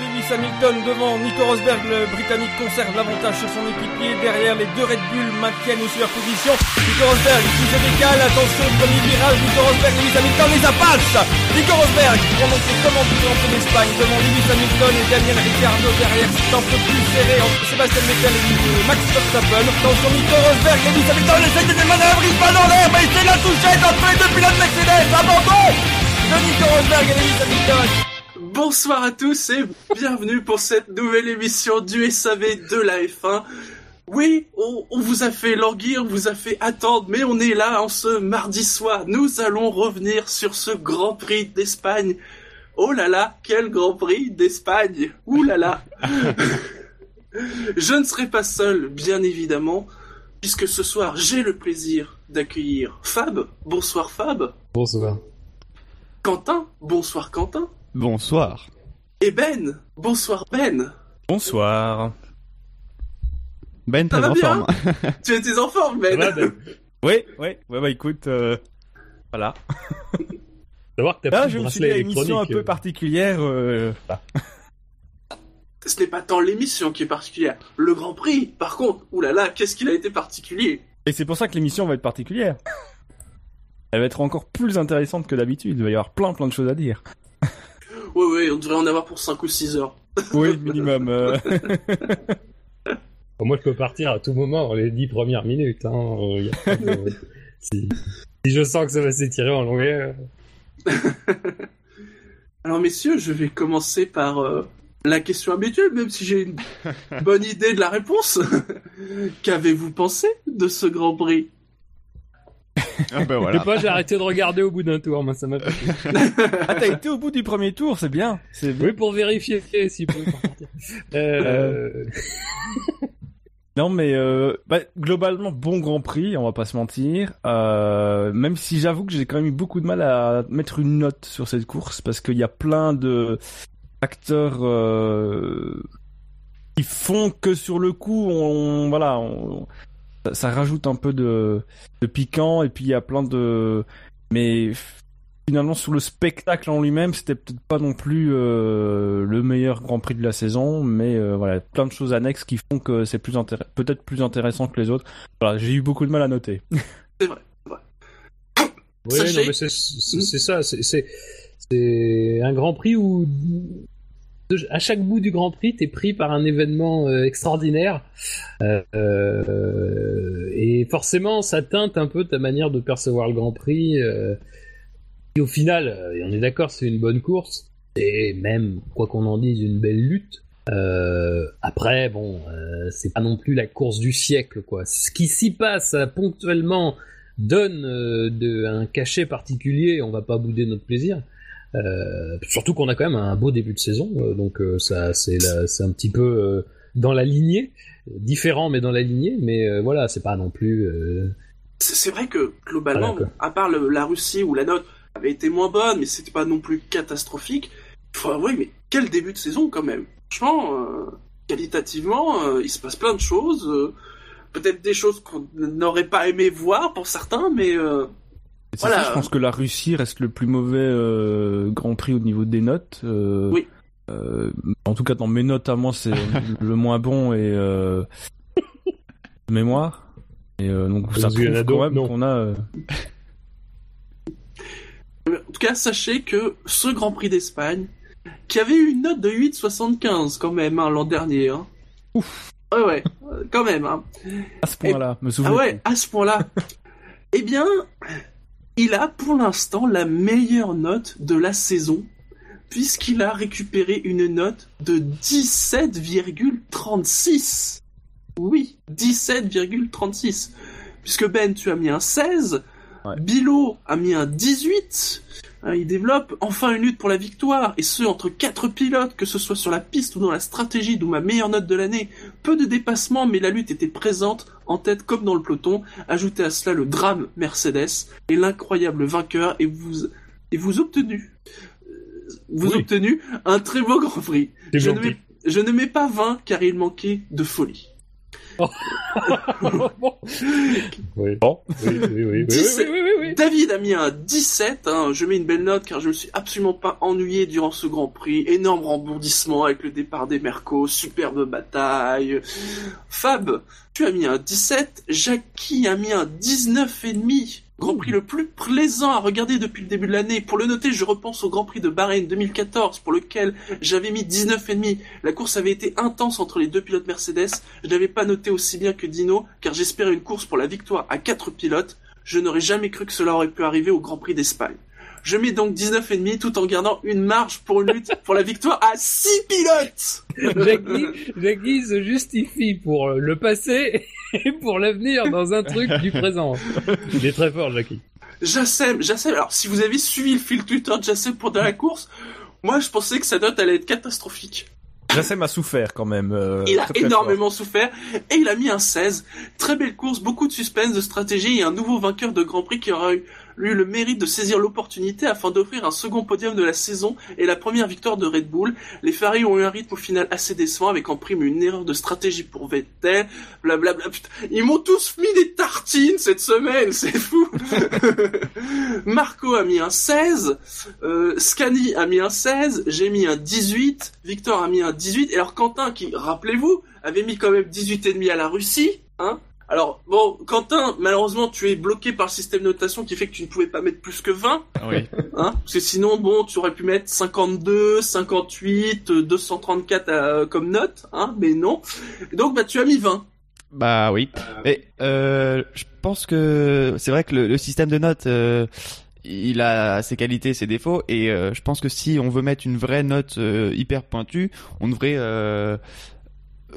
Lewis Hamilton devant Nico Rosberg, le Britannique conserve l'avantage sur son équipier. Derrière, les deux Red Bull maintiennent une superposition. Nico Rosberg qui se décale, attention, premier virage, Nico Rosberg, Lewis Hamilton les passe Nico Rosberg qui commandes du Grand Prix d'Espagne devant Lewis Hamilton et Daniel Ricciardo derrière. C'est un peu plus serré entre Sébastien Vettel et Max Verstappen. Attention, Nico Rosberg, Lewis Hamilton essaie de manœuvres, il va dans l'air, mais c'est la touchette entre les deux pilotes Mercedes. Abandon de Nico Rosberg et Lewis Hamilton. Bonsoir à tous et bienvenue pour cette nouvelle émission du SAV de la F1. Oui, on, vous a fait languir, on vous a fait attendre, mais on est là en ce mardi soir. Nous allons revenir sur ce Grand Prix d'Espagne. Oh là là, quel Grand Prix d'Espagne Ouh là là Je ne serai pas seul, bien évidemment, puisque ce soir j'ai le plaisir d'accueillir Fab. Bonsoir Fab. Bonsoir. Quentin. Bonsoir Quentin. Bonsoir. Et Ben Bonsoir Ben Bonsoir. Ben, t'es en forme. tu es en forme, Ben, ben. Oui, oui, ouais, bah écoute, euh, voilà. Savoir que Là, je me suis dit à une émission un peu euh. particulière. Euh... Ce n'est pas tant l'émission qui est particulière. Le Grand Prix, par contre, oulala, qu'est-ce qu'il a été particulier Et c'est pour ça que l'émission va être particulière. Elle va être encore plus intéressante que d'habitude. Il va y avoir plein plein de choses à dire. Oui, oui, on devrait en avoir pour 5 ou 6 heures. Oui, minimum. Euh. moi, je peux partir à tout moment dans les 10 premières minutes. Hein. si... je sens que ça va s'étirer en longueur. Alors, messieurs, je vais commencer par euh, la question habituelle, même si j'ai une bonne idée de la réponse. Qu'avez-vous pensé de ce Grand Prix? Ah ben voilà. pas, j'ai arrêté de regarder au bout d'un tour, moi ça m'a Ah t'as été au bout du premier tour, c'est bien. C'est Oui, pour vérifier si peut euh... Non mais euh, bah, globalement bon Grand Prix, on va pas se mentir. Euh, même si j'avoue que j'ai quand même eu beaucoup de mal à mettre une note sur cette course parce qu'il y a plein de acteurs euh, qui font que sur le coup on, voilà on, ça, rajoute un peu de, de piquant et puis il y a plein de mais finalement sur le spectacle en lui-même c'était peut-être pas non plus euh, le meilleur Grand Prix de la saison mais euh, voilà plein de choses annexes qui font que c'est plus peut-être plus intéressant que les autres. Voilà j'ai eu beaucoup de mal à noter. C'est vrai, vrai. oui non mais c'est ça c'est c'est un Grand Prix où à chaque bout du Grand Prix, t'es pris par un événement euh, extraordinaire. Euh, euh, et forcément, ça teinte un peu ta manière de percevoir le Grand Prix. et au final, on est d'accord, c'est une bonne course. Et même, quoi qu'on en dise, une belle lutte. après, bon, c'est pas non plus la course du siècle, quoi. Ce qui s'y passe ponctuellement donne un cachet particulier. On va pas bouder notre plaisir. Euh, surtout qu'on a quand même un beau début de saison, euh, donc euh, ça c'est c'est un petit peu dans la lignée, différent mais dans la lignée, mais voilà c'est pas non plus. C'est vrai que globalement, à part la Russie où la note avait été moins bonne, mais c'était pas non plus catastrophique. Il faut avouer, mais quel début de saison quand même. Franchement, qualitativement, il se passe plein de choses. Peut-être des choses qu'on n'aurait pas aimé voir pour certains, mais voilà. je pense que la Russie reste le plus mauvais euh, Grand Prix au niveau des notes. Euh, oui. Euh, en tout cas, dans mes notes à moi, c'est le moins bon et mémoire. Et donc ça prouve quand même qu'on a. En tout cas, sachez que ce Grand Prix d'Espagne, qui avait eu une note de 8,75 quand même hein, l'an dernier. Hein. Ouf. Ouais, ouais, quand même. Hein. À ce point-là, me souviens. Ah ouais, à ce point-là. eh bien, il a pour l'instant la meilleure note de la saison, puisqu'il a récupéré une note de 17,36. Oui, 17,36. Puisque Ben, tu as mis un 16, Bilo a mis un 18, Hein, il développe enfin une lutte pour la victoire, et ce entre quatre pilotes, que ce soit sur la piste ou dans la stratégie, d'où ma meilleure note de l'année. Peu de dépassements, mais la lutte était présente, en tête comme dans le peloton. Ajoutez à cela le drame Mercedes et l'incroyable vainqueur, et vous, et vous obtenu, vous obtenu un très beau Grand Prix. Je ne, mets, je ne mets pas 20 car il manquait de folie. Oui. Bon. Oui, oui, oui, oui, David a mis un 17. Hein. Je mets une belle note car je me suis absolument pas ennuyé durant ce Grand Prix. Énorme rebondissement avec le départ des Mercos, superbe bataille. Fab, tu as mis un 17. Jackie a mis un 19 et demi. Grand Prix le plus plaisant à regarder depuis le début de l'année. Pour le noter, je repense au Grand Prix de Bahreïn 2014 pour lequel j'avais mis 19,5. La course avait été intense entre les deux pilotes Mercedes. Je n'avais pas noté aussi bien que Dino car j'espérais une course pour la victoire à quatre pilotes. Je n'aurais jamais cru que cela aurait pu arriver au Grand Prix d'Espagne. Je mets donc 19,5 tout en gardant une marge pour une lutte pour la victoire à 6 pilotes Jackie, Jackie se justifie pour le passé et pour l'avenir dans un truc du présent. Il est très fort, Jackie. Jassem, Jassem, alors si vous avez suivi le fil Twitter de Jassem pour de la course, moi je pensais que sa note allait être catastrophique. Jassem a souffert quand même. Euh, il a énormément souffert et il a mis un 16. Très belle course, beaucoup de suspense, de stratégie et un nouveau vainqueur de Grand Prix qui aura eu eu le mérite de saisir l'opportunité afin d'offrir un second podium de la saison et la première victoire de Red Bull. Les Ferrari ont eu un rythme au final assez décevant avec en prime une erreur de stratégie pour Vettel, blablabla. Ils m'ont tous mis des tartines cette semaine, c'est fou. Marco a mis un 16, euh, Scani a mis un 16, j'ai mis un 18, Victor a mis un 18, et alors Quentin qui, rappelez-vous, avait mis quand même 18 et demi à la Russie, hein, alors, bon, Quentin, malheureusement, tu es bloqué par le système de notation qui fait que tu ne pouvais pas mettre plus que 20. Oui. Hein Parce que sinon, bon, tu aurais pu mettre 52, 58, 234 comme note, hein Mais non. Donc, bah, tu as mis 20. Bah oui. Et euh, je pense que c'est vrai que le, système de notes... Euh, il a ses qualités, ses défauts, et euh, je pense que si on veut mettre une vraie note euh, hyper pointue, on devrait euh,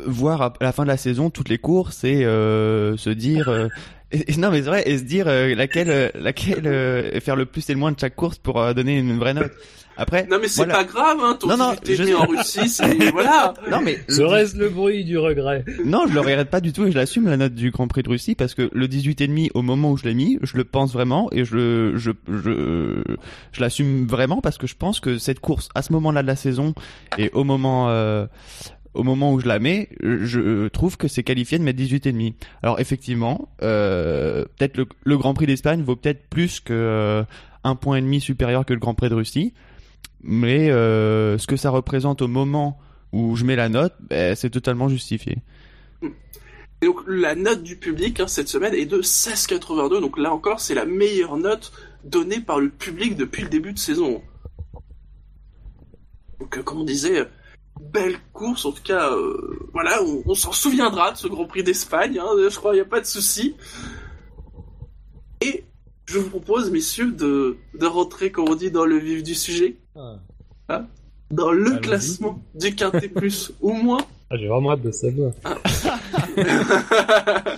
voir à la fin de la saison toutes les courses et euh, se dire euh, et, non mais c'est vrai et se dire euh, laquelle euh, laquelle faire le plus et le moins de chaque course pour donner une vraie note. Après Non mais c'est pas grave hein, ton non, non, je... en Russie, c'est voilà. Non mais reste le bruit du regret. Non, je le regrette pas du tout et je l'assume la note du Grand Prix de Russie parce que le 18 et demi au moment où je l'ai mis, je le pense vraiment et je je je je l'assume vraiment parce que je pense que cette course à ce moment-là de la saison et au moment euh, au moment où je la mets, je trouve que c'est qualifié de mettre 18 et demi. Alors effectivement, euh, peut-être le, Grand Prix d'Espagne vaut peut-être plus que euh, un point et demi supérieur que le Grand Prix de Russie, mais euh, ce que ça représente au moment où je mets la note, ben, c'est totalement justifié. Et donc la note du public hein, cette semaine est de 16,82, donc là encore c'est la meilleure note donnée par le public depuis le début de saison. Donc comme on disait, belle course, en tout cas, euh, voilà, on, s'en souviendra de ce Grand Prix d'Espagne, hein, je crois, il n'y a pas de souci. Et je vous propose, messieurs, de, de rentrer, comme on dit, dans le vif du sujet. Ah. Hein, dans le classement du Quintet Plus ou moins. Ah, j'ai vraiment hâte de savoir. Ah.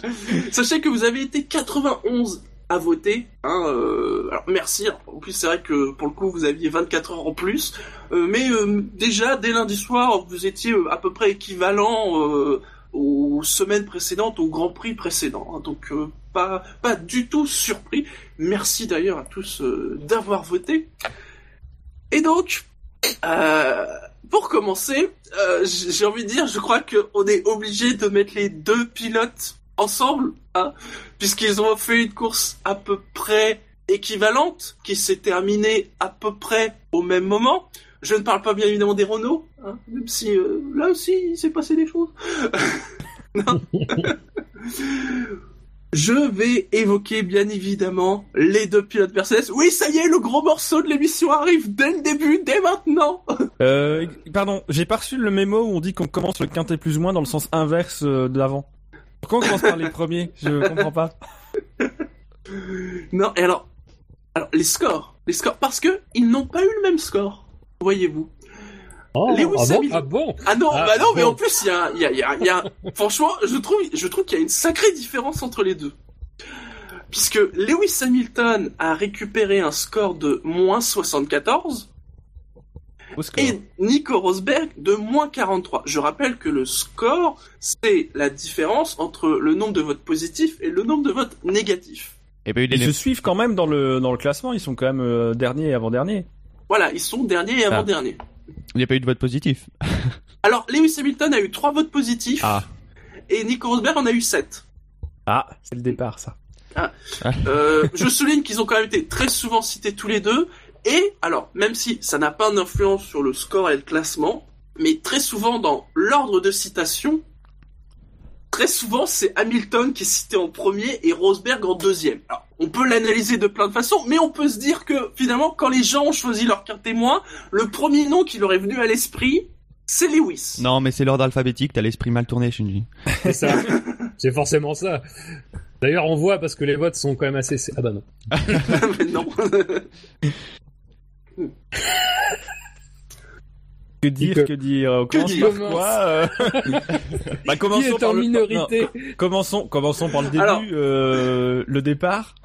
Sachez que vous avez été 91 à voter. Hein, euh, alors merci. En plus, c'est vrai que pour le coup, vous aviez 24 heures en plus. Euh, mais euh, déjà, dès lundi soir, vous étiez à peu près équivalent aux semaines précédentes, au Grand Prix précédent. Hein. donc, pas, pas du tout surpris. Merci d'ailleurs à tous d'avoir voté. Et donc, pour commencer, j'ai envie de dire, je crois qu'on est obligé de mettre les deux pilotes ensemble, hein, puisqu'ils ont fait une course à peu près équivalente, qui s'est terminée à peu près au même moment. Je ne parle pas bien évidemment des Renault, hein, même si euh, là aussi il s'est passé des choses. Je vais évoquer bien évidemment les deux pilotes Mercedes. Oui, ça y est, le gros morceau de l'émission arrive dès le début, dès maintenant. euh, pardon, j'ai pas reçu le mémo où on dit qu'on commence le quintet plus ou moins dans le sens inverse euh, de l'avant. Pourquoi on commence par les premiers? Je comprends pas. Non, et alors, alors les scores, les scores, parce que ils n'ont pas eu le même score, voyez-vous. Oh, ah, bon, ah bon? Ah non, ah, bah non, mais en plus il y a, y, a, y, a, franchement, je trouve, je trouve qu'il y a une sacrée différence entre les deux. Puisque Lewis Hamilton a récupéré un score de moins 74, et Nico Rosberg de moins 43. Je rappelle que le score, c'est la différence entre le nombre de votes positifs et le nombre de votes négatifs. Et ben, ils se suivent quand même dans le, dans le classement, ils sont quand même euh, dernier et avant-dernier. Voilà, ils sont dernier et avant-dernier. Il n'y a pas eu de vote positif. Alors, Lewis Hamilton a eu trois votes positifs. Ah. et Nico Rosberg en a eu 7. Ah, c'est le départ, ça. Ah. Euh, je souligne qu'ils ont quand même été très souvent cités tous les deux. Et alors, même si ça n'a pas d'influence sur le score et le classement, mais très souvent dans l'ordre de citation, très souvent c'est Hamilton qui est cité en premier et Rosberg en deuxième. Alors, on peut l'analyser de plein de façons, mais on peut se dire que finalement, quand les gens ont choisi leur carte témoin, le premier nom qui leur est venu à l'esprit, c'est Lewis. Non, mais c'est l'ordre alphabétique, t'as l'esprit mal tourné, Shinji. C'est ça. c'est forcément ça. D'ailleurs, on voit parce que les votes sont quand même assez. Ah bah non. mais non. Que dire, que, dire On que dire quoi euh... bah, commençons Qui est en par minorité le... non, commençons, commençons par le début, Alors... euh, le départ.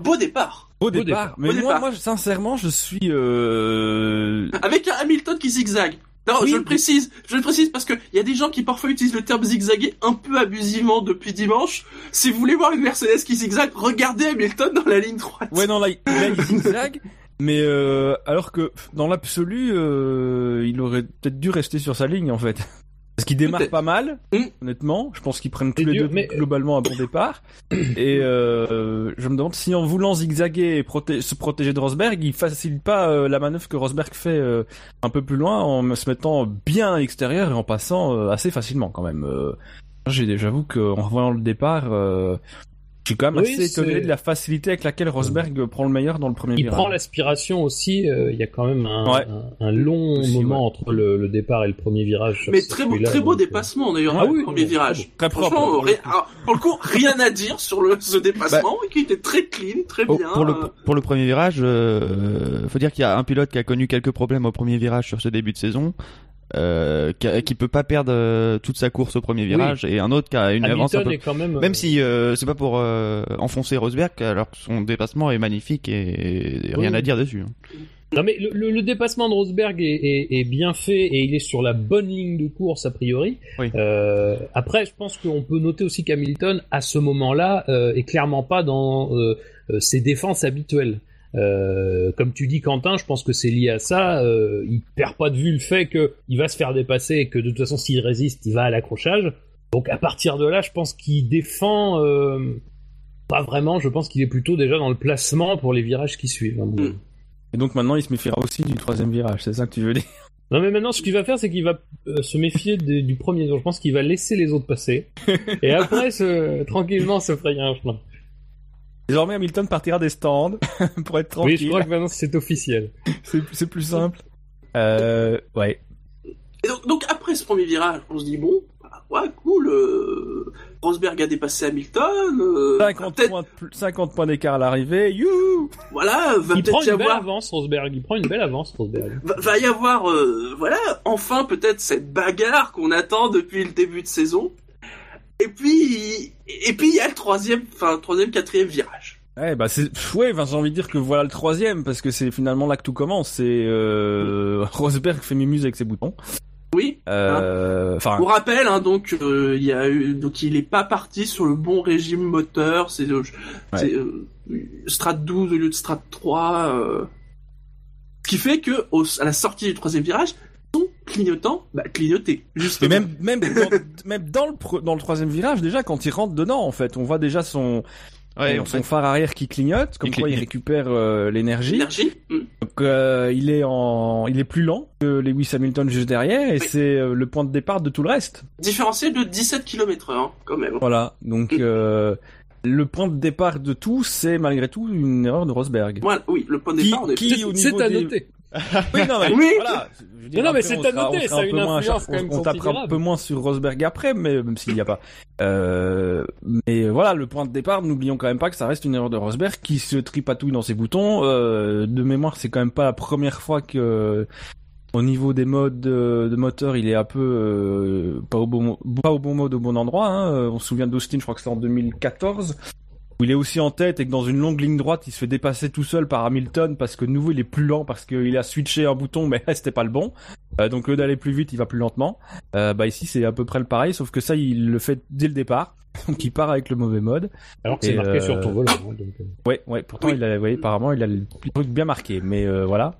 Beau départ. Beau, départ. départ. Mais Beau moi, départ. moi, sincèrement, je suis. Euh... Avec un Hamilton qui zigzague. Non, Oui, je le précise, je le précise parce que il y a des gens qui parfois utilisent le terme zigzaguer un peu abusivement depuis dimanche. Si vous voulez voir une Mercedes qui zigzague, regardez Hamilton dans la ligne droite. Ouais, non, là, il- là il zigzague. Mais euh, alors que dans l'absolu, euh, il aurait peut-être dû rester sur sa ligne en fait. Parce qu'il démarre pas mal, Mm. honnêtement. Je pense qu'ils prennent tous les deux mais- globalement un bon départ. Et euh, je me demande si en voulant zigzaguer et proté- se protéger de Rosberg, il facilite pas euh, la manœuvre que Rosberg fait euh, un peu plus loin en se mettant bien à l'extérieur et en passant euh, assez facilement quand même. J'avoue qu'en voyant le départ, euh, je suis quand même Oui, assez étonné de la facilité avec laquelle Rosberg prend le meilleur dans le premier Il virage. prend l'aspiration aussi. euh, Il y a quand même un, Ouais. un, un long Aussi, moment entre le, le départ et le premier virage. Mais très beau, très beau donc, euh, dépassement d'ailleurs, Ah oui, le premier virage. Très propre. Franchement, pour le rien- coup. alors, pour le coup, rien à dire sur le, ce dépassement, qui était très clean, très bien. pour le, pour le premier virage, euh, faut dire qu'il y a un pilote qui a connu quelques problèmes au premier virage sur ce début de saison, euh, qui, a- qui peut pas perdre euh, toute sa course au premier virage, et un autre qui a une avance un Hamilton peu quand même. Même si euh, c'est pas pour euh, enfoncer Rosberg, alors que son dépassement est magnifique et, et rien Oui. à dire dessus. hein. Non mais le, le- le dépassement de Rosberg est, est- est bien fait et il est sur la bonne ligne de course a priori. Oui. Euh, après, je pense qu'on peut noter aussi qu'Hamilton à ce moment-là euh, est clairement pas dans euh, euh, ses défenses habituelles. Euh, comme tu dis Quentin, je pense que c'est lié à ça. Euh, il perd pas de vue le fait que il va se faire dépasser et que de toute façon s'il résiste, il va à l'accrochage. Donc à partir de là, je pense qu'il défend euh, pas vraiment. Je pense qu'il est plutôt déjà dans le placement pour les virages qui suivent. Et donc maintenant, il se méfiera aussi du troisième virage, c'est ça que tu veux dire? Non mais maintenant ce qu'il va faire c'est qu'il va euh, se méfier de- du premier tour. Je pense qu'il va laisser les autres passer et après se, tranquillement se frayer un chemin. Désormais, Hamilton partira des stands pour être Oui, tranquille. je crois que maintenant c'est officiel. C'est plus simple. Euh, ouais. Et donc, donc après ce premier virage, on se dit bon, bah, ouais, cool. euh, Rosberg a dépassé Hamilton. euh, 50 peut-être, points, de plus- 50 points d'écart à l'arrivée. You voilà, va Il prend peut-être y une belle avoir, avance Rosberg. Il prend une belle avance Rosberg. va, va y avoir, euh, voilà, enfin peut-être cette bagarre qu'on attend depuis le début de saison. Et puis, et puis il y a le troisième, enfin troisième, quatrième virage. Ouais, bah c'est, ouais, enfin, j'ai envie de dire que voilà le troisième, parce que c'est finalement là que tout commence. C'est euh, Rosberg fait mimuse avec ses boutons. Oui. Euh, Enfin, On rappelle, hein, donc euh, il y a eu, donc il est pas parti sur le bon régime moteur. C'est euh, c'est, euh, Strat 12 au lieu de Strat 3. euh, ce qui fait que au- à la sortie du troisième virage, clignotant, bah clignoté. Et même, même, dans, même dans le, dans le troisième virage, déjà, quand il rentre dedans, en fait, on voit déjà son, Ouais, son fait, phare arrière qui clignote, comme Il quoi il récupère euh, l'énergie. Énergie. Mm. Donc, euh, il est en, il est plus lent que Lewis Hamilton juste derrière, et Oui. c'est euh, le point de départ de tout le reste. Différentiel de 17 km heure, hein, quand même. Voilà. Donc, Mm. euh, le point de départ de tout, c'est malgré tout une erreur de Rosberg. Voilà, oui, le point de Qui- départ, on est qui- au C'est niveau à des- noter. Oui, non, mais Oui. voilà. Je dire, Non, mais c'est à noter, ça a un une influence quand même On, on tapera un peu moins sur Rosberg après, mais même s'il n'y a pas. Euh, mais voilà, le point de départ, n'oublions quand même pas que ça reste une erreur de Rosberg qui se tripatouille dans ses boutons. Euh, de mémoire, c'est quand même pas la première fois que au niveau des modes de, de moteur, il est un peu euh, pas au bon pas au bon mode au bon endroit. Hein. Euh, On se souvient d'Austin, je crois que c'était en 2014 où il est aussi en tête et que dans une longue ligne droite, il se fait dépasser tout seul par Hamilton parce que de nouveau il est plus lent parce qu'il a switché un bouton mais c'était pas le bon. Euh, donc au lieu d'aller plus vite, il va plus lentement. Euh, bah ici c'est à peu près le pareil, sauf que ça il le fait dès le départ. Donc il part avec le mauvais mode. Alors que c'est marqué euh, sur ton volant. hein, donc. Ouais, ouais. Pourtant Oui. il a, ouais, apparemment il a le truc bien marqué, mais euh, voilà,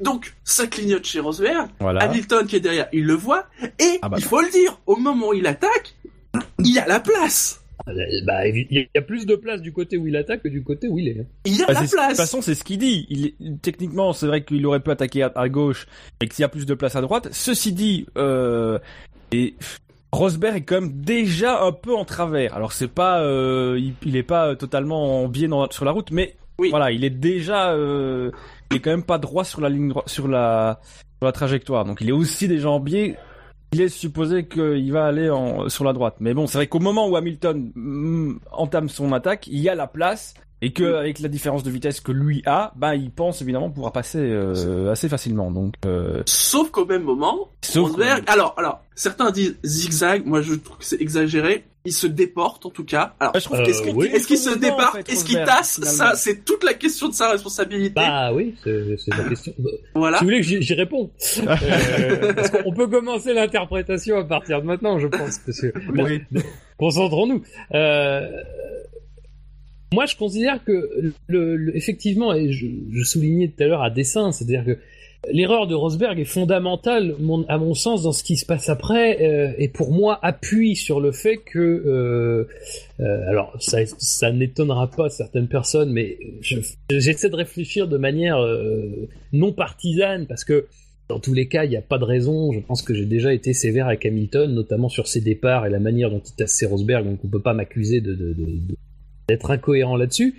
Donc, ça clignote chez Rosberg. voilà. Hamilton qui est derrière, il le voit. Et, Ah bah. il faut le dire, au moment où il attaque, il a la place. Bah, il y a plus de place du côté où il attaque que du côté où il est. Il y a bah, la place. De toute façon, c'est ce qu'il dit. Il, techniquement, c'est vrai qu'il aurait pu attaquer à, gauche et qu'il y a plus de place à droite. Ceci dit, euh, et Rosberg est quand même déjà un peu en travers. Alors c'est pas, euh, il, est pas totalement en biais sur la route, mais voilà, il est déjà, euh, il est quand même pas droit sur la ligne sur la, sur la trajectoire. Donc il est aussi déjà en biais il est supposé qu'il va aller en, sur la droite. Mais bon, c'est vrai qu'au moment où Hamilton mm, entame son attaque, il y a la place et que avec la différence de vitesse que lui a, bah il pense évidemment pouvoir passer euh, assez facilement. Donc euh... sauf qu'au même moment, Rosberg... alors alors certains disent zigzag, moi je trouve que c'est exagéré il se déporte en tout cas. Alors, je trouve qu'est-ce qu'il se déporte, est-ce qu'il tasse Ça, c'est toute la question de sa responsabilité. Bah oui, c'est la question. voilà. Si vous voulez que j'y réponds, euh, parce qu'on peut commencer l'interprétation à partir de maintenant, je pense. Parce que concentrons-nous. Euh, moi, je considère que le, effectivement, et je, je soulignais tout à l'heure à dessein, c'est-à-dire que L'erreur de Rosberg est fondamentale, à mon sens, dans ce qui se passe après, euh, et pour moi appuie sur le fait que, euh, euh, alors ça, n'étonnera pas certaines personnes, mais j'essaie de réfléchir de manière non partisane, parce que dans tous les cas, il n'y a pas de raison. Je pense que j'ai déjà été sévère avec Hamilton, notamment sur ses départs et la manière dont il tassait Rosberg, donc on peut pas m'accuser d'être incohérent là-dessus.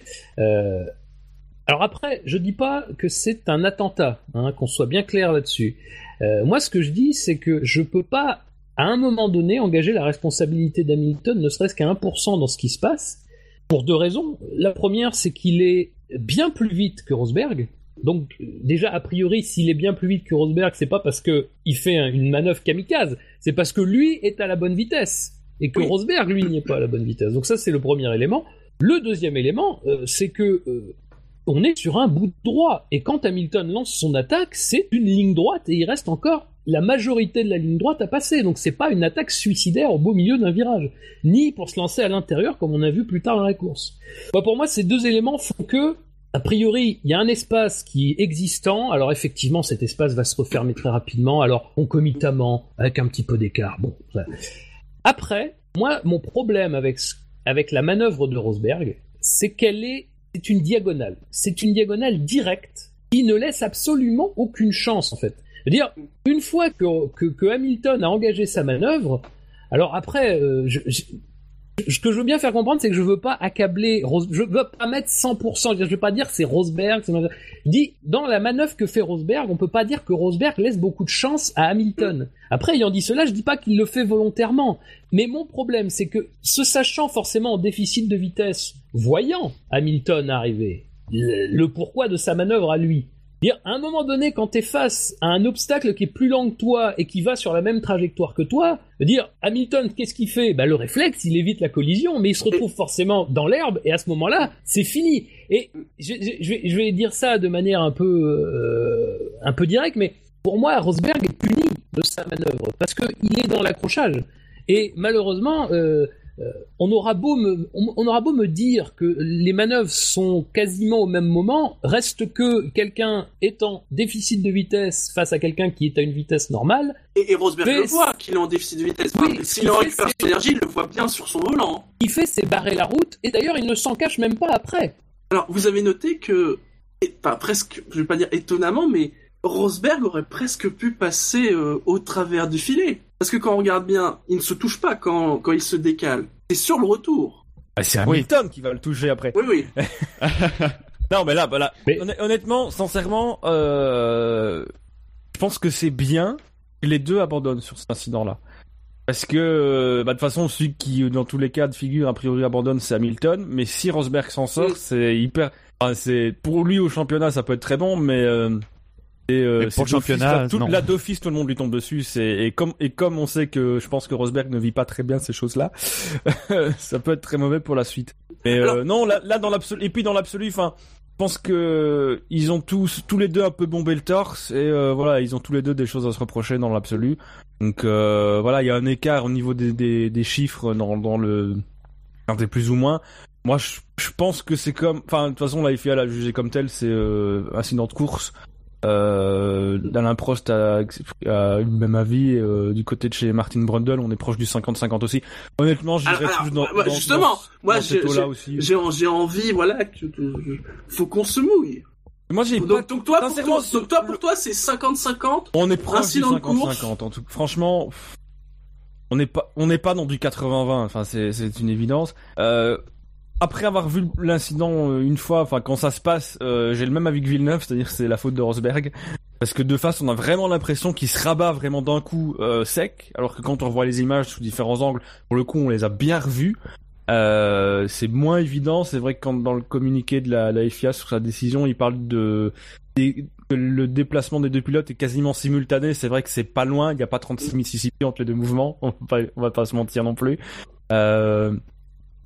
Alors après, je dis pas que c'est un attentat, hein, qu'on soit bien clair là-dessus. Euh, moi, ce que je dis, c'est que je peux pas, à un moment donné, engager la responsabilité d'Hamilton, ne serait-ce qu'à 1% dans ce qui se passe, pour deux raisons. La première, c'est qu'il est bien plus vite que Rosberg. Donc déjà a priori, s'il est bien plus vite que Rosberg, c'est pas parce que il fait une manœuvre kamikaze, c'est parce que lui est à la bonne vitesse et que Rosberg lui n'est pas à la bonne vitesse. Donc ça c'est le premier élément. Le deuxième élément, euh, c'est que euh, on est sur un bout de droit. Et quand Hamilton lance son attaque, c'est une ligne droite et il reste encore la majorité de la ligne droite à passer. Donc c'est pas une attaque suicidaire au beau milieu d'un virage, ni pour se lancer à l'intérieur comme on a vu plus tard dans la course. Bah, pour moi, ces deux éléments font que a priori, il y a un espace qui est existant. Alors effectivement, cet espace va se refermer très rapidement. Alors concomitamment, avec un petit peu d'écart. Bon. Après, moi, mon problème avec avec la manœuvre de Rosberg, c'est qu'elle est c'est une diagonale. C'est une diagonale directe qui ne laisse absolument aucune chance en fait. dire, une fois que, que, Hamilton a engagé sa manœuvre, alors après, euh, ce que je veux bien faire comprendre, c'est que je veux pas accabler, je veux pas mettre 100%, je veux pas dire c'est Rosberg, dis, dans la manœuvre que fait Rosberg, on peut pas dire que Rosberg laisse beaucoup de chance à Hamilton. Après, ayant dit cela, je dis pas qu'il le fait volontairement. Mais mon problème, c'est que, se sachant forcément en déficit de vitesse, voyant Hamilton arriver, le pourquoi de sa manœuvre à lui, Dire, à un moment donné, quand tu es face à un obstacle qui est plus lent que toi et qui va sur la même trajectoire que toi, dire, Hamilton, qu'est-ce qu'il fait? Bah, Le réflexe, il évite la collision, mais il se retrouve forcément dans l'herbe, et à ce moment-là, c'est fini. Et je, je, vais, dire ça de manière un peu, euh, un peu directe, mais pour moi, Rosberg est puni de sa manœuvre, parce qu'il est dans l'accrochage. Et malheureusement, euh, on aura beau me, on, aura beau me dire que les manœuvres sont quasiment au même moment, reste que quelqu'un est en déficit de vitesse face à quelqu'un qui est à une vitesse normale. Et, Rosberg le voit qu'il est en déficit de vitesse. S'il en récupère son énergie, il le voit bien sur son volant. Il fait c'est barrer la route, et d'ailleurs il ne s'en cache même pas après. Alors vous avez noté que, pas presque, je vais pas dire étonnamment, mais Rosberg aurait presque pu passer euh, au travers du filet. Parce que quand on regarde bien, il ne se touche pas quand, quand il se décale. C'est sur le retour. Ah, c'est Hamilton qui va le toucher après. Oui, oui. non, mais là, voilà. Honnêtement, sincèrement, euh, je pense que c'est bien que les deux abandonnent sur cet incident-là. Parce que, euh, bah, de toute façon, celui qui, dans tous les cas de figure, a priori abandonne, c'est Hamilton. Mais si Rosberg s'en sort, c'est hyper... c'est Pour lui, au championnat, ça peut être très bon, mais... Euh, et euh, pour le championnat, tout, là d'office tout le monde lui tombe dessus. C'est et comme et comme on sait que je pense que Rosberg ne vit pas très bien ces choses-là, ça peut être très mauvais pour la suite. Mais euh, non, là, là dans l'absolu et puis dans l'absolu, enfin, je pense que ils ont tous tous les deux un peu bombé le torse et euh, voilà, ils ont tous les deux des choses à se reprocher dans l'absolu. Donc euh, voilà, il y a un écart au niveau des des, des chiffres dans dans le quand t'es plus ou moins. Moi, je, je pense que c'est comme, enfin, de toute façon, la FIA l'a jugé comme tel, c'est euh, incident de course. Euh, Alain Prost a, a eu le même avis. Euh, du côté de chez Martin Brundle, on est proche du 50-50 aussi. Honnêtement, j'irais plus dans, dans, Justement, moi j'ai envie, voilà, que, faut qu'on se mouille. Moi j'ai donc, donc, toi, pour toi, donc toi pour toi c'est 50-50. On est proche du 50-50 en tout. Franchement, on n'est pas on n'est pas dans du 80-20. Enfin c'est c'est une évidence. Euh, après avoir vu l'incident euh, une fois, enfin quand ça se passe, euh, j'ai le même avis que Villeneuve, c'est-à-dire c'est la faute de Rosberg. Parce que de face, on a vraiment l'impression qu'il se rabat vraiment d'un coup euh, sec, alors que quand on revoit les images sous différents angles, pour le coup, on les a bien revus. C'est moins évident. C'est vrai que quand dans le communiqué de la, FIA sur sa décision, il parle de, que le déplacement des deux pilotes est quasiment simultané. C'est vrai que c'est pas loin. Il n'y a pas 36 Mississippi entre les deux mouvements. On va pas, va pas se mentir non plus.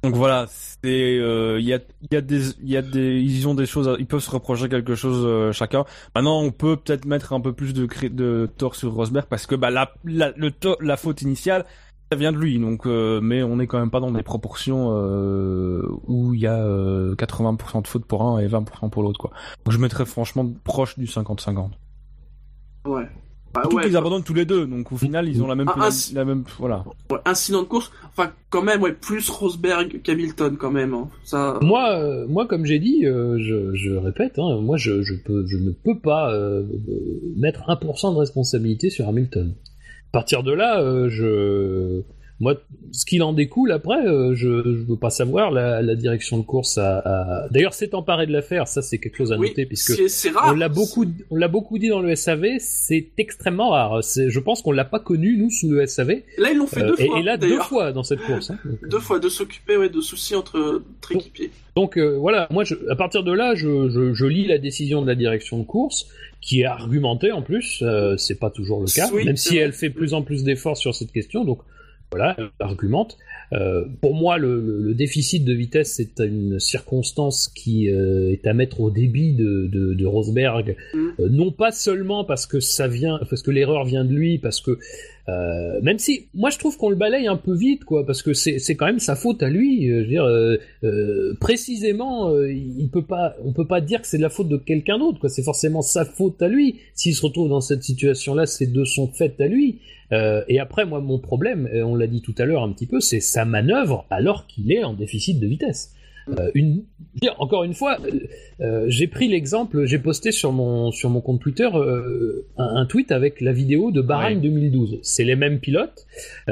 Donc voilà, c'est euh, il il y a ils ont des choses ils peuvent se reprocher quelque chose euh, chacun. Maintenant, on peut peut-être mettre un peu plus de de tort sur Rosberg parce que bah la la le la faute initiale ça vient de lui donc euh, mais on est quand même pas dans des proportions où il y a 80% de faute pour un et 20% pour l'autre. Donc je mettrais franchement proche du 50-50. Ouais. Bah Surtout qu'ils abandonnent tous les deux, donc au final ils ont la même, la, même voilà. incident de course, enfin quand même ouais plus Rosberg qu'Hamilton quand même. Hein. Ça. Moi, euh, moi comme j'ai dit, euh, je, je, répète, hein, moi je, je, peux, je ne peux pas euh, mettre 1% de responsabilité sur Hamilton. À partir de là, je moi, ce qu'il en découle après, euh, je ne veux pas savoir. La, la, direction de course a, a... d'ailleurs s'est emparé de l'affaire. Ça, c'est quelque chose à noter puisque on l'a beaucoup, on l'a beaucoup dit dans le SAV. C'est extrêmement rare. Je pense qu'on l'a pas connu nous sous le SAV. Là, ils l'ont fait deux euh, fois. Et, là, deux fois dans cette course. Hein. deux fois de s'occuper ouais, de soucis entre équipiers. Donc euh, voilà, moi, je, à partir de là, je, je, je, lis la décision de la direction de course qui est argumentée en plus. Euh, c'est pas toujours le cas, même si elle fait plus en plus d'efforts sur cette question. Donc voilà, argumente. Euh, pour moi, le, le, déficit de vitesse, c'est une circonstance qui euh, est à mettre au débit de, de, de Rosberg, mm. euh, non pas seulement parce que ça vient, parce que l'erreur vient de lui, parce que euh, même si, moi, je trouve qu'on le balaye un peu vite, quoi, parce que c'est quand même sa faute à lui. Je veux dire, précisément, il peut pas, on peut pas dire que c'est de la faute de quelqu'un d'autre, quoi. C'est forcément sa faute à lui. S'il se retrouve dans cette situation-là, c'est de son fait à lui. Euh, et après, moi, mon problème, on l'a dit tout à l'heure un petit peu, c'est sa manœuvre alors qu'il est en déficit de vitesse. Euh, une, encore une fois, euh, j'ai pris l'exemple, j'ai posté sur mon sur mon compte Twitter un, tweet avec la vidéo de Bahreïn 2012. C'est les mêmes pilotes,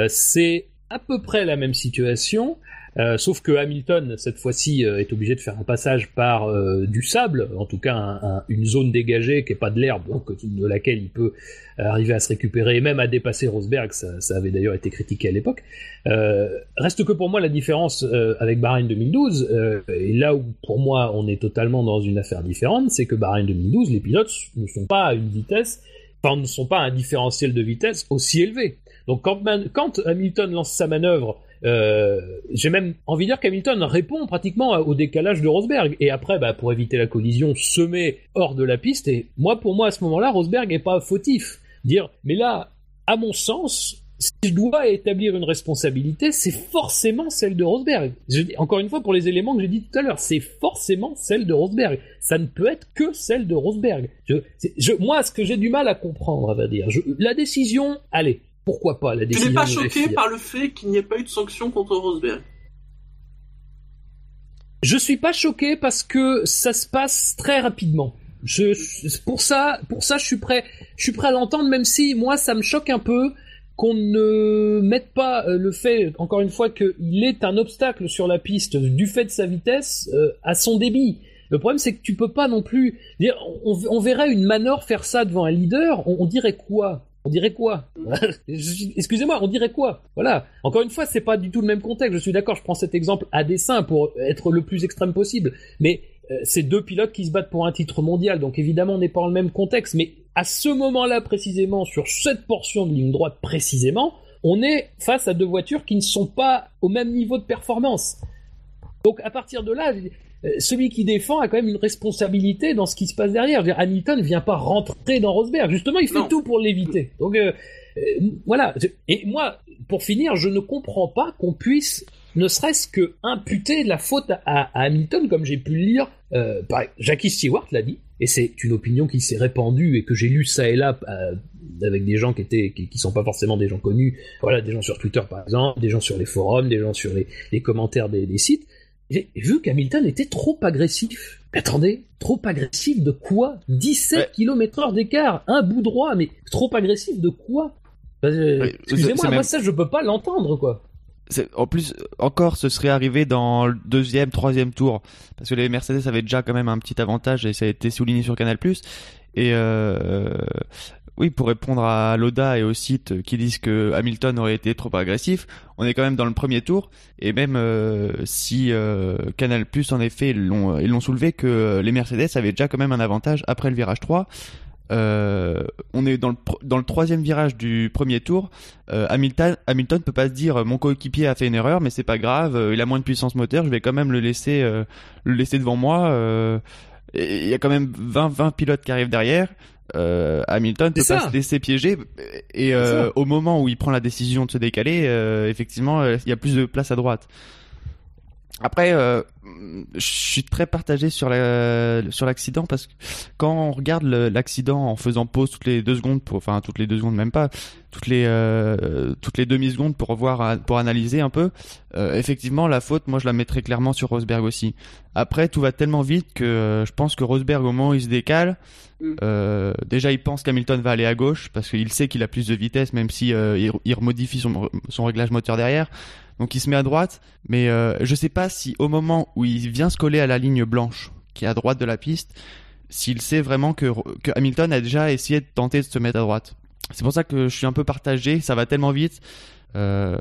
c'est à peu près la même situation. Euh, sauf que Hamilton, cette fois-ci, euh, est obligé de faire un passage par euh, du sable, en tout cas une zone dégagée qui est pas de l'herbe, de laquelle il peut arriver à se récupérer et même à dépasser Rosberg. Ça, avait d'ailleurs été critiqué à l'époque. reste que pour moi la différence avec Bahreïn 2012, et là où pour moi on est totalement dans une affaire différente, c'est que Bahreïn 2012, les pilotes ne sont pas à une vitesse, enfin ne sont pas à un différentiel de vitesse aussi élevé. Donc quand, Hamilton lance sa manœuvre j'ai même envie de dire qu'Hamilton répond pratiquement au décalage de Rosberg. Et après, bah, pour éviter la collision, se met hors de la piste. Et moi, pour moi, à ce moment-là, Rosberg n'est pas fautif. Dire, mais là, à mon sens, si je dois établir une responsabilité, c'est forcément celle de Rosberg. Je, encore une fois, pour les éléments que j'ai dit tout à l'heure, c'est forcément celle de Rosberg. Ça ne peut être que celle de Rosberg. Moi, ce que j'ai du mal à comprendre, la décision, allez, pourquoi pas la décision Tu n'es pas choqué par le fait qu'il n'y ait pas eu de sanction contre Rosberg? Je suis pas choqué parce que ça se passe très rapidement. Je, pour ça, pour ça, je suis prêt, je suis prêt à l'entendre, même si moi, ça me choque un peu qu'on ne mette pas euh, le fait, encore une fois, qu'il est un obstacle sur la piste du fait de sa vitesse euh, à son débit. Le problème, c'est que tu peux pas non plus on, verrait une Manor faire ça devant un leader, on dirait quoi? On dirait quoi Excusez-moi, on dirait quoi Voilà. Encore une fois, c'est pas du tout le même contexte. Je suis d'accord, je prends cet exemple à dessein pour être le plus extrême possible. Mais euh, c'est deux pilotes qui se battent pour un titre mondial, donc évidemment on n'est pas dans le même contexte. Mais à ce moment-là précisément, sur cette portion de ligne droite précisément, on est face à deux voitures qui ne sont pas au même niveau de performance. Donc à partir de là, celui qui défend a quand même une responsabilité dans ce qui se passe derrière. Je veux dire, Hamilton ne vient pas rentrer dans Rosberg. Justement, il fait tout pour l'éviter. Donc euh, euh, voilà. Et moi, pour finir, je ne comprends pas qu'on puisse ne serait-ce que imputer la faute à, Hamilton, comme j'ai pu le lire. Jackie Stewart l'a dit. et c'est une opinion qui s'est répandue et que j'ai lu ça et là euh, avec des gens qui étaient qui, sont pas forcément des gens connus, voilà, des gens sur Twitter par exemple, des gens sur les forums, des gens sur les, commentaires des, sites. J'ai vu qu'Hamilton était trop agressif. attendez, trop agressif de quoi? 17 km heure d'écart, un bout droit, mais trop agressif de quoi? Euh, Excusez-moi, moi ça je peux pas l'entendre quoi en plus, encore, ce serait arrivé dans le deuxième, troisième tour, parce que les Mercedes avaient déjà quand même un petit avantage et ça a été souligné sur Canal+. Et euh, oui, pour répondre à Loda et au site qui disent que Hamilton aurait été trop agressif, on est quand même dans le premier tour et même euh, si euh, Canal+ en effet ils l'ont l'ont soulevé que les Mercedes avaient déjà quand même un avantage après le virage 3 euh, on est dans le, dans le troisième virage du premier tour. Euh, Hamilton, Hamilton peut pas se dire mon coéquipier a fait une erreur, mais c'est pas grave, euh, il a moins de puissance moteur, je vais quand même le laisser, le laisser devant moi. Il y a quand même 20, 20 pilotes qui arrivent derrière. Hamilton peut pas se laisser piéger et au moment où il prend la décision de se décaler, effectivement, il y a plus de place à droite. Après, euh, je suis très partagé sur la, sur l'accident parce que quand on regarde l'accident en faisant pause toutes les deux secondes, pour, enfin toutes les deux secondes même pas, toutes les euh, toutes les demi secondes pour voir pour analyser un peu, euh, effectivement la faute, moi je la mettrais clairement sur Rosberg aussi. Après tout va tellement vite que euh, je pense que Rosberg au moment où il se décale, mm. euh, déjà il pense qu'Hamilton va aller à gauche parce qu'il sait qu'il a plus de vitesse même si il, il remodifie son son réglage moteur derrière. Donc il se met à droite, mais euh, je sais pas si au moment où il vient se coller à la ligne blanche qui est à droite de la piste, s'il sait vraiment que, Hamilton a déjà essayé de tenter de se mettre à droite. C'est pour ça que je suis un peu partagé, ça va tellement vite. Euh,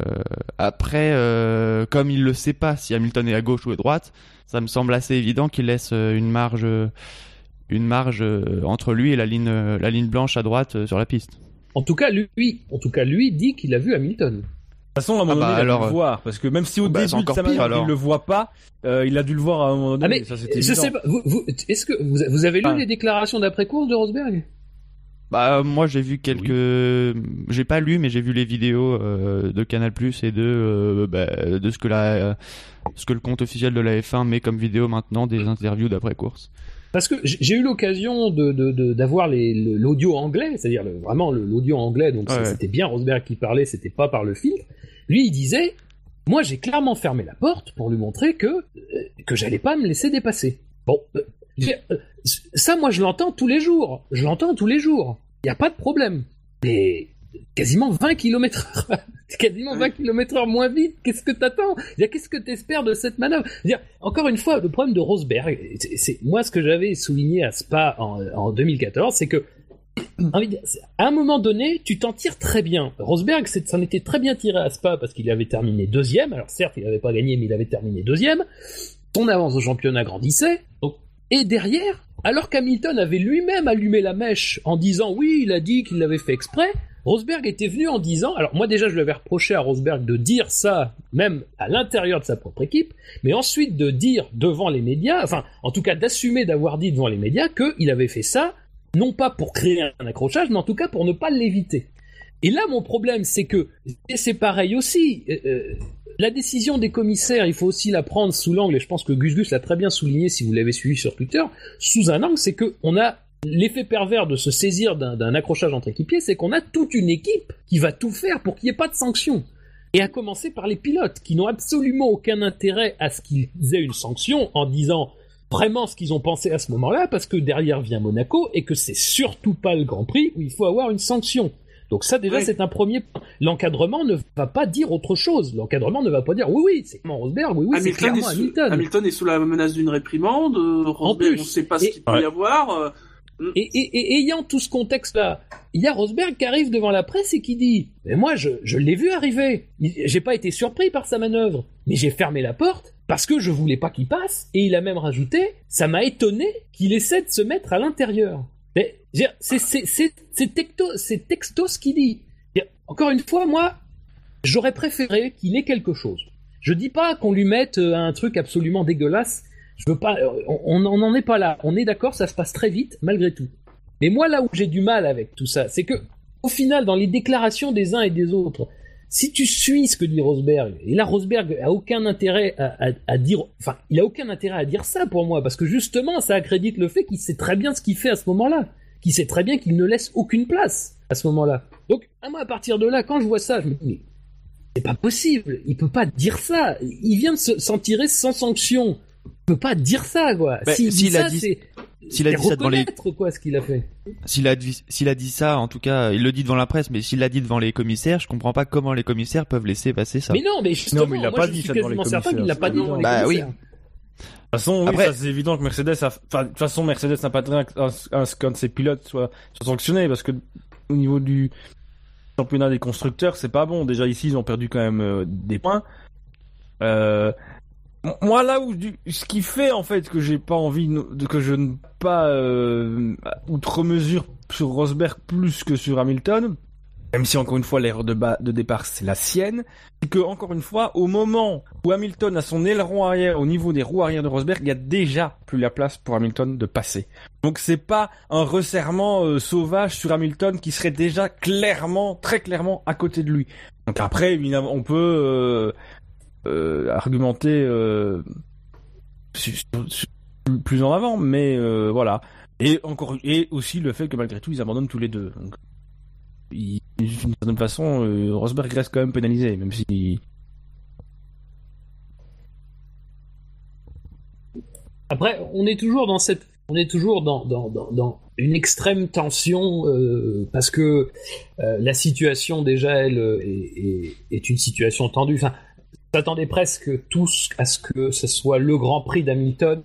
après, euh, comme il le sait pas si Hamilton est à gauche ou à droite, ça me semble assez évident qu'il laisse euh, une marge, une marge entre lui et la ligne, la ligne blanche à droite sur la piste. En tout cas, lui, en tout cas, lui dit qu'il a vu Hamilton. De toute façon, à un moment ah donné, bah, il a dû le voir, parce que même si au bah, début de sa il le voit pas, euh, il a dû le voir à un moment donné. Ah, ça, je sais pas, vous, vous, est-ce que vous, vous avez lu ah. les déclarations d'après-course de Rosberg? Bah moi j'ai vu quelques, j'ai pas lu mais j'ai vu les vidéos euh, de Canal Plus et de euh, bah, de ce que la, ce que le compte officiel de la F1 met comme vidéo maintenant des interviews d'après course. Parce que j'ai eu l'occasion de d'avoir l'audio anglais, c'est-à-dire vraiment l'audio anglais, donc c'était bien Rosberg qui parlait, c'était pas par le filtre. Lui, il disait, moi j'ai clairement fermé la porte pour lui montrer que euh, que j'allais pas me laisser dépasser. Bon, euh, euh, ça moi je l'entends tous les jours, je l'entends tous les jours. Il y a pas de problème. Mais quasiment 20 km heure, quasiment 20 km heure moins vite. Qu'est-ce que t'attends? Qu'est-ce que t'espères de cette manœuvre? Dire, Encore une fois, le problème de Rosberg, c'est moi ce que j'avais souligné à Spa en, en 2014, c'est que à un moment donné, tu t'en tires très bien. Rosberg s'en était très bien tiré à Spa parce qu'il avait terminé deuxième. Alors certes, il n'avait pas gagné, mais il avait terminé deuxième. Son avance au championnat grandissait. Et derrière, alors qu'Hamilton avait lui-même allumé la mèche en disant oui, il a dit qu'il l'avait fait exprès, Rosberg était venu en disant, alors moi déjà je lui avais reproché à Rosberg de dire ça même à l'intérieur de sa propre équipe, mais ensuite de dire devant les médias, enfin en tout cas d'assumer d'avoir dit devant les médias qu'il avait fait ça non pas pour créer un accrochage, mais en tout cas pour ne pas l'éviter. Et là, mon problème, c'est que, et c'est pareil aussi, euh, euh, la décision des commissaires, il faut aussi la prendre sous l'angle, et je pense que Gus Gus l'a très bien souligné si vous l'avez suivi sur Twitter, sous un angle, c'est qu'on a l'effet pervers de se saisir d'un accrochage entre équipiers, c'est qu'on a toute une équipe qui va tout faire pour qu'il n'y ait pas de sanction. Et à commencer par les pilotes, qui n'ont absolument aucun intérêt à ce qu'ils aient une sanction en disant vraiment ce qu'ils ont pensé à ce moment-là, parce que derrière vient Monaco et que c'est surtout pas le Grand Prix où il faut avoir une sanction. Donc ça déjà c'est un premier point. L'encadrement ne va pas dire autre chose. L'encadrement ne va pas dire oui oui c'est clairement Rosberg, oui oui c'est clairement Hamilton. Hamilton est sous la menace d'une réprimande. Euh, Rosberg on ne sait pas ce qu'il peut y avoir. Euh, et, ayant tout ce contexte-là, il y a Rosberg qui arrive devant la presse et qui dit Mais moi, je, l'ai vu arriver. J'ai pas été surpris par sa manœuvre, mais j'ai fermé la porte parce que je voulais pas qu'il passe. Et il a même rajouté Ça m'a étonné qu'il essaie de se mettre à l'intérieur. C'est Textos qui dit. Encore une fois, moi, j'aurais préféré qu'il ait quelque chose. Je dis pas qu'on lui mette euh, un truc absolument dégueulasse je veux pas, on n'en est pas là. On est d'accord, ça se passe très vite, malgré tout. Mais moi, là où j'ai du mal avec tout ça, c'est que, au final, dans les déclarations des uns et des autres, si tu suis ce que dit Rosberg, et là Rosberg a aucun intérêt à, dire, enfin, il a aucun intérêt à dire ça pour moi, parce que justement, ça accrédite le fait qu'il sait très bien ce qu'il fait à ce moment-là, qu'il sait très bien qu'il ne laisse aucune place à ce moment-là. Donc, à moi, à partir de là, quand je vois ça, je me dis, mais c'est pas possible, il peut pas dire ça, il vient de s'en tirer sans sanction, peut pas dire ça, quoi. Bah, s'il dit ça, c'est s'il a dit ça devant les quoi ce qu'il a fait. S'il a dit s'il a dit ça en tout cas, il le dit devant la presse mais s'il l'a dit devant les commissaires, je comprends pas comment les commissaires peuvent laisser passer ça. Mais non, mais justement, non, mais il a moi, pas je dit suis ça devant les certain qu'il l'a pas dit devant les Bah oui. commissaires. De toute façon, oui, Après- c'est évident que Mercedes a, enfin, de toute façon, Mercedes n'a pas de rien à à ce qu'un de ses pilotes soit, soit sanctionné parce que au niveau du championnat des constructeurs, c'est pas bon. Déjà ici, ils ont perdu quand même euh, des points. Euh, moi, là où ce qui fait en fait que j'ai pas envie de que je ne pas euh, outre mesure sur Rosberg plus que sur Hamilton, même si encore une fois l'erreur de, bas, de départ c'est la sienne, c'est que encore une fois au moment où Hamilton a son aileron arrière au niveau des roues arrière de Rosberg, il y a déjà plus la place pour Hamilton de passer. Donc c'est pas un resserrement euh, sauvage sur Hamilton qui serait déjà clairement, très clairement à côté de lui. Donc après, on peut euh, argumenter euh, sur- sur- plus en avant, mais euh, voilà. Et encore et aussi le fait que malgré tout ils abandonnent tous les deux. Donc, d'une certaine façon, euh, Rosberg reste quand même pénalisé, même si Après, on est toujours dans cette, on est toujours dans, dans, dans, une extrême tension euh, parce que euh, la situation déjà elle euh, est, est, est une situation tendue. Enfin, s'attendait presque tous à ce que ce soit le Grand Prix d'Hamilton.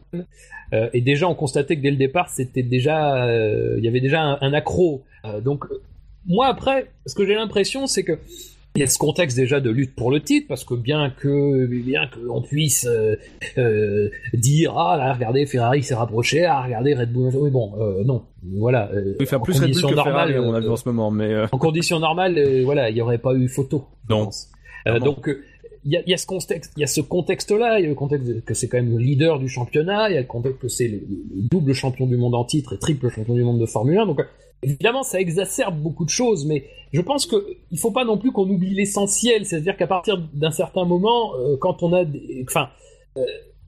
Euh, et déjà, on constatait que dès le départ, c'était déjà, euh, il y avait déjà un, un accro. Euh, donc, moi après, ce que j'ai l'impression, c'est que il y a ce contexte déjà de lutte pour le titre, parce que bien que bien qu'on puisse dire ah là regardez Ferrari s'est rapproché, ah regardez Red Bull, oui bon non voilà. il fait en plus Red Bull que Ferrari, on a vu en ce moment, mais en conditions normales, euh, voilà, il n'y aurait pas eu photo. je Non. pense. Donc il y a, ce contexte-là, il y a le contexte que c'est quand même le leader du championnat, il y a le contexte que c'est le, le double champion du monde en titre et triple champion du monde de Formule 1. Donc évidemment, ça exacerbe beaucoup de choses, mais je pense que il faut pas non plus qu'on oublie l'essentiel, c'est-à-dire qu'à partir d'un certain moment, euh, quand on a, enfin, euh,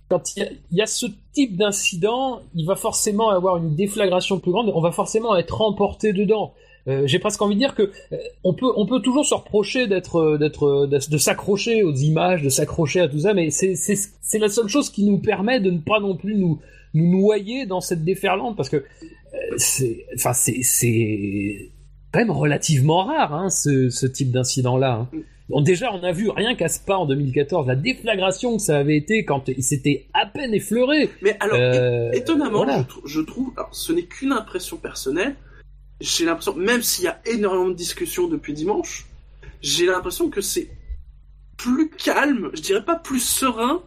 quand il y, a, y a ce type d'incident, il va forcément avoir une déflagration plus grande, on va forcément être emporté dedans. Euh, J'ai presque envie de dire que euh, on peut on peut toujours se reprocher d'être euh, d'être de, s'accrocher aux images, de s'accrocher à tout ça, mais c'est c'est c'est la seule chose qui nous permet de ne pas non plus nous nous noyer dans cette déferlante parce que euh, c'est enfin c'est c'est quand même relativement rare hein, ce ce type d'incident là. Hein. Bon, déjà, on a vu rien qu'à Spa en 2014 la déflagration que ça avait été quand il s'était à peine effleuré. Mais alors, étonnamment, voilà. je trouve, alors ce n'est qu'une impression personnelle, j'ai l'impression, même s'il y a énormément de discussions depuis dimanche, j'ai l'impression que c'est plus calme, je dirais pas plus serein,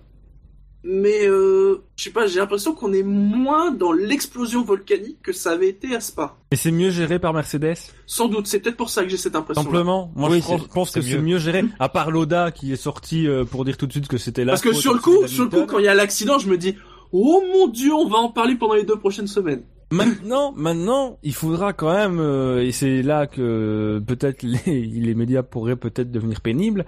mais euh, je sais pas, j'ai l'impression qu'on est moins dans l'explosion volcanique que ça avait été à Spa. et c'est mieux géré par Mercedes? Sans doute, c'est peut-être pour ça que j'ai cette impression. Simplement, moi Oui, je pense, que c'est mieux géré. À part Loda qui est sorti euh, pour dire tout de suite que c'était là. Parce que sur le coup, sur le coup, quand il y a l'accident, je me dis, oh mon dieu, on va en parler pendant les deux prochaines semaines. Maintenant, maintenant, il faudra quand même, euh, et c'est là que peut-être les, les médias pourraient peut-être devenir pénibles,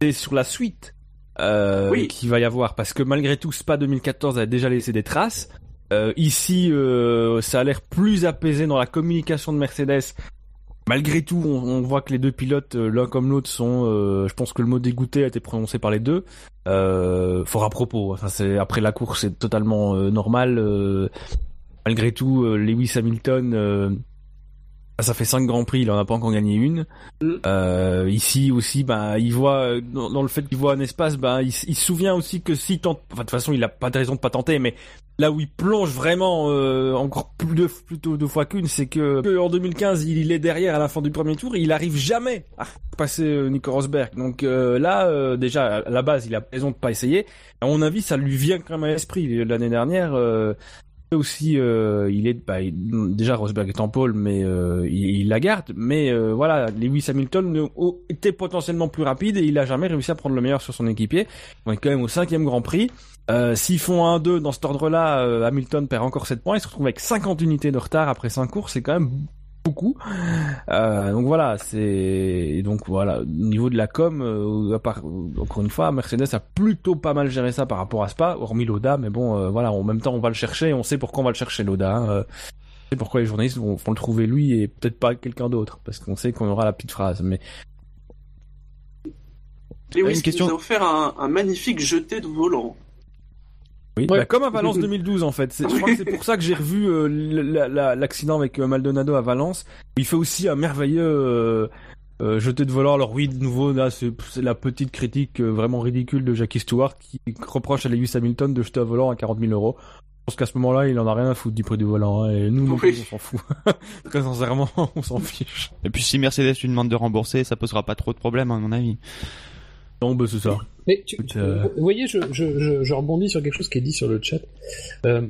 c'est sur la suite euh, Oui. qu'il va y avoir, parce que malgré tout, Spa 2014 a déjà laissé des traces. Euh, ici, euh, ça a l'air plus apaisé dans la communication de Mercedes. Malgré tout, on, on voit que les deux pilotes, euh, l'un comme l'autre, sont. euh, je pense que le mot dégoûté a été prononcé par les deux. Euh, fort à propos. Enfin, c'est après la course, c'est totalement euh, normal. Malgré tout, euh, Lewis Hamilton, euh, ça fait cinq grands prix, il en a pas encore gagné une. Euh, ici aussi, bah, il voit dans, le fait qu'il voit un espace, bah, il, se souvient aussi que si tente, enfin, de toute façon, il a pas de raison de pas tenter, mais là où il plonge vraiment encore plus de, plutôt deux fois qu'une, c'est que, en 2015, il, est derrière à la fin du premier tour, et il arrive jamais à passer Nico Rosberg. Donc là, déjà à la base, il a raison de pas essayer. À mon avis, ça lui vient quand même à l'esprit l'année dernière. Aussi, euh, il est bah, déjà Rosberg est en pôle, mais euh, il, la garde. Mais euh, voilà, Lewis Hamilton était potentiellement plus rapide et il a jamais réussi à prendre le meilleur sur son équipier. On est quand même au cinquième Grand Prix. Euh, S'ils font un 2 dans cet ordre-là, euh, Hamilton perd encore 7 points. Il se retrouve avec 50 unités de retard après 5 courses. C'est quand même beaucoup. Euh, donc voilà, c'est donc voilà au niveau de la com, euh, encore une fois, Mercedes a plutôt pas mal géré ça par rapport à Spa, hormis Loda, mais bon, euh, voilà, en même temps on va le chercher, on sait pourquoi on va le chercher Loda. Hein, c'est pourquoi les journalistes vont, le trouver lui et peut-être pas quelqu'un d'autre, parce qu'on sait qu'on aura la petite phrase. Mais et oui, une question. Nous a offert un magnifique jeté de volant. Oui, bah, comme à Valence 2012 en fait. Je crois que c'est pour ça que j'ai revu euh, l'accident avec euh, Maldonado à Valence. Il fait aussi un merveilleux euh, euh jeté de volant. Alors oui, de nouveau, là, c'est la petite critique vraiment ridicule de Jackie Stewart qui reproche à Lewis Hamilton de jeter un volant à 40 000 euros. Je pense qu'à ce moment-là, il en a rien à foutre du prix du volant. Hein, et nous, on s'en fout. Très sincèrement, on s'en fiche. Et puis si Mercedes lui demande de rembourser, ça posera pas trop de problèmes à mon avis. Non, bah c'est ça. Mais tu, euh, vous voyez, je, je, je, rebondis sur quelque chose qui est dit sur le chat. Euh,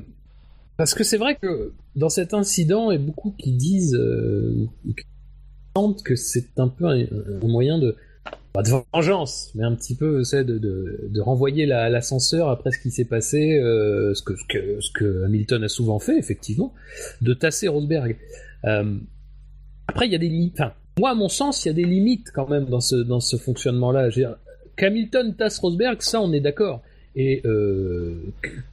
parce que c'est vrai que dans cet incident, il y a beaucoup qui disent, euh, que c'est un peu un, moyen de, pas de vengeance, mais un petit peu, c'est de, de, de, renvoyer l'ascenseur après ce qui s'est passé, euh, ce, que, ce, que, ce que Hamilton a souvent fait, effectivement, de tasser Rosberg. Euh, après, il y a des limites. Enfin, moi, à mon sens, il y a des limites quand même dans ce, dans ce fonctionnement-là. Qu'Hamilton tasse Rosberg, ça on est d'accord. Et euh,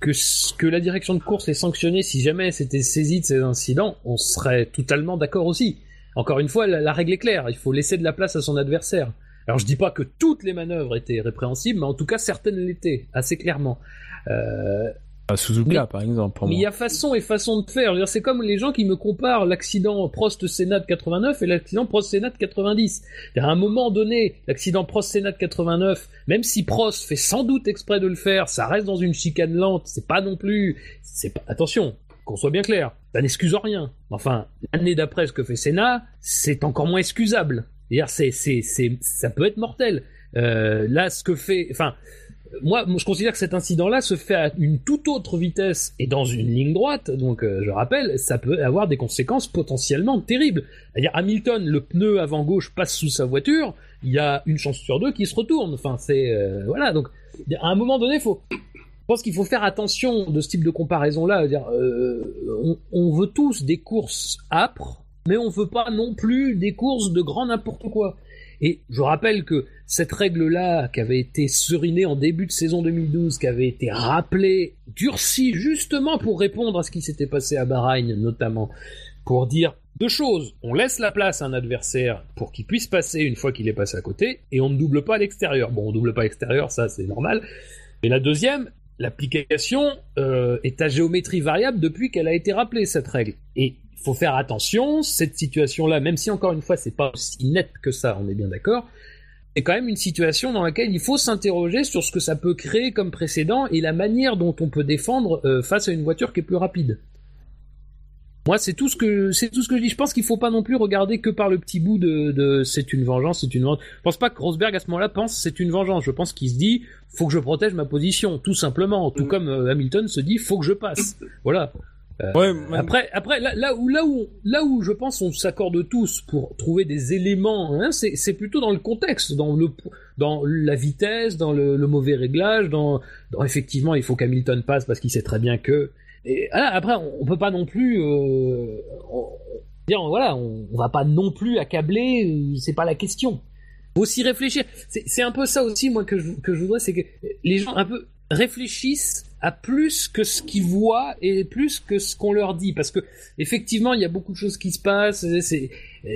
que, la direction de course est sanctionnée si jamais c'était saisi de ces incidents, on serait totalement d'accord aussi. Encore une fois, la, règle est claire, il faut laisser de la place à son adversaire. Alors je dis pas que toutes les manœuvres étaient répréhensibles, mais en tout cas certaines l'étaient, assez clairement. Euh, à Suzuka, par exemple. mais il y a façon et façon de faire. C'est comme les gens qui me comparent l'accident Prost-Sénat de 89 et l'accident Prost-Sénat de 90. À un moment donné, l'accident Prost-Sénat de 89, même si Prost fait sans doute exprès de le faire, ça reste dans une chicane lente. C'est pas non plus. C'est pas. Attention, qu'on soit bien clair, ça n'excuse rien. Enfin, l'année d'après ce que fait Senna, c'est encore moins excusable. C'est, c'est, c'est, ça peut être mortel. Euh, là, ce que fait, enfin, moi, je considère que cet incident-là se fait à une toute autre vitesse et dans une ligne droite. Donc, euh, je rappelle, ça peut avoir des conséquences potentiellement terribles. C'est-à-dire, Hamilton, le pneu avant gauche passe sous sa voiture, il y a une chance sur deux qu'il se retourne. Enfin, c'est euh, voilà. Donc, à un moment donné, faut. Je pense qu'il faut faire attention de ce type de comparaison-là. Euh, on, veut tous des courses âpres, mais on veut pas non plus des courses de grand n'importe quoi. Et je rappelle que cette règle-là, qui avait été serinée en début de saison 2012, qui avait été rappelée, durcie justement pour répondre à ce qui s'était passé à Bahreïn, notamment, pour dire deux choses. On laisse la place à un adversaire pour qu'il puisse passer une fois qu'il est passé à côté, et on ne double pas à l'extérieur. Bon, on double pas à l'extérieur, ça c'est normal. Mais la deuxième, l'application euh, est à géométrie variable depuis qu'elle a été rappelée, cette règle. Et faut faire attention, cette situation-là, même si encore une fois c'est pas aussi net que ça, on est bien d'accord, c'est quand même une situation dans laquelle il faut s'interroger sur ce que ça peut créer comme précédent et la manière dont on peut défendre euh, face à une voiture qui est plus rapide. Moi, c'est tout ce que c'est tout ce que je dis. Je pense qu'il faut pas non plus regarder que par le petit bout de, c'est une vengeance, c'est une vengeance. Je pense pas que Rosberg à ce moment-là pense c'est une vengeance. Je pense qu'il se dit faut que je protège ma position, tout simplement. Tout mm. comme euh, Hamilton se dit faut que je passe. Voilà. Euh, après, après là, où, là, où, là où je pense on s'accorde tous pour trouver des éléments, hein, c'est plutôt dans le contexte, dans, le, dans la vitesse, dans le, mauvais réglage, dans, dans, effectivement il faut qu'Hamilton passe parce qu'il sait très bien que. Et après, on, peut pas non plus euh, dire voilà, on, on, va pas non plus accabler, euh, c'est pas la question. Faut aussi réfléchir. C'est un peu ça aussi moi que je, que je voudrais, c'est que les gens un peu réfléchissent à plus que ce qu'ils voient et plus que ce qu'on leur dit parce que effectivement il y a beaucoup de choses qui se passent c'est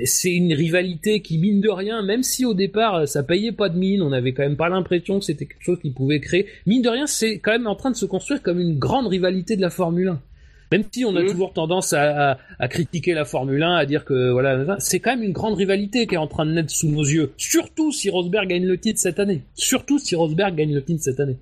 c'est une rivalité qui mine de rien même si au départ ça payait pas de mine on avait quand même pas l'impression que c'était quelque chose qui pouvait créer mine de rien c'est quand même en train de se construire comme une grande rivalité de la Formule 1 même si on a mmh. toujours tendance à, à, critiquer la Formule 1, à dire que voilà, c'est quand même une grande rivalité qui est en train de naître sous nos yeux. Surtout si Rosberg gagne le titre cette année. Surtout si Rosberg gagne le titre cette année.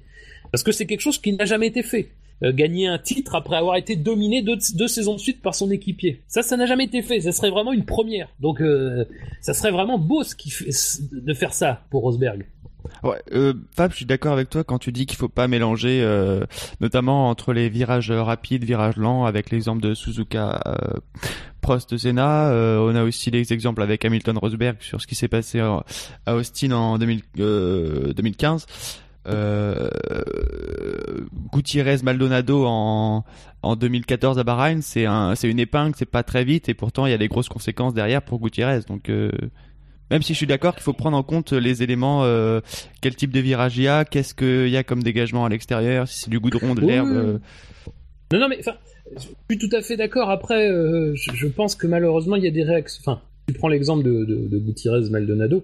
Parce que c'est quelque chose qui n'a jamais été fait. Euh, gagner un titre après avoir été dominé deux, saisons de suite par son équipier. Ça, ça n'a jamais été fait. Ça serait vraiment une première. Donc, euh, ça serait vraiment beau de faire ça pour Rosberg. Ouais, euh, Fab, je suis d'accord avec toi quand tu dis qu'il faut pas mélanger, euh, notamment entre les virages rapides, virages lents, avec l'exemple de Suzuka, euh, Prost, Senna. Euh, on a aussi les exemples avec Hamilton, Rosberg sur ce qui s'est passé à Austin en 2000, 2015. Euh, Gutiérrez Maldonado en en 2014 à Bahreïn, c'est un c'est une épingle, c'est pas très vite et pourtant il y a des grosses conséquences derrière pour Gutiérrez. Donc euh, même si je suis d'accord qu'il faut prendre en compte les éléments, euh, quel type de virage il y a, qu'est-ce qu'il y a comme dégagement à l'extérieur, si c'est du goudron, de l'herbe. Euh. Non, non, mais enfin, je suis tout à fait d'accord. Après, je, pense que malheureusement, il y a des réactions. Enfin, tu prends l'exemple de, de, de Gutiérrez Maldonado.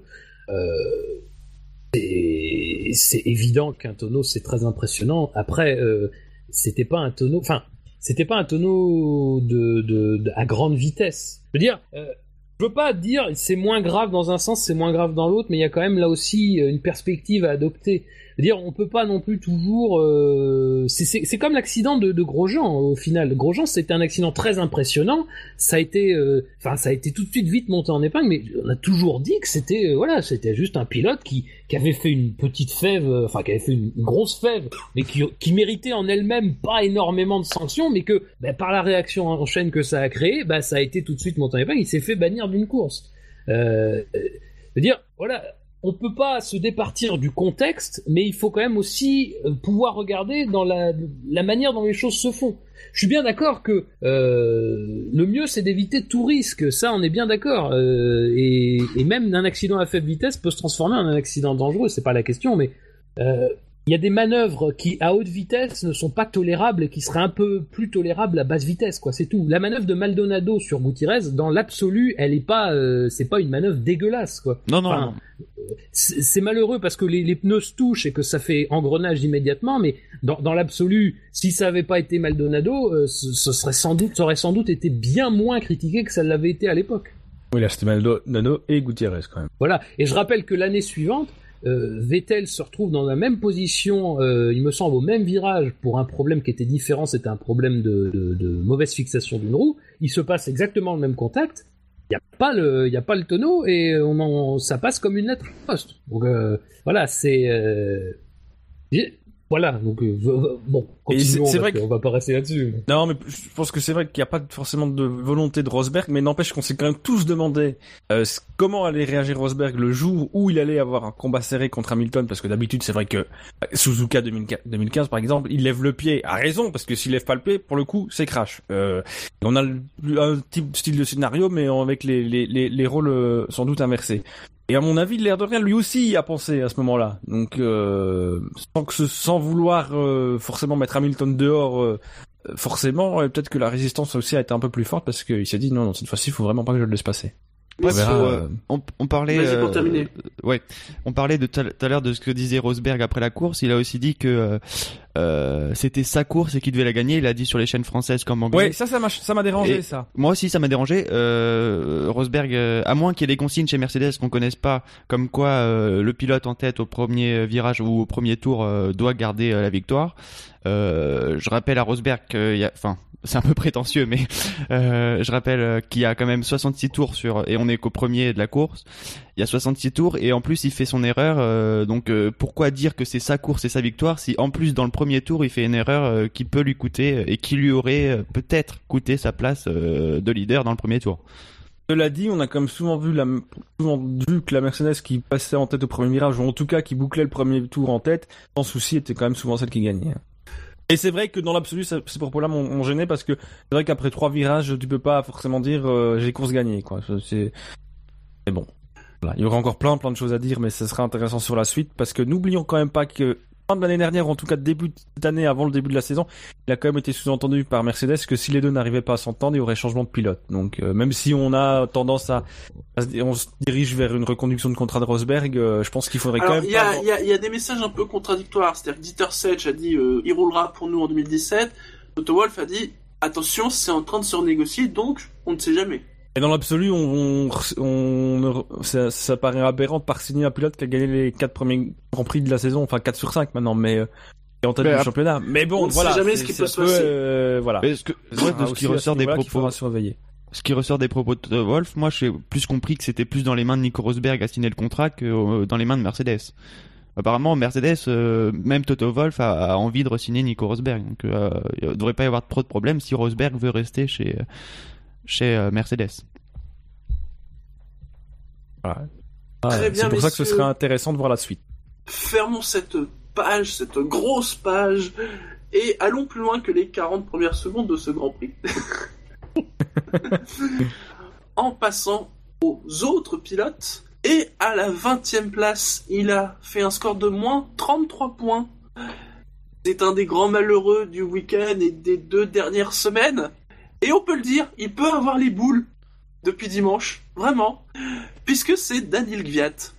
C'est évident qu'un tonneau c'est très impressionnant. Après, c'était pas un tonneau. Enfin, c'était pas un tonneau de, de, à grande vitesse. Je veux dire, euh, je veux pas dire c'est moins grave dans un sens, c'est moins grave dans l'autre, mais il y a quand même là aussi euh, une perspective à adopter dire, on peut pas non plus toujours. Euh, c'est comme l'accident de, Grosjean au final. Grosjean, c'était un accident très impressionnant. Ça a été, euh, enfin, ça a été tout de suite vite monté en épingle, mais on a toujours dit que c'était, euh, voilà, c'était juste un pilote qui, qui avait fait une petite fève, enfin, qui avait fait une, grosse fève, mais qui, qui méritait en elle-même pas énormément de sanctions, mais que ben, par la réaction en chaîne que ça a créé, ben, ça a été tout de suite monté en épingle. Il s'est fait bannir d'une course. Euh, dire, voilà, on peut pas se départir du contexte, mais il faut quand même aussi euh, pouvoir regarder dans la, manière dont les choses se font. Je suis bien d'accord que euh, le mieux c'est d'éviter tout risque, ça on est bien d'accord. Euh, et, même un accident à faible vitesse peut se transformer en un accident dangereux, c'est pas la question, mais il y a des manœuvres qui, à haute vitesse, ne sont pas tolérables et qui seraient un peu plus tolérables à basse vitesse, quoi. C'est tout. La manœuvre de Maldonado sur Gutiérrez, dans l'absolu, elle est pas, euh, c'est pas une manœuvre dégueulasse, quoi. Non, non. c'est malheureux parce que les, pneus se touchent et que ça fait engrenage immédiatement, mais dans, l'absolu, si ça avait pas été Maldonado, euh, ce, serait sans doute, ça aurait sans doute été bien moins critiqué que ça l'avait été à l'époque. Oui, là c'était Maldonado et Gutiérrez quand même. Voilà. Et je rappelle que l'année suivante, Vettel se retrouve dans la même position, euh, il me semble au même virage pour un problème qui était différent, c'était un problème de, mauvaise fixation d'une roue. Il se passe exactement le même contact. Il n'y a pas le, il a pas le tonneau et on ça passe comme une lettre poste. Donc euh, voilà, c'est voilà, donc euh, bon, c'est vrai qu'on va pas rester là-dessus. Non, mais je pense que c'est vrai qu'il n'y a pas forcément de volonté de Rosberg, mais n'empêche qu'on s'est quand même tous demandé euh, comment allait réagir Rosberg le jour où il allait avoir un combat serré contre Hamilton, parce que d'habitude c'est vrai que euh, Suzuka 2015 par exemple, il lève le pied à raison, parce que s'il lève pas le pied, pour le coup, c'est crash. Euh, on a un type style de scénario, mais avec les, les, les, les rôles sans doute inversés. Et à mon avis, l'air de rien, lui aussi y a pensé à ce moment-là. Donc, euh, sans, que sans vouloir euh, forcément mettre Hamilton dehors, euh, forcément, peut-être que la résistance aussi a été un peu plus forte parce qu'il s'est dit non, non, cette fois-ci, il faut vraiment pas que je le laisse passer. Euh, on, on, parlait. pour euh, terminer. ouais, on parlait de tout à l'heure de ce que disait Rosberg après la course. Il a aussi dit que euh, c'était sa course et qu'il devait la gagner. Il a dit sur les chaînes françaises comme anglais. Ouais, ça, ça m'a, ça m'a dérangé, ça. Moi aussi, ça m'a dérangé. Rosberg, à moins qu'il y ait des consignes chez Mercedes qu'on connaisse pas, comme quoi le pilote en tête au premier virage ou au premier tour doit garder la victoire. je rappelle à Rosberg qu'il y a, enfin, c'est un peu prétentieux, mais euh, je rappelle euh, qu'il y a quand même 66 tours sur et on est qu'au premier de la course. Il y a 66 tours et en plus il fait son erreur. Euh, donc euh, pourquoi dire que c'est sa course et sa victoire si en plus dans le premier tour il fait une erreur qui peut lui coûter et qui lui aurait peut-être coûté sa place de leader dans le premier tour? Cela dit, on a quand même souvent vu, la, que la Mercedes qui passait en tête au premier virage, ou en tout cas qui bouclait le premier tour en tête, sans souci, était quand même souvent celle qui gagnait. Et c'est vrai que dans l'absolu, ces propos-là m'ont gêné parce que c'est vrai qu'après trois virages, tu peux pas forcément dire euh, j'ai course gagnée, quoi. C'est bon. Voilà. Il y aura encore plein, plein de choses à dire, mais ce sera intéressant sur la suite parce que n'oublions quand même pas que de l'année dernière, en tout cas début de cette année, avant le début de la saison, il a quand même été sous-entendu par Mercedes que si les deux n'arrivaient pas à s'entendre, il y aurait changement de pilote. Donc euh, même si on a tendance à, on se dirige vers une reconduction de contrat de Rosberg, euh, je pense qu'il faudrait quand même. Il y, a, y, y a des messages un peu contradictoires. C'est-à-dire que Dieter Sedge a dit euh, il roulera pour nous en 2017. Toto Wolf a dit attention, c'est en train de se renégocier, donc on ne sait jamais. Et dans l'absolu, on, on, ça, ça, paraît aberrant de par signer un pilote qui a gagné les quatre premiers Grands Prix de la saison, enfin 4 sur 5 maintenant, mais euh, en tête du championnat. Mais bon, on voilà. Sait jamais ce qui peut se passer. Euh, voilà. ce, que, ce qui ressort des propos, ce qui ressort des propos de Wolf, moi j'ai plus compris que c'était plus dans les mains de Nico Rosberg à signer le contrat que euh, dans les mains de Mercedes. Apparemment, Mercedes, euh, même Toto Wolf a, a envie de re-signer Nico Rosberg. Donc, euh, il ne devrait pas y avoir trop de problèmes si Rosberg veut rester chez chez euh, Mercedes. Voilà. Ah, c'est pour ça que ce serait intéressant de voir la suite. Fermons cette page, cette grosse page, et allons plus loin que les 40 premières secondes de ce Grand Prix. en passant aux autres pilotes, et à la 20e place, il a fait un score de moins 33 points. C'est un des grands malheureux du week-end et des deux dernières semaines. Et on peut le dire, il peut avoir les boules depuis dimanche, vraiment, puisque c'est Daniel Gviat.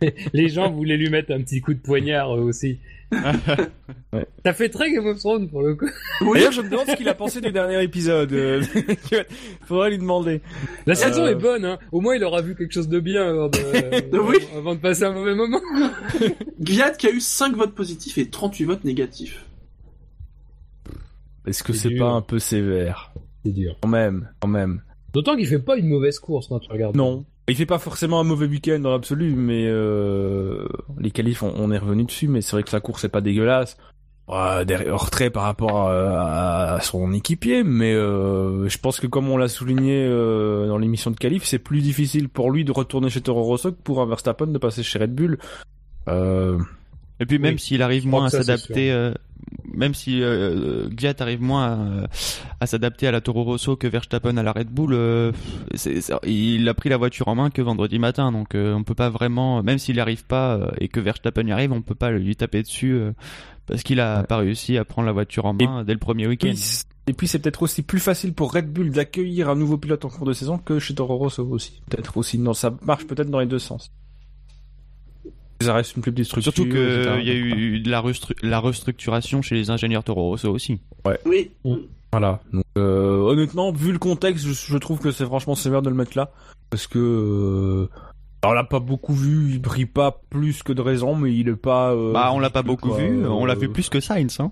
les gens voulaient lui mettre un petit coup de poignard aussi. ouais. Ça fait très Game of Thrones pour le coup. D'ailleurs, je me demande ce qu'il a pensé du dernier épisode. Faudrait lui demander. La saison est bonne, hein. Au moins, il aura vu quelque chose de bien avant de, oui. avant de passer un mauvais moment. Gviat qui a eu 5 votes positifs et 38 votes négatifs. Est-ce que c'est pas un peu sévère C'est dur. Quand même, quand même. D'autant qu'il fait pas une mauvaise course quand tu regardes. Non. Il fait pas forcément un mauvais week-end dans l'absolu, mais euh, les qualifs, on, on, est revenu dessus, mais c'est vrai que sa course est pas dégueulasse. Euh, retrait par rapport à, à, son équipier, mais euh, je pense que comme on l'a souligné euh, dans l'émission de qualif, c'est plus difficile pour lui de retourner chez Toro Rosso que pour un Verstappen de passer chez Red Bull. Euh, et puis même s'il arrive moins à s'adapter, euh, même si euh, arrive moins à, s'adapter à la Toro Rosso que Verstappen à la Red Bull, euh, il a pris la voiture en main que vendredi matin, donc euh, on peut pas vraiment, même s'il n'y arrive pas euh, et que Verstappen y arrive, on peut pas lui taper dessus parce qu'il a pas réussi à prendre la voiture en main dès le premier week-end. Et puis c'est peut-être aussi plus facile pour Red Bull d'accueillir un nouveau pilote en cours de saison que chez Toro Rosso aussi. Peut-être aussi. Non, ça marche peut-être dans les deux sens. Ça reste une plus petite structure. Surtout qu'il y a eu de la, la, restructuration chez les ingénieurs Toro Rosso aussi. Ouais. Oui. Voilà. Donc, euh, honnêtement, vu le contexte, je, je trouve que c'est franchement sévère de le mettre là. Parce que... Euh, on l'a pas beaucoup vu, il brille pas plus que de raison, mais il est pas... Euh, bah on l'a pas beaucoup vu, on l'a vu plus que Sainz. Hein.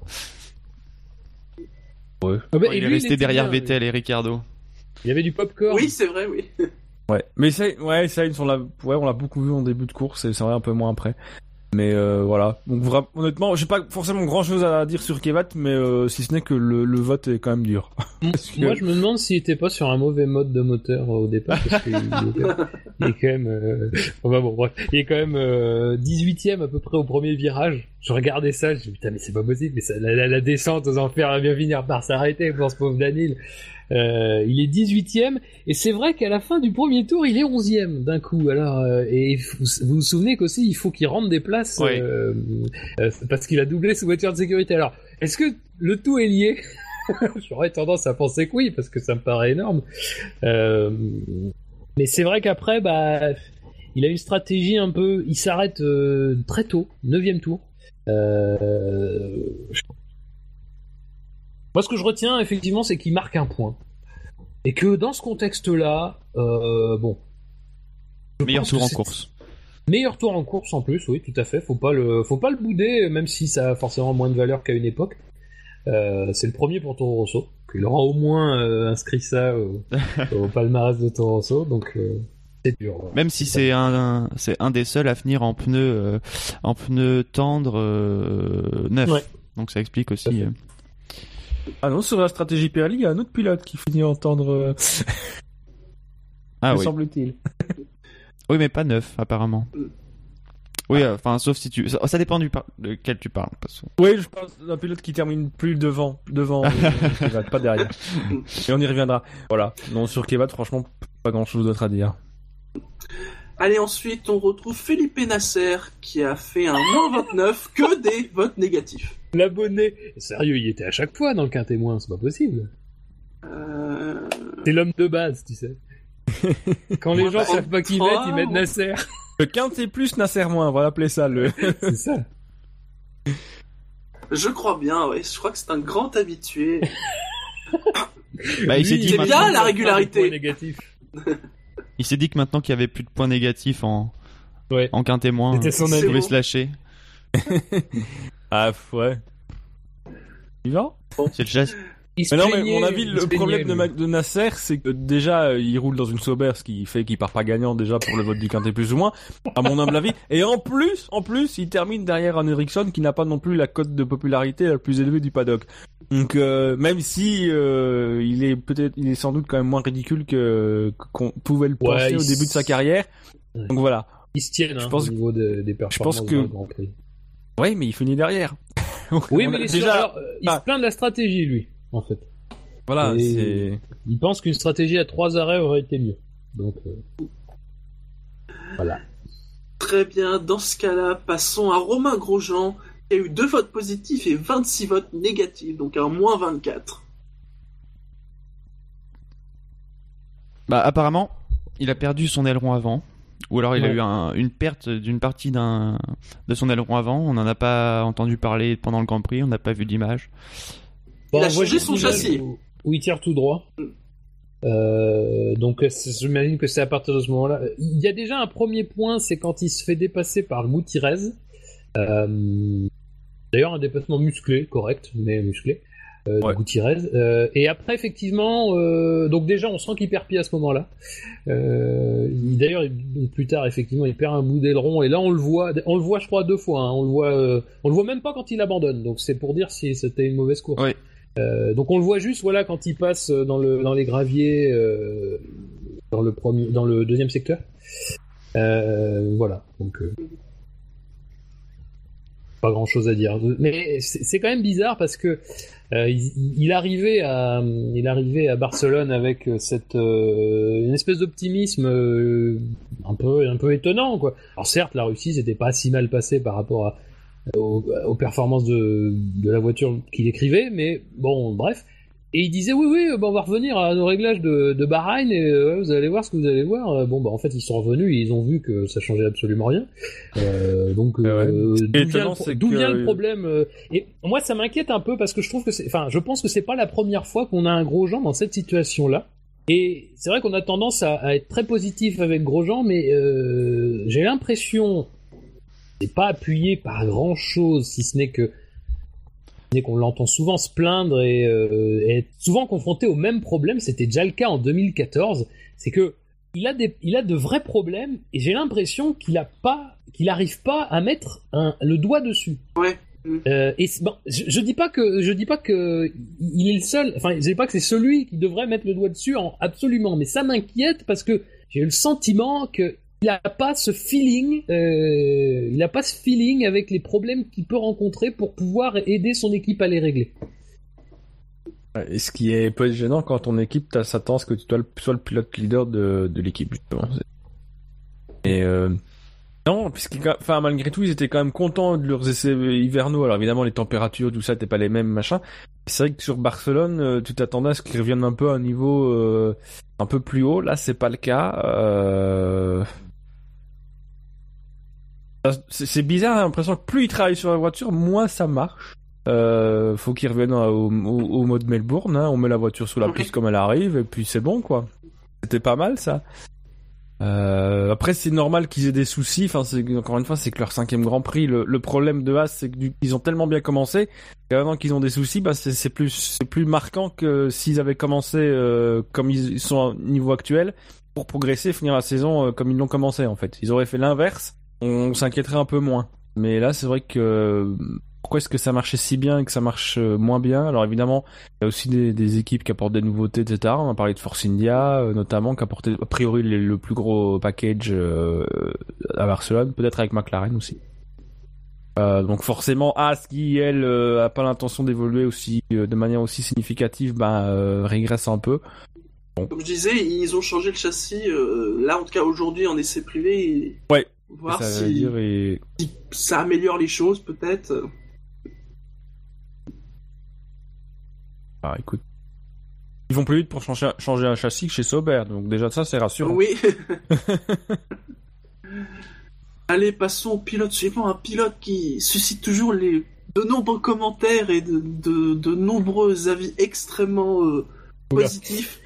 Ouais. Bah, il est resté derrière Vettel et Ricardo. Il y avait du popcorn. Oui, c'est vrai, oui. Ouais, mais ça, ouais, ça, on l'a, ouais, on l'a beaucoup vu en début de course et c'est vrai un peu moins après. Mais euh, voilà. Donc vraiment, honnêtement, j'ai pas forcément grand chose à dire sur Kevat, mais euh, si ce n'est que le, le, vote est quand même dur. Moi, je me demande s'il était pas sur un mauvais mode de moteur au départ, parce qu'il est, il est quand même, euh... enfin, bon, bref, il est quand même euh, 18ème à peu près au premier virage. Je regardais ça, je me dis putain mais c'est pas possible, mais ça, la, la, descente aux enfers va bien finir par s'arrêter pour ce pauvre Daniel. Euh, il est 18ème et c'est vrai qu'à la fin du premier tour, il est 11ème d'un coup. Alors euh, et vous, vous, vous souvenez qu'aussi il faut qu'il rentre des places Oui. euh, parce qu'il a doublé sa voiture de sécurité. Alors est-ce que le tout est lié J'aurais tendance à penser que oui parce que ça me paraît énorme. Mais c'est vrai qu'après, bah, il a une stratégie un peu. Il s'arrête très tôt, 9 tour. Euh, moi, ce que je retiens, effectivement, c'est qu'il marque un point. Et que dans ce contexte-là, euh, bon. Meilleur tour en course. Meilleur tour en course en plus, oui, tout à fait. Faut pas le, faut pas le bouder, même si ça a forcément moins de valeur qu'à une époque. Euh, c'est le premier pour Toro Rosso. Il aura au moins euh, inscrit ça au, au palmarès de Toro Rosso, donc euh, c'est dur. voilà. Même si c'est un, un- c'est un des seuls à finir en pneu en pneu tendre neuf. Ouais. Donc ça explique aussi. Ah non, sur la stratégie Pirelli, il y a un autre pilote qui finit à entendre, euh, Ah me oui. semble-t-il. Oui, mais pas neuf apparemment. Oui, euh, enfin sauf si tu ça, ça dépend du par... de quel tu parles. parce que- Oui, je pense d'un pilote qui termine plus devant, devant euh, Kevat, pas derrière. Et on y reviendra. Voilà. Non, sur Kevat, franchement, pas grand-chose d'autre à dire. Allez, ensuite, on retrouve Felipe Nasser qui a fait un moins 29 que des votes négatifs. L'abonné, sérieux, il était à chaque fois dans le quintet moins, c'est pas possible. Euh... C'est l'homme de base, tu sais. Quand les gens savent pas qui mettre, ils mettent Nasser. Le quintet plus Nasser moins, on va l'appeler ça le. C'est ça. Je crois bien, ouais. Je crois que c'est un grand habitué. Bah, il s'est dit c'est bien, la régularité. Il s'est dit que maintenant qu'il y avait plus de points négatifs en Ouais. en témoin, il pouvait se lâcher. Ah, ouais. Il va C'est le geste. Mais non, mais mon avis, le problème de, Nasser, c'est que déjà, euh, il roule dans une Sauber, ce qui fait qu'il part pas gagnant déjà pour le vote du quintet plus ou moins, à mon humble avis. Et en plus, en plus, il termine derrière un Ericsson qui n'a pas non plus la cote de popularité la plus élevée du paddock. Donc, euh, même si euh, il est peut-être, il est sans doute quand même moins ridicule que qu'on pouvait le penser au début de sa carrière. Donc voilà. Ils se tiennent Je hein, pense au niveau de- des performances que- dans le Grand Prix. Oui, mais il finit derrière. oui, mais déjà, euh, il se ah. plaint de la stratégie, lui, en fait. Voilà, c'est. Il pense qu'une stratégie à trois arrêts aurait été mieux. Donc, euh, voilà. Très bien, dans ce cas-là, passons à Romain Grosjean, qui a eu deux votes positifs et 26 votes négatifs, donc un moins 24. Bah, apparemment, il a perdu son aileron avant. Ou alors il a eu une perte d'une partie d'un de son aileron avant. On n'en a pas entendu parler pendant le Grand Prix. On n'a pas vu d'image. il a changé son châssis. Où, il tire tout droit. Mm. Euh, donc j'imagine que c'est à partir de ce moment-là. Il y a déjà un premier point, c'est quand il se fait dépasser par Gutiérrez. Euh, D'ailleurs un dépassement musclé, correct, mais musclé. Euh, euh, et après, effectivement, euh, donc déjà, on sent qu'il perd pied à ce moment-là. Euh, D'ailleurs, plus tard, effectivement, il perd un bout d'aileron, et là, on le voit, on le voit, je crois, deux fois. Hein. on le voit, on le voit même pas quand il abandonne. Donc, c'est pour dire si c'était une mauvaise course. Donc, on le voit juste, voilà, quand il passe dans le dans les graviers, dans le premier, dans le deuxième secteur. voilà. Donc pas grand chose à dire. Mais c'est quand même bizarre parce que euh, il, arrivait à, il arrivait à Barcelone avec euh, cette euh, une espèce d'optimisme un peu un peu étonnant quoi. Alors certes, la Russie c'était pas si mal passé par rapport à, aux, performances de, de la voiture qu'il écrivait, mais bon, bref. Et il disait oui oui bah, on va revenir à nos réglages de, de Bahreïn et euh, vous allez voir ce que vous allez voir. Euh, bon bah en fait ils sont revenus et ils ont vu que ça changeait absolument rien. Euh, donc euh, d'où vient, le problème Et moi ça m'inquiète un peu parce que je trouve que c'est, enfin je pense que c'est pas la première fois qu'on a un gros Jean dans cette situation là. Et c'est vrai qu'on a tendance à, à, être très positif avec Grosjean, mais j'ai l'impression c'est pas appuyé par grand chose si ce n'est que qu'on l'entend souvent se plaindre et, euh, être souvent confronté au même problème. C'était déjà le cas en 2014. C'est que il a des, il a de vrais problèmes et j'ai l'impression qu'il a pas, qu'il arrive pas à mettre un, le doigt dessus. Ouais. Euh, et bon, je, dis pas que je dis pas que il est le seul. Enfin, je dis pas que c'est celui qui devrait mettre le doigt dessus, en, absolument. Mais ça m'inquiète parce que j'ai le sentiment que il n'a pas ce feeling, euh, pas ce feeling avec les problèmes qu'il peut rencontrer pour pouvoir aider son équipe à les régler. Ce qui est peu gênant quand ton équipe, t'as sa tendance que tu sois le pilote leader de, l'équipe. Et euh, non, enfin malgré tout, ils étaient quand même contents de leurs essais hivernaux. Alors évidemment, les températures, tout ça, n'étaient pas les mêmes, machin. C'est vrai que sur Barcelone, euh, tu t'attendais à ce qu'ils reviennent un peu à un niveau un peu plus haut. Là, c'est pas le cas. C'est bizarre, j'ai l'impression que plus ils travaillent sur la voiture, moins ça marche. Euh, faut qu'ils reviennent au, au, mode Melbourne, hein. on met la voiture sous la piste comme elle arrive, et puis c'est bon, quoi. C'était pas mal, ça. Euh, après, c'est normal qu'ils aient des soucis. Enfin, encore une fois, c'est que leur cinquième Grand Prix. Le, problème de Haas, c'est qu'ils ont tellement bien commencé que maintenant qu'ils ont des soucis, bah c'est plus plus marquant que s'ils avaient commencé euh, comme ils sont au niveau actuel pour progresser, finir la saison euh, comme ils l'ont commencé en fait. Ils auraient fait l'inverse on s'inquiéterait un peu moins. Mais là, c'est vrai que pourquoi est-ce que ça marchait si bien et que ça marche euh, moins bien? Alors évidemment, il y a aussi des, équipes qui apportent des nouveautés, etc. On a parlé de Force India, euh, notamment, qui apportait a priori le, plus gros package euh, à Barcelone, peut-être avec McLaren aussi. donc forcément, As qui elle a pas l'intention d'évoluer aussi de manière aussi significative, ben régresse un peu. Comme je disais, ils ont changé le châssis. là, en tout cas aujourd'hui, en essai privé. Ouais, voir si, ça améliore les choses peut-être. Ah écoute, ils vont plus vite pour changer, changer un châssis que chez Sauber, donc déjà ça c'est rassurant. Oui. Allez, passons au pilote suivant, un pilote qui suscite toujours les de nombreux commentaires et de, de, nombreux avis extrêmement euh, positifs.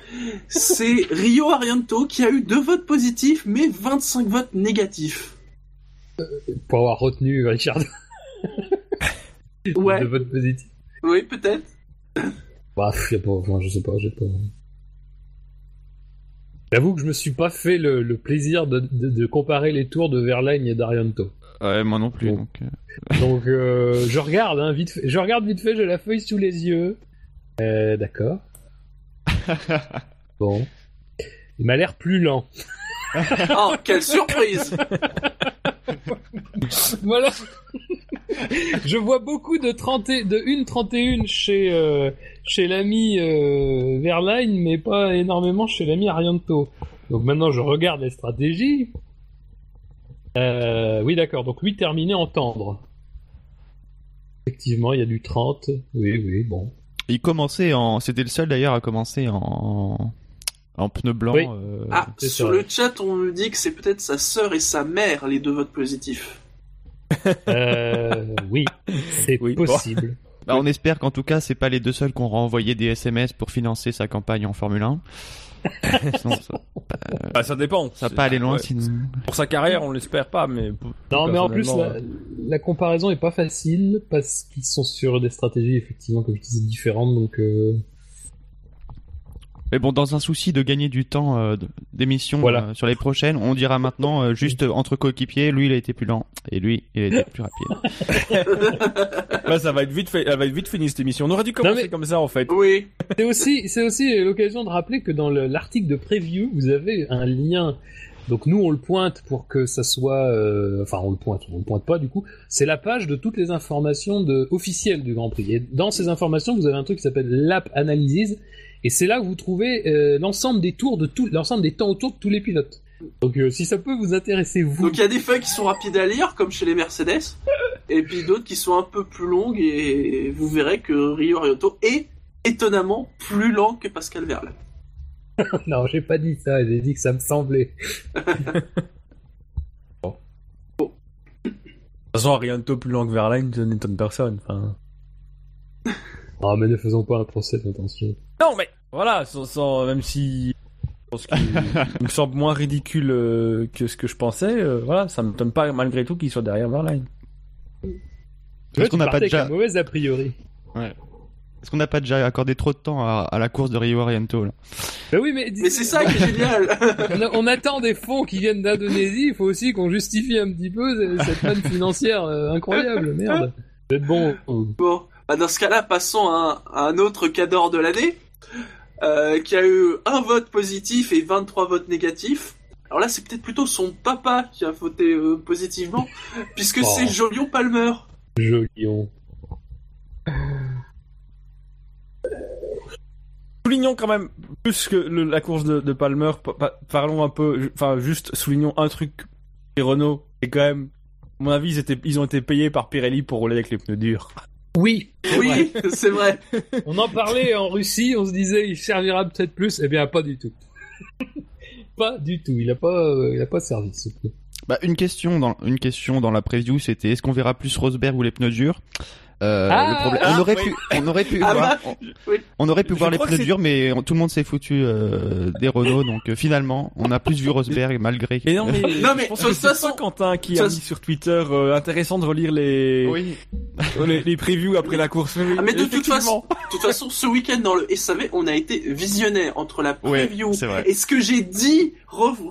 C'est Rio Arianto qui a eu deux votes positifs mais 25 votes négatifs. Pour avoir retenu Richard. ouais. De vote positif. Oui, peut-être. Bah, y a pas, enfin, je sais pas, j'ai pas. J'avoue que je me suis pas fait le, plaisir de, de, comparer les tours de Verlaine et d'Arianto. Ouais, moi non plus. Donc, donc, euh, euh, je regarde, hein, vite fait. Je regarde vite fait, j'ai la feuille sous les yeux. Euh, d'accord. bon. Il m'a l'air plus lent. oh, quelle surprise voilà. je vois beaucoup de 30 de 1.31 chez euh, chez l'ami euh, Verline, mais pas énormément chez l'ami Arianto. Donc maintenant, je regarde les stratégies. Euh, oui, d'accord. Donc lui terminé en tendre. Effectivement, il y a du 30. Oui, oui, bon. Il commençait en. C'était le seul d'ailleurs à commencer en. En pneu blanc. Oui. euh, Ah, sur le chat, on nous dit que c'est peut-être sa sœur et sa mère, les deux votes positifs. Euh, oui, c'est Oui, bon. possible. bah, on espère qu'en tout cas, c'est pas les deux seuls qui ont renvoyé des SMS pour financer sa campagne en Formule 1. Sinon, ça, Bah, ça dépend. ça va pas aller loin Ouais. sinon. Pour sa carrière, on l'espère pas, mais. Non, mais en plus, la comparaison est pas facile parce qu'ils sont sur des stratégies effectivement, comme je disais, différentes. Donc, euh, Mais bon, dans un souci de gagner du temps euh, d'émission Voilà. euh, sur les prochaines, on dira maintenant euh, juste euh, entre coéquipiers, lui il a été plus lent et lui il a été plus rapide. Là, ça va être vite fait, elle va être vite finie cette émission. On aurait dû commencer mais- comme ça, en fait. Oui, c'est aussi, c'est aussi l'occasion de rappeler que dans le- l'article de preview, vous avez un lien. Donc nous, on le pointe pour que ça soit, euh, enfin, on le pointe, on le pointe pas du coup. C'est la page de toutes les informations de, officielles du Grand Prix. Et dans ces informations, vous avez un truc qui s'appelle l'App Analysis, et c'est là que vous trouvez euh, l'ensemble des tours de tout, l'ensemble des temps autour de tous les pilotes. Donc euh, si ça peut vous intéresser vous, donc il y a des feuilles qui sont rapides à lire, comme chez les Mercedes, et puis d'autres qui sont un peu plus longues, et vous verrez que Rio Rioto est étonnamment plus lent que Pascal Verlaine. non, j'ai pas dit ça, j'ai dit que ça me semblait. De toute façon, Arianto plus lent que Verlaine, ça n'étonne personne. Enfin... Ah, mais ne faisons pas un procès d'attention. Non, mais voilà, sans, sans- même si je pense qu'il il me semble moins ridicule euh, que ce que je pensais, euh, voilà, ça me m'étonne pas malgré tout qu'il soit derrière Verlaine. Est-ce qu'on n'a pas déjà, un mauvais a priori. est-ce qu'on n'a pas déjà accordé trop de temps à, à la course de Rio Oriento là Bah oui, mais, Mais c'est ça qui est génial on, a- on attend des fonds qui viennent d'Indonésie, il faut aussi qu'on justifie un petit peu cette manne financière euh, incroyable, merde. Vous êtes bon. Bon, bah dans ce cas-là, passons à un, à un autre cador de l'année, euh, qui a eu un vote positif et 23 votes négatifs. Alors là, c'est peut-être plutôt son papa qui a voté euh, positivement, puisque Oh. c'est Jolion Palmer. Jolion. Soulignons quand même plus que le- la course de, de Palmer. pa- pa- parlons un peu, enfin juste soulignons un truc. Les Renault, et quand même, à mon avis, ils, étaient, ils ont été payés par Pirelli pour rouler avec les pneus durs. Oui, Oui, c'est vrai. on en parlait en Russie, on se disait il servira peut-être plus, eh bien pas du tout. pas du tout, il a pas, euh, il a pas servi ce coup. Bah, une question dans une question dans la preview, c'était est-ce qu'on verra plus Rosberg ou les pneus durs? Euh, Ah, le problème, ah, on aurait oui. pu, on aurait pu Ah voir, bah, on, oui. on aurait pu Je voir les pneus durs, mais on- tout le monde s'est foutu euh, des Renault, donc euh, finalement, on a plus vu Rosberg malgré. Mais non, mais, Non, mais je pense que c'est façon- Quentin, qui a mis sur Twitter euh, intéressant de relire les, oui. les, les previews après la course. Ah, mais de toute façon, de toute façon, ce week-end dans le SAV, on a été visionnaire entre la Ouais, preview et ce que j'ai dit,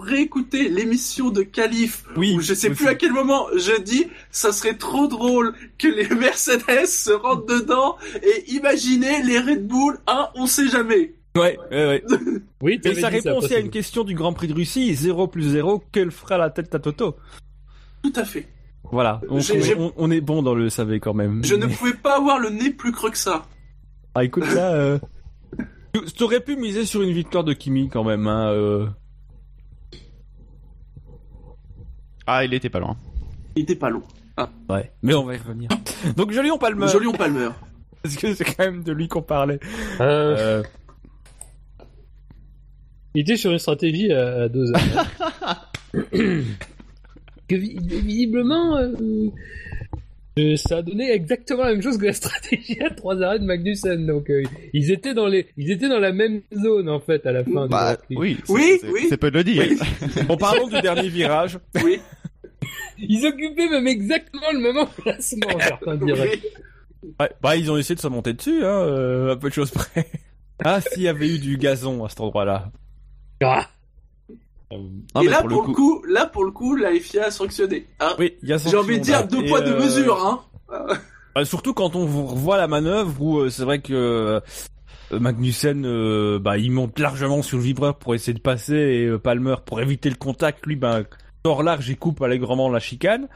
réécouter l'émission de Calif, Oui, où je sais aussi. plus à quel moment je dis, ça serait trop drôle que les Mercedes se rentrent dedans et imaginez les Red Bull, hein, on sait jamais. Ouais, ouais, ouais. Oui, Et ça répond aussi à une question du Grand Prix de Russie, 0 plus 0, quelle fera la tête à Toto? Tout à fait. Voilà, on, j'ai- on- on est bon dans le SAV quand même. Je ne pouvais pas avoir le nez plus creux que ça. Ah écoute là, euh... tu- t'aurais pu miser sur une victoire de Kimi quand même, hein. euh. Ah, il était pas loin. Il était pas long. Ouais, mais on va y revenir. Donc Jolion Palmer, Jolion Palmer. parce que c'est quand même de lui qu'on parlait. Euh, Euh, Il était sur une stratégie à, à deux heures. que vi- visiblement, euh, euh, ça a donné exactement la même chose que la stratégie à trois arrêts de Magnussen. Donc euh, ils étaient dans les, ils étaient dans la même zone en fait à la fin du Bah, Prix. oui, c'est- Oui, c'est- oui. c'est peu de le dire. en parlant du dernier virage, Oui. Ils occupaient même exactement le même emplacement, certains diraient. ouais, bah ils ont essayé de se monter dessus, hein, euh, à peu de choses près. Ah, s'il y avait eu du gazon à cet endroit-là. Ah, Ah, et là, pour pour, le le coup, là, pour le coup, la FIA a sanctionné. Hein. Oui, il y a J'ai envie de dire deux poids, deux mesures, hein. Bah, surtout quand on revoit la manœuvre où euh, c'est vrai que euh, Magnussen, euh, bah, il monte largement sur le vibreur pour essayer de passer et euh, Palmer pour éviter le contact, lui, ben sort large et coupe allègrement la chicane.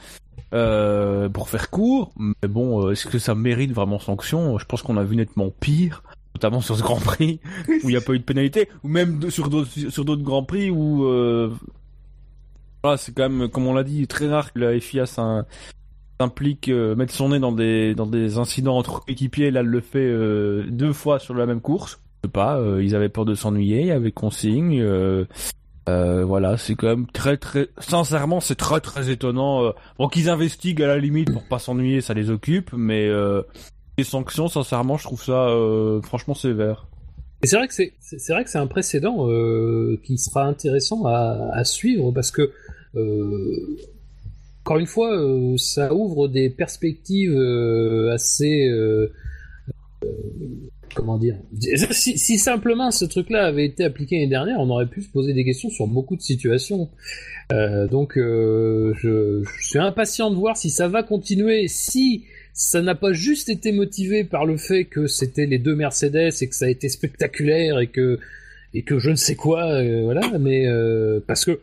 euh, pour faire court. Mais bon, est-ce que ça mérite vraiment sanction? Je pense qu'on a vu nettement pire notamment sur ce Grand Prix où il n'y a pas eu de pénalité, ou même sur d'autres sur d'autres Grands Prix où euh, voilà, c'est quand même, comme on l'a dit, très rare que la FIA s'implique, euh, mettre son nez dans des dans des incidents entre équipiers. Là, elle le fait euh, deux fois sur la même course. Je sais pas, ils avaient peur de s'ennuyer, il y avait consigne. Voilà, c'est quand même très très, sincèrement, c'est très très étonnant. bon, qu'ils investiguent à la limite pour pas s'ennuyer, ça les occupe, mais les sanctions, sincèrement, je trouve ça euh, franchement sévère. C'est vrai que c'est c'est vrai que c'est un précédent euh, qui sera intéressant à, à, suivre parce que euh, encore une fois, euh, ça ouvre des perspectives euh, assez comment dire? Si, si, simplement ce truc-là avait été appliqué l'année dernière, on aurait pu se poser des questions sur beaucoup de situations. donc je, je, suis impatient de voir si ça va continuer, si ça n'a pas juste été motivé par le fait que c'était les deux Mercedes et que ça a été spectaculaire et que et que je ne sais quoi, euh, voilà, mais euh, parce que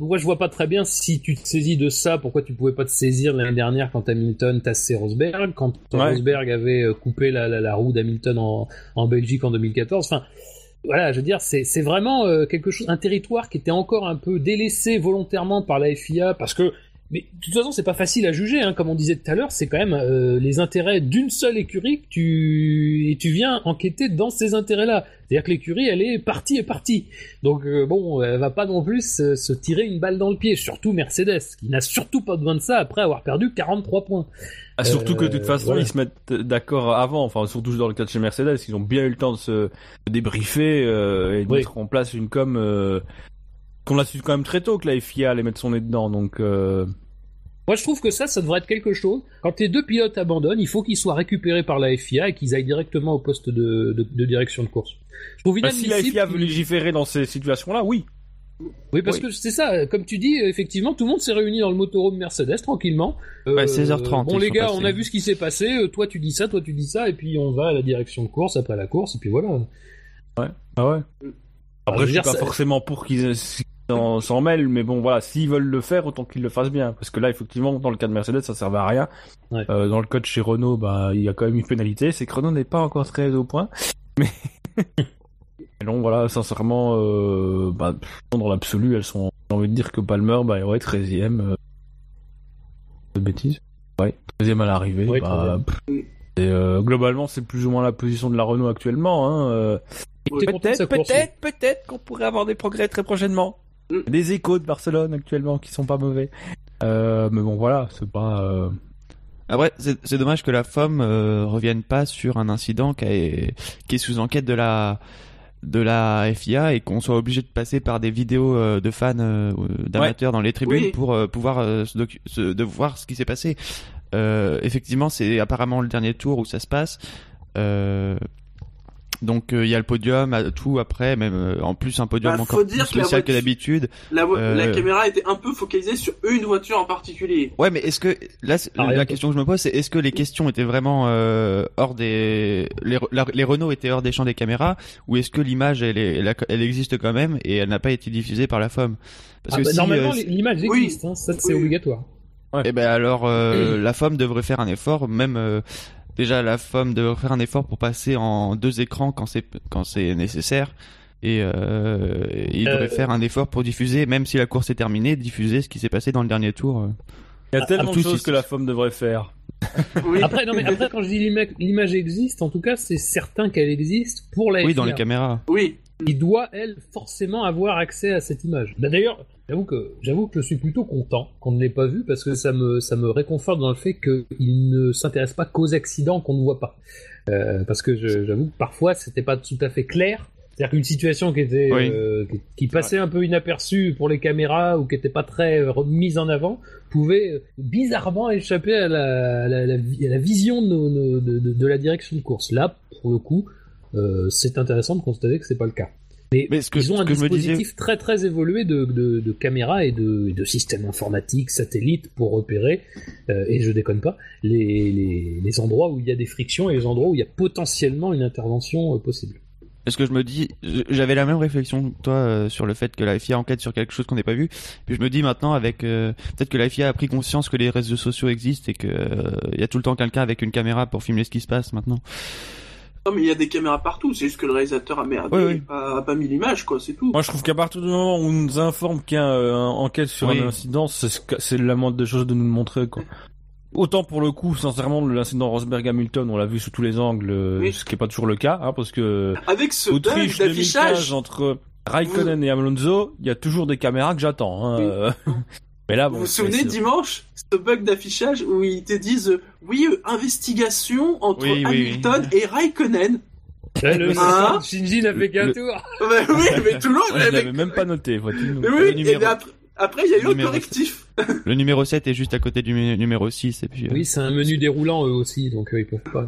moi je vois pas très bien si tu te saisis de ça, pourquoi tu pouvais pas te saisir l'année dernière quand Hamilton tassait Rosberg, quand Rosberg avait euh, coupé la, la, roue d'Hamilton en, en Belgique en 2014, enfin voilà, je veux dire, c'est vraiment quelque chose, un territoire qui était encore un peu délaissé volontairement par la FIA parce que mais de toute façon, c'est pas facile à juger, hein. comme on disait tout à l'heure, c'est quand même euh, les intérêts d'une seule écurie que tu et tu viens enquêter dans ces intérêts-là. C'est-à-dire que l'écurie, elle est partie et partie. Donc euh, bon, elle va pas non plus se, tirer une balle dans le pied, surtout Mercedes, qui n'a surtout pas besoin de ça après avoir perdu 43 points. Ah, surtout que de toute euh, façon, ils se mettent d'accord avant, enfin surtout dans le cas de chez Mercedes, ils ont bien eu le temps de se débriefer et de mettre en place une com qu'on l'a su quand même très tôt que la FIA allait mettre son nez dedans, donc. Euh... Moi, je trouve que ça, ça devrait être quelque chose. Quand les deux pilotes abandonnent, il faut qu'ils soient récupérés par la FIA et qu'ils aillent directement au poste de, de, direction de course. Je trouve bah, si la FIA veut légiférer dans ces situations-là, oui. Oui, parce que c'est ça, comme tu dis, effectivement, tout le monde s'est réuni dans le motorhome Mercedes tranquillement. Euh, ouais, 16h30. Bon, les gars, on a vu ce qui s'est passé. Euh, toi, tu dis ça, toi, tu dis ça, et puis on va à la direction de course après la course, et puis voilà. Ouais. Ah ouais. Après, je, suis pas forcément pour qu'ils s'en mêlent, mais bon, voilà, s'ils veulent le faire, autant qu'ils le fassent bien. Parce que là, effectivement, dans le cas de Mercedes, ça servait à rien. Euh, dans le code chez Renault, bah, il y a quand même une pénalité. C'est que Renault n'est pas encore très au point. Mais, donc voilà, sincèrement, euh, bah, dans l'absolu, elles sont, j'ai envie de dire que Palmer, bah, ouais, 13ème, euh... de bêtises. Ouais, 13ème à l'arrivée, bah, euh, globalement, c'est plus ou moins la position de la Renault actuellement, hein. Peut-être, peut-être, peut-être qu'on pourrait avoir des progrès très prochainement. Des échos de Barcelone actuellement qui sont pas mauvais. Euh, mais bon, voilà, c'est pas. Euh... Après, c'est dommage que la FOM euh, revienne pas sur un incident qui, est, qui est sous enquête de la de la FIA et qu'on soit obligé de passer par des vidéos euh, de fans d'amateurs dans les tribunes pour pouvoir se de voir ce qui s'est passé. effectivement, c'est apparemment le dernier tour où ça se passe. Donc euh, il y a le podium, tout après, même euh, en plus un podium bah, encore plus spécial que, d'habitude. La, euh, caméra était un peu focalisée sur une voiture en particulier. Ouais, mais est-ce que là la question que je me pose, c'est est-ce que les questions étaient vraiment hors des les, les Renault étaient hors des champs des caméras ou est-ce que l'image elle, elle, existe quand même et elle n'a pas été diffusée par la FOM Parce ah que bah, normalement l'image existe, hein, ça c'est obligatoire. Et eh ben alors la FOM devrait faire un effort, même déjà la FOM devrait faire un effort pour passer en deux écrans quand c'est quand c'est nécessaire. Et euh, il devrait euh, faire un effort pour diffuser même si la course est terminée diffuser ce qui s'est passé dans le dernier tour euh. il y a tellement de choses que la FOM devrait faire. Après non mais après quand je dis l'image existe en tout cas c'est certain qu'elle existe pour la oui dans les caméras. Oui. Il doit elle forcément avoir accès à cette image. Bah, d'ailleurs J'avoue que j'avoue que je suis plutôt content qu'on ne l'ait pas vu parce que ça me ça me réconforte dans le fait qu'il ne s'intéresse pas qu'aux accidents qu'on ne voit pas. Euh, parce que j'avoue que parfois c'était pas tout à fait clair. C'est-à-dire qu'une situation qui était euh, qui, passait un peu inaperçue pour les caméras ou qui était pas très mise en avant pouvait euh, bizarrement échapper à la, la, la, vision de, de, de, de, la direction de course. Là, pour le coup, euh, c'est intéressant de constater que c'est pas le cas. Mais, ce que, ils ont un dispositif très très évolué de, de, de caméras et de, de systèmes informatiques, satellites pour repérer, euh, et je déconne pas, les, les, les, endroits où il y a des frictions et les endroits où il y a potentiellement une intervention euh, possible. Parce que je me dis, j'avais la même réflexion que toi euh, sur le fait que la FIA enquête sur quelque chose qu'on n'ait pas vu. Puis je me dis maintenant avec euh, peut-être que la FIA a pris conscience que les réseaux sociaux existent et que il y a tout le temps quelqu'un avec une caméra pour filmer ce qui se passe maintenant. Non mais il y a des caméras partout, c'est juste que le réalisateur a merdé, A, pas mis l'image quoi, c'est tout. Moi je trouve qu'à partir du moment où on nous informe qu'il y a une enquête sur un incident, c'est la moindre des choses de nous le montrer quoi. Autant pour le coup, sincèrement, l'incident Rosberg-Hamilton, on l'a vu sous tous les angles, euh, ce qui est pas toujours le cas, hein, parce que avec ce Autriche d'affichage entre Raikkonen et Alonso, il y a toujours des caméras que j'attends. Hein. Euh. Mais là, vous vous souvenez dimanche, ce bug d'affichage où ils te disent euh, oui, investigation entre Hamilton et Raikkonen. le hein Shinji n'a fait qu'un tour. oui, mais tout le monde. je l'avais même pas noté. oui, et après, après, il y a eu un correctif. le numéro 7 est juste à côté du numéro 6. Et puis, euh, Oui, c'est un menu déroulant eux aussi, donc euh, ils peuvent pas.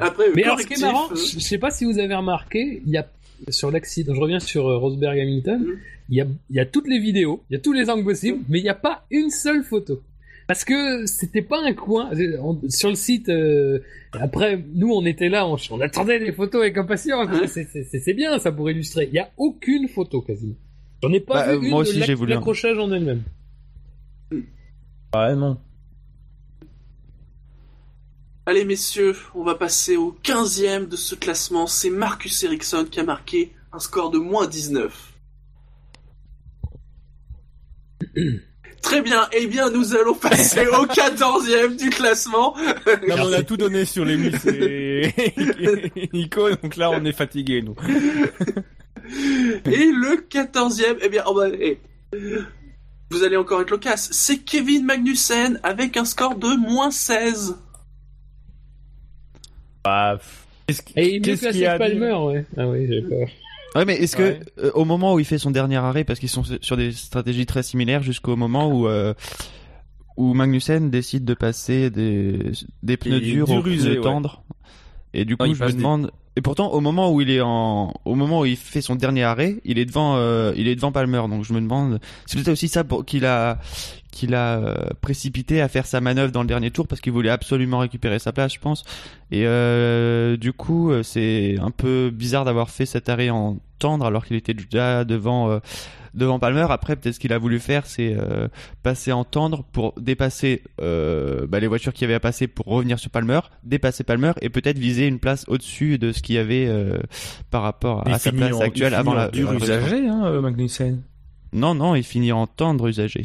Après, Mais alors, ce qui est marrant, euh, je sais pas si vous avez remarqué, il y a sur l'accident, je reviens sur Rosberg Hamilton, mm. Il, y a, il y a toutes les vidéos, il y a tous les angles possibles, mais il n'y a pas une seule photo. Parce que c'était pas un coin sur le site. après, nous, on était là, on, attendait les photos avec impatience. C'est bien ça pour illustrer. Il y a aucune photo quasiment. J'en ai pas bah, vu moi aussi j'ai voulu l'accrochage en elle-même. Ouais, non. Allez messieurs, on va passer au 15e de ce classement. C'est Marcus Ericsson qui a marqué un score de moins 19. Très bien, eh bien nous allons passer au 14e du classement. on a tout donné sur les et Nico, donc là on est fatigué nous. Et le quatorzième, eh bien, eh, vous allez encore être loquace, c'est Kevin Magnussen avec un score de moins 16. Bah, Et il est qu Palmer, ouais. Ah oui, j'ai peur. Ouais, mais est-ce que euh, au moment où il fait son dernier arrêt, parce qu'ils sont sur des stratégies très similaires, jusqu'au moment où euh, où Magnussen décide de passer des, des pneus durs aux pneus tendres, et du coup, je me demande, et pourtant, au moment où il est en, au moment où il fait son dernier arrêt, il est devant, euh, il est devant Palmer. Donc je me demande, c'est peut-être aussi ça pour qu'il a, qu'il a euh, précipité à faire sa manœuvre dans le dernier tour parce qu'il voulait absolument récupérer sa place, je pense. Et euh, du coup, c'est un peu bizarre d'avoir fait cet arrêt en tendre alors qu'il était déjà devant devant Palmer. Après, peut-être ce qu'il a voulu faire, c'est euh, passer en tendre pour dépasser euh, bah, les voitures qui avaient à passer pour revenir sur Palmer, dépasser Palmer et peut-être viser une place au-dessus de ce qu'il y avait euh, par rapport à, sa place actuelle avant la. Dur hein, Magnussen. Non, non, il finit en tendre usagé.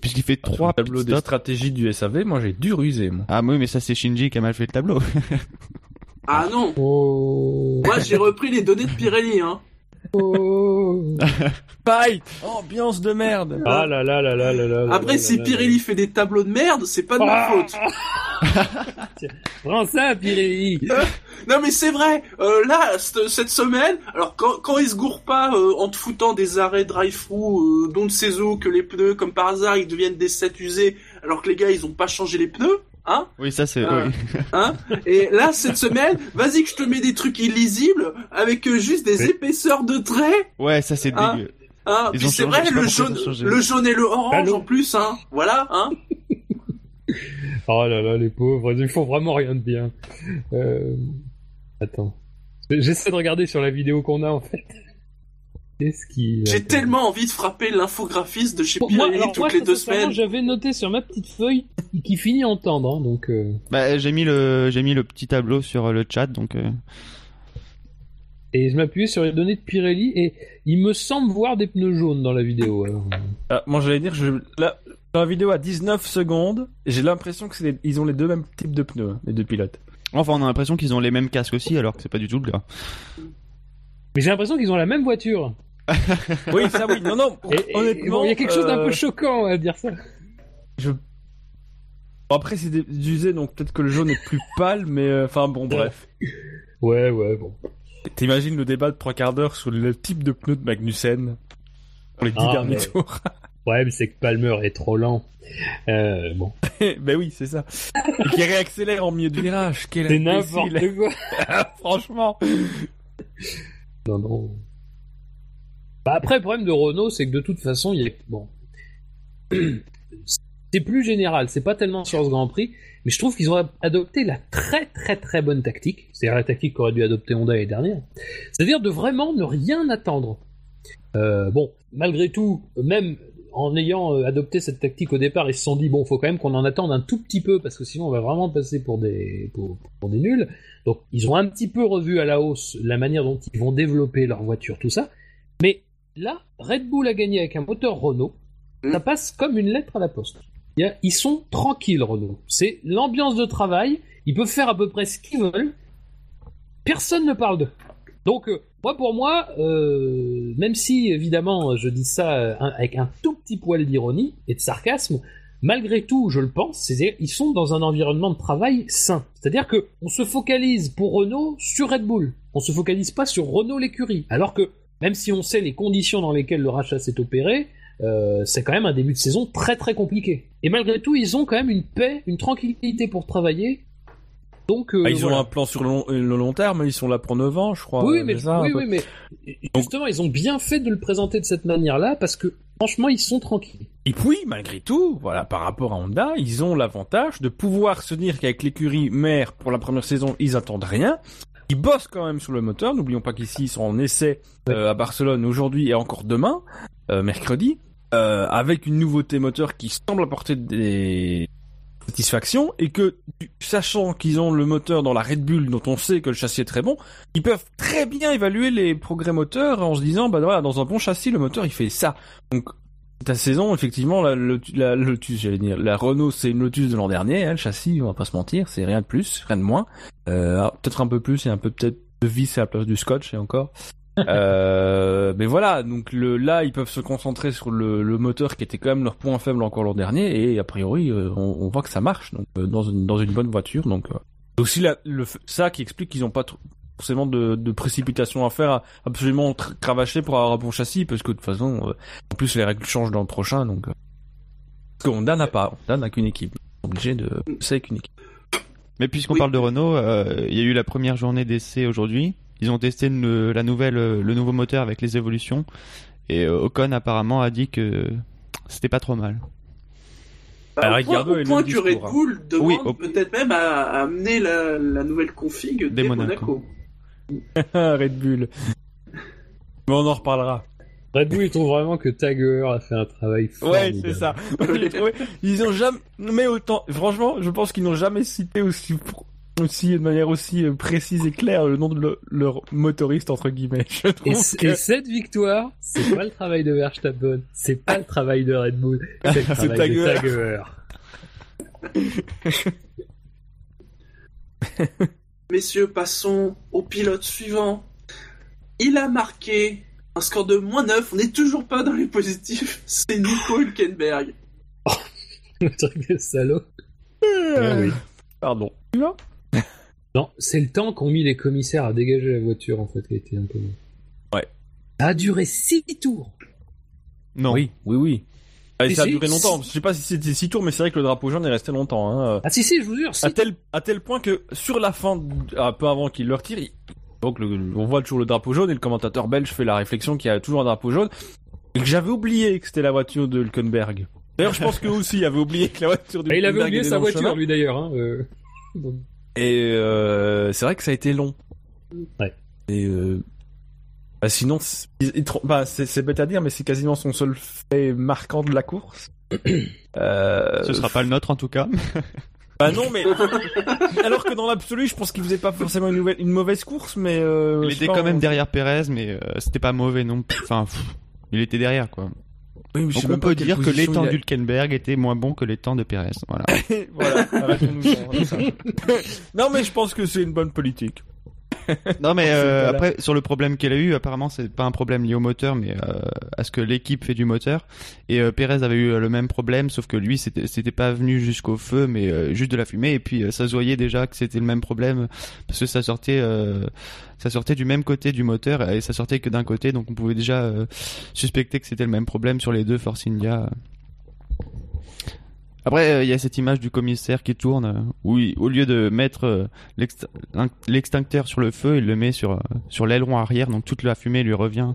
Puisqu'il fait trois tableaux de stratégie du SAV, moi j'ai dur usé. Moi. Ah oui, mais ça c'est Shinji qui a mal fait le tableau. ah non. Oh. Moi j'ai repris les données de Pirelli, hein. Oh. Ambiance de merde. Ah là là là là là là Après, si Pirelli fait des tableaux de merde, c'est pas de ma ah. faute. Prends ça, Pirelli. Non mais c'est vrai, euh, là, cette semaine, alors quand, quand ils se gourrent pas euh, en te foutant des arrêts drive-through, euh, dont de ces eaux que les pneus, comme par hasard, ils deviennent des 7 usés, alors que les gars, ils ont pas changé les pneus, Hein Oui, ça c'est. Hein, hein Et là, cette semaine, vas-y que je te mets des trucs illisibles avec euh, juste des épaisseurs de traits. Ouais, ça c'est hein dégueu. Hein Puis c'est vrai, le jaune, le jaune et le orange en plus, hein. Voilà, hein. oh là là, les pauvres, ils font vraiment rien de bien. Euh... Attends. J'essaie de regarder sur la vidéo qu'on a en fait. J'ai tellement envie de frapper l'infographiste de chez Pirelli toutes les deux semaines. J'avais noté sur ma petite feuille qui finit en tendre, hein, donc. Euh. Bah, j'ai mis le j'ai mis le petit tableau sur le chat, donc. Euh. Et je m'appuyais sur les données de Pirelli et il me semble voir des pneus jaunes dans la vidéo. Ah, moi j'allais dire, je... dans la vidéo à 19 secondes, j'ai l'impression que ils ont les deux mêmes types de pneus, les deux pilotes. Enfin, on a l'impression qu'ils ont les mêmes casques aussi, alors que c'est pas du tout le cas. Mais j'ai l'impression qu'ils ont la même voiture. oui, ça oui. Non, non. Honnêtement, il y a quelque chose d'un peu euh, choquant à dire ça. Je. après, c'est usé, donc peut-être que le jaune est plus pâle, mais euh, enfin bon, bref. Ouais, ouais, bon. T'imagines le débat de trois quarts d'heure sur le type de pneu de Magnussen pour les dix ah, derniers tours? ouais, mais c'est que Palmer est trop lent. Euh, bon. ben oui, c'est ça. Et qui réaccélère en milieu du virage. C'est n'importe quoi. Franchement. Non, non. Bah après, le problème de Renault, c'est que de toute façon, il. Bon. c'est plus général, c'est pas tellement sur ce Grand Prix, mais je trouve qu'ils ont adopté la très très très bonne tactique, c'est-à-dire la tactique qu'aurait dû adopter Honda l'année dernière, c'est-à-dire de vraiment ne rien attendre. Euh, bon, malgré tout, même en ayant euh, adopté cette tactique au départ, ils se sont dit bon, faut quand même qu'on en attende un tout petit peu parce que sinon on va vraiment passer pour des pour, des nuls. Donc ils ont un petit peu revu à la hausse la manière dont ils vont développer leur voiture, tout ça. Là, Red Bull a gagné avec un moteur Renault. Ça mm. passe comme une lettre à la poste. Ils sont tranquilles, Renault. C'est l'ambiance de travail. Ils peuvent faire à peu près ce qu'ils veulent. Personne ne parle d'eux. Donc, euh, moi, pour moi, euh, même si évidemment je dis ça euh, avec un tout petit poil d'ironie et de sarcasme, malgré tout, je le pense, ils sont dans un environnement de travail sain. C'est-à-dire que on se focalise pour Renault sur Red Bull. On se focalise pas sur Renault l'écurie. Alors que même si on sait les conditions dans lesquelles le rachat s'est opéré, euh, c'est quand même un début de saison très très compliqué. Et malgré tout, ils ont quand même une paix, une tranquillité pour travailler. Donc, euh, ah, ils ont un plan sur le long, terme, ils sont là pour 9 ans, je crois. Oui, mais, oui, mais justement, ils ont bien fait de le présenter de cette manière-là parce que franchement, ils sont tranquilles. Et puis, malgré tout, voilà, par rapport à Honda, ils ont l'avantage de pouvoir se dire qu'avec l'écurie mère pour la première saison, ils attendent rien. Ils bossent quand même sur le moteur. N'oublions pas qu'ici, ils sont en essai euh, à Barcelone aujourd'hui et encore demain, mercredi. Euh, avec une nouveauté moteur qui semble apporter des satisfactions et que sachant qu'ils ont le moteur dans la Red Bull dont on sait que le châssis est très bon, ils peuvent très bien évaluer les progrès moteurs en se disant bah voilà dans un bon châssis le moteur il fait ça. Ta saison effectivement la, la Lotus j'allais dire la Renault c'est une Lotus de l'an dernier hein, le châssis on va pas se mentir c'est rien de plus rien de moins. Euh, peut-être un peu plus et un peu peut-être de vis à la place du scotch et encore. Euh, mais voilà, donc le, là ils peuvent se concentrer sur le, le, moteur qui était quand même leur point faible encore l'an dernier et a priori euh, on, on, voit que ça marche donc dans une dans une bonne voiture donc aussi la, le, ça qui explique qu'ils n'ont pas forcément de, de, précipitation à faire absolument cravacher pour avoir un bon châssis parce que de toute façon en plus les règles changent dans le prochain donc parce qu'Honda n'a pas Honda n'a qu'une équipe obligé de c'est qu'une équipe mais puisqu'on parle de Renault il y a eu la première journée d'essai aujourd'hui ils ont testé la nouvelle, euh, le nouveau moteur avec les évolutions. Et euh, Ocon apparemment a dit que c'était pas trop mal. Bah, au, point, au point que Red hein. Bull demande peut-être même à, amener la, nouvelle config des Monaco. Red Bull. Mais on en reparlera. Red Bull, ils trouvent vraiment que Tiger a fait un travail Ouais, c'est ça. ils ont jamais, mais autant, franchement, je pense qu'ils n'ont jamais cité aussi aussi de manière aussi euh, précise et claire le nom de leur motoriste entre guillemets. et, cette victoire, c'est pas le travail de Verstappen, c'est pas le travail de Red Bull, c'est le travail de Tiger. Messieurs, passons au pilote suivant. Il a marqué un score de moins 9, on n'est toujours pas dans les positifs, c'est Nico Hülkenberg. Oh, le truc de salaud. Ah Pardon. Tu non, c'est le temps qu'ont mis les commissaires à dégager la voiture, en fait, qui a été un peu. Ouais. Ça a duré 6 tours. Non. Oui, oui, oui. Ah, ça a duré longtemps. Je sais pas si c'était 6 tours, mais c'est vrai que le drapeau jaune est resté longtemps. Hein. Ah si, si, je vous jure. À tel, à tel point que sur la fin, un peu avant qu'il le retire, donc on voit toujours le drapeau jaune et le commentateur belge fait la réflexion qu'il y a toujours un drapeau jaune et que j'avais oublié que c'était la voiture de Hülkenberg. D'ailleurs, je pense que aussi avait oublié que la voiture de Il avait oublié sa voiture, lui d'ailleurs. Hein, euh... Et euh, c'est vrai que ça a été long. Ouais. Et euh, bah sinon, bah, c'est bête à dire, mais c'est quasiment son seul fait marquant de la course. euh... Ce sera pas le nôtre en tout cas. Bah non, mais alors que dans l'absolu, je pense qu'il faisait pas forcément une, nouvelle, une mauvaise course, mais euh, il était quand même derrière Perez, mais euh, c'était pas mauvais non. Enfin, il était derrière quoi. Oui, Donc on peut dire que l'étang d'Hulkenberg était moins bon que l'étang de Pérez. Voilà. voilà, non, mais je pense que c'est une bonne politique. Non mais euh, après sur le problème qu'elle a eu apparemment c'est pas un problème lié au moteur mais euh, à ce que l'équipe fait du moteur. Et euh, Perez avait eu le même problème sauf que lui c'était c'était pas venu jusqu'au feu mais euh, juste de la fumée. Et puis ça se voyait déjà que c'était le même problème parce que ça sortait ça sortait du même côté du moteur et ça sortait que d'un côté. Donc on pouvait déjà suspecter que c'était le même problème sur les deux Force India après, euh, il y a cette image du commissaire qui tourne, euh, où au lieu de mettre euh, l'extincteur sur le feu, il le met sur sur l'aileron arrière, donc toute la fumée lui revient.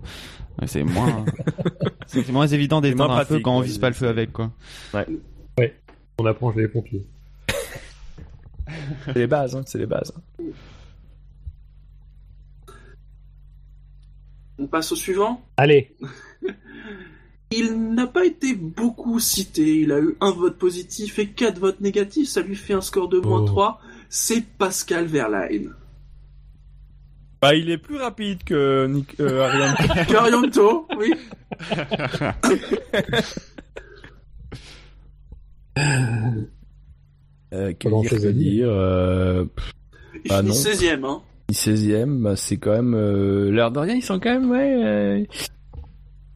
C'est moins, c'est moins évident d'éteindre un feu quand on vise pas le feu avec, quoi. Ouais. Ouais. On apprend chez les pompiers. c'est les bases, hein, c'est les bases. On passe au suivant? Allez. Il n'a pas été beaucoup cité, il a eu un vote positif et quatre votes négatifs, ça lui fait un score de moins 3. C'est Pascal Verlaine. Bah, il est plus rapide que Nick, euh, Arianto. oui. euh, Qu'est-ce que dire euh... Il bah, finit 16ème, hein. Il 16ème, bah, c'est quand même... Euh... L'air de rien, ils sont quand même... Ouais, euh,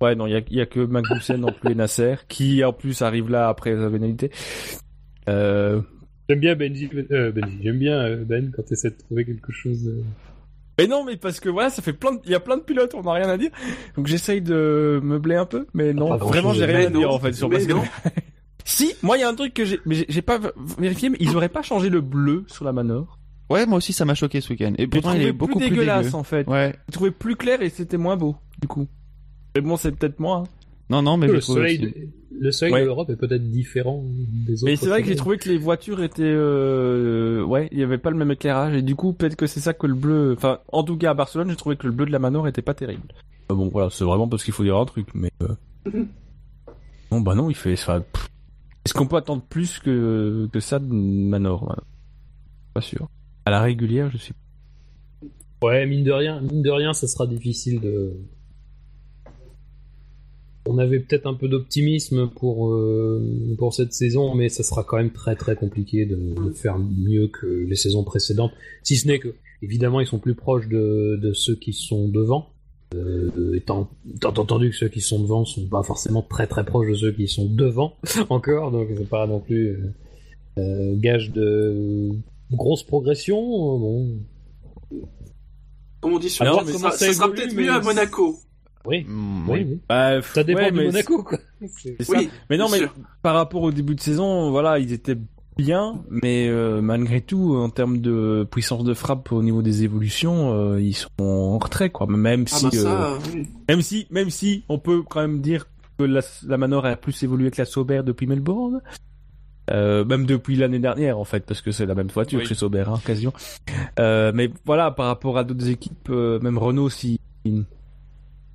ouais non, il y a, y a, que Magnussen non plus et Nasser, qui en plus arrive là après sa vénalité. Euh... J'aime bien Benji, euh, Benji. j'aime bien euh, Ben quand tu essaies de trouver quelque chose... De... Mais non, mais parce que voilà, ça fait plein, il y a plein de pilotes, on n'a rien à dire. Donc j'essaye de meubler un peu, mais non, vraiment j'ai rien à dire en fait sur Pascal. si, moi il y a un truc que j'ai, mais j'ai pas vérifié, mais ils auraient pas changé le bleu sur la Manor. Ouais, moi aussi ça m'a choqué ce week-end. Et pourtant il est beaucoup plus dégueulasse en fait. Ouais. Je trouvais plus clair et c'était moins beau du coup. Mais bon, c'est peut-être moi. Hein. Non, non, mais le soleil, le soleil de l'Europe est peut-être différent des autres. Mais c'est vrai que j'ai trouvé que les voitures étaient, euh... ouais, il y avait pas le même éclairage et du coup peut-être que c'est ça que le bleu, enfin, en tout cas à Barcelone, j'ai trouvé que le bleu de la Manor était pas terrible. Euh, bon, voilà, c'est vraiment parce qu'il faut dire un truc, mais euh... non, bah non, il fait, ça. Est-ce qu'on peut attendre plus que que ça de Manor Pas sûr. À la régulière, je suis. Ouais, mine de rien, mine de rien, ça sera difficile de on avait peut-être un peu d'optimisme pour, euh, pour cette saison, mais ça sera quand même très très compliqué de, de, faire mieux que les saisons précédentes. Si ce n'est que, évidemment, ils sont plus proches de, de ceux qui sont devant. Euh, étant, étant, entendu que ceux qui sont devant sont pas forcément très très proches de ceux qui sont devant encore, donc c'est pas non plus euh, euh gage de grosse progression. Bon. Comme on dit sur Alors, ça, ça sera peut-être mieux à Monaco. Oui, mm, oui, Bah, ça dépend de Monaco, quoi. Oui, mais non, mais par rapport au début de saison, voilà, ils étaient bien, mais euh, malgré tout, en termes de puissance de frappe au niveau des évolutions, euh, ils sont en retrait, quoi. Même ah, si, bah ça, euh, même si, même si, on peut quand même dire que la, la Manor a plus évolué que la Sauber depuis Melbourne. même depuis l'année dernière en fait parce que c'est la même voiture chez Sauber hein, quasiment. Mais voilà par rapport à d'autres équipes même Renault si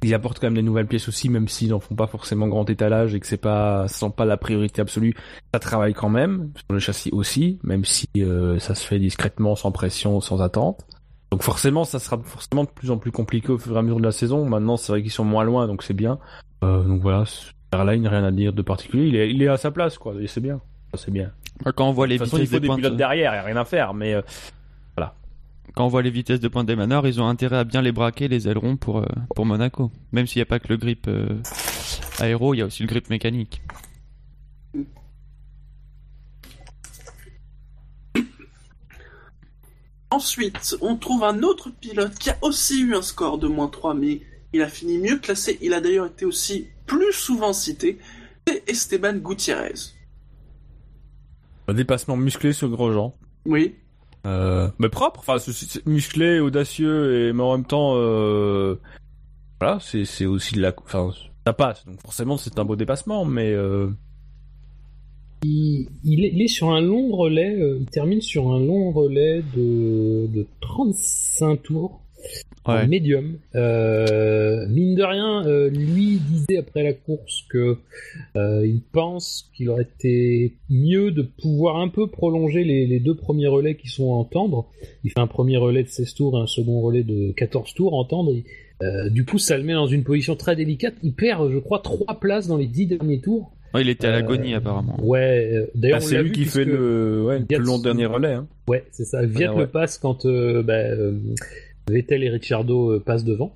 ils apportent quand même des nouvelles pièces aussi, même s'ils n'en font pas forcément grand étalage et que c'est pas, sent pas la priorité absolue. Ça travaille quand même sur le châssis aussi, même si euh, ça se fait discrètement, sans pression, sans attente. Donc forcément, ça sera forcément de plus en plus compliqué au fur et à mesure de la saison. Maintenant, c'est vrai qu'ils sont moins loin, donc c'est bien. Euh, donc voilà, Airline, rien à dire de particulier. Il est, il est à sa place, quoi. Et c'est bien. C'est bien. Quand on voit les de il faut des, pilotes derrière, il y a rien à faire, mais euh, quand on voit les vitesses de pointe des manors, ils ont intérêt à bien les braquer, les ailerons pour, euh, pour Monaco. Même s'il n'y a pas que le grip euh, aéro, il y a aussi le grip mécanique. Ensuite, on trouve un autre pilote qui a aussi eu un score de moins 3, mais il a fini mieux classé. Il a d'ailleurs été aussi plus souvent cité. C'est Esteban Gutiérrez. Un dépassement musclé sur Grosjean. Oui. Euh, mais propre, enfin musclé, audacieux et mais en même temps, euh, voilà, c'est aussi de la, enfin ça passe. Donc forcément c'est un beau dépassement, mais euh... il, est, il, est, sur un long relais. Il termine sur un long relais de de 35 tours ouais. médium. Euh, mine de rien, euh, lui disait après la course que euh, il pense qu'il aurait été mieux de pouvoir un peu prolonger les, les, deux premiers relais qui sont à entendre. Il fait un premier relais de 16 tours et un second relais de 14 tours à entendre. Euh, du coup, ça le met dans une position très délicate. Il perd, je crois, trois places dans les dix derniers tours. Ouais, il était à l'agonie apparemment. Ouais, d'ailleurs bah, c'est lui qui fait le, ouais, le long dernier relais. Hein. Ouais, c'est ça. Viet le passe quand bah, Vettel et Ricciardo euh, passent devant.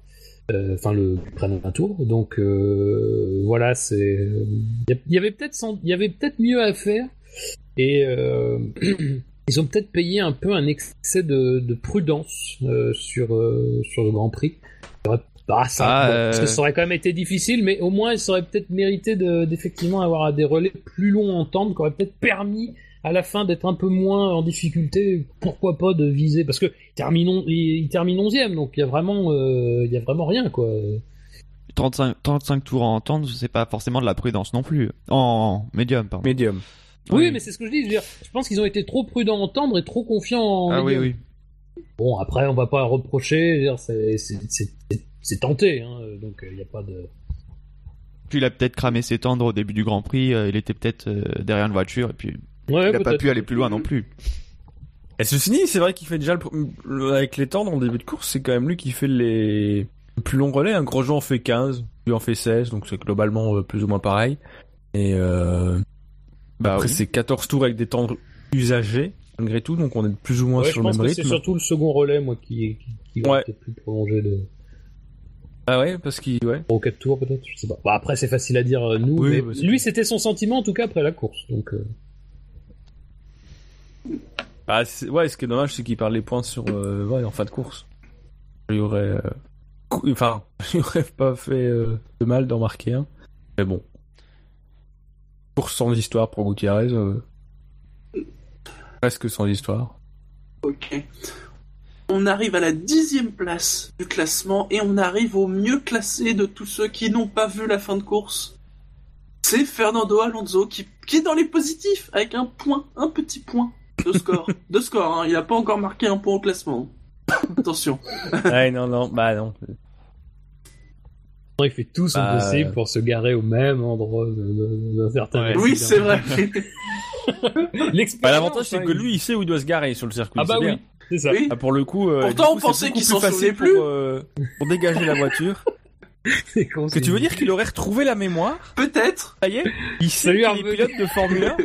Euh, enfin, le prennent un tour. Donc euh, voilà, c'est. Il y avait peut-être il y avait peut-être mieux à faire. Et ils ont peut-être payé un peu un excès de, prudence sur sur le Grand Prix. Ah, ça, ah, ça aurait quand même été difficile, mais au moins, ils auraient peut-être mérité d'effectivement avoir des relais plus longs en temps, qui auraient peut-être permis à la fin d'être un peu moins en difficulté, pourquoi pas de viser parce que terminons, il, termine 11 donc il y a vraiment euh, il y a vraiment rien quoi. 35, 35 tours en entendre, c'est pas forcément de la prudence non plus. En médium, pardon. Médium. Oui, mais c'est ce que je dis. Je, je pense qu'ils ont été trop prudents à entendre et trop confiants en. Ah oui, oui. Bon, après, on va pas reprocher. C'est tenté, hein, donc il n'y a pas de. Puis il a peut-être cramé ses tendres au début du Grand Prix. il était peut-être derrière une voiture et puis ouais, il n'a pas pu aller plus loin non plus. Et ceci dit, c'est vrai qu'il fait déjà le, avec les tendres en début de course, c'est quand même lui qui fait les plus longs relais. Un gros en fait 15, lui en fait 16, donc c'est globalement plus ou moins pareil. Et euh... bah, après, c'est 14 tours avec des tendres usagés, malgré tout, donc on est plus ou moins sur le même rythme. C'est surtout le second relais, moi, qui, qui, qui plus prolongé de. Ah ouais, parce qu'il. Ouais. Au 4 tours, peut-être, je sais pas. Bah, après, c'est facile à dire, nous, mais bah, lui, c'était son sentiment, en tout cas, après la course, donc. Euh... Ah, ouais, ce qui est dommage, c'est qu'il parle les points sur, euh, en fin de course. Il aurait, euh, enfin, il aurait pas fait euh, de mal d'en marquer un. Mais bon. Course sans histoire pour Gutiérrez. Presque sans histoire. Ok. On arrive à la dixième place du classement et on arrive au mieux classé de tous ceux qui n'ont pas vu la fin de course. C'est Fernando Alonso qui est dans les positifs avec un point, un petit point de score. de score, hein. il a pas encore marqué un point au classement. Attention. ouais, non, non, bah non. Il fait tout son bah, possible pour se garer au même endroit d'un certain Oui, c'est vrai. bah, L'avantage, c'est que lui, il sait où il doit se garer sur le circuit. Ah bah oui, c'est ça. Ah, pour le coup, euh, Pourtant, on pensait qu'il s'en souvenait plus. Pour, euh, pour dégager la voiture. Con, que tu veux dire qu'il aurait retrouvé la mémoire Peut-être. Ça y est Il sait qu'il est pilote de Formule 1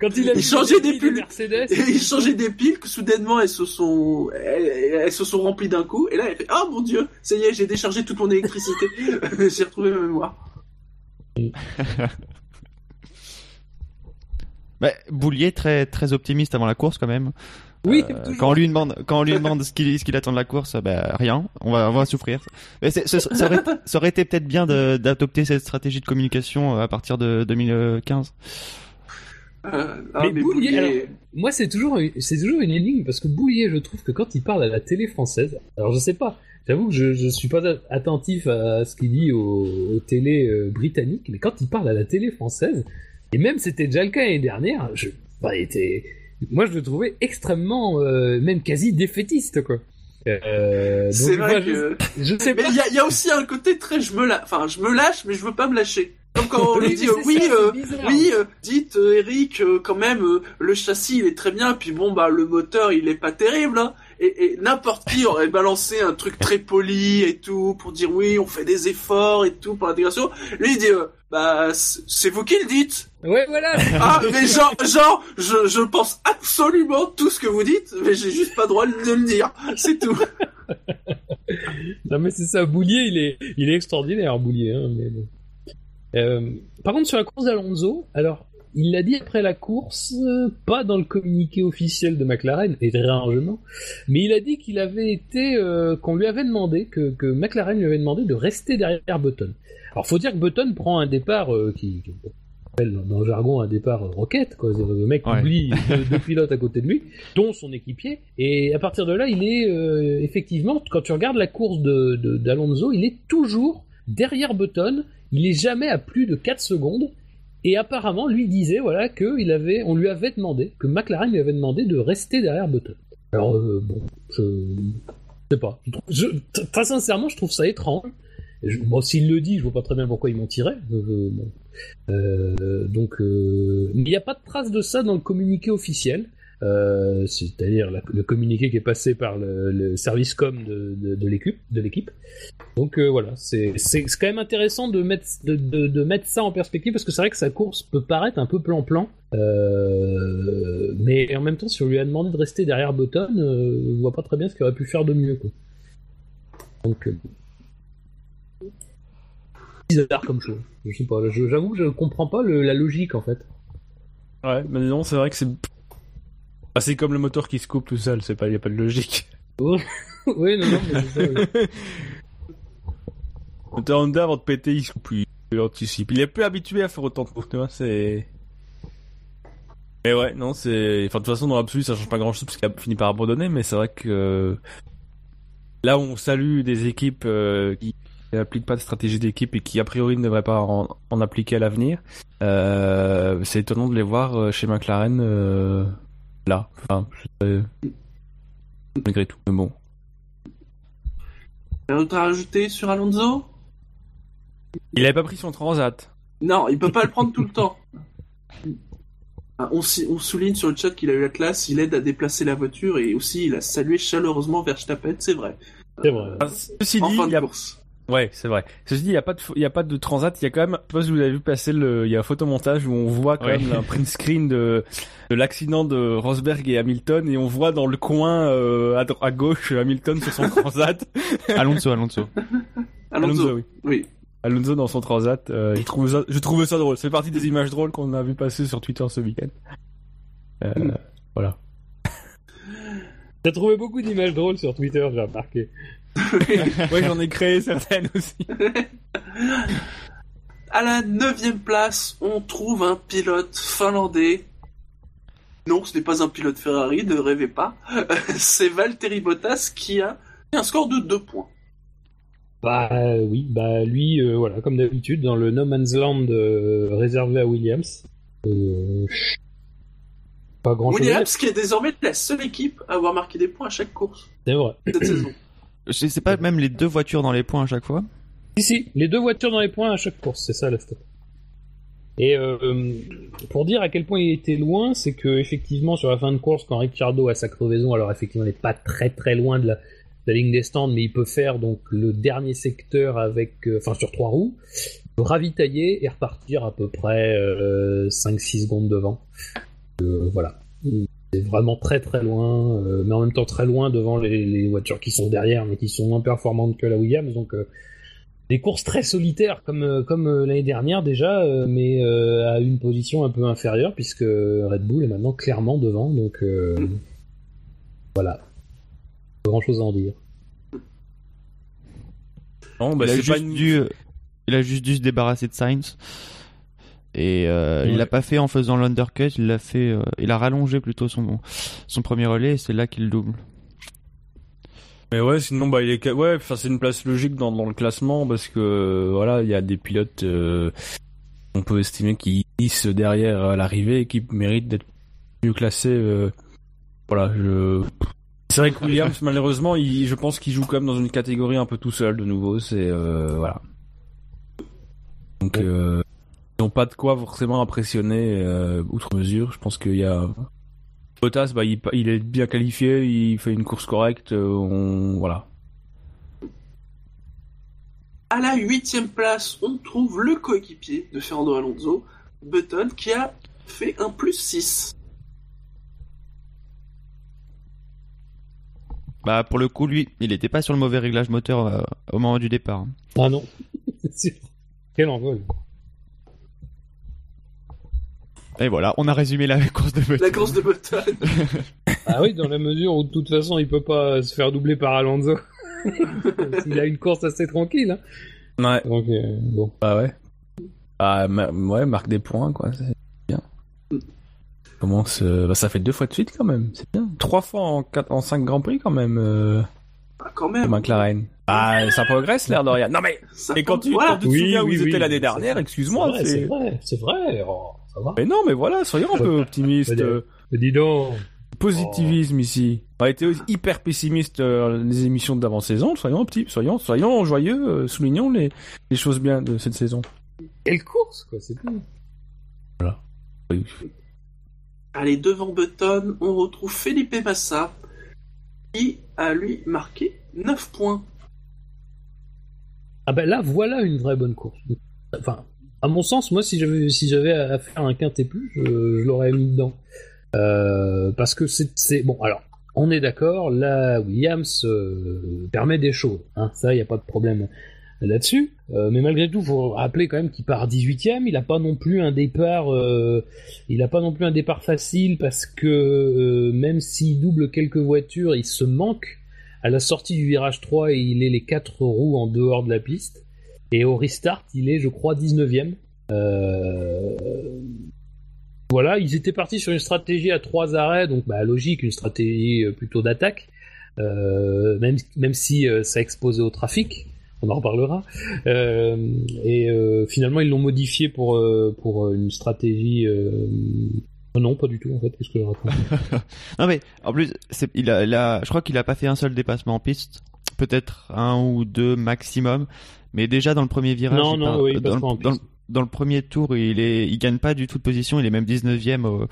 Quand il a changeait des piles, il changeait des piles que soudainement elles se sont, elles, se sont remplies d'un coup. Et là, il fait oh mon dieu, ça y est, j'ai déchargé toute mon électricité, j'ai retrouvé ma mémoire. bah, Boulier très très optimiste avant la course quand même. Oui. Euh, quand on lui demande, quand on lui demande ce qu'il ce qu'il attend de la course, bah rien. On va on va souffrir. Mais ça, aurait, ça aurait été peut-être bien d'adopter cette stratégie de communication à partir de 2015. Euh, mais, Boulier, moi c'est toujours c'est toujours une énigme parce que Boulier, je trouve que quand il parle à la télé française, alors je sais pas, j'avoue que je je suis pas attentif à ce qu'il dit aux, télé euh, britanniques, mais quand il parle à la télé française, et même c'était déjà le cas l'année dernière, je bah, était, moi je le trouvais extrêmement, euh, même quasi défaitiste quoi. Euh, c'est vrai que je, sais mais il y a, y a, aussi un côté très je me lâche, enfin je me lâche mais je veux pas me lâcher. Comme quand on lui dit oui, euh, oui, euh, dites euh, Eric, quand même le châssis il est très bien, puis bon bah le moteur il est pas terrible. Hein. Et, et n'importe qui aurait balancé un truc très poli et tout pour dire oui, on fait des efforts et tout pour l'intégration. Lui il dit bah c'est vous qui le dites. Ouais voilà. Ah mais genre genre je je pense absolument tout ce que vous dites, mais j'ai juste pas le droit de le dire. C'est tout. non mais c'est ça, Boulier il est il est extraordinaire Boulier. Hein, mais... Euh, par contre, sur la course d'Alonso, alors, il l'a dit après la course, euh, pas dans le communiqué officiel de McLaren, et rarement, mais il a dit qu'il avait été, euh, qu'on lui avait demandé, que, que, McLaren lui avait demandé de rester derrière Button. Alors, faut dire que Button prend un départ euh, qui, qui dans le jargon un départ rocket, quoi. Le mec oublie deux, pilotes à côté de lui, dont son équipier, et à partir de là, il est effectivement, quand tu regardes la course de d'Alonso, il est toujours derrière Button il est jamais à plus de 4 secondes. Et apparemment, lui disait voilà que il on lui avait demandé, que McLaren lui avait demandé de rester derrière Button. Alors euh, bon, je sais pas. Je, très sincèrement, je trouve ça étrange. s'il le dit, je vois pas très bien pourquoi ils m'ont. Euh, euh, donc, mais il n'y a pas de trace de ça dans le communiqué officiel. Euh, c'est-à-dire le communiqué qui est passé par le, service com de, de, l'équipe. De l'équipe. Donc euh, voilà, c'est quand même intéressant de mettre, de, de, mettre ça en perspective parce que c'est vrai que sa course peut paraître un peu plan-plan, euh, mais en même temps, si on lui a demandé de rester derrière Button, on voit pas très bien ce qu'il aurait pu faire de mieux. Quoi. Donc bizarre comme chose. Je sais pas, j'avoue que je comprends pas la logique en fait. Ouais, mais non, c'est vrai que c'est ah, c'est comme le moteur qui se coupe tout seul, c'est pas, y a pas de logique. oui, non, non, mais c'est ça. Le moteur Honda, avant de péter, il se coupe plus. Il anticipe. Il est plus habitué à faire autant de courses, tu vois, c'est... Mais ouais, non, c'est... Enfin, de toute façon, dans l'absolu, ça change pas grand-chose parce qu'il a fini par abandonner, mais c'est vrai que... Là où on salue des équipes euh, qui n'applique pas de stratégie d'équipe et qui a priori ne devrait pas en, appliquer à l'avenir. Euh, c'est étonnant de les voir euh, chez McLaren euh, là. Enfin, malgré tout, mais bon. Un autre à rajouter sur Alonso? Il avait pas pris son transat. Non, il peut pas le prendre tout le temps. Ah, on, on, souligne sur le chat qu'il a eu la classe, il aide à déplacer la voiture et aussi il a salué chaleureusement Verstappen, c'est vrai. C'est vrai. Ah, ceci dit, il y a... Ouais, c'est vrai. Ceci dit, il n'y a pas de, il y a pas de transat. Il y a quand même, je sais pas si vous avez vu passer le, il y a un photomontage où on voit quand même un print screen de, de l'accident de Rosberg et Hamilton et on voit dans le coin, euh, à, à, gauche, Hamilton sur son transat. Alonso, Alonso. Alonso, oui. oui. Alonso dans son transat. Euh, je trouve ça, je trouve ça drôle. C'est partie des images drôles qu'on a vu passer sur Twitter ce week-end. Euh, mm. Voilà. T'as trouvé beaucoup d'images drôles sur Twitter, j'ai remarqué. oui, j'en ai créé certaines aussi. à la neuvième place, on trouve un pilote finlandais. Non, ce n'est pas un pilote Ferrari, ne rêvez pas. C'est Valtteri Bottas qui a un score de 2 points. Bah oui, bah lui, euh, voilà, comme d'habitude, dans le No Man's Land euh, réservé à Williams. Euh, pas grand Williams qui est désormais la seule équipe à avoir marqué des points à chaque course. C'est vrai. Cette saison. Je sais pas même les deux voitures dans les points à chaque fois. Si si, les deux voitures dans les points à chaque course, c'est ça la stat. Et euh, pour dire à quel point il était loin, c'est que effectivement sur la fin de course, quand Ricciardo a sa crevaison, alors effectivement il n'est pas très très loin de la, ligne des stands, mais il peut faire donc le dernier secteur avec, euh, sur trois roues, ravitailler et repartir à peu près 5-6 euh, secondes devant. voilà. C'est vraiment très très loin, mais en même temps très loin devant les, voitures qui sont derrière, mais qui sont moins performantes que la Williams. Donc des courses très solitaires comme comme l'année dernière déjà, mais à une position un peu inférieure puisque Red Bull est maintenant clairement devant. Donc voilà grand chose à en dire. Non, bah, il, a juste dû, il a juste dû se débarrasser de Sainz. Et euh, il l'a pas fait en faisant l'undercut, il l'a fait, euh, il a rallongé plutôt son son premier relais, et c'est là qu'il double. Mais ouais, sinon bah il est ouais, enfin c'est une place logique dans, dans le classement parce que voilà, il y a des pilotes euh, on peut estimer qui hissent derrière l'arrivée et qui méritent d'être mieux classés. voilà, je c'est vrai que Williams, malheureusement, il, je pense qu'il joue quand même dans une catégorie un peu tout seul de nouveau. C'est euh, voilà. Donc euh, n'ont pas de quoi forcément impressionner euh, outre mesure. Je pense qu'il y a Bottas, bah, il, il, est bien qualifié, il fait une course correcte. Euh, on, voilà. À la huitième place, on trouve le coéquipier de Fernando Alonso, Button, qui a fait un plus 6. Bah pour le coup lui, il était pas sur le mauvais réglage moteur euh, au moment du départ. Ah non. Quel envol. Et voilà, on a résumé la course de Button. La course de Button. ah oui, dans la mesure où de toute façon il peut pas se faire doubler par Alonso. il a une course assez tranquille. Hein. Ouais. Donc euh, bon. Bah ouais. Ah ouais, marque des points quoi. Comment bah, ça fait deux fois de suite quand même, c'est bien. Trois fois en, quatre, en cinq Grands Prix quand même. Euh... Ah, quand même. McLaren. Ah, ça progresse l'air de rien. Non mais, et quand tu, quand tu te souviens où ils étaient l'année dernière, excuse-moi. C'est vrai, c'est vrai. Oh, ça va. Mais non, mais voilà, soyons un peu optimistes. dis donc. Positivisme oh. ici. On a été hyper pessimiste euh, les émissions d'avant-saison. Soyons optimistes, soyons, soyons joyeux, euh, soulignons les, les choses bien de cette saison. Quelle course, quoi, c'est tout. Voilà. Oui. Allez, devant Button, on retrouve Felipe Massa, qui a lui marqué 9 points. Ah ben là, voilà une vraie bonne course. Enfin, à mon sens, moi, si j'avais si à faire un quintet plus, je, l'aurais mis dedans. Euh, parce que c'est bon. Alors, on est d'accord. Là, Williams euh, permet des choses. Hein, ça, il n'y a pas de problème là-dessus. Euh, mais malgré tout, faut rappeler quand même qu'il part 18ème. Il n'a pas non plus un départ, il pas non plus un départ facile parce que même s'il double quelques voitures, il se manque à la sortie du virage 3 et il est les quatre roues en dehors de la piste. Et au restart, il est, je crois, 19ème. Voilà, ils étaient partis sur une stratégie à trois arrêts, donc bah, logique, une stratégie plutôt d'attaque, même, même si ça exposait au trafic on en reparlera. et finalement, ils l'ont modifié pour pour une stratégie. non, pas du tout en fait. Qu'est-ce que je raconte? Non mais en plus, il a, je crois qu'il a pas fait un seul dépassement en piste, peut-être un ou deux maximum. Mais déjà dans le premier virage, non, non, oui, dans, dans, le premier tour, il est, il gagne pas du tout de position. Il est même 19e au,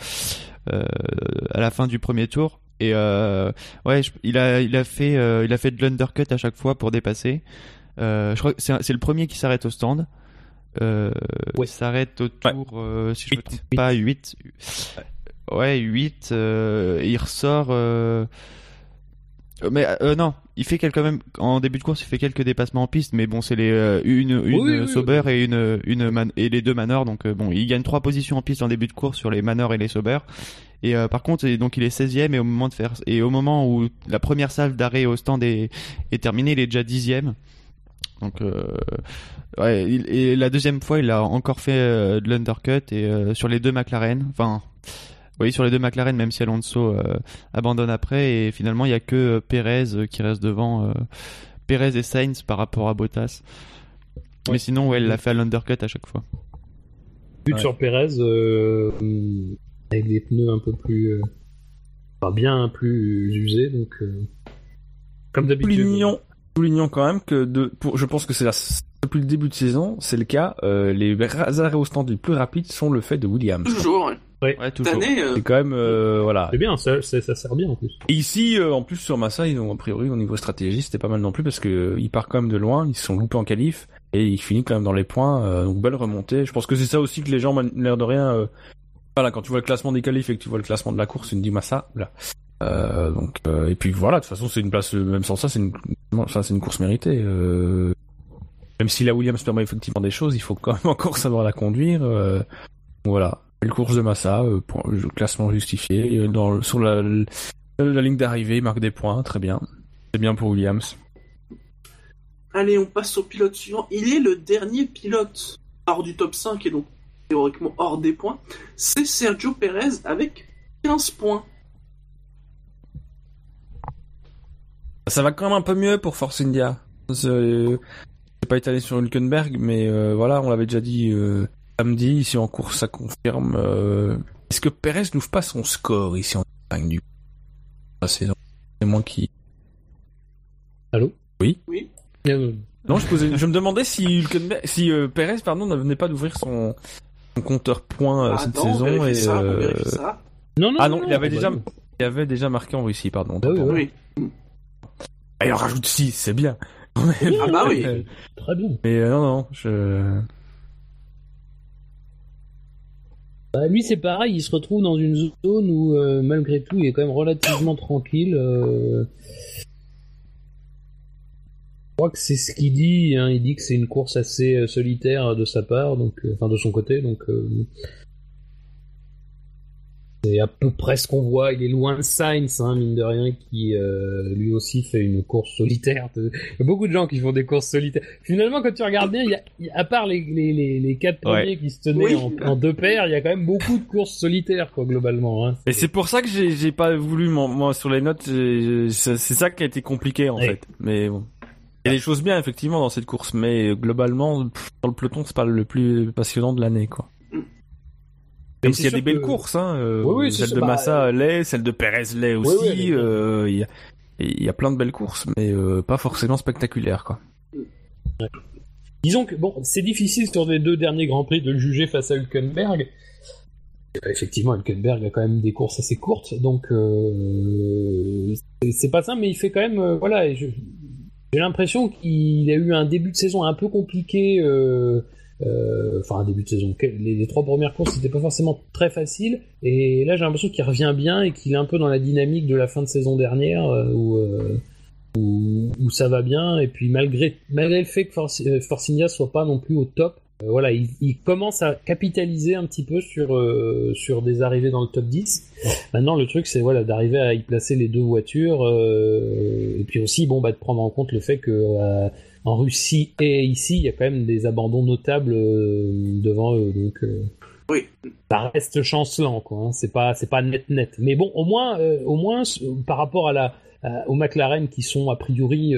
euh, à la fin du premier tour. Et euh, ouais, il a, il a fait, euh, il a fait de l'undercut à chaque fois pour dépasser. Euh, je crois que c'est le premier qui s'arrête au stand. Euh, ouais. Il s'arrête au tour, euh, si je ne me trompe pas, 8. Ouais, 8. Euh, il ressort. Mais non, il fait quelques même en début de course, il fait quelques dépassements en piste, mais bon, c'est les une une Sauber et une une et les deux Manor, donc bon, il gagne trois positions en piste en début de course sur les Manor et les Sauber. Et euh, par contre, donc il est 16e et au moment de faire et au moment où la première salve d'arrêt au stand est, est terminée, il est déjà 10e. Donc euh, ouais, et la deuxième fois, il a encore fait euh, de l'undercut et euh, sur les deux McLaren, enfin oui, sur les deux McLaren, même si Alonso abandonne après et finalement il y a que Perez qui reste devant Perez et Sainz par rapport à Bottas. Mais sinon, ouais, il l'a fait à l'undercut à chaque fois. But sur Perez, avec des pneus un peu plus. Euh, enfin, bien plus usés, donc. Euh, comme d'habitude. Soulignons, quand même que de, pour, je pense que c'est depuis le début de saison, c'est le cas, euh, les arrêts au stand les plus rapides sont le fait de Williams. Toujours, ouais. Ouais, toujours. Année, C'est quand même, voilà. C'est bien, ça, ça, sert bien en plus. Et ici, en plus sur Massa, ils ont a priori au niveau stratégie, c'était pas mal non plus parce que il part quand même de loin, ils se sont loupés en qualif et il finit quand même dans les points, donc belle remontée. Je pense que c'est ça aussi que les gens, l'air de rien, voilà, quand tu vois le classement des qualifs et que tu vois le classement de la course, tu te dis, ça, là. Euh, donc, euh, et puis voilà, de toute façon, c'est une place, même sans ça, c'est une, ça, c'est une course méritée. Euh, même si la Williams permet effectivement des choses, il faut quand même encore savoir la conduire. Euh, voilà, une course de Massa, euh, pour, classement justifié, dans, sur la, la ligne d'arrivée, il marque des points, très bien. C'est bien pour Williams. Allez, on passe au pilote suivant. Il est le dernier pilote hors du top 5 et donc théoriquement hors des points, c'est Sergio Perez avec 15 points. Ça va quand même un peu mieux pour Force India. C'est pas étalé sur Hülkenberg, mais euh, voilà, on l'avait déjà dit euh, samedi, ici en course, ça confirme. Euh, est-ce que Perez n'ouvre pas son score ici en Espagne du C'est moi qui... Allô? Oui Oui. Non, je, posais, je me demandais si, si Perez pardon, ne venait pas d'ouvrir son, compteur points euh, cette saison et euh, Non, non, ah non, il avait déjà il avait déjà marqué en Russie pardon. Ah oui, Et il en rajoute 6, c'est bien. ah bah oui. Très bien. Mais euh, non non, je bah, lui c'est pareil, il se retrouve dans une zone où malgré tout il est quand même relativement tranquille. Je crois que c'est ce qu'il dit. Hein. Il dit que c'est une course assez euh, solitaire de sa part, donc euh, enfin de son côté. Donc euh, c'est à peu près ce qu'on voit. Il est loin de Sainz, hein, mine de rien, qui lui aussi fait une course solitaire. Il y a beaucoup de gens qui font des courses solitaires. Finalement, quand tu regardes bien, il y a, à part les, les, les, quatre premiers qui se tenaient en, deux paires, il y a quand même beaucoup de courses solitaires, quoi, globalement. Hein. Et c'est pour ça que j'ai pas voulu, moi, sur les notes, c'est ça qui a été compliqué, en fait. Mais bon. Il y a des choses bien effectivement dans cette course, mais globalement, dans le peloton, c'est pas le plus passionnant de l'année, quoi. Même s'il y a des belles courses, hein. Euh, celle de Massa bah, l'est, celle de Perez l'est aussi. Euh, il, y a, plein de belles courses, mais euh, pas forcément spectaculaires, quoi. Disons que bon, c'est difficile sur les deux derniers grands prix de le juger face à Hülkenberg. Effectivement, Hülkenberg a quand même des courses assez courtes, donc c'est pas simple, mais il fait quand même, voilà. J'ai l'impression qu'il a eu un début de saison un peu compliqué. Euh, euh, enfin, un début de saison. Les, trois premières courses, c'était pas forcément très facile. Et là, j'ai l'impression qu'il revient bien et qu'il est un peu dans la dynamique de la fin de saison dernière euh, où, où, ça va bien. Et puis, malgré, malgré le fait que India soit pas non plus au top, euh, voilà, il, commence à capitaliser un petit peu sur euh, sur des arrivées dans le top 10. Maintenant, le truc, c'est voilà d'arriver à y placer les deux voitures euh, et puis aussi, bon, bah, de prendre en compte le fait que en Russie et ici, il y a quand même des abandons notables devant eux, donc. oui. Ça reste chancelant, quoi. Hein. C'est pas, c'est pas net net. Mais bon, au moins, au moins, par rapport à la, aux McLaren qui sont a priori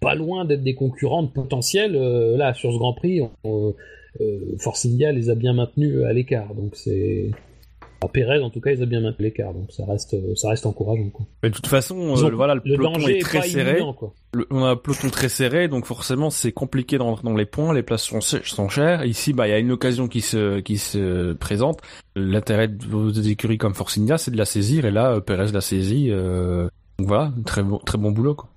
pas loin d'être des concurrentes potentielles. là, sur ce Grand Prix, Force India les a bien maintenus à l'écart. Donc c'est Pérez, en tout cas, ils ont bien maintenu l'écart, donc ça reste, ça reste encourageant. Quoi. Mais de toute façon, euh, voilà, le, peloton est très serré. on a un peloton très serré, donc forcément, c'est compliqué dans, dans les points. Les places sont, sont chères. Ici, bah, il y a une occasion qui se, qui se présente. L'intérêt des écuries comme Force India, c'est de la saisir, et là, Pérez l'a saisie. Euh... Donc voilà, très bon, très bon boulot. Quoi.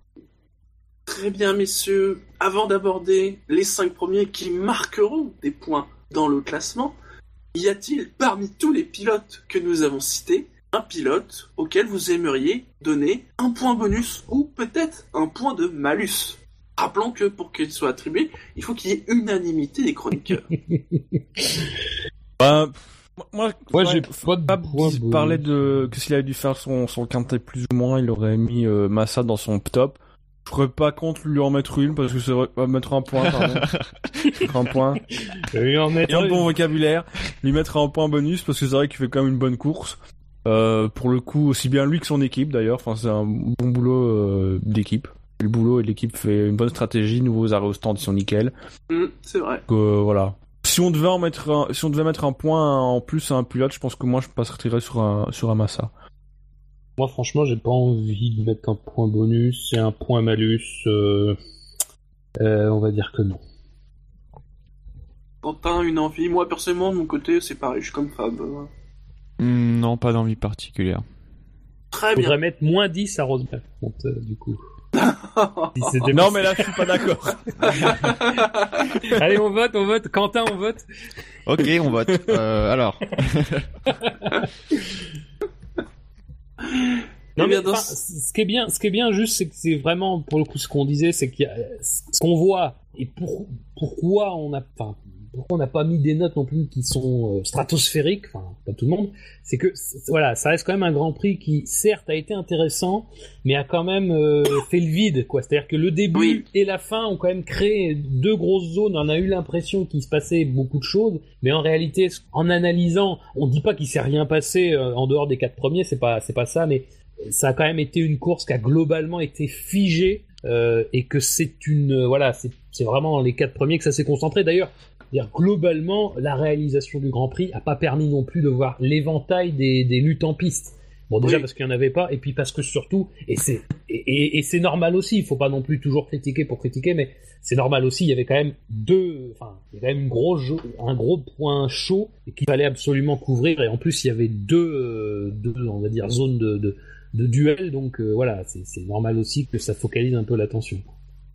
Très bien, messieurs. Avant d'aborder les cinq premiers qui marqueront des points dans le classement, y a-t-il parmi tous les pilotes que nous avons cités un pilote auquel vous aimeriez donner un point bonus ou peut-être un point de malus? Rappelons que pour qu'il soit attribué, il faut qu'il y ait unanimité des chroniqueurs. bah, moi, moi j'ai pas de parlait de que s'il avait dû faire son, son quintet plus ou moins, il aurait mis euh, Massa dans son top. Je ferais pas contre lui en mettre une parce que c'est vrai, mettre un point, pardon. un point. Et un bon vocabulaire. Lui mettre un point bonus parce que c'est vrai qu'il fait quand même une bonne course. Euh, pour le coup, aussi bien lui que son équipe d'ailleurs. Enfin, c'est un bon boulot euh, d'équipe. Le boulot et l'équipe fait une bonne stratégie. Nouveaux arrêts au stand, ils sont nickel. Mm, c'est vrai. Euh, voilà. Si on devait en mettre un, si on devait mettre un point en plus à un pilote, je pense que moi je passerais sur un sur un Massa. Moi, franchement, j'ai pas envie de mettre un point bonus et un point malus. Euh, euh, on va dire que non. Quentin, une envie? Moi, personnellement, de mon côté, c'est pareil, je suis comme Fab. Hmm, non, pas d'envie particulière. Très bien. Faudrait mettre moins 10 à Rosberg, euh, du coup. non, mais là, je suis pas d'accord. Allez, on vote, on vote. Quentin, on vote. Ok, on vote. alors. Non, mais, ce qui est bien, ce qui est bien juste, c'est que c'est vraiment pour le coup ce qu'on disait, c'est qu'il y a ce qu'on voit et pour, pourquoi on a, enfin, pourquoi on n'a pas mis des notes non plus qui sont euh, stratosphériques, enfin pas tout le monde, c'est que voilà, ça reste quand même un Grand Prix qui certes a été intéressant, mais a quand même euh, fait le vide, quoi. C'est-à-dire que le début et la fin ont quand même créé deux grosses zones. On a eu l'impression qu'il se passait beaucoup de choses, mais en réalité, en analysant, on dit pas qu'il s'est rien passé euh, en dehors des quatre premiers, c'est pas c'est pas ça, mais ça a quand même été une course qui a globalement été figée euh, et que c'est une voilà c'est vraiment les quatre premiers que ça s'est concentré d'ailleurs globalement la réalisation du Grand Prix a pas permis non plus de voir l'éventail des, des luttes en piste bon déjà parce qu'il n'y en avait pas et puis parce que surtout et c'est et, et, c'est normal aussi il faut pas non plus toujours critiquer pour critiquer mais c'est normal aussi il y avait quand même deux enfin il y avait quand même une grosse un gros point chaud qu'il fallait absolument couvrir et en plus il y avait deux, euh, deux on va dire zones de, de de duel, donc euh, voilà, c'est normal aussi que ça focalise un peu l'attention.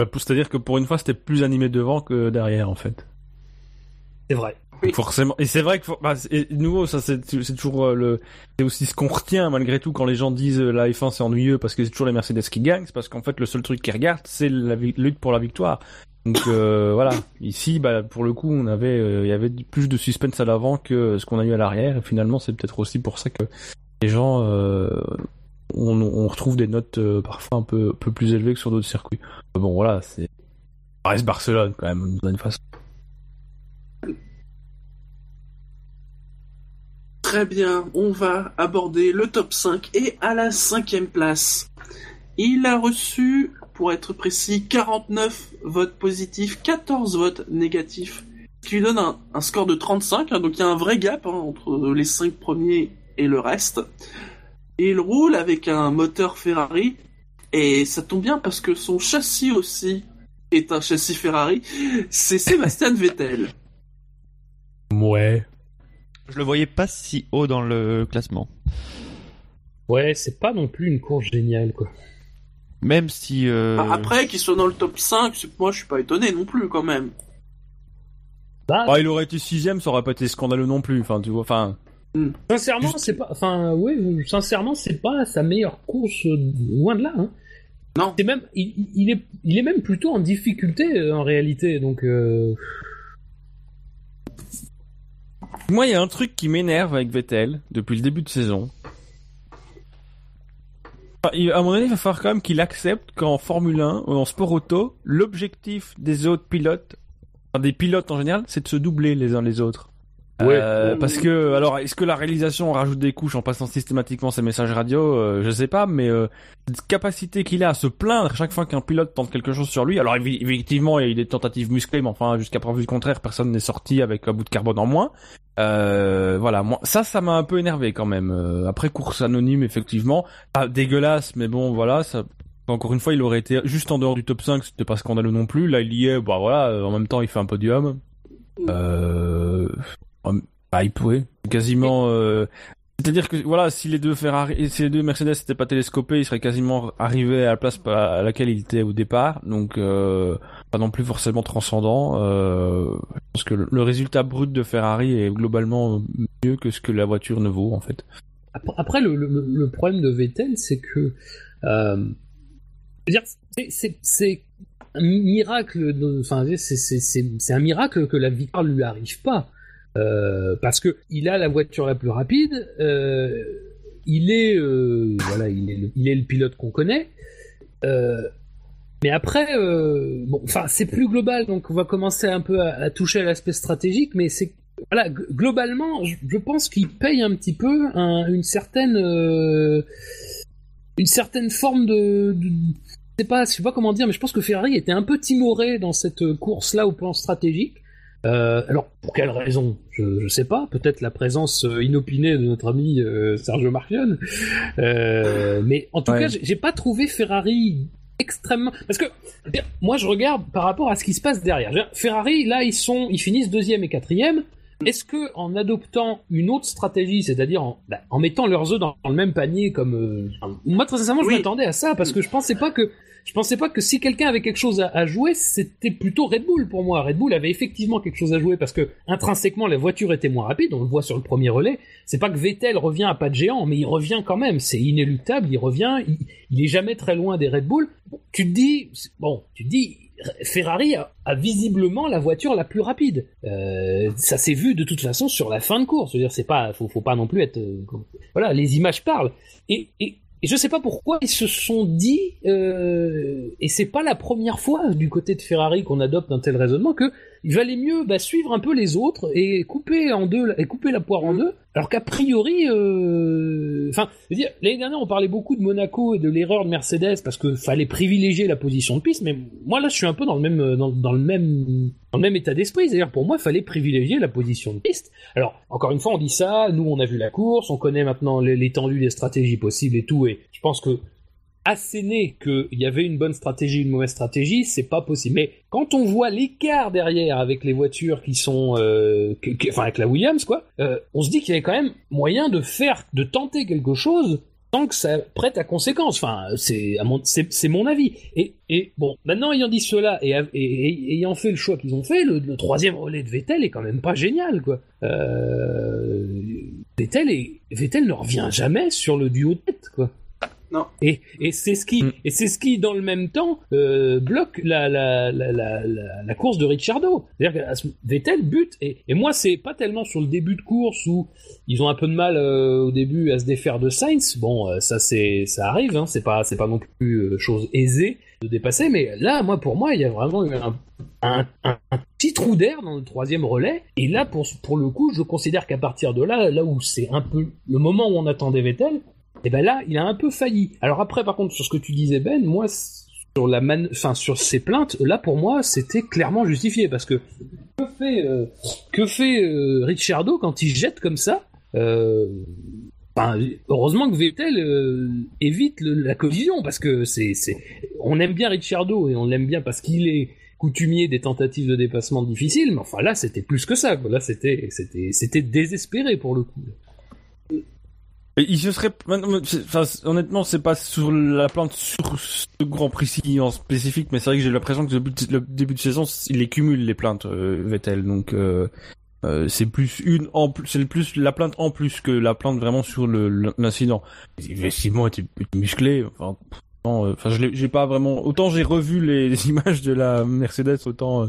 C'est-à-dire que pour une fois, c'était plus animé devant que derrière, en fait. C'est vrai. Forcément. Et c'est vrai que, bah, nouveau, ça c'est toujours euh, le, c'est aussi ce qu'on retient malgré tout quand les gens disent euh, la F1 c'est ennuyeux parce que c'est toujours les Mercedes qui gagnent, c'est parce qu'en fait le seul truc qu'ils regardent c'est la lutte pour la victoire. Donc voilà, ici bah pour le coup on avait il y avait plus de suspense à l'avant que ce qu'on a eu à l'arrière et finalement c'est peut-être aussi pour ça que les gens on, retrouve des notes euh, parfois un peu, peu plus élevées que sur d'autres circuits. Bon, voilà, c'est. reste Barcelone quand même, d'une façon. Très bien, on va aborder le top 5 et à la cinquième place. Il a reçu, pour être précis, 49 votes positifs, 14 votes négatifs, qui lui donne un, score de 35, hein, donc il y a un vrai gap hein, entre les 5 premiers et le reste il roule avec un moteur Ferrari et ça tombe bien parce que son châssis aussi est un châssis Ferrari. C'est Sébastien Vettel. Ouais. Je le voyais pas si haut dans le classement. Ouais, c'est pas non plus une course géniale quoi. Même si. Euh, ah, après, qu'il soit dans le top 5, moi je suis pas étonné non plus quand même. Bah, ah, il aurait été sixième, ça aurait pas été scandaleux non plus. Enfin, tu vois, enfin. Hmm. Sincèrement, c'est pas. Enfin, oui, sincèrement, c'est pas sa meilleure course, euh, loin de là. Hein. Non. C'est même, il, est, il est même plutôt en difficulté euh, en réalité, donc. Euh... Moi, il y a un truc qui m'énerve avec Vettel depuis le début de saison. À mon avis, il va falloir quand même qu'il accepte qu'en Formule 1 ou en sport auto, l'objectif des autres pilotes, enfin des pilotes en général, c'est de se doubler les uns les autres. Euh, parce que alors est-ce que la réalisation rajoute des couches en passant systématiquement ses messages radio? Euh, Je sais pas, mais euh, cette capacité qu'il a à se plaindre chaque fois qu'un pilote tente quelque chose sur lui. Alors effectivement, il y a eu des tentatives musclées, mais enfin jusqu'à preuve du contraire, personne n'est sorti avec un bout de carbone en moins. Euh, voilà, moi ça, ça m'a un peu énervé quand même. après course anonyme, effectivement, pas dégueulasse, mais bon, voilà, ça. Encore une fois, il aurait été juste en dehors du top 5, c'était pas scandaleux non plus. Là, il y est, bah voilà, en même temps, il fait un podium. Euh, bah, il pourrait. Quasiment. Euh... C'est-à-dire que voilà, si les deux Ferrari, si les deux Mercedes n'étaient pas télescopés, il serait quasiment arrivé à la place à laquelle il était au départ. Donc euh, pas non plus forcément transcendant. Euh, je pense que le, résultat brut de Ferrari est globalement mieux que ce que la voiture ne vaut en fait. Après, le, le, le problème de Vettel, c'est que euh, c'est un miracle. Enfin, c'est un miracle que la victoire lui arrive pas. Euh, parce que il a la voiture la plus rapide, euh, il est euh, voilà, il est, le, pilote qu'on connaît. mais après, bon, enfin, c'est plus global, donc on va commencer un peu à, toucher à l'aspect stratégique, mais c'est voilà, globalement, je, pense qu'il paye un petit peu une certaine une certaine forme de, de je sais pas, je sais pas comment dire, mais je pense que Ferrari était un peu timoré dans cette course-là au plan stratégique. Euh, alors, pour quelle raison? Je, ne sais pas. Peut-être la présence euh, inopinée de notre ami euh, Sergio Marchionne. mais en tout cas, j'ai pas trouvé Ferrari extrêmement. Parce que moi, je regarde par rapport à ce qui se passe derrière. Ferrari, là, ils sont, ils finissent deuxième et quatrième. Est-ce que en adoptant une autre stratégie, c'est-à-dire en, bah, en, mettant leurs œufs dans, le même panier, comme moi très sincèrement, je m'attendais à ça parce que je pensais pas que je pensais pas que si quelqu'un avait quelque chose à, jouer, c'était plutôt Red Bull pour moi. Red Bull avait effectivement quelque chose à jouer parce que intrinsèquement la voiture était moins rapide, on le voit sur le premier relais. C'est pas que Vettel revient à pas de géant, mais il revient quand même, c'est inéluctable, il revient, il, est jamais très loin des Red Bull. Tu te dis, bon, tu te dis, Ferrari a, visiblement la voiture la plus rapide. Euh, ça s'est vu de toute façon sur la fin de course. Je veux dire, c'est pas, faut, pas non plus être, euh, voilà, les images parlent. Et, et, et je sais pas pourquoi ils se sont dit, euh, et c'est pas la première fois du côté de Ferrari qu'on adopte un tel raisonnement que il valait mieux bah, suivre un peu les autres et couper en deux et couper la poire en deux. Alors qu'a priori euh... enfin l'année dernière on parlait beaucoup de Monaco et de l'erreur de Mercedes parce que fallait privilégier la position de piste mais moi là je suis un peu dans le même dans, dans le même dans le même état d'esprit. C'est-à-dire pour moi il fallait privilégier la position de piste. Alors encore une fois on dit ça nous on a vu la course on connaît maintenant l'étendue des stratégies possibles et tout et je pense que asséner qu'il y avait une bonne stratégie, une mauvaise stratégie, c'est pas possible. Mais quand on voit l'écart derrière avec les voitures qui sont, euh, enfin avec la Williams quoi, euh, on se dit qu'il y avait quand même moyen de faire, de tenter quelque chose tant que ça prête à conséquence. Enfin, c'est c'est mon avis. Et, bon, maintenant ayant dit cela et, ayant fait le choix qu'ils ont fait, le, troisième relais de Vettel est quand même pas génial quoi. Euh, Vettel et Vettel ne revient jamais sur le duo tête quoi. Et, et c'est ce qui, mm. et c'est ce qui, dans le même temps, euh, bloque la, la, la, la, la course de Ricciardo. C'est-à-dire que Vettel bute, et, et moi, c'est pas tellement sur le début de course où ils ont un peu de mal euh, au début à se défaire de Sainz. Bon, euh, ça c'est, ça arrive, hein, c'est pas, c'est pas non plus chose aisée de dépasser, mais là, moi, pour moi, il y a vraiment eu un, un, un, petit trou d'air dans le troisième relais. Et là, pour, pour le coup, je considère qu'à partir de là, là où c'est un peu le moment où on attendait Vettel, et ben là, il a un peu failli. Alors après, par contre, sur ce que tu disais, Ben, moi, sur la man... enfin, sur ces plaintes, là, pour moi, c'était clairement justifié parce que que fait euh, fait euh, Ricciardo quand il jette comme ça euh... heureusement que Vettel euh, évite la collision parce que c'est, c'est, on aime bien Ricciardo et on l'aime bien parce qu'il est coutumier des tentatives de dépassement difficiles, mais enfin là c'était plus que ça, Là c'était, c'était, c'était désespéré pour le coup. Il se serait, enfin, honnêtement, c'est pas sur la plante sur ce Grand Prix en spécifique, mais c'est vrai que j'ai l'impression que le début de saison, il les cumule les plaintes euh, Vettel, donc euh, euh, c'est plus une en plus, c'est plus la plainte en plus que la plainte vraiment sur l'incident. Effectivement, était musclé. Enfin, euh, j'ai pas vraiment. Autant j'ai revu les, images de la Mercedes, autant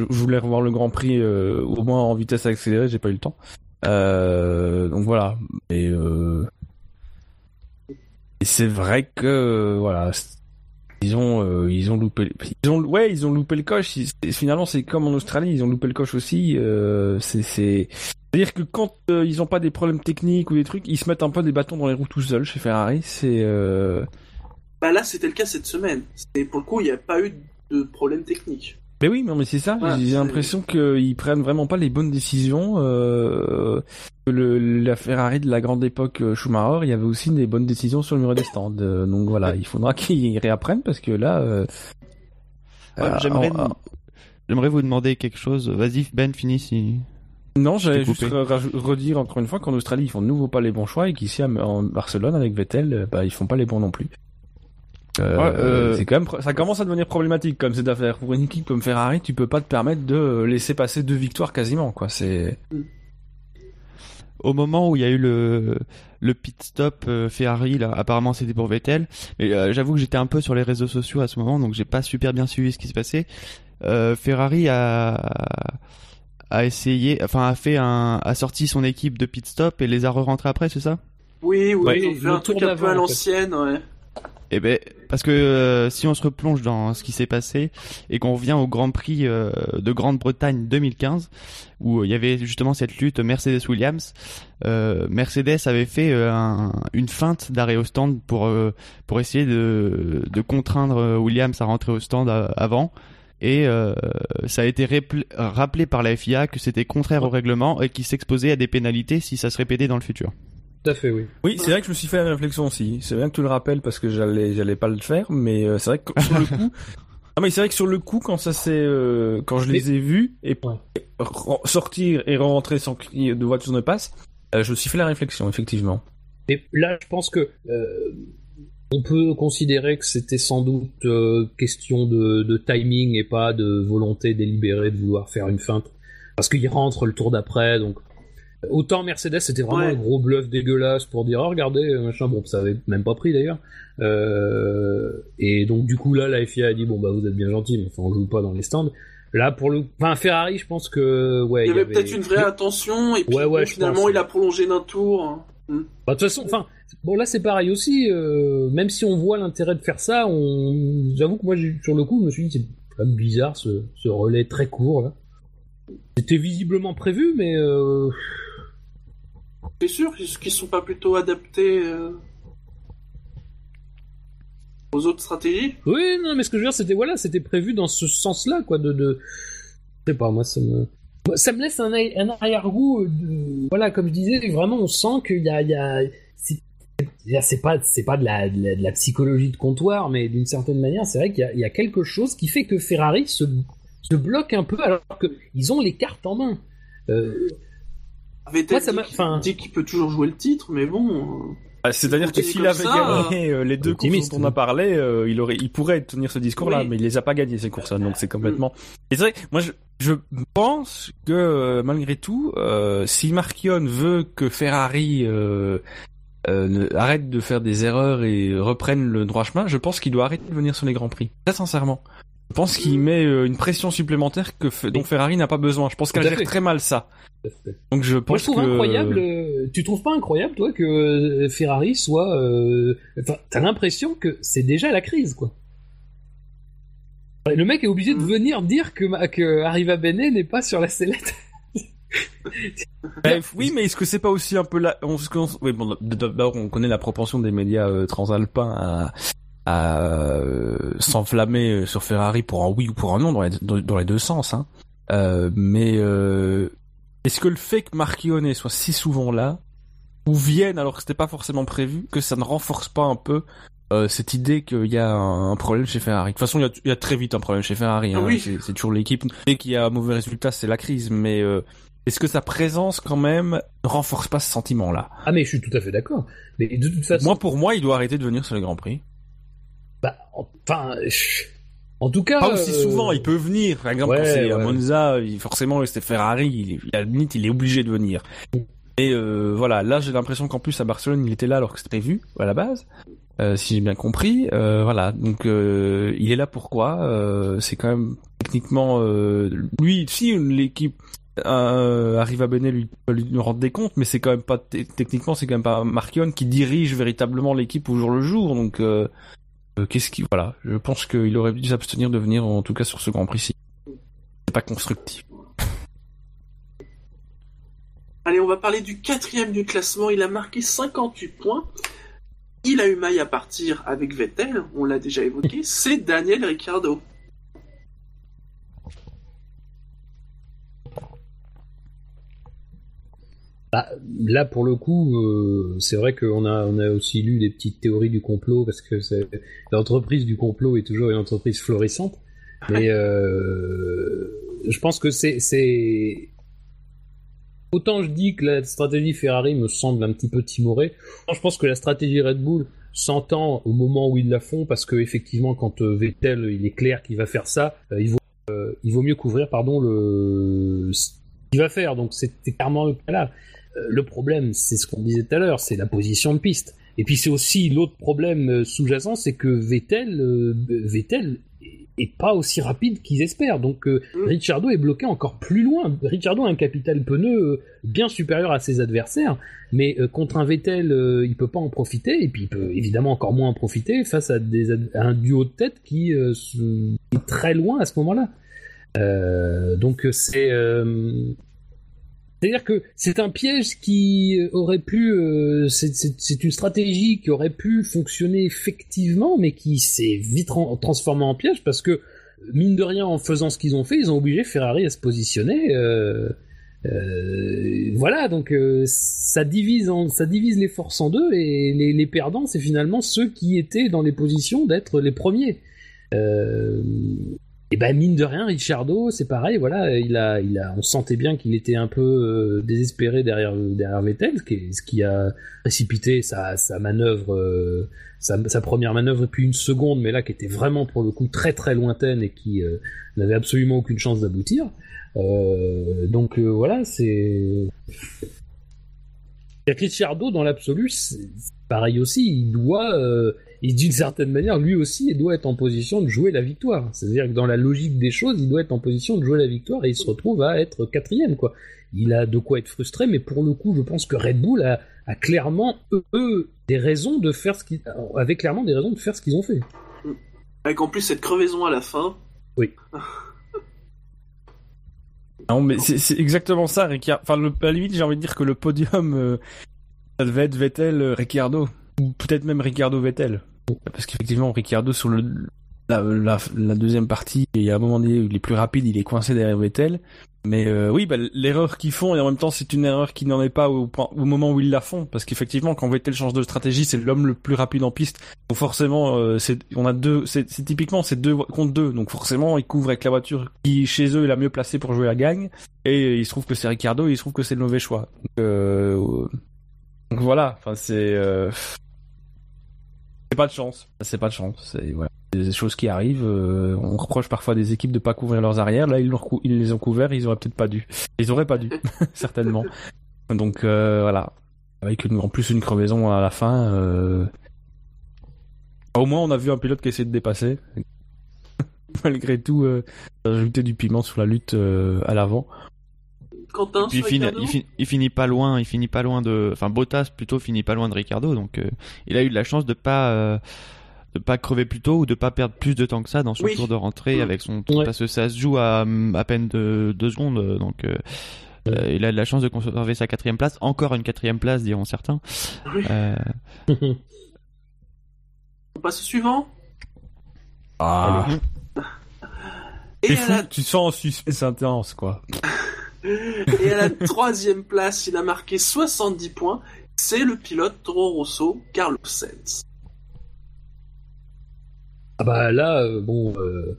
je voulais revoir le Grand Prix au moins en vitesse accélérée, j'ai pas eu le temps. Euh, donc voilà. Et, euh... et c'est vrai que voilà, ils ont euh, ils ont loupé ils ont ouais ils ont loupé le coche. Finalement c'est comme en Australie ils ont loupé le coche aussi. C'est c'est à dire que quand ils ont pas des problèmes techniques ou des trucs ils se mettent un peu des bâtons dans les roues tout seuls chez Ferrari. C'est bah là c'était le cas cette semaine. C'est pour le coup il n'y a pas eu de problème technique mais oui, non, mais c'est ça. J'ai l'impression qu'ils prennent vraiment pas les bonnes décisions. Euh, le, la Ferrari de la grande époque euh, Schumacher, il y avait aussi des bonnes décisions sur le mur des stands. Euh, donc voilà, il faudra qu'ils réapprennent parce que là. Euh, J'aimerais, j'aimerais vous demander quelque chose. Vas-y, Ben, finis si. Non, j'allais juste redire encore une fois qu'en Australie, ils font de nouveau pas les bons choix et qu'ici en Barcelone avec Vettel, bah ils font pas les bons non plus. Euh, euh, c'est quand même, ça commence à devenir problématique comme cette affaire. Pour une équipe comme Ferrari, tu peux pas te permettre de laisser passer deux victoires quasiment, quoi. C'est. Au moment où il y a eu le le pit stop euh, Ferrari, là, apparemment c'était pour Vettel. Mais j'avoue que j'étais un peu sur les réseaux sociaux à ce moment, donc j'ai pas super bien suivi ce qui se passait. Ferrari a a essayé, enfin a fait un, a sorti son équipe de pit stop et les a re-rentrés après, c'est ça? Oui, oui, ils ont fait un truc un peu à l'ancienne, ouais. Eh ben, parce que euh, si on se replonge dans ce qui s'est passé et qu'on revient au Grand Prix euh, de Grande-Bretagne 2015, où euh, il y avait justement cette lutte Mercedes-Williams, Mercedes avait fait une feinte d'arrêt au stand pour essayer de, de contraindre Williams à rentrer au stand avant. Et ça a été rappelé par la FIA que c'était contraire au règlement et qu'il s'exposait à des pénalités si ça se répétait dans le futur. Tout à fait, oui. Oui, c'est vrai que je me suis fait la réflexion aussi. C'est bien que tu le rappelles parce que j'allais, j'allais pas le faire, mais euh, c'est vrai que sur le coup, ah mais c'est vrai que sur le coup, quand ça c'est, euh, quand je les ai vus et sortir et rentrer sans que de voiture ne passe, euh, je me suis fait la réflexion, effectivement. Et là, je pense que on peut considérer que c'était sans doute question de, de, timing et pas de volonté délibérée de vouloir faire une feinte, parce qu'il rentre le tour d'après, donc Autant Mercedes, c'était vraiment un gros bluff dégueulasse pour dire, oh, regardez, euh, machin, bon, ça avait même pas pris d'ailleurs. Euh, et donc, du coup, là, la FIA a dit, bon, bah, vous êtes bien gentil, mais enfin, on joue pas dans les stands. Là, pour le, enfin, Ferrari, je pense que, ouais. Il y avait, peut-être une vraie attention, et puis finalement, il a prolongé d'un tour. Hmm. Bah, de toute façon, enfin, bon, là, c'est pareil aussi, euh, même si on voit l'intérêt de faire ça, on, j'avoue que moi, sur le coup, je me suis dit, c'est quand même bizarre, ce, ce relais très court, là. C'était visiblement prévu, mais, euh, T'es sûr qu'ils sont pas plutôt adaptés euh, aux autres stratégies Oui, non, mais ce que je veux dire, c'était voilà, c'était prévu dans ce sens-là, quoi, de, je sais pas, moi, ça me, ça me laisse un, arrière-goût. De... Voilà, comme je disais, vraiment, on sent qu'il y a, c'est pas, c'est pas de la, psychologie de comptoir, mais d'une certaine manière, c'est vrai qu'il y, a quelque chose qui fait que Ferrari se, se bloque un peu alors qu'ils ont les cartes en main. Euh, Vettel ça dit qu'il peut toujours jouer le titre, mais bon. Euh, bah, c'est-à-dire que s'il avait gagné euh, les deux courses dont on a parlé, euh, il aurait, il pourrait tenir ce discours-là, mais il les a pas gagnés ces courses-là, donc c'est complètement. Et c'est vrai, moi je, je pense que malgré tout, si Marquion veut que Ferrari arrête de faire des erreurs et reprenne le droit chemin, je pense qu'il doit arrêter de venir sur les grands prix. Très sincèrement. Je pense qu'il met une pression supplémentaire que dont Ferrari n'a pas besoin. Je pense qu'elle gère très mal ça. Donc je pense Moi, je trouve incroyable. Euh, tu trouves pas incroyable toi que euh, Ferrari soit. Euh... Enfin, t'as l'impression que c'est déjà la crise, quoi. Le mec est obligé de venir dire que, que Arriva Bene n'est pas sur la sellette. Bref, oui, mais est-ce que c'est pas aussi un peu là on... Oui, bon, d'abord on connaît la propension des médias euh, transalpins à, à s'enflammer sur Ferrari pour un oui ou pour un non dans les, dans les deux sens. Hein. Euh, mais euh, est-ce que le fait que Marchionne soit si souvent là, ou vienne alors que c'était pas forcément prévu, que ça ne renforce pas un peu euh, cette idée qu'il y a un, problème chez Ferrari? De toute façon, il y a, très vite un problème chez Ferrari. Hein. Oui. C'est toujours l'équipe. Dès qu'il y a un mauvais résultat, c'est la crise. Mais euh, est-ce que sa présence, quand même, ne renforce pas ce sentiment-là? Ah, mais je suis tout à fait d'accord. Mais de toute façon... Moi, pour moi, il doit arrêter de venir sur les Grands Prix. Bah, enfin... En tout cas, pas aussi souvent. Il peut venir. Par exemple, quand c'est à Monza, forcément, c'était Ferrari. Il, à la limite, il est obligé de venir. Et euh, voilà, là, j'ai l'impression qu'en plus à Barcelone, il était là alors que c'était prévu à la base, euh, si j'ai bien compris. Euh, voilà, donc euh, il est là pourquoi euh, C'est quand même techniquement lui, si l'équipe arrive à Benet, lui peut lui rendre des comptes, mais c'est quand même pas techniquement, c'est quand même pas Marquion qui dirige véritablement l'équipe au jour le jour. Donc qu'est-ce qui, voilà, je pense qu'il aurait dû s'abstenir de venir, en tout cas sur ce Grand Prix-ci. C'est pas constructif. Allez, on va parler du quatrième du classement. Il a marqué 58 points. Il a eu maille à partir avec Vettel, on l'a déjà évoqué. C'est Daniel Ricciardo. Bah, là, pour le coup, euh, c'est vrai qu'on a, on a aussi lu des petites théories du complot parce que l'entreprise du complot est toujours une entreprise florissante. Mais euh, je pense que c'est, c'est autant je dis que la stratégie Ferrari me semble un petit peu timorée. Je pense que la stratégie Red Bull s'entend au moment où ils la font parce que effectivement, quand euh, Vettel, il est clair qu'il va faire ça, il vaut, il vaut mieux couvrir, pardon, le ce qu'il va faire. Donc c'était clairement le cas là. Euh, le problème, c'est ce qu'on disait tout à l'heure, c'est la position de piste. Et puis c'est aussi l'autre problème euh, sous-jacent, c'est que Vettel, euh, Vettel est pas aussi rapide qu'ils espèrent. Donc euh, mm. Ricciardo est bloqué encore plus loin. Ricciardo a un capital pneu bien supérieur à ses adversaires, mais contre un Vettel, il peut pas en profiter, et puis il peut évidemment encore moins en profiter face à, des, un duo de tête qui est très loin à ce moment-là. donc c'est c'est-à-dire que c'est un piège qui aurait pu, euh, c'est une stratégie qui aurait pu fonctionner effectivement, mais qui s'est vite transformée en piège parce que mine de rien, en faisant ce qu'ils ont fait, ils ont obligé Ferrari à se positionner. Euh, euh, voilà, donc ça divise, les forces en deux et les perdants, c'est finalement ceux qui étaient dans les positions d'être les premiers. Et ben mine de rien, Ricciardo, c'est pareil, voilà, il a, il a, on sentait bien qu'il était un peu euh, désespéré derrière derrière Vettel, ce qui, ce qui a précipité sa, sa manœuvre, euh, sa, sa, première manœuvre puis une seconde, mais là qui était vraiment pour le coup très très lointaine et qui euh, n'avait absolument aucune chance d'aboutir. donc voilà, c'est Ricciardo dans l'absolu, pareil aussi, il doit et d'une certaine manière, lui aussi, il doit être en position de jouer la victoire. C'est-à-dire que dans la logique des choses, il doit être en position de jouer la victoire et il se retrouve à être quatrième, quoi. Il a de quoi être frustré, mais pour le coup, je pense que Red Bull a, clairement, eux, des raisons de faire ce qu'ils, avait clairement des raisons de faire ce qu'ils ont fait. Avec en plus cette crevaison à la fin. Oui. non, mais c'est exactement ça, Ricciardo. Enfin, le, à la limite, j'ai envie de dire que le podium, euh, ça devait être Vettel, euh, Ricciardo. Ou peut-être même Ricciardo Vettel. Parce qu'effectivement, Ricciardo, sur la, deuxième partie, il y a un moment donné, il est plus rapide, il est coincé derrière Vettel. Mais euh, oui, bah, l'erreur qu'ils font, et en même temps, c'est une erreur qui n'en est pas au, moment où ils la font. Parce qu'effectivement, quand Vettel change de stratégie, c'est l'homme le plus rapide en piste. Donc forcément, euh, on a deux, c'est, typiquement, c'est deux contre deux. Donc forcément, ils couvrent avec la voiture qui, chez eux, est la mieux placée pour jouer la gagne. Et il se trouve que c'est Ricciardo, et il se trouve que c'est le mauvais choix. Donc, euh, donc voilà, enfin c'est... C'est pas de chance. C'est pas de chance. C'est voilà. Des choses qui arrivent. Euh, on reproche parfois des équipes de pas couvrir leurs arrières. Là, ils, ils les ont couverts. Ils auraient peut-être pas dû. Ils auraient pas dû, certainement. Donc euh, voilà. Avec en plus une crevaison à la fin. Euh... Au moins, on a vu un pilote qui essaie de dépasser. Malgré tout, ajouter du piment sur la lutte à l'avant. Quentin, il, finit, il, finit, pas loin, il finit pas loin de, enfin Bottas plutôt finit pas loin de Ricardo, donc euh, il a eu de la chance de pas euh, de pas crever plus tôt ou de pas perdre plus de temps que ça dans son tour de rentrée mm. avec son parce que ça se joue à à peine de deux secondes, donc euh, il a de la chance de conserver sa quatrième place, encore une quatrième place diront certains. On passe au suivant. Ah. Et fou, tu sens en suspense intense quoi. Et à la troisième place, il a marqué 70 points. C'est le pilote Toro Rosso, Carlos Sainz. Ah bah là, euh, bon, euh,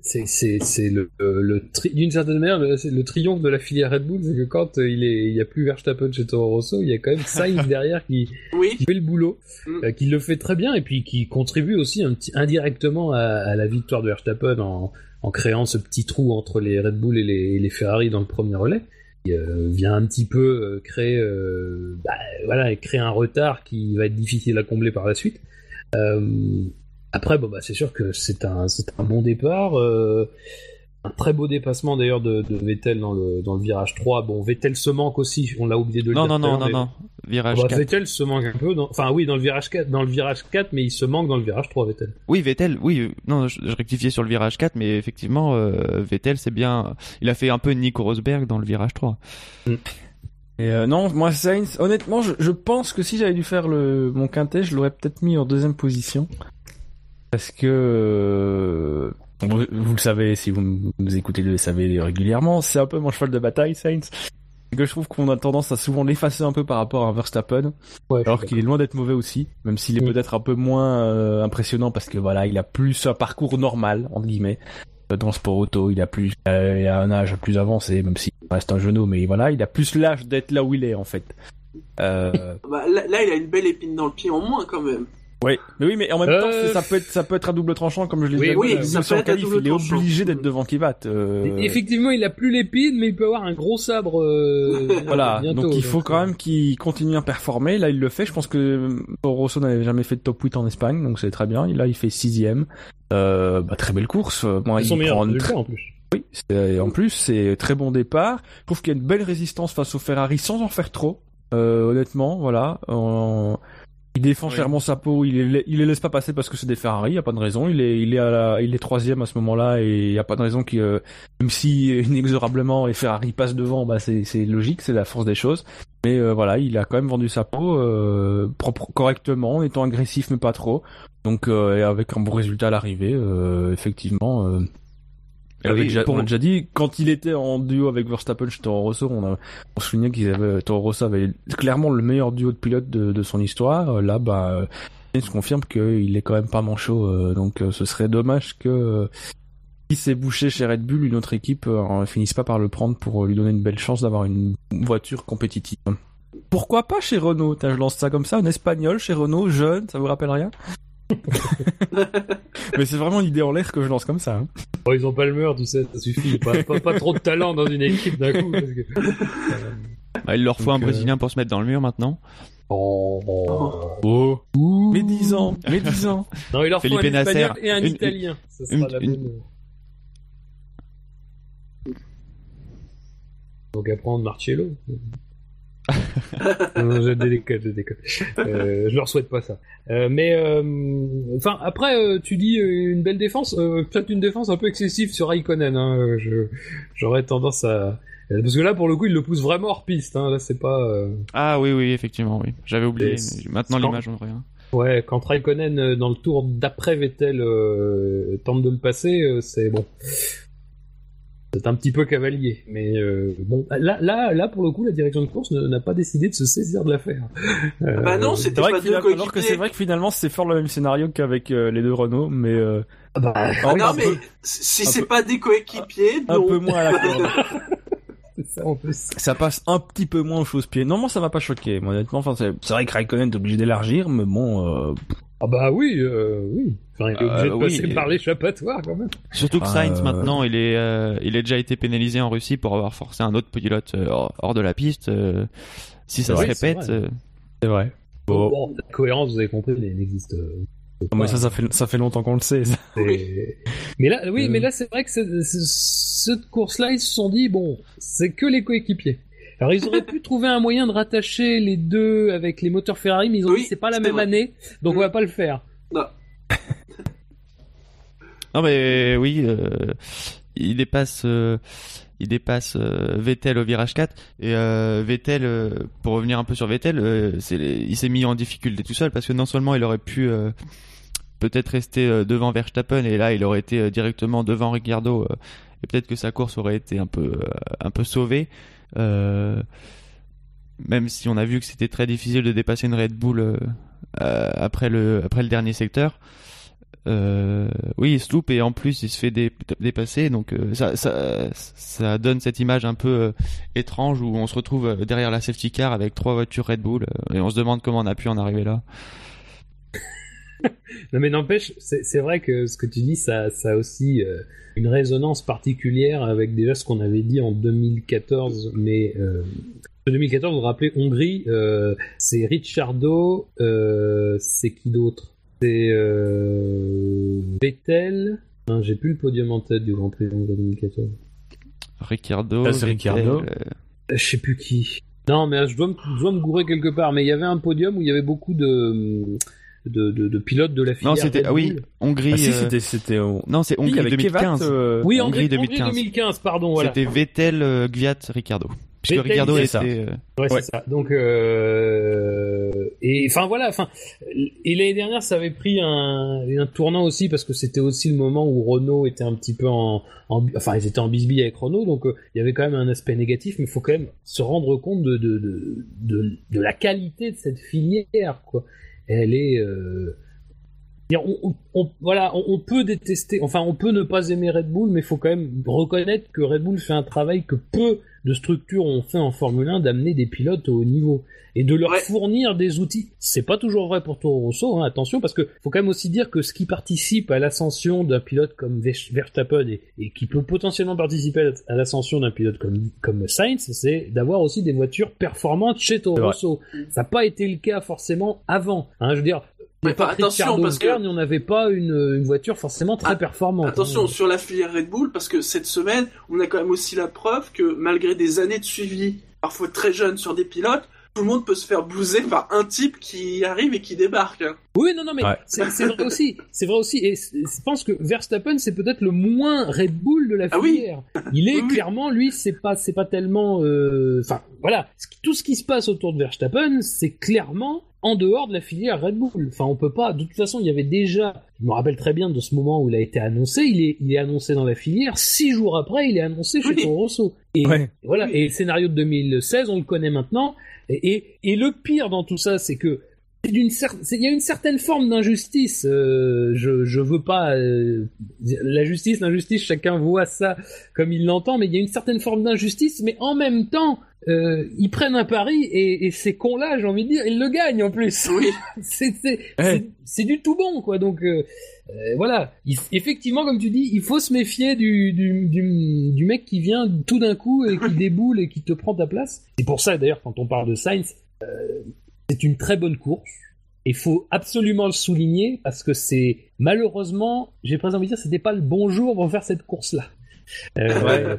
c'est c'est le, le d'une certaine manière le, le, triomphe de la filière Red Bull, c'est que quand euh, il est il y a plus Verstappen chez Toro Rosso, il y a quand même Sainz derrière qui, qui, fait le boulot, mm. qui le fait très bien et puis qui contribue aussi un petit, indirectement à, à, la victoire de Verstappen en en créant ce petit trou entre les Red Bull et les, Ferrari dans le premier relais. Il euh, vient un petit peu euh, créer, euh, bah, voilà, créer un retard qui va être difficile à combler par la suite. après, bon, bah, c'est sûr que c'est un, c'est un bon départ. Un très beau dépassement d'ailleurs de, Vettel dans le, dans le virage 3. Bon, Vettel se manque aussi, on l'a oublié de le non, dire. Non, non, non, non. virage bah, 4. Vettel se manque un peu. Dans... Enfin, oui, dans le virage 4, dans le virage 4, mais il se manque dans le virage 3, Vettel. Oui, Vettel, oui, euh, non, je, je rectifiais sur le virage 4, mais effectivement, euh, Vettel, c'est bien. Il a fait un peu Nico Rosberg dans le virage 3. Et euh, non, moi Sainz, honnêtement, je, je pense que si j'avais dû faire le mon quintet, je l'aurais peut-être mis en deuxième position. Parce que euh, vous, vous le savez, si vous nous écoutez, vous le savez régulièrement, c'est un peu mon cheval de bataille, Sainz. Que je trouve qu'on a tendance à souvent l'effacer un peu par rapport à Verstappen, Ouais, alors qu'il est loin d'être mauvais aussi, même s'il est Mm. peut-être un peu moins euh, impressionnant parce que voilà, il a plus un parcours normal entre guillemets euh, dans le sport auto, il a plus, euh, il a un âge plus avancé, même s'il reste un genou, mais voilà, il a plus l'âge d'être là où il est en fait. Euh, Bah, là, là, il a une belle épine dans le pied en moins quand même. Ouais, mais oui, mais en même Euh, temps, ça peut être, ça peut être à double tranchant, comme je l'ai Oui, dit. oui, ça peut être à double il est obligé d'être devant Kivat. Euh... Effectivement, il a plus l'épine, mais il peut avoir un gros sabre. euh, Voilà, bientôt, donc il faut donc, quand même qu'il continue à performer. Là, il le fait. Je pense que Rosso n'avait jamais fait de top 8 en Espagne, donc c'est très bien. Là, il fait sixième. Euh, bah, très belle course. Euh, Moi, il prend une très- en plus. Oui, c'est- en plus, c'est très bon départ. Je trouve qu'il y a une belle résistance face au Ferrari sans en faire trop. Euh, honnêtement, voilà. Euh, il défend Oui. chèrement sa peau. Il les, il les laisse pas passer parce que c'est des Ferrari. Il y a pas de raison. Il est, il est à la, il est troisième à ce moment-là et il y a pas de raison qu'il, euh, même si euh, inexorablement les Ferrari passent devant, bah c'est, c'est logique, c'est la force des choses. Mais euh, voilà, il a quand même vendu sa peau euh, propre, correctement, en étant agressif mais pas trop. Donc et avec un bon résultat à l'arrivée, effectivement. Euh, Ah avec oui, déjà- pour- on a déjà dit, quand il était en duo avec Verstappen chez Toro Rosso, on a on soulignait qu'ils avaient, Toro Rosso avait clairement le meilleur duo de pilotes de, de son histoire. Euh, Là, bah, euh, il se confirme qu'il est quand même pas manchot, euh, donc euh, ce serait dommage que euh, si c'est bouché chez Red Bull, une autre équipe euh, finisse pas par le prendre pour lui donner une belle chance d'avoir une voiture compétitive. Pourquoi pas chez Renault? Tiens, Je lance ça comme ça, un espagnol chez Renault, jeune, ça vous rappelle rien? Mais c'est vraiment l'idée en l'air que je lance comme ça. hein. Bon, ils ont pas le mur, tu sais, ça suffit. Pas, pas, pas trop de talent dans une équipe d'un coup. Parce que... Bah, il leur faut Donc, un euh, Brésilien pour se mettre dans le mur maintenant. Oh, Oh, mais 10 ans, mais 10 ans. Non, il leur faut Felipe un Nasser, espagnol et un une- italien. Ça sera une- la une- bonne... Donc à prendre Marcello. Non, je déconne, je déconne. Euh, je leur souhaite pas ça. Euh, mais euh, enfin après, euh, tu dis une belle défense, peut-être une défense un peu excessive sur Raikkonen. Hein, je j'aurais tendance à parce que là pour le coup il le pousse vraiment hors piste. Hein, là c'est pas Ah oui, oui, effectivement, oui. J'avais oublié. Maintenant, l'image, on rien. ouais quand Raikkonen dans le tour d'après Vettel tente de le passer, c'est bon. C'est un petit peu cavalier, mais euh, bon, là, là, là, pour le coup, la direction de course n'a pas décidé de se saisir de l'affaire. Euh, Bah non, C'est c'était vrai pas que deux finalement- alors que coéquipiers. c'est vrai que finalement c'est fort le même scénario qu'avec euh, les deux Renault, mais euh, bah, Ah non, mais peu, si c'est peu- pas des coéquipiers, un peu moins à la ça en plus. ça passe un petit peu moins au chausse-pied. Non, moi ça m'a pas choqué. moi, honnêtement, enfin c'est c'est vrai que Raikkonen est obligé d'élargir, mais bon, euh, Ah bah oui, euh, oui. Enfin, il est obligé Euh, de oui, passer et- par l'échappatoire quand même. Surtout que Sainz, euh, maintenant, il est, euh, il a déjà été pénalisé en Russie pour avoir forcé un autre pilote euh, hors, de la piste. euh, si ça se c'est répète, vrai. euh, c'est vrai. Bon. Bon, la cohérence, vous avez compris, elle n'existe euh, Non, mais ça, ça fait, ça fait longtemps qu'on le sait. Mais là, oui, Euh. mais là, c'est vrai que cette course-là, ils se sont dit, bon, c'est que les coéquipiers. Alors, ils auraient pu trouver un moyen de rattacher les deux avec les moteurs Ferrari, mais ils ont Oui, dit, c'est pas la même vrai. année, donc Mm. on va pas le faire. Non. Non mais oui, euh, il dépasse, euh, il dépasse euh, Vettel au virage 4 et euh, Vettel, euh, pour revenir un peu sur Vettel, euh, les- il s'est mis en difficulté tout seul parce que non seulement il aurait pu euh, peut-être rester devant Verstappen et là il aurait été directement devant Ricciardo et peut-être que sa course aurait été un peu un peu sauvée. Euh, même si on a vu que c'était très difficile de dépasser une Red Bull euh, euh, après le après le dernier secteur. Euh, oui, il se loupe et en plus il se fait dé- dépasser, donc euh, ça, ça, ça donne cette image un peu étrange où on se retrouve derrière la safety car avec trois voitures Red Bull et on se demande comment on a pu en arriver là. Non, mais n'empêche, c'est vrai que ce que tu dis, ça, ça a aussi euh, une résonance particulière avec déjà ce qu'on avait dit en 2014, mais euh, en 2014, vous vous rappelez, Hongrie, euh, c'est Ricciardo, euh, c'est qui d'autre? C'est euh, Vettel. Hein, J'ai plus le podium en tête du Grand Prix de Hongrie 2014. Ricciardo, Là, c'est euh, Euh, Je sais plus qui. Non, mais je dois, me, je dois me gourer quelque part. Mais il y avait un podium où il y avait beaucoup de de, de, de pilotes de la filière. Non, c'était ah oui, Hongrie. Ah, si, c'était c'était non, c'est Hongrie 2015. Euh... Oui, Hongrie, 2015. 2015, pardon. Voilà. C'était Vettel, euh, Gviat, Ricardo. Puisque Vettel, Ricardo était. Ça. Euh... Ouais, c'est ça. Donc euh... et enfin voilà, enfin et l'année dernière, ça avait pris un, un tournant aussi parce que c'était aussi le moment où Renault était un petit peu en, en enfin ils étaient en bisbille avec Renault, donc euh, il y avait quand même un aspect négatif, mais il faut quand même se rendre compte de de, de de, de la qualité de cette filière, quoi elle est euh... on, on, voilà, on, peut détester, enfin on peut ne pas aimer Red Bull, mais il faut quand même reconnaître que Red Bull fait un travail que peu de structures ont fait en Formule 1 d'amener des pilotes au haut niveau et de leur fournir des outils. C'est pas toujours vrai pour Toro Rosso, hein, attention, parce que faut quand même aussi dire que ce qui participe à l'ascension d'un pilote comme Verstappen et, qui peut potentiellement participer à l'ascension d'un pilote comme, comme Sainz, c'est d'avoir aussi des voitures performantes chez Toro Rosso. Ça n'a pas été le cas forcément avant. Hein, je veux dire, mais pas attention parce que on n'avait pas une, une, voiture forcément très performante. Attention sur la filière Red Bull parce que cette semaine, on a quand même aussi la preuve que malgré des années de suivi, parfois très jeunes sur des pilotes, tout le monde peut se faire blouser par un type qui arrive et qui débarque. Hein. Oui, non, non, mais c'est vrai aussi. C'est vrai aussi. Et je pense que Verstappen, c'est peut-être le moins Red Bull de la ah filière. Il est clairement, lui, c'est pas, c'est pas tellement. Euh, enfin, voilà. Tout ce qui se passe autour de Verstappen, c'est clairement en dehors de la filière Red Bull. Enfin, on peut pas. De toute façon, il y avait déjà. Je me rappelle très bien de ce moment où il a été annoncé. Il est, il est annoncé dans la filière. Six jours après, il est annoncé chez Toro Rosso. Et voilà. Et le scénario de 2016, on le connaît maintenant. Et, et, le pire dans tout ça, c'est que il y a une certaine forme d'injustice. Euh, je, je veux pas euh, la justice, l'injustice, chacun voit ça comme il l'entend, mais il y a une certaine forme d'injustice. Mais en même temps, euh, ils prennent un pari et, et ces cons-là, j'ai envie de dire, ils le gagnent en plus. Oui. c'est du tout bon, quoi. Donc euh, euh, voilà. effectivement, comme tu dis, il faut se méfier du, du, du, du mec qui vient tout d'un coup et qui déboule et qui te prend ta place. C'est pour ça d'ailleurs quand on parle de Sainz, euh, c'est une très bonne course. Il faut absolument le souligner parce que c'est malheureusement, j'ai presque envie de dire, c'était pas le bon jour pour faire cette course-là. Euh,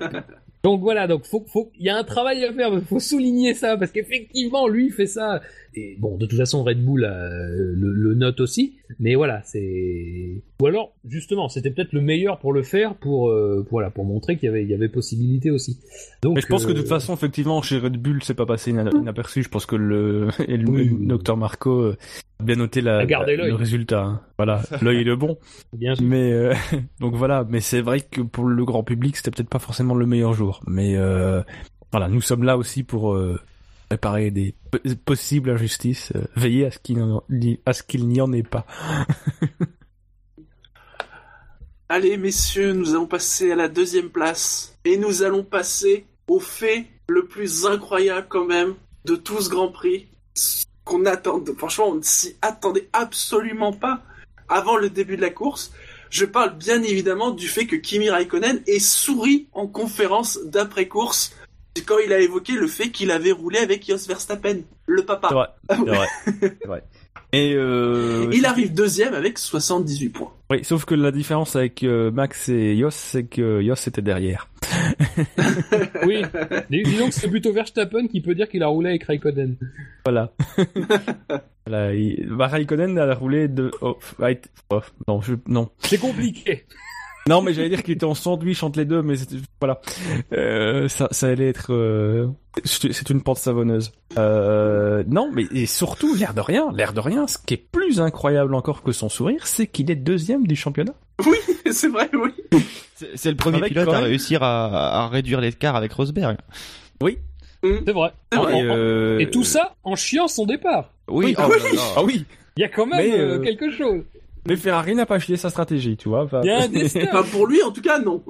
donc voilà, donc faut, faut, il y a un travail à faire, il faut souligner ça parce qu'effectivement, lui il fait ça. Et bon, de toute façon, Red Bull le, le, note aussi, mais voilà, c'est. Ou alors, justement, c'était peut-être le meilleur pour le faire, pour, euh, voilà, pour montrer qu'il y avait, il y avait possibilité aussi. Donc. Mais je pense que de toute euh, façon, effectivement, chez Red Bull, c'est pas passé inaperçu. Je pense que le, et le docteur Marco euh, bien noté la, le résultat. Hein. Voilà, l'œil est le bon. Bien Mais euh, donc voilà, mais c'est vrai que pour le grand public, c'était peut-être pas forcément le meilleur jour. Mais euh, voilà, nous sommes là aussi pour euh, réparer des possibles injustices, veiller à ce qu'il à ce qu'il n'y en ait pas. Allez, messieurs, nous allons passer à la deuxième place et nous allons passer au fait le plus incroyable quand même de tout ce Grand Prix qu'on attend, franchement, on ne s'y attendait absolument pas avant le début de la course. Je parle bien évidemment du fait que Kimi Raikkonen ait souri en conférence d'après-course quand il a évoqué le fait qu'il avait roulé avec Jos Verstappen, le papa. C'est vrai. C'est vrai. Et euh, il arrive deuxième avec 78 points. Oui, sauf que la différence avec euh, Max et Jos, c'est que Jos était derrière. oui, disons que c'est plutôt Verstappen qui peut dire qu'il a roulé avec Raikkonen. Voilà. voilà bah, Raikkonen a roulé de... Oh, oh, non, je... non. C'est compliqué. Non, mais j'allais dire qu'il était en sandwich entre les deux, mais voilà, euh, ça, ça allait être. Euh... C'est une pente savonneuse. Euh... Non, mais et surtout, l'air de rien, l'air de rien, ce qui est plus incroyable encore que son sourire, c'est qu'il est deuxième du championnat. Oui, c'est vrai, oui. C'est le premier pilote à réussir à, à réduire l'écart avec Rosberg. Oui, mm. c'est vrai. Euh, et, tout ça en chiant son départ. Oui, oui. Oh ah oui. Il y a quand même euh, quelque chose. Mais Ferrari n'a pas chié sa stratégie, tu vois. Il y a un destin. Pas pour lui, en tout cas, non.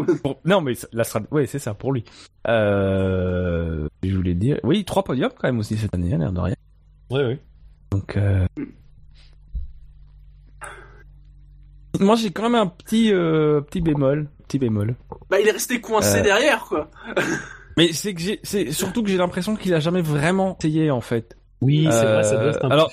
Non, mais la stratégie, ouais, c'est ça, pour lui. Euh... Je voulais dire, oui, trois podiums quand même aussi cette année, hein, l'air de rien. Oui, oui. Donc, euh... moi j'ai quand même un petit, euh, petit bémol, petit bémol. Bah, il est resté coincé euh. derrière, quoi. mais c'est que j'ai, c'est surtout que j'ai l'impression qu'il a jamais vraiment essayé, en fait. Oui, c'est vrai, ça doit être Alors,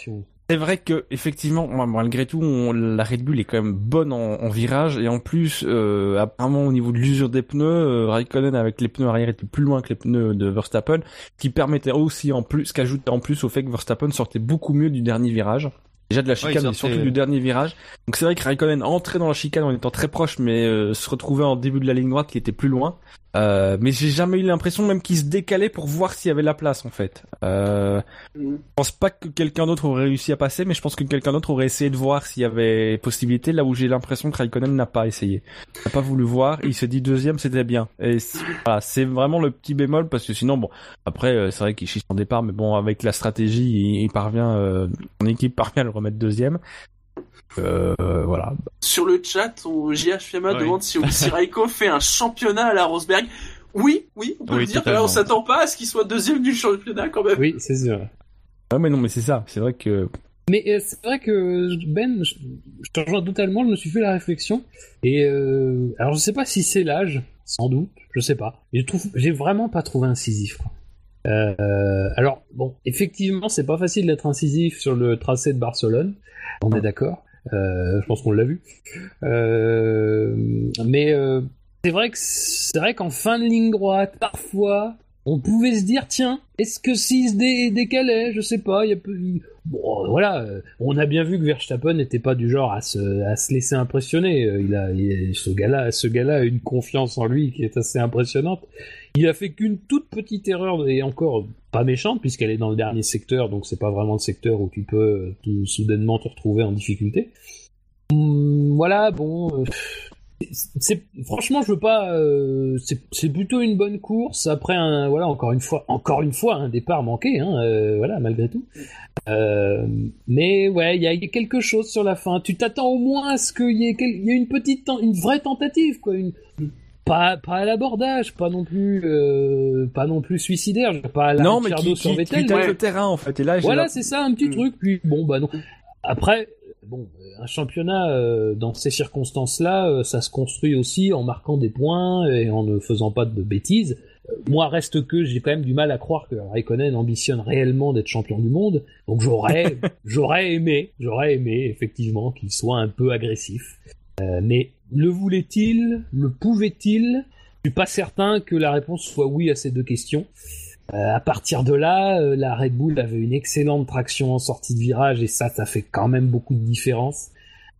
c'est vrai que effectivement, malgré tout, la Red Bull est quand même bonne en, virage et en plus, euh, apparemment au niveau de l'usure des pneus, euh, Raikkonen avec les pneus arrière était plus loin que les pneus de Verstappen, qui permettait aussi en plus, qu'ajoutait en plus au fait que Verstappen sortait beaucoup mieux du dernier virage. Déjà de la chicane, mais surtout du dernier virage. Donc c'est vrai que Raikkonen entrait dans la chicane en étant très proche, mais euh, se retrouvait en début de la ligne droite qui était plus loin. Euh, mais j'ai jamais eu l'impression même qu'il se décalait pour voir s'il y avait la place en fait. Euh, mm. Je pense pas que quelqu'un d'autre aurait réussi à passer, mais je pense que quelqu'un d'autre aurait essayé de voir s'il y avait possibilité. Là où j'ai l'impression que Raikkonen n'a pas essayé, n'a pas voulu voir. Il s'est dit deuxième, c'était bien. Et voilà, c'est vraiment le petit bémol parce que sinon bon, après euh, c'est vrai qu'il chie son départ, mais bon avec la stratégie, il, parvient, euh, son équipe parvient à le remettre deuxième. Euh, voilà. Sur le chat, on, JH Fiamma demande si, si Raiko fait un championnat à la Rosberg. Oui, oui, on peut le dire. on s'attend pas à ce qu'il soit deuxième du championnat quand même. Oui, c'est sûr. Ah mais non, mais c'est ça. C'est vrai que. Mais euh, c'est vrai que Ben, je, te rejoins totalement. Je me suis fait la réflexion et euh, alors je sais pas si c'est l'âge, sans doute, je sais pas. Je trouve, j'ai vraiment pas trouvé incisif. Quoi. Euh, alors bon, effectivement, c'est pas facile d'être incisif sur le tracé de Barcelone. On est d'accord. Euh, je pense qu'on l'a vu. Euh, mais c'est vrai que c'est vrai qu'en fin de ligne droite, parfois, on pouvait se dire tiens, est-ce que s'il se décalait, je sais pas, il y a peu... bon voilà, on a bien vu que Verstappen n'était pas du genre à se, à se laisser impressionner. Il a, ce gars-là, ce gars-là a une confiance en lui qui est assez impressionnante. Il a fait qu'une toute petite erreur et encore pas méchante puisqu'elle est dans le dernier secteur, donc c'est pas vraiment le secteur où tu peux tout soudainement te retrouver en difficulté. Hum, voilà, bon, euh, c'est franchement je veux pas, euh, c'est plutôt une bonne course après un voilà encore une fois encore une fois un départ manqué, hein, euh, voilà malgré tout. mais ouais, il y a quelque chose sur la fin. Tu t'attends au moins à ce qu'il y ait, y une petite, une vraie tentative, quoi, une, pas, pas à l'abordage, pas non plus, euh, pas non plus suicidaire, pas à la non, mais qui, sur Vettel. Qui le terrain en fait. Et là, voilà, c'est ça, un petit mm. truc. Puis bon, bah non. Après, bon, un championnat euh, dans ces circonstances-là, euh, ça se construit aussi en marquant des points et en ne faisant pas de bêtises. Moi, reste que j'ai quand même du mal à croire que Raikkonen ambitionne réellement d'être champion du monde. Donc j'aurais, j'aurais aimé, j'aurais aimé effectivement qu'il soit un peu agressif. mais le voulait-il? Le pouvait-il? Je suis pas certain que la réponse soit oui à ces deux questions. Euh, à partir de là, euh, la Red Bull avait une excellente traction en sortie de virage et ça, ça fait quand même beaucoup de différence.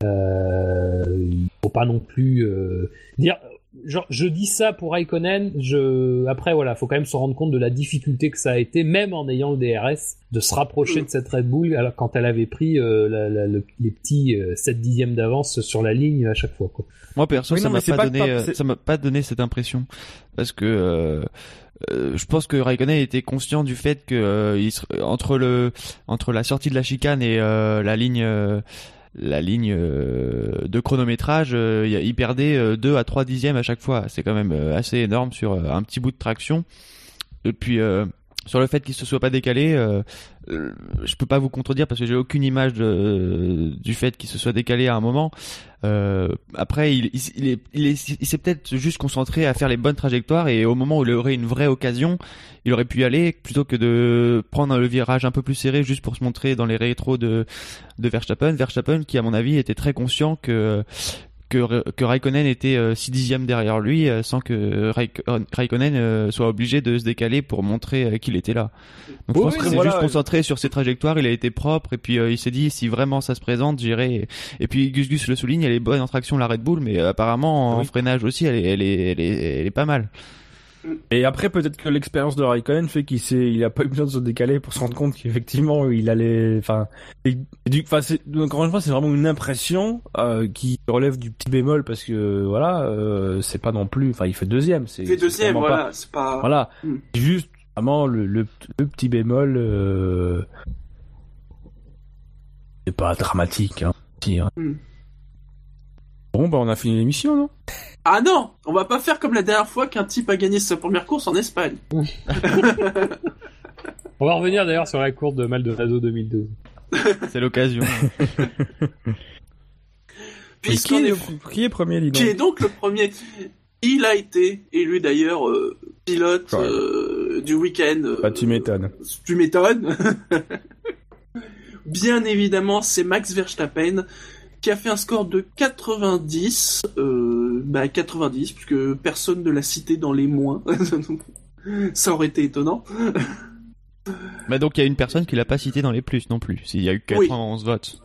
Euh, il faut pas non plus euh, dire genre, je dis ça pour Raikkonen, je, après, voilà, faut quand même se rendre compte de la difficulté que ça a été, même en ayant le DRS, de se rapprocher de cette Red Bull alors, quand elle avait pris euh, les petits 7 euh, dixièmes d'avance sur la ligne à chaque fois, quoi. Moi, perso, ça m'a pas, donné, euh, ça m'a pas donné cette impression. Parce que, je pense que Raikkonen était conscient du fait que il, entre le entre la sortie de la chicane et la ligne la ligne euh, de chronométrage, euh, il perdait 2 euh, à 3 dixièmes à chaque fois. C'est quand même assez énorme sur un petit bout de traction. Et puis sur le fait qu'il se soit pas décalé, euh, je peux pas vous contredire parce que j'ai aucune image du fait qu'il se soit décalé à un moment. Euh, après, il, il, est, il, est, il s'est peut-être juste concentré à faire les bonnes trajectoires et au moment où il aurait une vraie occasion, il aurait pu y aller plutôt que de prendre le virage un peu plus serré juste pour se montrer dans les rétros de, de Verstappen. Verstappen qui, à mon avis, était très conscient que que, que Raikkonen était 6 euh, dixièmes derrière lui euh, sans que Raikkonen euh, soit obligé de se décaler pour montrer qu'il était là. Donc je pense qu'il s'est juste concentré sur ses trajectoires, il a été propre et puis il s'est dit si vraiment ça se présente, j'irai. Et puis Gus Gus le souligne, elle est bonne en traction la Red Bull, mais apparemment en freinage aussi, elle est, elle est, elle est, elle est pas mal. Et après, peut-être que l'expérience de Raikkonen fait qu'il s'est, il a pas eu besoin de se décaler pour se rendre compte qu'effectivement, il allait, enfin, du, enfin, encore une fois, c'est vraiment une impression euh, qui relève du petit bémol parce que voilà, euh, c'est pas non plus, enfin, il fait deuxième, c'est. Il fait deuxième, voilà, c'est pas. Voilà, hmm. juste vraiment le, le, petit bémol. Euh... C'est pas dramatique, hein. hein. Bon, bah on a fini l'émission, non? Ah non On va pas faire comme la dernière fois qu'un type a gagné sa première course en Espagne. on va revenir d'ailleurs sur la course de Maldonado 2012. C'est l'occasion. qui, est, qui est premier, Qui est donc le premier Il a été élu d'ailleurs euh, pilote euh, du week-end. bah, tu m'étonnes. Tu m'étonnes. bien évidemment, c'est Max Verstappen qui a fait un score de 90, euh, bah 90, puisque personne ne l'a cité dans les moins. Ça aurait été étonnant. Mais donc il y a une personne qui l'a pas cité dans les plus non plus, s'il y a eu 91 votes.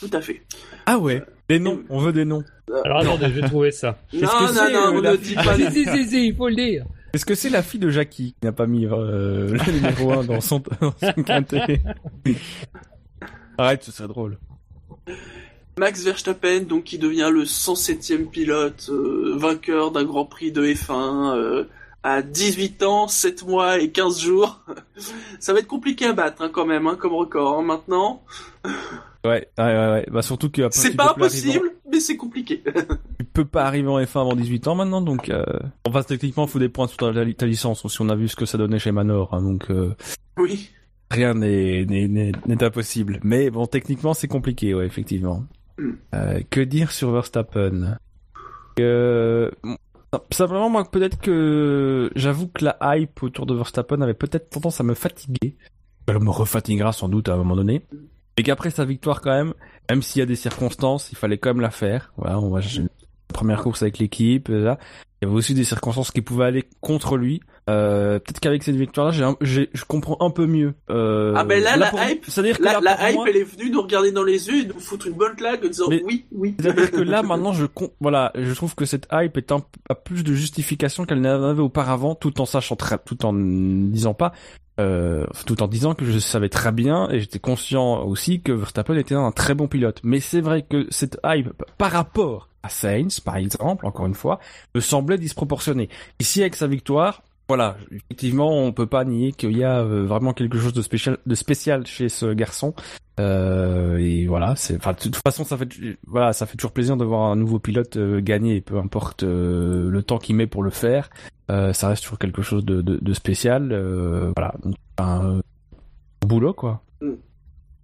Tout à fait. Ah ouais, des noms, on veut des noms. Alors attendez, je vais trouver ça. Non, non, non, on ne dit pas. si, si, si, il faut le dire. Est-ce que c'est la fille de Jackie qui n'a pas mis euh, le numéro 1 dans son, dans son quintet? Arrête, ce serait drôle. Max Verstappen, donc qui devient le 107e pilote euh, vainqueur d'un Grand Prix de F1 euh, à 18 ans, 7 mois et 15 jours. Ça va être compliqué à battre hein, quand même, hein, comme record hein, maintenant. Ouais, ouais, ouais, ouais. Bah surtout que c'est pas impossible, mais c'est compliqué. tu peux pas arriver en F1 avant 18 ans maintenant, donc euh... enfin techniquement, il faut des points sur ta, ta, licence. Si on a vu ce que ça donnait chez Manor, hein, donc euh... oui. Rien n'est n'est impossible. Mais bon, techniquement, c'est compliqué, ouais, effectivement. Euh, que dire sur Verstappen euh... Simplement, moi, peut-être que j'avoue que la hype autour de Verstappen avait peut-être tendance à me fatiguer. Elle me refatiguera sans doute à un moment donné. Et qu'après sa victoire quand même, même s'il y a des circonstances, il fallait quand même la faire. Voilà, on va première course avec l'équipe. Il y avait aussi des circonstances qui pouvaient aller contre lui. Euh, peut-être qu'avec cette victoire-là, j'ai, je comprends un peu mieux. Euh, ah ben là, la hype, c'est-à-dire que la, la hype, elle est venue nous regarder dans les yeux et nous foutre une bonne claque en disant oui, oui. C'est-à-dire que là, maintenant, je voilà, je trouve que cette hype est un, a plus de justification qu'elle n'avait auparavant, tout en sachant très, tout en disant pas euh, tout en disant que je savais très bien et j'étais conscient aussi que Verstappen était un très bon pilote. Mais c'est vrai que cette hype, par rapport à Sainz, par exemple, encore une fois, me semblait disproportionnée. Ici, avec sa victoire, voilà, effectivement, on peut pas nier qu'il y a euh, vraiment quelque chose de spécial, de spécial chez ce garçon. Euh, et voilà, c'est, de toute façon, ça fait, voilà, ça fait toujours plaisir de voir un nouveau pilote euh, gagner, peu importe le temps qu'il met pour le faire. ça reste toujours quelque chose de, de, de spécial. voilà, un boulot quoi.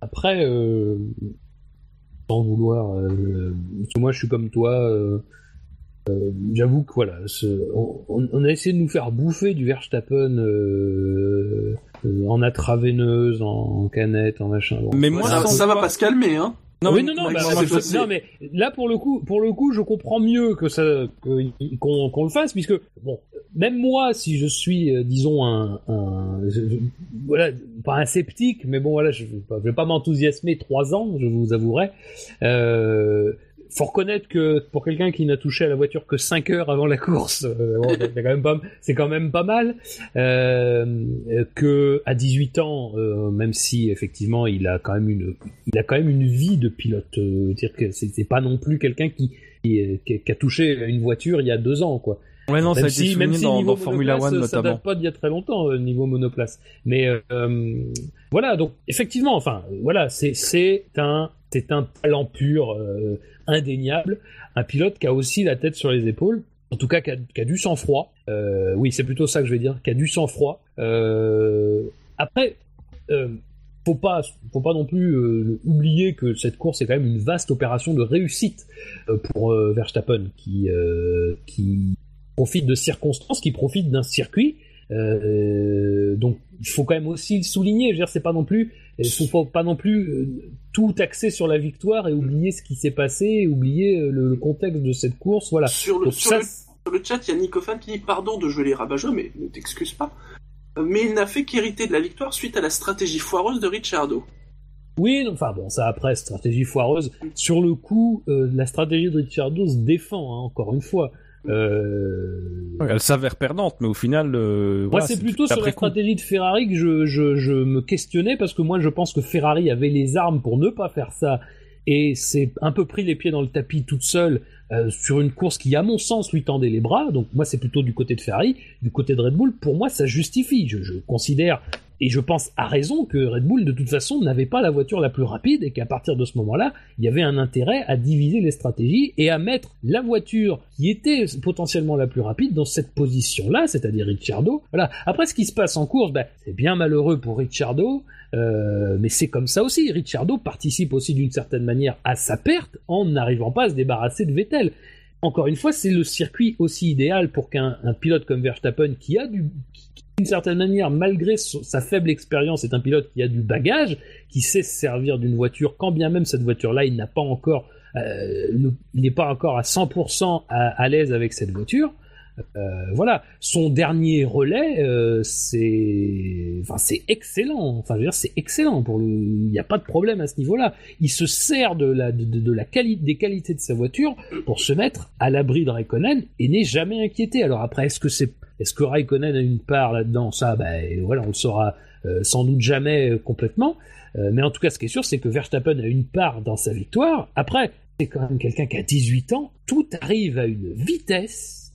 Après, sans vouloir, moi, je suis comme toi euh, j'avoue que voilà, on, a essayé de nous faire bouffer du Verstappen euh, euh, en intraveineuse, en, canette, en machin. mais moi, ça, va pas se calmer, hein. Non, oui, non, non, bah, non, mais là pour le coup, pour le coup, je comprends mieux que ça, qu'on le fasse, puisque bon, même moi, si je suis, disons un, un voilà, pas un sceptique, mais bon voilà, je, je vais pas m'enthousiasmer trois ans, je vous avouerai. Euh, faut reconnaître que pour quelqu'un qui n'a touché à la voiture que 5 heures avant la course, euh, c'est quand même pas, mal. Euh, que à 18 ans, euh, même si effectivement il a quand même une, il a quand même une vie de pilote. Euh, dire que c'est pas non plus quelqu'un qui, qui, qui, a touché une voiture il y a deux ans, quoi. Ouais, non, même ça a si, été même si dans, dans Formula One notamment. Ça date pas d'il y a très longtemps, euh, niveau monoplace. Mais euh, voilà, donc effectivement, enfin, voilà, c'est un un talent pur. Euh, indéniable, un pilote qui a aussi la tête sur les épaules, en tout cas qui a, du sang-froid. Euh, oui, c'est plutôt ça que je vais dire, qui a du sang-froid. Euh, après, euh, faut pas, faut pas non plus euh, oublier que cette course est quand même une vaste opération de réussite pour Verstappen, qui qui profite de circonstances, qui profite d'un circuit. donc, il faut quand même aussi le souligner. Je veux dire, c'est pas non plus il faut pas non plus euh, tout axer sur la victoire et oublier ce qui s'est passé, oublier euh, le, contexte de cette course. Voilà. Sur le, sur, le chat, il y a Nicofan qui dit pardon de jouer les rabat mais ne t'excuse pas. Mais il n'a fait qu'hériter de la victoire suite à la stratégie foireuse de Ricciardo. Oui, enfin bon, ça après, stratégie foireuse. Sur le coup, euh, la stratégie de Ricciardo se défend, hein, encore une fois. Euh... Elle s'avère perdante, mais au final, euh, moi c'est plutôt sur la stratégie de Ferrari que je, je, je, me questionnais parce que moi je pense que Ferrari avait les armes pour ne pas faire ça et c'est un peu pris les pieds dans le tapis toute seule euh, sur une course qui, à mon sens, lui tendait les bras. Donc moi c'est plutôt du côté de Ferrari, du côté de Red Bull. Pour moi ça justifie. Je, je considère et je pense à raison que Red Bull, de toute façon, n'avait pas la voiture la plus rapide et qu'à partir de ce moment-là, il y avait un intérêt à diviser les stratégies et à mettre la voiture qui était potentiellement la plus rapide dans cette position-là, c'est-à-dire Ricciardo. Voilà. Après, ce qui se passe en course, ben, c'est bien malheureux pour Ricciardo, euh, mais c'est comme ça aussi. Ricciardo participe aussi d'une certaine manière à sa perte en n'arrivant pas à se débarrasser de Vettel encore une fois, c'est le circuit aussi idéal pour qu'un pilote comme Verstappen, qui a du, d'une certaine manière, malgré sa faible expérience, est un pilote qui a du bagage, qui sait se servir d'une voiture, quand bien même cette voiture-là, il euh, il n'est pas encore à 100% à l'aise avec cette voiture. Euh, voilà, son dernier relais, euh, c'est, enfin, c'est excellent. Enfin, je veux dire, c'est excellent pour. Il n'y a pas de problème à ce niveau-là. Il se sert de la, de, la des qualités de sa voiture pour se mettre à l'abri de Raikkonen et n'est jamais inquiété. Alors après, est-ce que c'est, est-ce que Raikkonen a une part là-dedans? Ça, ben voilà, on le saura euh, sans doute jamais complètement. mais en tout cas, ce qui est sûr, c'est que Verstappen a une part dans sa victoire. Après, c'est quand même quelqu'un qui a 18 ans. Tout arrive à une vitesse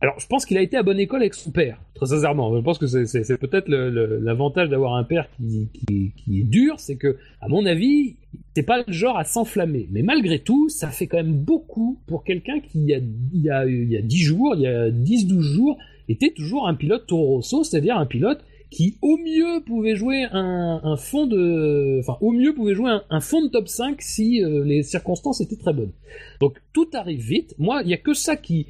alors, je pense qu'il a été à bonne école avec son père, très sincèrement. Je pense que c'est peut-être l'avantage d'avoir un père qui, est dur, c'est que, à mon avis, c'est pas le genre à s'enflammer. Mais malgré tout, ça fait quand même beaucoup pour quelqu'un qui, il y, a, il, y a, 10 jours, il y a 10-12 jours, était toujours un pilote Toro c'est-à-dire un pilote qui au mieux pouvait jouer un, fond de, enfin au mieux pouvait jouer un, fond de top 5 si euh, les circonstances étaient très bonnes. Donc tout arrive vite. Moi, il y a que ça qui,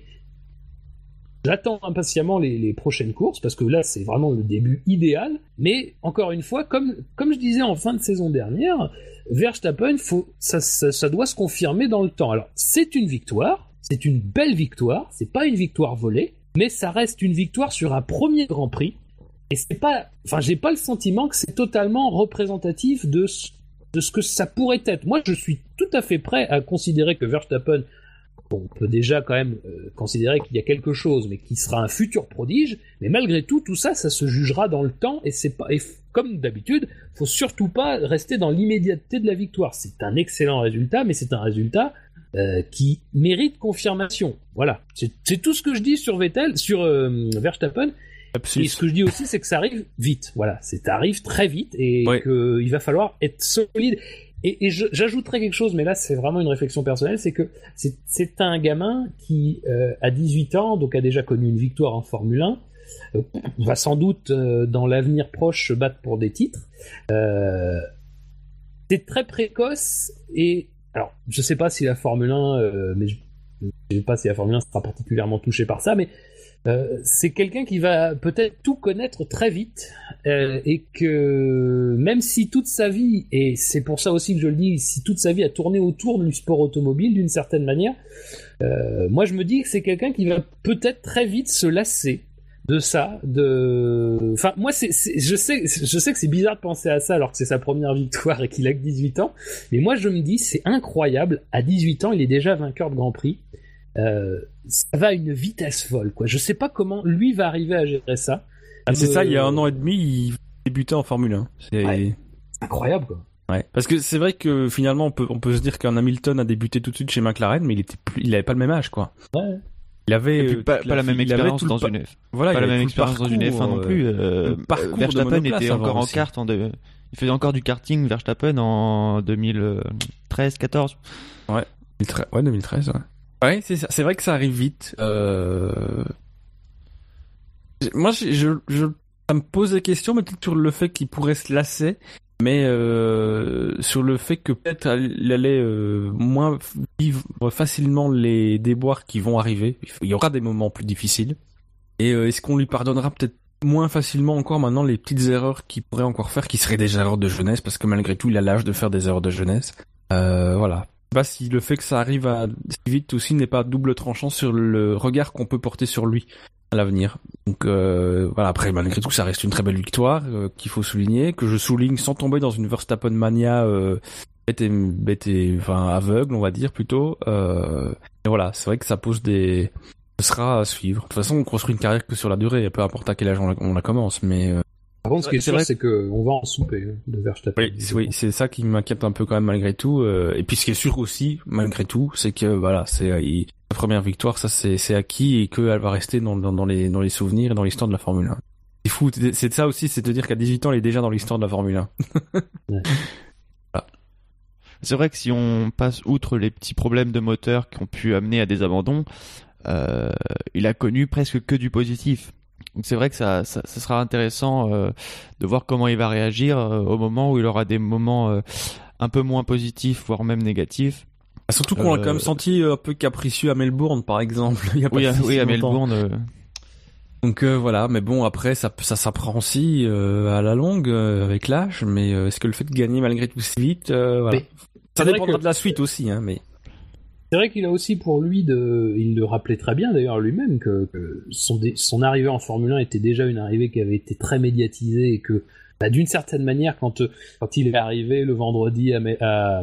J'attends impatiemment les, prochaines courses parce que là c'est vraiment le début idéal. Mais encore une fois, comme, comme je disais en fin de saison dernière, Verstappen, ça, ça doit se confirmer dans le temps. Alors c'est une victoire, c'est une belle victoire, c'est pas une victoire volée, mais ça reste une victoire sur un premier Grand Prix et c'est pas, enfin, j'ai pas le sentiment que c'est totalement représentatif de ce, de ce que ça pourrait être. Moi, je suis tout à fait prêt à considérer que Verstappen, on peut déjà quand même euh, considérer qu'il y a quelque chose, mais qui sera un futur prodige. Mais malgré tout, tout ça, ça se jugera dans le temps, et c'est pas, et comme d'habitude, faut surtout pas rester dans l'immédiateté de la victoire. C'est un excellent résultat, mais c'est un résultat euh, qui mérite confirmation. Voilà, c'est tout ce que je dis sur Vettel, sur euh, Verstappen. Et ce que je dis aussi, c'est que ça arrive vite. Voilà, ça arrive très vite et qu'il va falloir être solide. Et, j'ajouterais quelque chose, mais là c'est vraiment une réflexion personnelle, c'est que c'est un gamin qui euh, a 18 ans, donc a déjà connu une victoire en Formule 1, euh, va sans doute euh, dans l'avenir proche se battre pour des titres. c'est très précoce et alors je sais pas si la Formule 1, mais je, je sais pas si la Formule 1 sera particulièrement touchée par ça, mais euh, c'est quelqu'un qui va peut-être tout connaître très vite euh, et que même si toute sa vie, et c'est pour ça aussi que je le dis, si toute sa vie a tourné autour du sport automobile d'une certaine manière, euh, moi je me dis que c'est quelqu'un qui va peut-être très vite se lasser de ça, de, enfin moi c'est, je sais, je sais que c'est bizarre de penser à ça alors que c'est sa première victoire et qu'il a que 18 ans, mais moi je me dis c'est incroyable, à 18 ans il est déjà vainqueur de Grand Prix. Euh, ça va à une vitesse folle, quoi. Je sais pas comment lui va arriver à gérer ça. Ah, c'est ça, il y a un an et demi, il débutait en Formule 1. C'est incroyable, quoi. Ouais. Parce que c'est vrai que finalement, on peut, on peut se dire qu'un Hamilton a débuté tout de suite chez McLaren, mais il était plus, il avait pas le même âge, quoi. Ouais. Il avait euh, pas, la même expérience dans une F. Voilà, pas la même expérience dans une F1 non plus. Euh, Verstappen était encore en kart en il faisait encore du karting Verstappen en 2013 14. Ouais. Ouais, 2013, ouais. Ouais, c'est vrai que ça arrive vite. Euh... Moi, je, ça me pose des questions, mais sur le fait qu'il pourrait se lasser, mais euh, sur le fait que peut-être il allait euh, moins vivre facilement les déboires qui vont arriver. Il y aura des moments plus difficiles. Et est-ce qu'on lui pardonnera peut-être moins facilement encore maintenant les petites erreurs qu'il pourrait encore faire, qui seraient des erreurs de jeunesse, parce que malgré tout, il a l'âge de faire des erreurs de jeunesse. Voilà pas si le fait que ça arrive si vite aussi n'est pas double tranchant sur le regard qu'on peut porter sur lui à l'avenir. Donc euh, voilà, après malgré tout ça reste une très belle victoire euh, qu'il faut souligner, que je souligne sans tomber dans une Verstappen mania euh, bête et, bête et enfin aveugle on va dire plutôt. Euh, voilà, c'est vrai que ça pose des ce sera à suivre. De toute façon, on construit une carrière que sur la durée, peu importe à quel âge on la, commence, mais par contre, ce qui est sûr, c'est qu'on va en souper hein, de Verstappen. Oui, c'est ça qui m'inquiète un peu quand même malgré tout. Euh, et puis ce qui est sûr aussi, malgré tout, c'est que voilà, c'est euh, la première victoire, ça c'est acquis et qu'elle va rester dans, dans, dans, les, dans les souvenirs et dans l'histoire de la Formule 1. C'est fou, c'est ça aussi, c'est de dire qu'à 18 ans, il est déjà dans l'histoire de la Formule 1. C'est vrai que si on passe outre les petits problèmes de moteur qui ont pu amener à des abandons, euh, il a connu presque que du positif. Donc c'est vrai que ça, ça, sera intéressant euh, de voir comment il va réagir euh, au moment où il aura des moments euh, un peu moins positifs, voire même négatifs. Ah, surtout qu'on l'a quand même senti un peu capricieux à Melbourne, par exemple. Il y a pas oui, oui, à Melbourne. Donc voilà, mais bon après ça ça s'apprend aussi à la longue avec l'âge, mais est-ce que le fait de gagner malgré tout si vite, voilà. ça dépendra de la suite aussi, hein, mais. C'est vrai qu'il a aussi pour lui de, il le rappelait très bien d'ailleurs lui-même que, son, arrivée en Formule 1 était déjà une arrivée qui avait été très médiatisée et que bah, d'une certaine manière quand quand il est arrivé le vendredi à,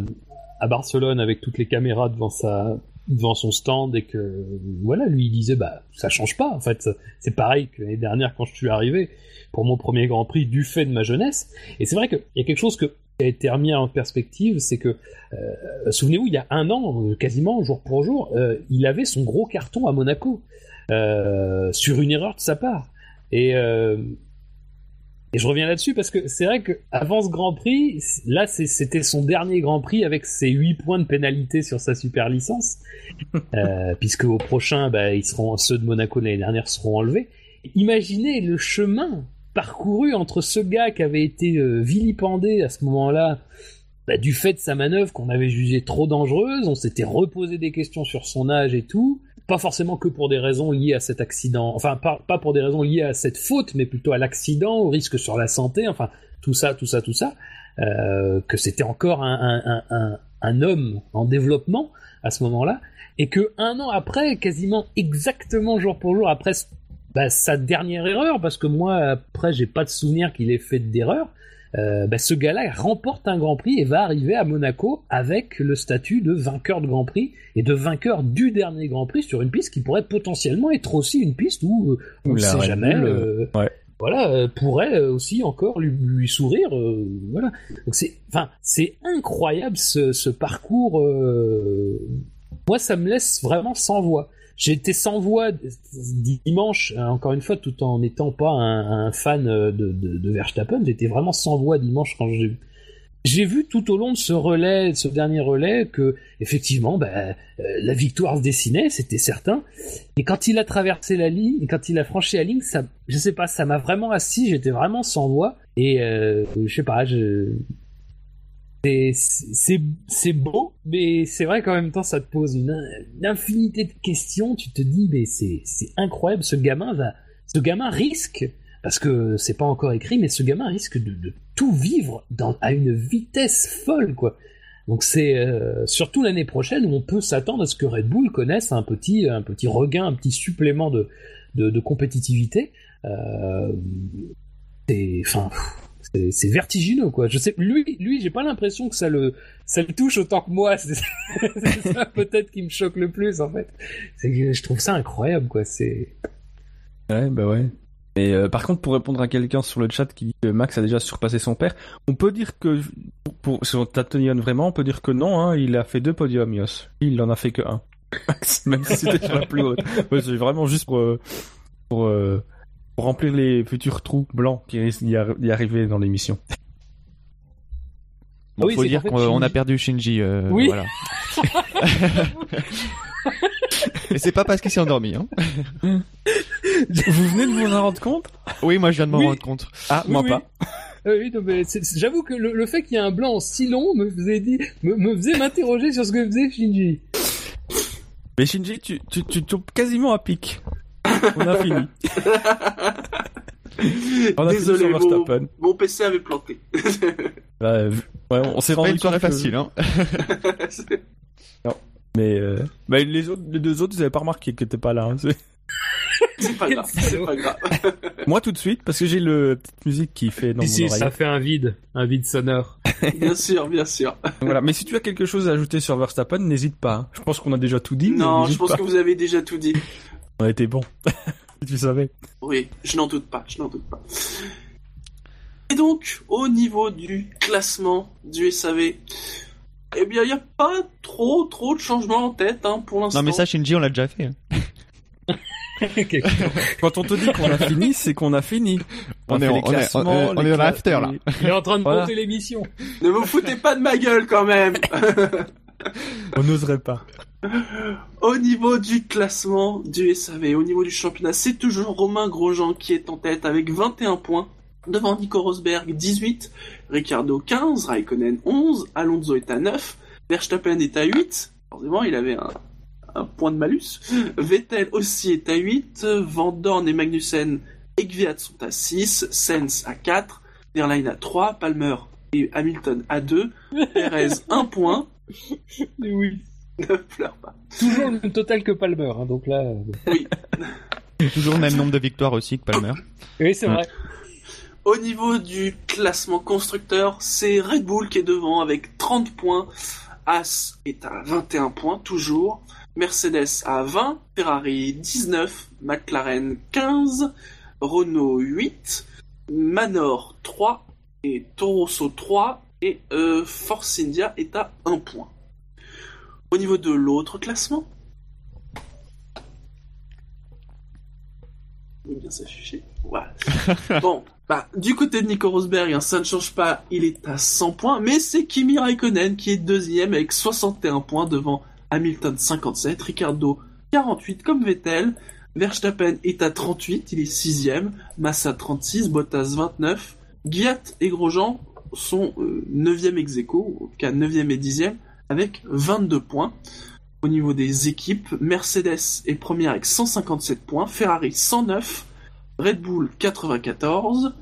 à, Barcelone avec toutes les caméras devant sa devant son stand et que voilà lui il disait bah ça change pas en fait c'est pareil que l'année dernière quand je suis arrivé pour mon premier Grand Prix du fait de ma jeunesse et c'est vrai qu'il y a quelque chose que qui a été remis en perspective, c'est que, euh, souvenez-vous, il y a un an, euh, quasiment jour pour jour, euh, il avait son gros carton à Monaco sur une erreur de sa part. Et, et je reviens là-dessus parce que c'est vrai qu'avant ce Grand Prix, là c'était son dernier Grand Prix avec ses 8 points de pénalité sur sa super licence, puisque au prochain, bah, ils seront, ceux de Monaco l'année dernière seront enlevés. Imaginez le chemin parcouru entre ce gars qui avait été euh, vilipendé à ce moment-là bah, du fait de sa manœuvre qu'on avait jugée trop dangereuse, on s'était reposé des questions sur son âge et tout, pas forcément que pour des raisons liées à cet accident, enfin pas, pour des raisons liées à cette faute, mais plutôt à l'accident, au risque sur la santé, enfin tout ça, tout ça, tout ça, euh, que c'était encore un, homme en développement à ce moment-là, et que un an après, quasiment exactement jour pour jour après bah, sa dernière erreur, parce que moi, après, j'ai pas de souvenir qu'il ait fait d'erreur. Euh, bah, ce gars-là remporte un Grand Prix et va arriver à Monaco avec le statut de vainqueur de Grand Prix et de vainqueur du dernier Grand Prix sur une piste qui pourrait potentiellement être aussi une piste où euh, on ne sait jamais. Euh, voilà, pourrait aussi encore lui, sourire. voilà. Donc c'est, enfin, c'est incroyable ce, ce parcours. moi, ça me laisse vraiment sans voix. Été sans voix dimanche, euh, encore une fois, tout en n'étant pas un, fan euh, de, Verstappen. J'étais vraiment sans voix dimanche quand j'ai j'ai vu tout au long de ce relais, ce dernier relais, que effectivement, ben, euh, la victoire se dessinait, c'était certain. Et quand il a traversé la ligne, quand il a franchi la ligne, ça, je sais pas, ça m'a vraiment assis. J'étais vraiment sans voix. Et euh, je sais pas, je, c'est beau, mais c'est vrai qu'en même temps, ça te pose une, infinité de questions. Tu te dis, mais c'est incroyable, ce gamin va, ce gamin risque, parce que c'est pas encore écrit, mais ce gamin risque de, tout vivre à une vitesse folle, quoi. Donc c'est euh, surtout l'année prochaine où on peut s'attendre à ce que Red Bull connaisse un petit, un petit regain, un petit supplément de, de, compétitivité. Euh, enfin, c'est vertigineux quoi. Je sais, lui, lui, j'ai pas l'impression que ça le, ça le touche autant que moi. C'est ça peut-être qui me choque le plus en fait. C'est je trouve ça incroyable quoi. C'est. Ouais, bah ouais. Et euh, par contre, pour répondre à quelqu'un sur le chat qui dit que Max a déjà surpassé son père, on peut dire que pour sur Tatonian vraiment, on peut dire que non. Hein, il a fait deux podiums, Yos. Il en a fait que un. Max, même si c'était sur la plus haute. c'est vraiment juste pour euh, pour euh, pour remplir les futurs trous blancs qui risquent d'y arriver dans l'émission. Bon, ah faut dire qu'on a perdu Shinji. Euh, oui. Voilà. Et c'est pas parce qu'il s'est endormi. Hein. Vous venez de vous en rendre compte? Oui, moi je viens de m'en rendre compte. Ah, moi pas. oui, j'avoue que le, fait qu'il y ait un blanc si long me faisait dit, me, faisait m'interroger sur ce que faisait Shinji. Mais Shinji, tu, tu, tu tombes quasiment à pic. On a fini. On a Désolé, fini sur mon, mon, PC avait planté. bah, ouais, on s'est rendu compte. facile, hein. non. Mais euh... bah, les, autres, les deux autres, ils avaient pas remarqué que t'étais pas là. Hein, c'est pas grave, c'est pas grave. Moi tout de suite, parce que j'ai le petite musique qui fait dans Ici, ça fait un vide, un vide sonore. bien sûr, bien sûr. Voilà, mais si tu as quelque chose à ajouter sur Verstappen, n'hésite pas. Hein. Je pense qu'on a déjà tout dit. Non, je pense que vous avez déjà tout dit. On a été bon. tu savais. Oui, je n'en doute pas, je n'en doute pas. Et donc, au niveau du classement du SAV, eh bien, il n'y a pas trop, trop de changements en tête hein, pour l'instant. Non, mais ça, Shinji, on l'a déjà fait. Hein. Quand on te dit qu'on a fini, c'est qu'on a fini. On, est, en, on, est, on, est, dans l'after là. Il est en train de monter l'émission. Ne vous foutez pas de ma gueule quand même. on n'oserait pas. Au niveau du classement du SAV, au niveau du championnat, c'est toujours Romain Grosjean qui est en tête avec 21 points. Devant Nico Rosberg, 18. Ricardo, 15. Raikkonen, 11. Alonso est à 9. Verstappen est à 8. Forcément, il avait un, point de malus. Vettel aussi est à 8. Van Dorn et Magnussen et Gviat sont à 6. Sens à 4. Airline à 3. Palmer et Hamilton à 2. Perez 1 point. oui. Ne pleure pas. Toujours le même total que Palmer, hein, donc là. Euh, oui. Toujours le même nombre de victoires aussi que Palmer. Oui, c'est vrai. Au niveau du classement constructeur, c'est Red Bull qui est devant avec 30 points. As est à 21 points toujours. Mercedes à 20, Ferrari 19, McLaren 15, Renault 8, Manor 3 et Toro 3 et euh, Force India est à 1 point. Au niveau de l'autre classement, bien s'afficher. Voilà. bon, bah, du côté de Nico Rosberg, hein, ça ne change pas, il est à 100 points, mais c'est Kimi Raikkonen qui est deuxième avec 61 points devant Hamilton 57, Ricardo 48 comme Vettel, Verstappen est à 38, il est sixième, Massa 36, Bottas 29, Gviat et Grosjean sont 9e ex aequo, en tout cas 9e et 10e, avec 22 points. Au niveau des équipes, Mercedes est première avec 157 points, Ferrari 109, Red Bull 94,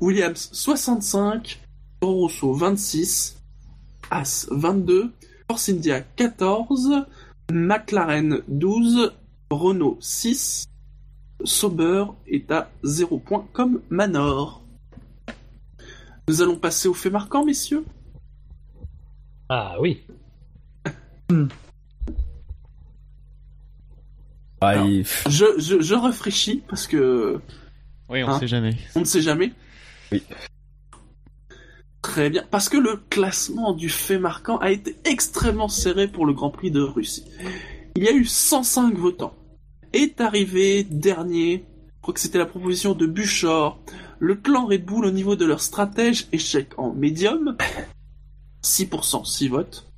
Williams 65, Toro Rosso 26, As 22, Force India 14, McLaren 12, Renault 6, Sauber est à 0 points comme Manor. Nous allons passer au fait marquant, messieurs. Ah oui. Ah, je, je, je réfléchis parce que. Oui, on ne hein, sait jamais. On ne sait jamais. Oui. Très bien. Parce que le classement du fait marquant a été extrêmement serré pour le Grand Prix de Russie. Il y a eu 105 votants. Est arrivé dernier, je crois que c'était la proposition de Buchor, le clan Red Bull au niveau de leur stratège échec en médium. 6%, 6 votes.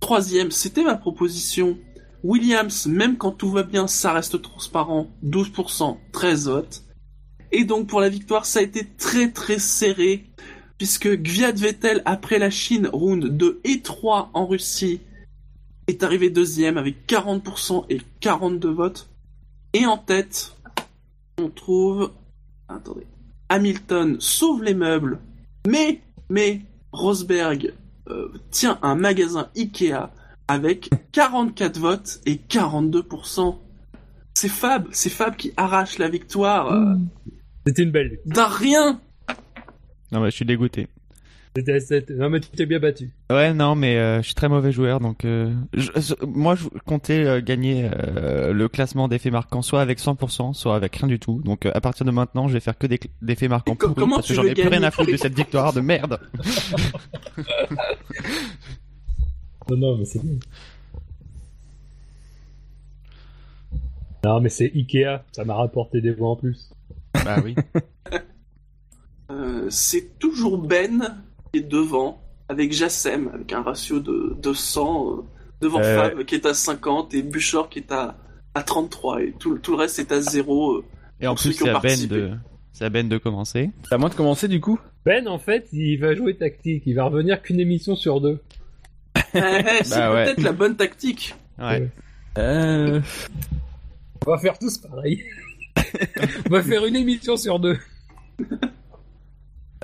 Troisième, c'était ma proposition Williams, même quand tout va bien, ça reste transparent, 12%, 13 votes. Et donc pour la victoire, ça a été très très serré, puisque Gviad Vettel, après la Chine, round 2 et 3 en Russie, est arrivé deuxième avec 40% et 42 votes. Et en tête, on trouve... Attendez. Hamilton sauve les meubles, mais, mais, Rosberg euh, tient un magasin Ikea avec 44 votes et 42%. C'est Fab, c'est Fab qui arrache la victoire. Euh, C'était une belle. D'un rien. Non mais je suis dégoûté. Non mais tu t'es bien battu. Ouais non mais euh, je suis très mauvais joueur donc euh, moi je comptais gagner le classement des faits marquants soit avec 100% soit avec rien du tout donc à partir de maintenant je vais faire que des, des faits marquants comment parce que j'en ai plus rien à foutre de cette victoire de merde. Non, non, mais c'est bien. Non, mais c'est Ikea, ça m'a rapporté des voix en plus. Bah oui. Euh, c'est toujours Ben qui est devant, avec Jassem, avec un ratio de, 100, euh, devant euh... Fab qui est à 50 et Buchor qui est à, à 33 et tout, tout le reste est à 0. Euh, et en plus, c'est à, ben de... à Ben de commencer. C'est à moi de commencer du coup? Ben, en fait, il va jouer tactique, il va revenir qu'une émission sur deux. c'est bah peut-être la bonne tactique. Ouais. Euh... On va faire tous pareil. On va faire une émission sur deux.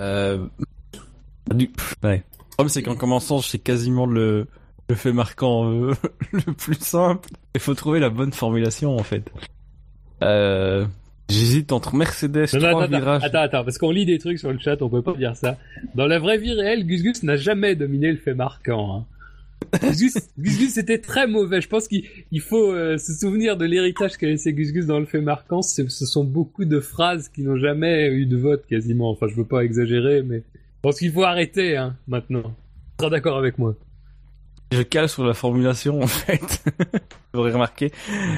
Euh... Du... Ouais. Le problème, c'est qu'en commençant, c'est quasiment le, le fait marquant euh, le plus simple. Il faut trouver la bonne formulation, en fait. Euh... J'hésite entre Mercedes, non, trois non, virages. Attends, attends, parce qu'on lit des trucs sur le chat, on peut pas dire ça. Dans la vraie vie réelle, Gus Gus n'a jamais dominé le fait marquant. Hein. Gus Gus était très mauvais. Je pense qu'il faut euh, se souvenir de l'héritage qu'a laissé Gus Gus dans le fait marquant. Ce sont beaucoup de phrases qui n'ont jamais eu de vote quasiment. Enfin, je veux pas exagérer, mais pense qu'il faut arrêter hein, maintenant. Tu seras d'accord avec moi Je cale sur la formulation en fait. Vous aurez remarqué.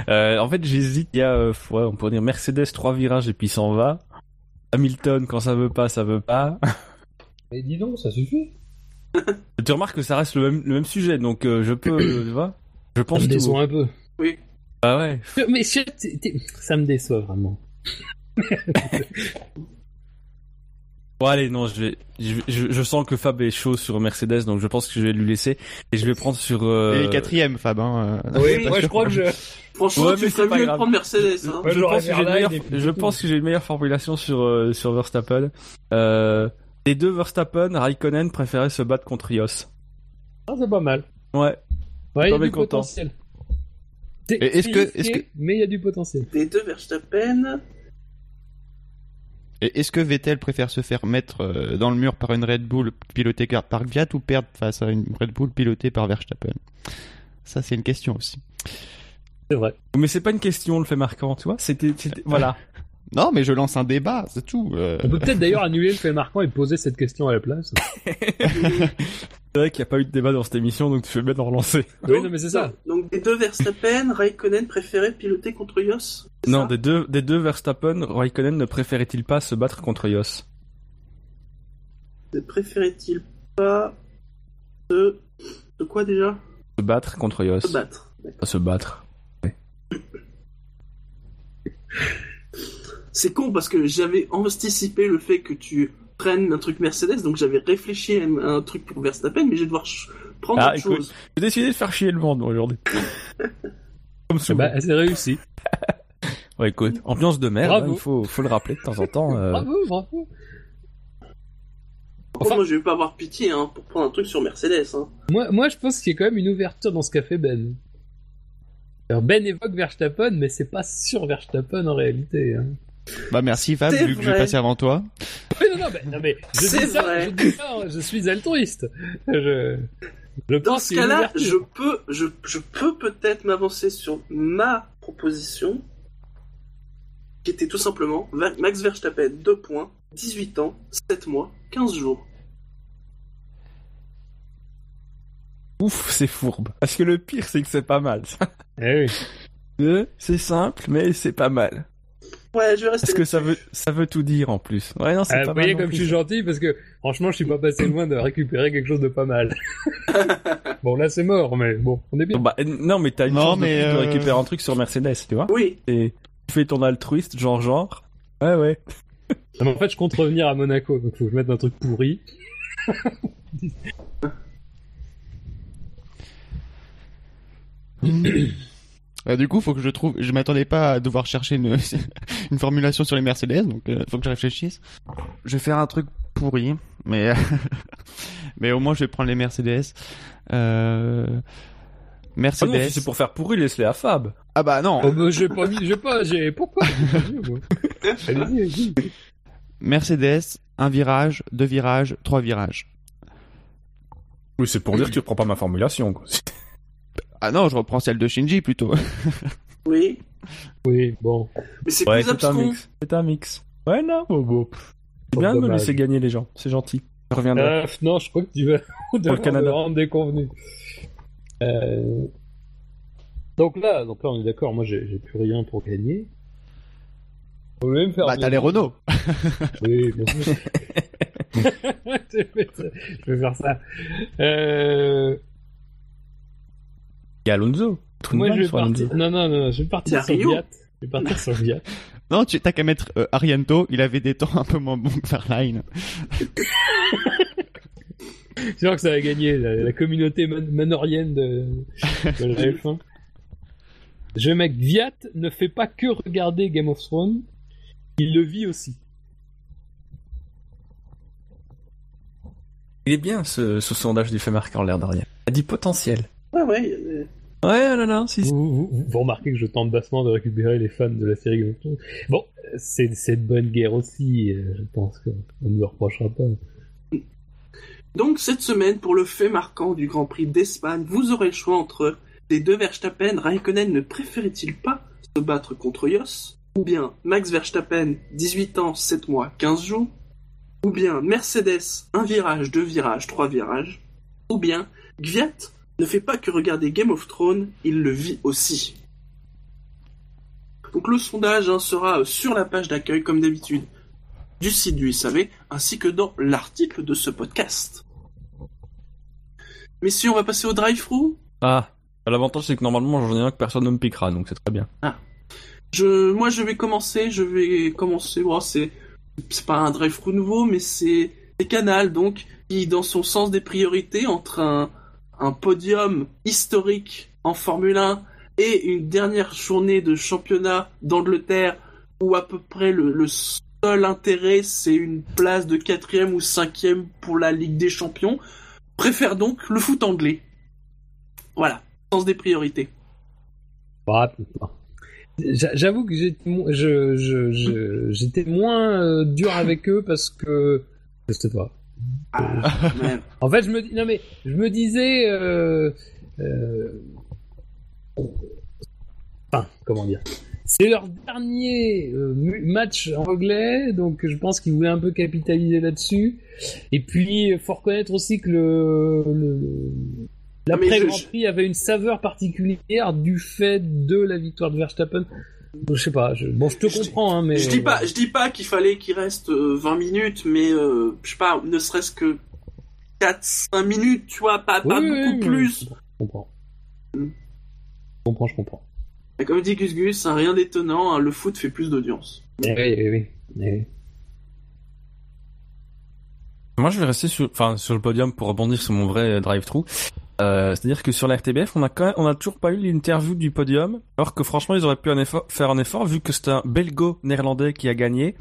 Euh, en fait, j'hésite. Il y a, euh, ouais, on pourrait dire Mercedes trois virages et puis s'en va. Hamilton quand ça veut pas, ça veut pas. Mais dis donc, ça suffit. tu remarques que ça reste le même, le même sujet, donc euh, je peux, tu vois Je pense ça me déçoit un peu. Oui. Ah ouais. Mais ça me déçoit vraiment. Bon allez, non, je vais, je, je, sens que Fab est chaud sur Mercedes, donc je pense que je vais lui laisser et je vais prendre sur. Euh... Et quatrième, Fab. Hein, euh, oui, moi je crois que je. Franchement, ouais, tu ferais mieux de prendre Mercedes. Hein. je, pense que meilleure... je, pense que j'ai une meilleure formulation sur euh, sur Verstappen. Euh, les deux Verstappen, Raikkonen préféraient se battre contre Rios. Ah, c'est pas mal. Ouais. Ouais, il y a du potentiel. Est-ce que, est-ce que, mais il y a du potentiel. Les deux Verstappen. Est-ce que Vettel préfère se faire mettre euh, dans le mur par une Red Bull pilotée par Gviat ou perdre face à une Red Bull pilotée par Verstappen? Ça, c'est une question aussi. C'est vrai. Mais c'est pas une question, le fait marquant, tu vois? C'était, voilà. Non, mais je lance un débat, c'est tout. Euh. On peut peut-être d'ailleurs annuler le fait marquant et poser cette question à la place. c'est vrai qu'il n'y a pas eu de débat dans cette émission, donc tu fais bien de relancer. oui, non, mais c'est ça. Donc des deux Verstappen, Raikkonen préférait piloter contre Yos Non, des deux, des deux Verstappen, Raikkonen ne préférait-il pas se battre contre Yos? Ne préférait-il pas se... De quoi déjà? Se battre contre Yos. Se battre. Pas se battre. C'est con parce que j'avais anticipé le fait que tu prennes un truc Mercedes, donc j'avais réfléchi à un, truc pour Verstappen, mais je vais devoir prendre ah, autre chose. J'ai décidé de faire chier le monde aujourd'hui. Comme souvent. Bah, c'est réussi. ouais, écoute, ambiance de merde, hein, il faut, faut le rappeler de temps en temps. Euh... Bravo, bravo. Enfin, moi, je vais pas avoir pitié hein, pour prendre un truc sur Mercedes. Hein. Moi, moi, je pense qu'il y a quand même une ouverture dans ce qu'a fait Ben. Alors Ben évoque Verstappen, mais c'est pas sur Verstappen en réalité. Hein. Bah merci Fab, vu que je vais passer avant toi. non, non, mais, non, mais je, dis ça, je, dis ça, je suis altruiste. Je, je Dans ce cas-là, je peux, je, je peux peut-être m'avancer sur ma proposition, qui était tout simplement Max Verstappen 2 points, 18 ans, 7 mois, 15 jours. Ouf, c'est fourbe. Parce que le pire, c'est que c'est pas mal. Eh oui. C'est simple, mais c'est pas mal. Ouais, je vais rester. Parce que ça veut, ça veut tout dire en plus. Ouais, non, c'est ah, pas Vous voyez comme je suis gentil parce que franchement, je suis pas passé loin de récupérer quelque chose de pas mal. bon, là, c'est mort, mais bon, on est bien. Bah, non, mais t'as une chance de, euh, récupérer un truc sur Mercedes, tu vois. Oui. Et tu fais ton altruiste, genre, genre. Ouais, ouais. en fait, je compte revenir à Monaco, donc faut que je mette un truc pourri. Euh, du coup, faut que je trouve. Je m'attendais pas à devoir chercher une, une formulation sur les Mercedes, donc euh, faut que je réfléchisse. Je vais faire un truc pourri, mais mais au moins je vais prendre les Mercedes. Euh... Mercedes. Ah si c'est pour faire pourri, laisse-les à Fab. Ah bah non. Oh, bah, j'ai pas mis, j'ai pas, j'ai pourquoi? Allez-y, allez-y. Mercedes, un virage, deux virages, trois virages. Oui, c'est pour dire que tu prends pas ma formulation. Quoi. Ah non, je reprends celle de Shinji plutôt. oui. Oui, bon. Mais c'est ouais, plus un mix. C'est un mix. Ouais, non, bon, bon. C'est bien de me laisser gagner les gens, c'est gentil. Je reviendrai. Euh, non, je crois que tu vas pour le Canada. rendre déconvenu. Euh... Donc là, donc là, on est d'accord, moi j'ai plus rien pour gagner. On peut même faire. Bah, t'as les Renault. oui, bien sûr. je vais faire ça. Euh... Il y a Alonso. Moi, je vais partir. Non, non, non, je vais partir sur Viat. Je vais partir sur Viat. Non, tu t'as qu'à mettre euh, Ariento. Il avait des temps un peu moins bons que Verline. C'est sûr que ça va gagner la, communauté manorienne de, de la F1. Je mec Viat ne fait pas que regarder Game of Thrones, il le vit aussi. Il est bien ce, ce sondage du fait marquant l'air d'Ariel. A dit potentiel. Ouais, ouais. Ouais, non, non, si. Vous, vous, remarquez que je tente bassement de récupérer les fans de la série Game of Thrones. Bon, c'est de bonne guerre aussi, euh, je pense qu'on ne me reprochera pas. Donc, cette semaine, pour le fait marquant du Grand Prix d'Espagne, vous aurez le choix entre les deux Verstappen. Raikkonen ne préférait-il pas se battre contre Yos Ou bien Max Verstappen, 18 ans, 7 mois, 15 jours Ou bien Mercedes, un virage, deux virages, trois virages Ou bien Gviat, ne fait pas que regarder Game of Thrones, il le vit aussi. Donc le sondage hein, sera sur la page d'accueil comme d'habitude du site du SAV ainsi que dans l'article de ce podcast. Mais si on va passer au drive-thru Ah, l'avantage c'est que normalement j'en ai un que personne ne me piquera donc c'est très bien. Ah. Je, moi je vais commencer, je vais commencer, c'est c'est pas un drive-thru nouveau, mais c'est Canal, donc, qui, dans son sens des priorités, entre un, un podium historique en Formule 1 et une dernière journée de championnat d'Angleterre où à peu près le, seul intérêt c'est une place de quatrième ou cinquième pour la Ligue des Champions, préfère donc le foot anglais. Voilà, sens des priorités. J'avoue que j'étais moins euh, dur avec eux parce que c'était pas. Ah, en fait, je me non mais je me disais, euh, euh, enfin, comment dire, c'est leur dernier match anglais, donc je pense qu'ils voulaient un peu capitaliser là-dessus. Et puis, il faut reconnaître aussi que le L'après-Grand Prix avait une saveur particulière du fait de la victoire de Verstappen. Je sais pas, je... bon, je te comprends, hein, mais. Je dis pas, je dis pas qu'il fallait qu'il reste 20 euh, minutes, mais euh, je sais pas, ne serait-ce que 4-5 minutes, tu vois, pas, pas beaucoup plus. Je comprends. Je comprends, je comprends. Et comme dit Gus Gus, hein, rien d'étonnant, hein, le foot fait plus d'audience. Eh oui, eh oui, eh oui. Moi, je vais rester sur, enfin, sur le podium pour rebondir sur mon vrai drive-through. Euh, c'est-à-dire que sur la RTBF, on a quand même, on a toujours pas eu l'interview du podium, alors que franchement, ils auraient pu faire un effort vu que c'est un belgo-néerlandais qui a gagné.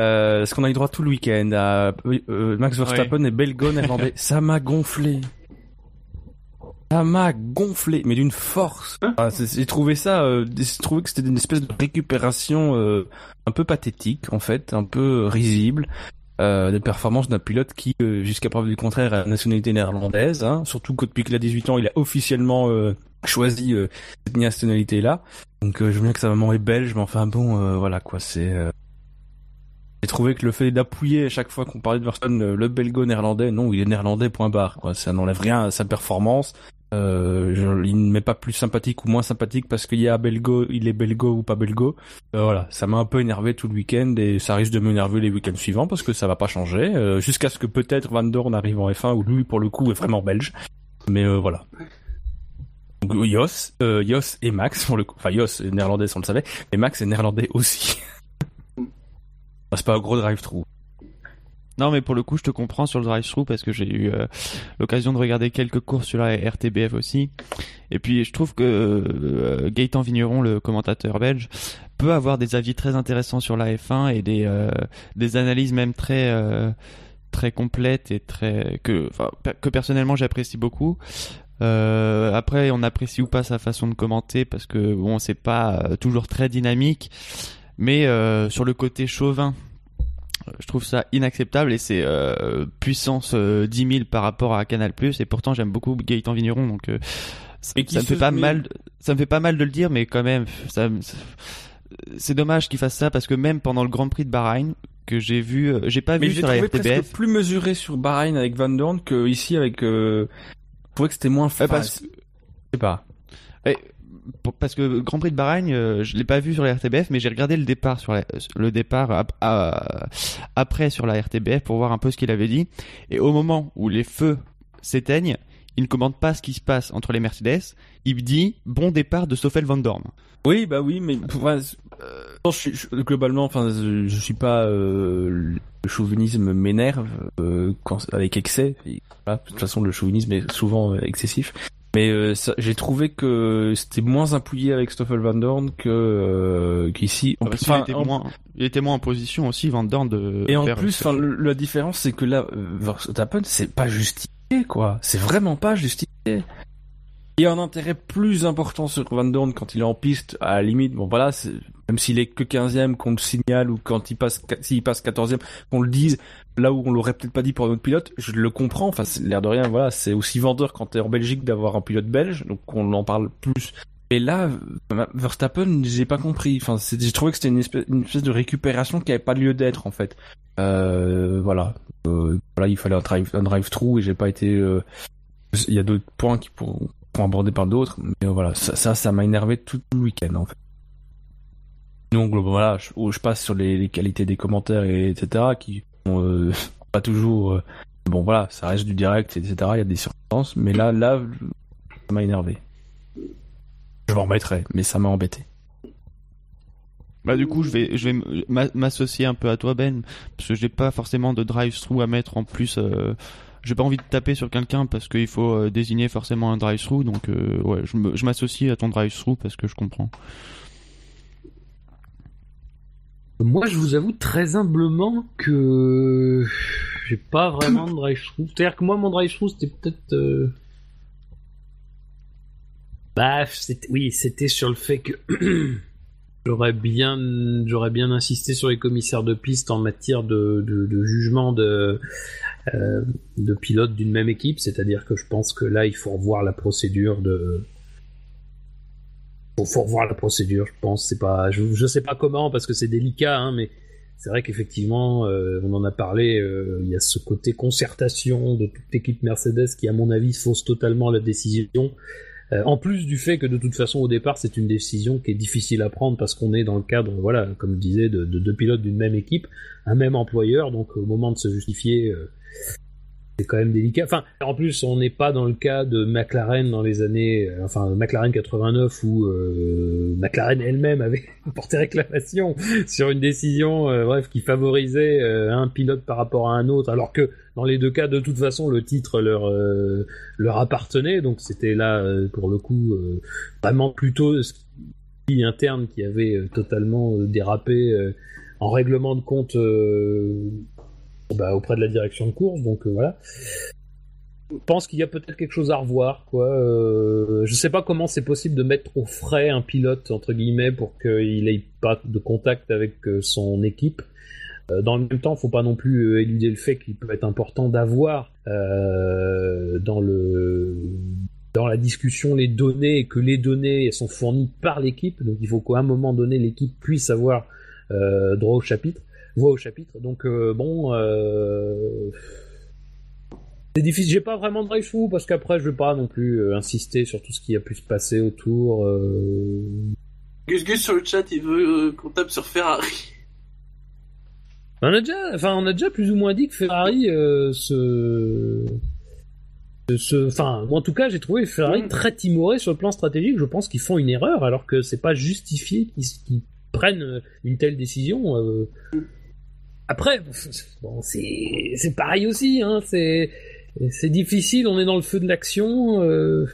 Euh, est-ce qu'on a eu droit tout le week-end à euh, Max Verstappen et belgo-néerlandais Ça m'a gonflé. Ça m'a gonflé, mais d'une force. Hein j'ai trouvé ça, j'ai trouvé que c'était une espèce de récupération un peu pathétique en fait, un peu risible euh, des performances d'un pilote qui, euh, jusqu'à preuve du contraire, a nationalité néerlandaise. Hein, surtout que depuis qu'il a 18 ans, il a officiellement euh, choisi euh, cette nationalité-là. Donc je veux bien que sa maman est belge, mais enfin bon, voilà quoi, c'est... J'ai trouvé que le fait d'appuyer à chaque fois qu'on parlait de Verstappen le belgo-néerlandais, non, il est néerlandais, point barre. Quoi. Ça n'enlève rien à sa performance. Euh, il ne m'est pas plus sympathique ou moins sympathique parce qu'il y a belgo, il est belgo ou pas belgo. Euh, voilà, ça m'a un peu énervé tout le week-end et ça risque de m'énerver les week-ends suivants parce que ça va pas changer. Euh, Jusqu'à ce que peut-être Van Dorn arrive en F1 où lui pour le coup est vraiment belge. Mais voilà. Donc, Jos, Jos et Max pour le. Enfin Jos est néerlandais, on le savait, mais Max est néerlandais aussi. c'est pas un gros drive-through. Non, mais pour le coup, je te comprends sur le drive-thru parce que j'ai eu euh, l'occasion de regarder quelques courses sur la RTBF aussi. Et puis, je trouve que euh, Gaëtan Vigneron, le commentateur belge, peut avoir des avis très intéressants sur la F1 et des euh, des analyses même très très complètes et très que que personnellement j'apprécie beaucoup. après, on apprécie ou pas sa façon de commenter parce que bon, c'est pas toujours très dynamique, mais sur le côté chauvin je trouve ça inacceptable et c'est euh, puissance 10 euh, 000 par rapport à Canal+. Et pourtant, j'aime beaucoup Gaëtan Vigneron, donc euh, ça, me fait pas mal. Ça me fait pas mal de le dire, mais quand même, ça, c'est dommage qu'il fasse ça parce que même pendant le Grand Prix de Bahreïn que j'ai vu, j'ai pas vu sur la RTBF. plus mesuré sur Bahreïn avec Van Dorn que ici avec. je trouvais que c'était moins. Ouais, parce... Je sais pas parce que Grand Prix de Bahreïn, euh, je l'ai pas vu sur la RTBF, mais j'ai regardé le départ sur le départ après sur la RTBF pour voir un peu ce qu'il avait dit. Et au moment où les feux s'éteignent, il ne commande pas ce qui se passe entre les Mercedes. Il dit bon départ de Stoffel Van Dorn. Oui, bah oui, mais euh, je, globalement, enfin, je, je, suis pas euh, le chauvinisme m'énerve euh, avec excès. de toute façon, le chauvinisme est souvent excessif. Mais euh, j'ai trouvé que c'était moins appuyé avec Stoffel Van Dorn que euh, qu'ici. Ah, enfin, il, était moins, il était moins en position aussi Van Dorn de. Et en plus, enfin, la différence c'est que là, Verstappen, c'est pas justifié quoi. C'est vraiment pas justifié. Il y a un intérêt plus important sur Van Dorn quand il est en piste, à la limite, bon voilà, même s'il est que 15e, qu'on le signale, ou quand il passe, s'il passe 14e, qu'on le dise, là où on l'aurait peut-être pas dit pour un autre pilote, je le comprends, enfin, l'air de rien, voilà, c'est aussi vendeur quand t'es en Belgique d'avoir un pilote belge, donc on en parle plus. Et là, Verstappen, j'ai pas compris, enfin, j'ai trouvé que c'était une espèce, de récupération qui avait pas lieu d'être, en fait. Euh, voilà. Euh, voilà, il fallait un drive, un drive through et j'ai pas été, euh, il y a d'autres points qui pourront pour aborder par d'autres. Mais voilà, ça, ça, m'a énervé tout le week-end en fait. Donc voilà, je, passe sur les, qualités des commentaires et etc. qui euh, pas toujours. Euh, bon voilà, ça reste du direct etc. Il y a des circonstances, mais là, là, ça m'a énervé. Je m'en remettrai, mais ça m'a embêté. Bah du coup, je vais je vais m'associer un peu à toi Ben parce que j'ai pas forcément de drive-through à mettre en plus euh, j'ai pas envie de taper sur quelqu'un parce qu'il faut désigner forcément un drive-through donc ouais, je m'associe à ton drive-through parce que je comprends. Moi, je vous avoue très humblement que j'ai pas vraiment de drive-through. C'est-à-dire que moi, mon drive-through, c'était peut-être bah, oui, c'était sur le fait que j'aurais bien, j'aurais bien insisté sur les commissaires de piste en matière de, de, jugement de, euh, de pilotes d'une même équipe. C'est-à-dire que je pense que là, il faut revoir la procédure de. Faut, faut revoir la procédure, je pense. C'est pas, je, je sais pas comment parce que c'est délicat, hein, mais c'est vrai qu'effectivement, euh, on en a parlé. Euh, il y a ce côté concertation de toute l'équipe Mercedes qui, à mon avis, fausse totalement la décision. Euh, en plus du fait que de toute façon au départ c'est une décision qui est difficile à prendre parce qu'on est dans le cadre, voilà, comme je disais, de deux pilotes d'une même équipe, un même employeur, donc au moment de se justifier, c'est quand même délicat. En plus, on n'est pas dans le cas de McLaren dans les années, euh, enfin McLaren 89 où euh, McLaren elle-même avait porté réclamation sur une décision, euh, bref, qui favorisait un pilote par rapport à un autre, alors que dans les deux cas, de toute façon, le titre leur leur appartenait, donc c'était là pour le coup vraiment plutôt ce qui interne qui avait totalement dérapé en règlement de compte bah, auprès de la direction de course, donc euh, voilà. Je pense qu'il y a peut-être quelque chose à revoir, quoi. Euh, je sais pas comment c'est possible de mettre au frais un pilote entre guillemets pour qu'il ait pas de contact avec euh, son équipe. dans le même temps, faut pas non plus éluder le fait qu'il peut être important d'avoir dans le dans la discussion les données et que les données sont fournies par l'équipe. Donc il faut qu'à un moment donné l'équipe puisse avoir droit au chapitre voix au chapitre. Donc euh, bon, euh, c'est difficile. J'ai pas vraiment de drive fou parce qu'après je vais pas non plus euh, insister sur tout ce qui a pu se passer autour. Gus Gus sur le chat, il veut qu'on tape sur Ferrari. On a déjà, enfin, on a déjà plus ou moins dit que Ferrari se, se, enfin, en tout cas, j'ai trouvé Ferrari mm. très timoré sur le plan stratégique. Je pense qu'ils font une erreur alors que c'est pas justifié qu'ils prennent une telle décision. Mm. Après, bon, c'est pareil aussi, hein, c'est c'est difficile, on est dans le feu de l'action. Euh...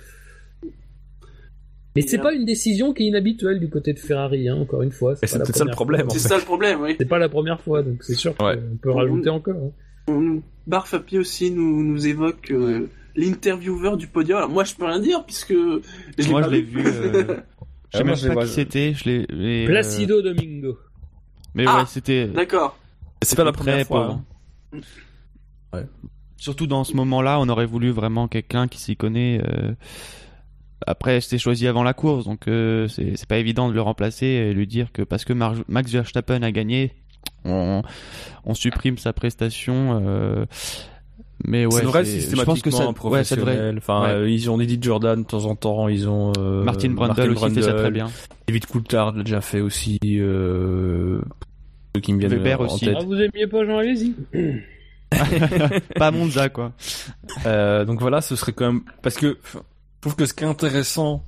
Mais c'est pas une décision qui est inhabituelle du côté de Ferrari, hein, encore une fois. C'est ça le problème. C'est ça le problème, oui. C'est pas la première fois, donc c'est sûr qu'on peut rajouter encore. Hein. Barfapi aussi nous, nous évoque euh, l'intervieweur du podium. Alors moi, je peux rien dire puisque moi je l'ai vu. Euh... je sais même pas qui c'était. Je l'ai. Placido Domingo. Mais ouais, ah, c'était. D'accord. C'est pas la première fois. Hein. Ouais. Surtout dans ce moment-là, on aurait voulu vraiment quelqu'un qui s'y connaît. Euh... Après, c'était choisi avant la course, donc euh, c'est pas évident de le remplacer et lui dire que parce que Max Verstappen a gagné, on, on supprime sa prestation. Euh... Mais ouais, c'est systématiquement je pense que ça, professionnel. enfin, euh, ils ont Eddie Jordan de temps en temps, ils ont euh, Martin Brundle aussi fait ça très bien. David Coulthard l'a déjà fait aussi. Euh, qui me viennent Weber aussi. Ah, vous aimiez pas Jean Alési Pas Monza quoi. Euh, donc voilà, ce serait quand même parce que je trouve que ce qui est intéressant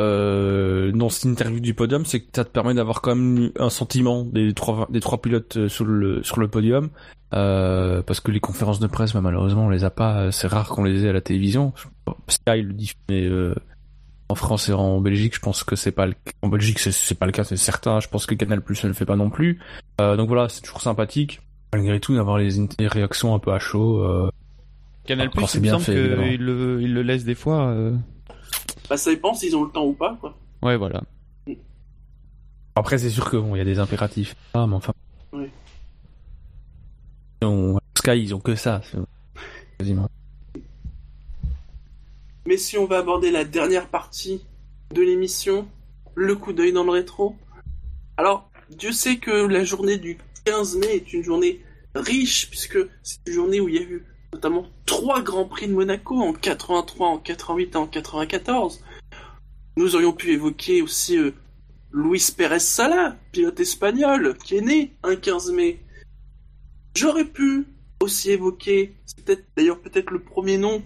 euh, dans cette interview du podium, c'est que ça te permet d'avoir quand même un sentiment des trois des trois pilotes euh, sur le sur le podium, euh, parce que les conférences de presse, bah, malheureusement, on les a pas. C'est rare qu'on les ait à la télévision. Sky le dit, mais euh, en France et en Belgique, je pense que c'est pas le en Belgique c'est pas le cas, c'est certain. Je pense que Canal Plus ne le fait pas non plus. Euh, donc voilà, c'est toujours sympathique malgré tout d'avoir les, réactions un peu à chaud. Euh... Canal Plus, il me semble qu'il le, il le laisse des fois. Euh... Bah ça dépend s'ils ont le temps ou pas, quoi. Ouais, voilà. Après, c'est sûr que bon, il y a des impératifs. Ah, mais enfin. Oui. Sky, ils ont que ça, quasiment. Mais si on va aborder la dernière partie de l'émission, le coup d'œil dans le rétro. Alors, Dieu sait que la journée du 15 mai est une journée riche, puisque c'est une journée où il y a eu notamment trois grands prix de Monaco en 83, en 88 et en 94. Nous aurions pu évoquer aussi euh, Luis Pérez Sala, pilote espagnol, qui est né un 15 mai. J'aurais pu aussi évoquer, c'est peut-être d'ailleurs peut-être le premier nom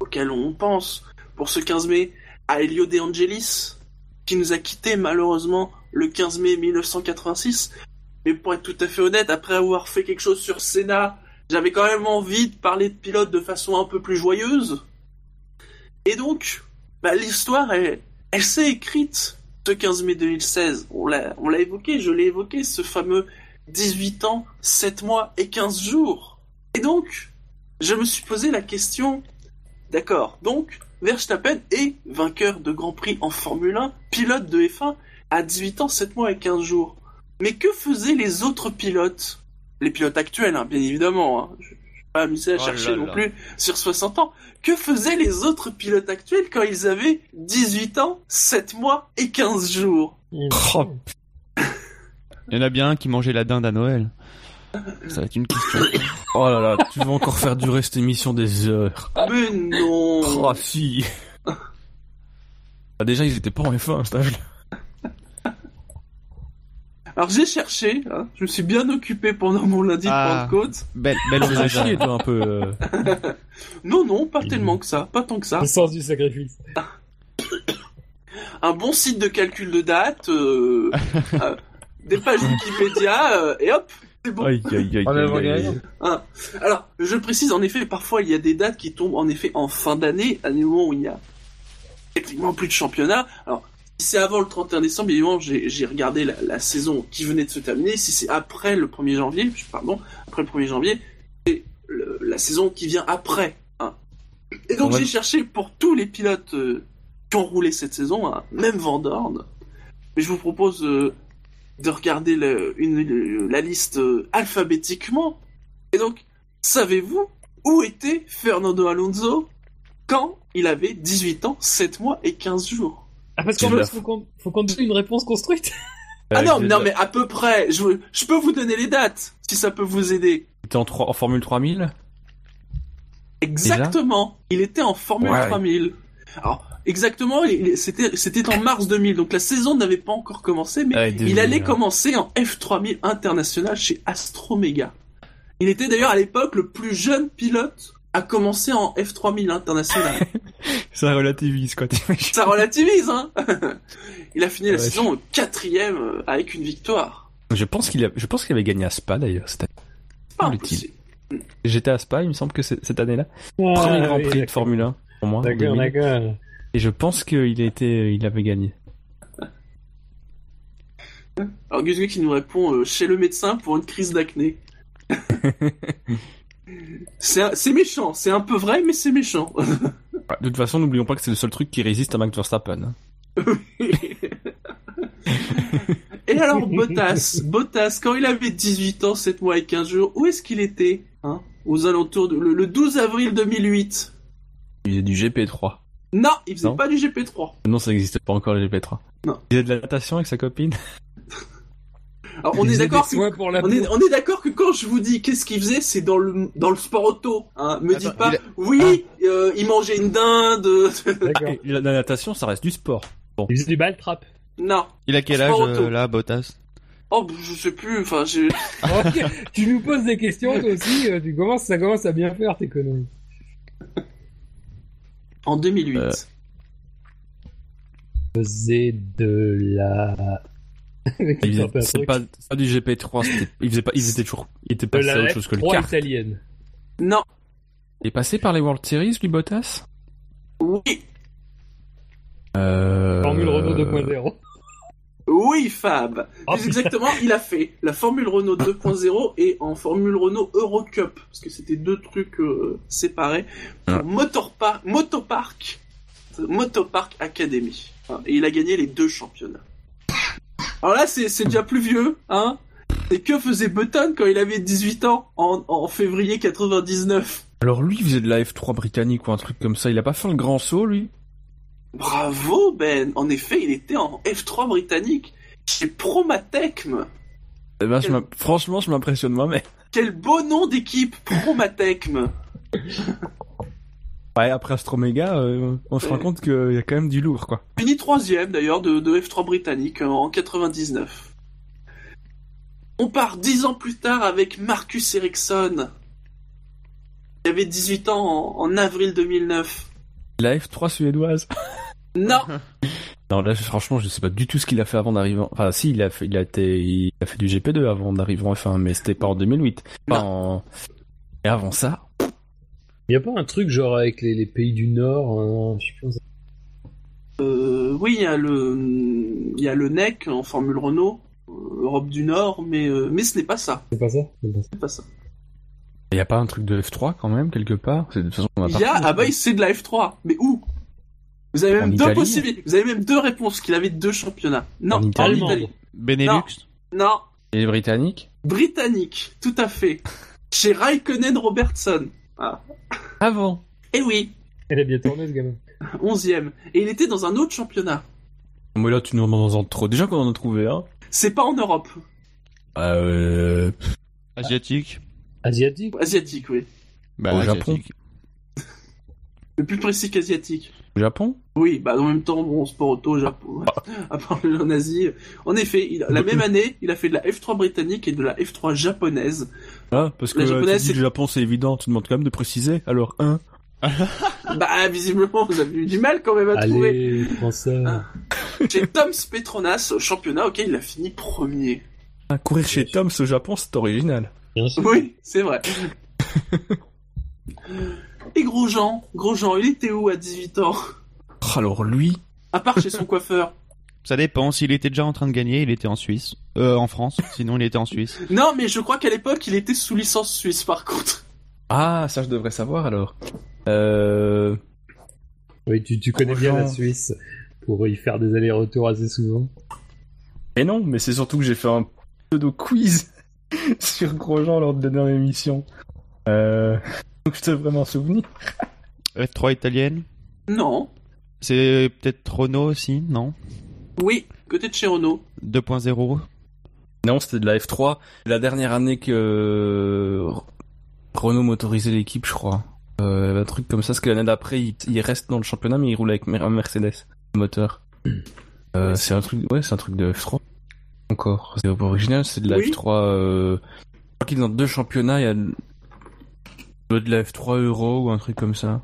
auquel on pense pour ce 15 mai, à Elio De Angelis, qui nous a quittés malheureusement le 15 mai 1986. Mais pour être tout à fait honnête, après avoir fait quelque chose sur Senna, j'avais quand même envie de parler de pilote de façon un peu plus joyeuse. Et donc, bah, l'histoire, elle, s'est écrite ce 15 mai 2016. On l'a, on l'a évoqué, je l'ai évoqué, ce fameux 18 ans, 7 mois et 15 jours. Et donc, je me suis posé la question, d'accord, donc, Verstappen est vainqueur de Grand Prix en Formule 1, pilote de F1, à 18 ans, 7 mois et 15 jours. Mais que faisaient les autres pilotes? Les pilotes actuels, hein, bien évidemment. Hein. Je ne vais pas m'amuser à Oh chercher là non là. plus sur 60 ans. Que faisaient les autres pilotes actuels quand ils avaient 18 ans, 7 mois et 15 jours? Oh, Il y en a bien un qui mangeait la dinde à Noël. Ça va être une question. oh là là, tu vas encore faire durer cette émission des heures. Mais non Oh si. Ah, déjà, ils étaient pas en F1 à cet âge-là. Alors j'ai cherché, hein, je me suis bien occupé pendant mon lundi Ah. de Pentecôte. Belle, belle Tu chier, toi, un peu. euh. Non, non, pas tellement que ça, pas tant que ça. Le sens du sacrifice. Un bon site de calcul de date, euh, euh, des pages Wikipédia, euh, et hop, c'est bon. Aïe, aïe, aïe. Alors, je précise, en effet, parfois il y a des dates qui tombent en effet en fin d'année, à des moments où il y a techniquement plus de championnat. Alors, si c'est avant le 31 décembre, évidemment, j'ai j'ai regardé la, la saison qui venait de se terminer. Si c'est après le 1er janvier, pardon, après le 1er janvier, c'est le- la saison qui vient après. hein. Et donc Ouais. j'ai cherché pour tous les pilotes euh, qui ont roulé cette saison, hein, même Van Dorn. Mais je vous propose euh, de regarder le- une- une- la liste euh, alphabétiquement. Et donc, savez-vous où était Fernando Alonso quand il avait 18 ans, 7 mois et 15 jours? Ah, parce qu'en plus, faut qu'on, faut qu'on donne une réponse construite. Ah Euh, non, non mais à peu près, je, je peux vous donner les dates, si ça peut vous aider. il était en, trois- en Formule 3000 Exactement, il était en Formule Ouais. 3000. Alors, exactement, c'était en mars 2000, donc la saison n'avait pas encore commencé, mais Ah, il allait hein. commencer en F3000 international chez Astromega. Il était d'ailleurs à l'époque le plus jeune pilote à commencer en F3000 international. Ça relativise, quoi. t'imagines Ça relativise, hein Il a fini la Ouais, saison quatrième euh, avec une victoire. Je pense qu'il a... je pense qu'il avait gagné à Spa, d'ailleurs, cette année. Pas. J'étais à Spa, il me semble que cette année-là. Premier Grand Prix de. Formule 1, pour moi. en D'accord, 2000. d'accord. Et je pense qu'il était, il avait gagné. Alors Gus qui nous répond euh, chez le médecin pour une crise d'acné. c'est méchant, c'est un peu vrai, mais c'est méchant. De toute façon, n'oublions pas que c'est le seul truc qui résiste à Max Verstappen. hein. Et alors Bottas, Bottas, quand il avait 18 ans, 7 mois et 15 jours, où est-ce qu'il était hein Aux alentours de le, le 12 avril 2008. Il faisait du GP3. Non, il faisait Non. pas du GP3. Non, ça n'existait pas encore le GP3. Non. Il faisait de la natation avec sa copine. Alors on est d'accord que On est, peau. on est d'accord que quand je vous dis qu'est-ce qu'il faisait, c'est dans le dans le sport auto. Hein. Me Attends, dites pas, il a- oui, euh, il mangeait une dinde. D'accord. La, la natation, ça reste du sport. Il faisait du ball trap. non. Il a quel âge, euh, là, Bottas Oh, je sais plus. Enfin, j'ai. Tu nous poses des questions, toi aussi. euh, Tu commences, ça commence à bien faire tes conneries. En 2008. Euh. Faisait de la. Il c'est pas, du GP3, c'était- il faisait pas, il était toujours, il était passé à autre chose que le F3 kart. italienne. Non. Il est passé par les World Series, lui, Bottas? Oui. Euh... Formule Renault 2.0. Oui, Fab. Oh, Plus exactement, il a fait la Formule Renault 2.0 et en Formule Renault Eurocup, parce que c'était deux trucs euh, séparés, pour Ah. Motorpa- Motopark, Motopark Academy. Et il a gagné les deux championnats. Alors là, c'est c'est déjà plus vieux, hein. Et que faisait Button quand il avait 18 ans, en, en février 99 Alors lui, il faisait de la F3 britannique ou un truc comme ça. Il a pas fait le grand saut, lui? Bravo, Ben En effet, il était en F3 britannique, chez Promatecm. Eh ben, je franchement, je m'impressionne moi-même. Quel beau nom d'équipe, Promatecm Ouais, après Astromega, euh, on se rend compte qu'il y a quand même du lourd, quoi. Fini troisième d'ailleurs de, de F3 britannique euh, en 99. On part dix ans plus tard avec Marcus Ericsson. Il avait 18 ans en, en avril 2009. La F3 suédoise. Non Non, là, franchement, je sais pas du tout ce qu'il a fait avant d'arriver. Enfin, si, il a fait, il a été, il a fait du GP2 avant d'arriver en F1, mais c'était pas en 2008. Pas en... Et avant ça. Il y a pas un truc genre avec les, pays du Nord, hein, je sais plus euh, oui, il y a le, il y a le NEC en Formule Renault, euh, Europe du Nord, mais euh, mais ce n'est pas ça. C'est pas ça? C'est pas ça. Il y a pas un truc de F3 quand même quelque part? De toute façon, on il y a, ah bah c'est de la F3, mais où? Vous avez même deux possibilités. Vous avez même deux réponses. Qu'il avait deux championnats. Non, en Italie. Benelux. Non. Et britannique. Britannique, tout à fait. Chez Raikkonen Robertson. Ah. Avant. Eh oui. Elle a bien tourné ce gamin. 11ème. Et il était dans un autre championnat. Mais là, tu nous demandes en trop. Déjà qu'on en a trouvé un. C'est pas en Europe. Euh... Asiatique. Asiatique Asiatique, oui. Bah, Au Japon. Le plus précis qu'asiatique. Japon? Oui, bah en même temps, bon, sport auto, Japon. à part le en Asie. En effet, il la même année, il a fait de la F3 britannique et de la F3 japonaise. Ah, parce que la japonaise, le Japon, c'est évident, tu demandes quand même de préciser. Alors, un. bah, visiblement, vous avez eu du mal quand même à Allez, trouver. ça. Ah. Chez Toms Petronas, au championnat, ok, il a fini premier. Ah, courir chez Toms au Japon, c'est original. Oui, c'est vrai. Et Grosjean, Grosjean, il était où à 18 ans? Oh, Alors lui À part chez son coiffeur. Ça dépend, s'il était déjà en train de gagner, il était en Suisse. Euh, en France, sinon il était en Suisse. Non, mais je crois qu'à l'époque, il était sous licence suisse par contre. Ah, ça je devrais savoir alors. Euh... Oui, tu, connais bien la Suisse pour y faire des allers-retours assez souvent. Et non, mais c'est surtout que j'ai fait un pseudo quiz sur Grosjean lors de la dernière émission. Euh... Donc je devrais m'en souvenir. F3 italienne Non. C'est peut-être Renault aussi, non? Oui, côté de chez Renault. 2.0 Non, c'était de la F3. La dernière année que Renault motorisait l'équipe, je crois. Euh, un truc comme ça, parce que l'année d'après, il, reste dans le championnat, mais il roule avec un Mercedes moteur. Euh, c'est un truc, ouais, c'est un truc de F3. Encore, c'est original, c'est de la F3. Euh... Je crois qu'il est dans deux championnats. Il y a de la F3 Euro ou un truc comme ça.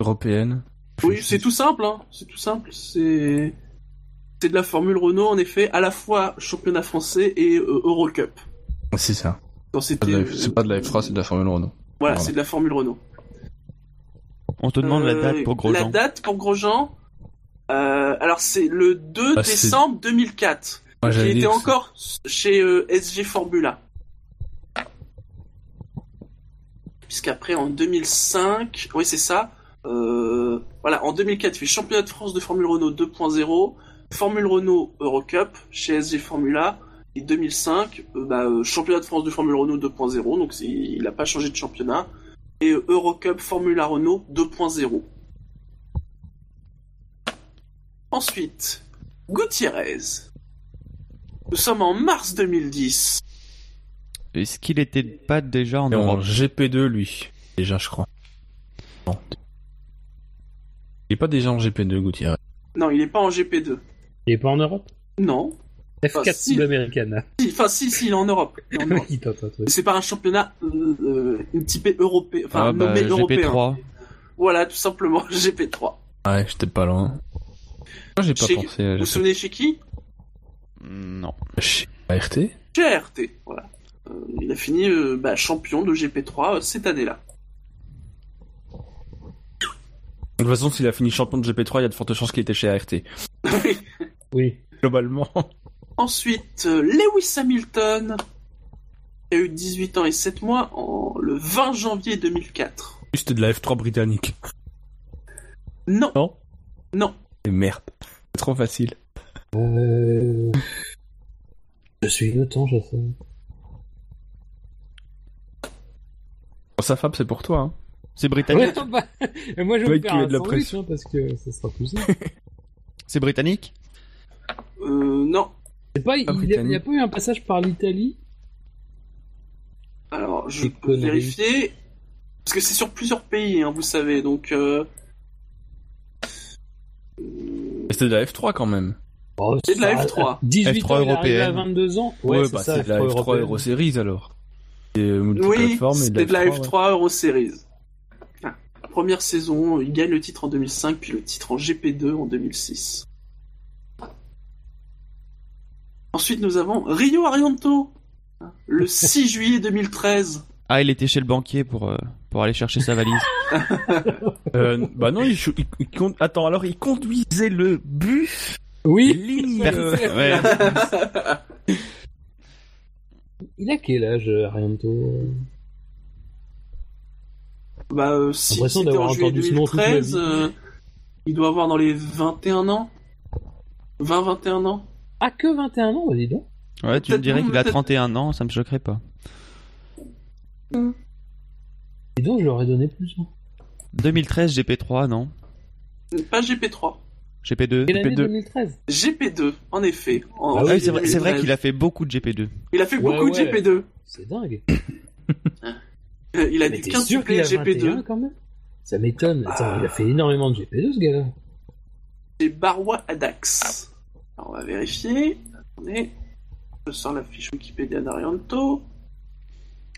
Européenne. Oui, c'est tout simple, hein. C'est tout simple. C'est c'est de la Formule Renault en effet, à la fois championnat français et euh, Eurocup. C'est ça. C'est pas de la F3, c'est de la Formule Renault. Voilà, c'est de la Formule Renault. On te demande la euh, date pour Grosjean. La date pour Grosjean, euh, alors c'est le 2 bah, décembre 2004. il était encore chez SG Formula. Puisqu'après en 2005, oui c'est ça, euh, voilà, en 2004 il fait championnat de France de Formule Renault 2.0, Formule Renault Eurocup chez SG Formula, et 2005 euh, bah, euh, championnat de France de Formule Renault 2.0, donc il n'a pas changé de championnat, et Eurocup Formula Renault 2.0. Ensuite, Gutiérrez. Nous sommes en mars 2010. Est-ce qu'il était pas déjà en Europe GP2 lui, déjà je crois. Non. Il est pas déjà en GP2 Gutiérrez. Non, il est pas en GP2. Il est pas en Europe Non. F4 enfin, sud-américaine. Si, enfin si, si, il est en Europe. C'est pas un championnat euh, un petit peu européen, enfin ah, bah, nommé européen. GP3. Voilà, tout simplement GP3. Ouais, j'étais pas loin. Moi, j'ai pas pensé. Vous vous souvenez chez qui? Non. Chez ART Chez ART, voilà. Euh, il a fini euh, bah, champion de GP3 euh, cette année-là. De toute façon, s'il a fini champion de GP3, il y a de fortes chances qu'il était chez ART. oui. oui. Globalement. Ensuite, Lewis Hamilton a eu 18 ans et 7 mois en... le 20 janvier 2004. C'était de la F3 britannique. Non. Non Non. Et merde. C'est trop facile. Euh... Je suis le temps, je sais. Sa femme, c'est pour toi. Hein. C'est britannique. Bah, moi, je vais faire un de la pression. Hein, parce que ça sera plus c'est britannique? Euh, non. C'est pas, il n'y a, pas eu un passage par l'Italie? Alors, je peux vérifier. Parce que c'est sur plusieurs pays, hein, vous savez, donc... Euh... C'était de la F3 quand même. Oh, c'est de la F3. 18 F3 ans, européenne. à 22 ans. Ouais, bah c'est de la F3 Euro Series alors oui, c'était de la F3, Euro Series. Première saison, il gagne le titre en 2005, puis le titre en GP2 en 2006. Ensuite, nous avons Rio Arianto, le 6 juillet 2013. Ah, il était chez le banquier pour, euh, pour aller chercher sa valise. Euh, bah non, il, attends, alors il conduisait le bus Oui, ligne. Il a quel âge, Arianto Bah, euh, si c'était en juillet 2013, euh, il doit avoir dans les 21 ans. 20-21 ans. Ah, que 21 ans, vas-y donc. Ouais, tu me dirais qu'il a 31 ans, ça me choquerait pas. Et donc, je leur ai donné plus. 2013, GP3, non? Pas GP3. GP2 Quelle année GP2. 2013 GP2, en effet. En Ah Ah oui, oui, c'est vrai, c'est 2013. vrai qu'il a fait beaucoup de GP2. Il a fait Ouais, beaucoup ouais. de GP2. C'est dingue. Euh, Il a Mais t'es 15 sûr qu'il a GP2. 21 quand même Ça m'étonne. Attends, il a fait énormément de GP2 ce gars-là. C'est Barwa Adax. Alors, on va vérifier. Attendez. Je sors la fiche Wikipédia d'Arianto.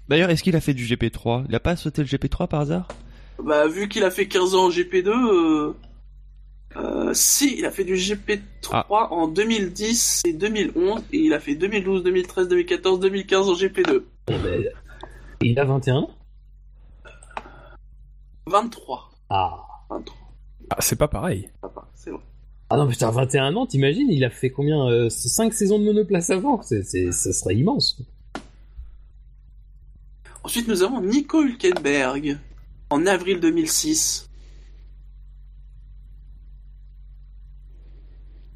D'ailleurs, est-ce qu'il a fait du GP3 Il a pas sauté le GP3 par hasard Bah, vu qu'il a fait 15 ans en GP2, euh... euh, si, il a fait du GP3 Ah. en 2010 et 2011, et il a fait 2012, 2013, 2014, 2015 en GP2. Eh ben, il a 21 ans? 23. Ah. 23. Ah, c'est pas pareil. Papa, c'est vrai. Ah non, putain, 21 ans, t'imagines, il a fait combien 5 saisons de monoplace avant c'est, Ça serait immense. Ensuite, nous avons Nico Hülkenberg en avril 2006.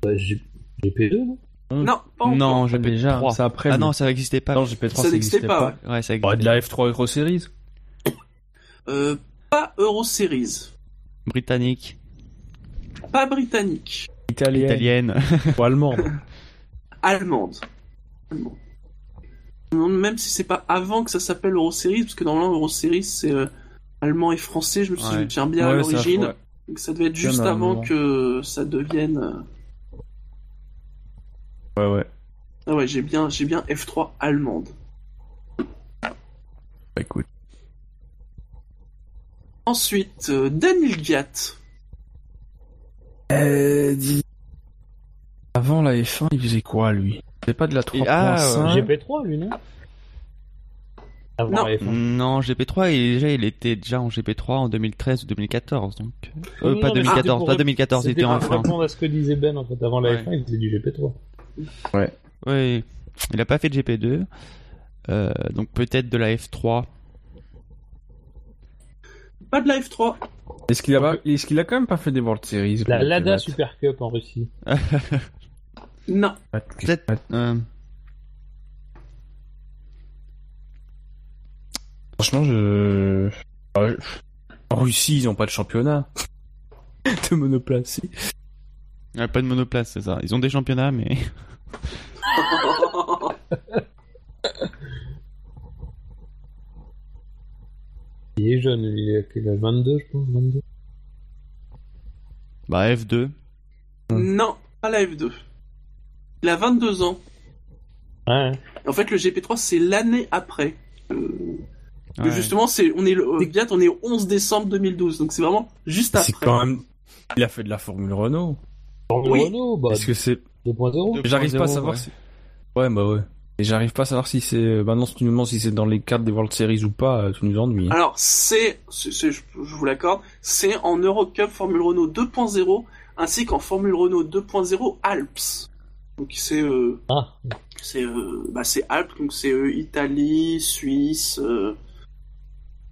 Bah, G- GP2, non Non, pas encore. Non, Ah, déjà, GP3. c'est après. Ah non, ça n'existait pas. non, GP3 ça ça n'existait pas. pas. Ouais, ça Bah, existait. de la F3 Euro Series. Euh, pas Euro Series. Britannique, Pas britannique. Italienne. italienne. Ou allemande. Allemande. Allemande. Je me demande même si c'est pas avant que ça s'appelle Euro Series, parce que normalement Euro Series c'est euh, allemand et français, je me Ouais. souviens bien à Ouais, ça, l'origine. ouais. Donc ça devait être juste à avant que ça devienne. Euh, Ouais, ouais. Ah ouais, j'ai bien, j'ai bien F3 allemande. Bah, écoute. Ensuite, euh, Dan Hilgiat. Euh, dis- Avant la F1, il faisait quoi, lui? C'est pas de la 3.5 Ah, GP3, lui, non? Avant Non. la F1. non, GP3, il, déjà, il était déjà en GP3 en 2013 ou 2014. Donc... Euh, Non, pas non, mais 2014, c'était pour pas ré- 2014, il C'était était en pour F1. répondre à ce que disait Ben, en fait. Avant la Ouais. F1, il faisait du GP3. Ouais, il a pas fait de GP2. Euh, donc peut-être de la F3. Pas de la F3. Est-ce qu'il a, pas... est-ce qu'il a quand même pas fait des World Series La Lada Super Cup en Russie. Non. Peut-être. euh, Franchement, je... En Russie, ils ont pas de championnat. de monoplace. Ouais, pas de monoplace, c'est ça. Ils ont des championnats, mais. Il est jeune, il a quel âge? 22, je pense, 22. Bah, F2. non, pas la F2. Il a 22 ans. Ouais. En fait, le GP3 c'est l'année après. Euh, Ouais. Justement, c'est on est le euh, on est au 11 décembre 2012, donc c'est vraiment juste C'est après. quand même... Il a fait de la Formule Renault. Formule Oui. Renault, bah, Est-ce que c'est... 2.0. J'arrive pas à 2.0, savoir ouais. si... Ouais, bah ouais. Et j'arrive pas à savoir si c'est... Maintenant, si tu nous demandes si c'est dans les cartes des World Series ou pas, euh, tu nous ennuies. Alors, c'est, c'est- c'est- je, je vous l'accorde, c'est en Eurocup Formule Renault 2.0 ainsi qu'en Formule Renault 2.0 Alps. Donc c'est euh, Ah, c'est euh, bah, c'est Alpes, donc c'est euh, Italie, Suisse, euh,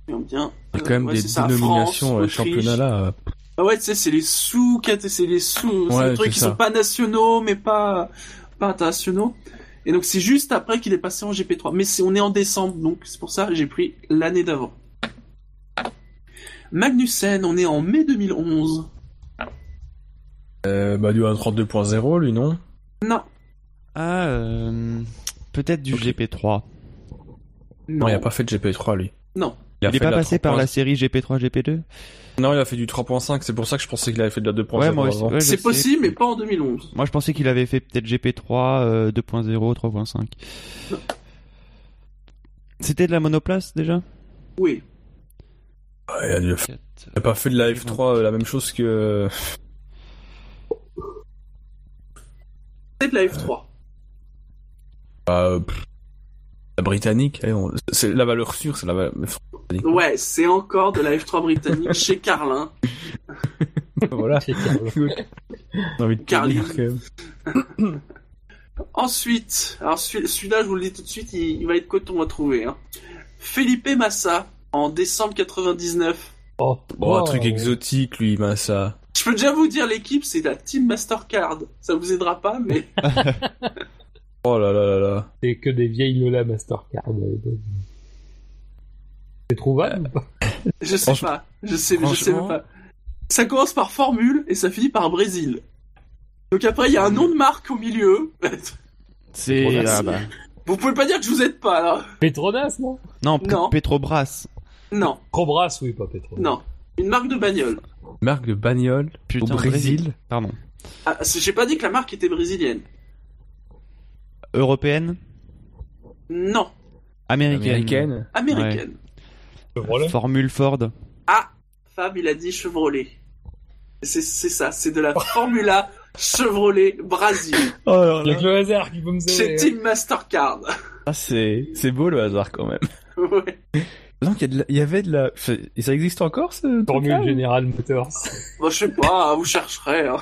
bien bien. Il y a quand même ouais, des dénominations France, euh, championnat là. Ah ouais, tu sais, c'est les sous c'est les sous, c'est Ouais, les trucs c'est qui ça. sont pas nationaux mais pas pas internationaux. Et donc c'est juste après qu'il est passé en GP3. Mais c'est on est en décembre, donc c'est pour ça que j'ai pris l'année d'avant. Magnussen, on est en mai 2011. Euh, bah du 1.32.0 lui non? Non, Ah, euh, peut-être du Ok. GP3. Non, il a pas fait de GP3 lui. Non. Il, a est pas passé par 3.5. la série GP3, GP2 Non, il a fait du 3.5, c'est pour ça que je pensais qu'il avait fait de la 2.0 Ouais, ouais, je C'est possible, mais pas en 2011. Moi, je pensais qu'il avait fait peut-être GP3, euh, 2.0, 3.5. C'était de la monoplace déjà? Ouais, Oui. il, a dû- il a pas fait de la F3 euh, la même chose que... C'est de la F3. Bah, la britannique, eh, c'est la valeur sûre, c'est la valeur britannique. Ouais, c'est encore de la F3 britannique chez Carlin. voilà. Chez Carlin. Ensuite, alors celui-là, je vous le dis tout de suite, il, va être coton à trouver. Hein. Felipe Massa, en décembre 99. Oh, oh un truc exotique, lui, Massa. Je peux déjà vous dire, l'équipe, c'est la Team Mastercard. Ça vous aidera pas, mais... oh là là là là. C'est que des vieilles Lola Mastercard. C'est trouvable ou pas Je sais pas. Je sais, je sais pas. Ça commence par Formule et ça finit par Brésil. Donc après, il y a un nom de marque au milieu. C'est... Ah bah. Vous pouvez pas dire que je vous aide pas, là. Petronas, non Non, Petrobras. Non. Petrobras, oui, pas Petrobras. Non. Une marque de bagnole. Marque de bagnole Putain, au Brésil. Pardon. Ah, j'ai pas dit que la marque était brésilienne. Européenne Non. Américaine. Américaine. Formule Ford. Ah, Fab, il a dit Chevrolet. C'est ça, c'est de la Formula Chevrolet Brésil. Oh, il y a que le hasard qui peut me. C'est Team Mastercard. Ah, c'est beau le hasard quand même. ouais. Donc il y, avait de la, et ça existe encore ce Formule General Motors. Moi je sais pas, vous chercherez. Hein.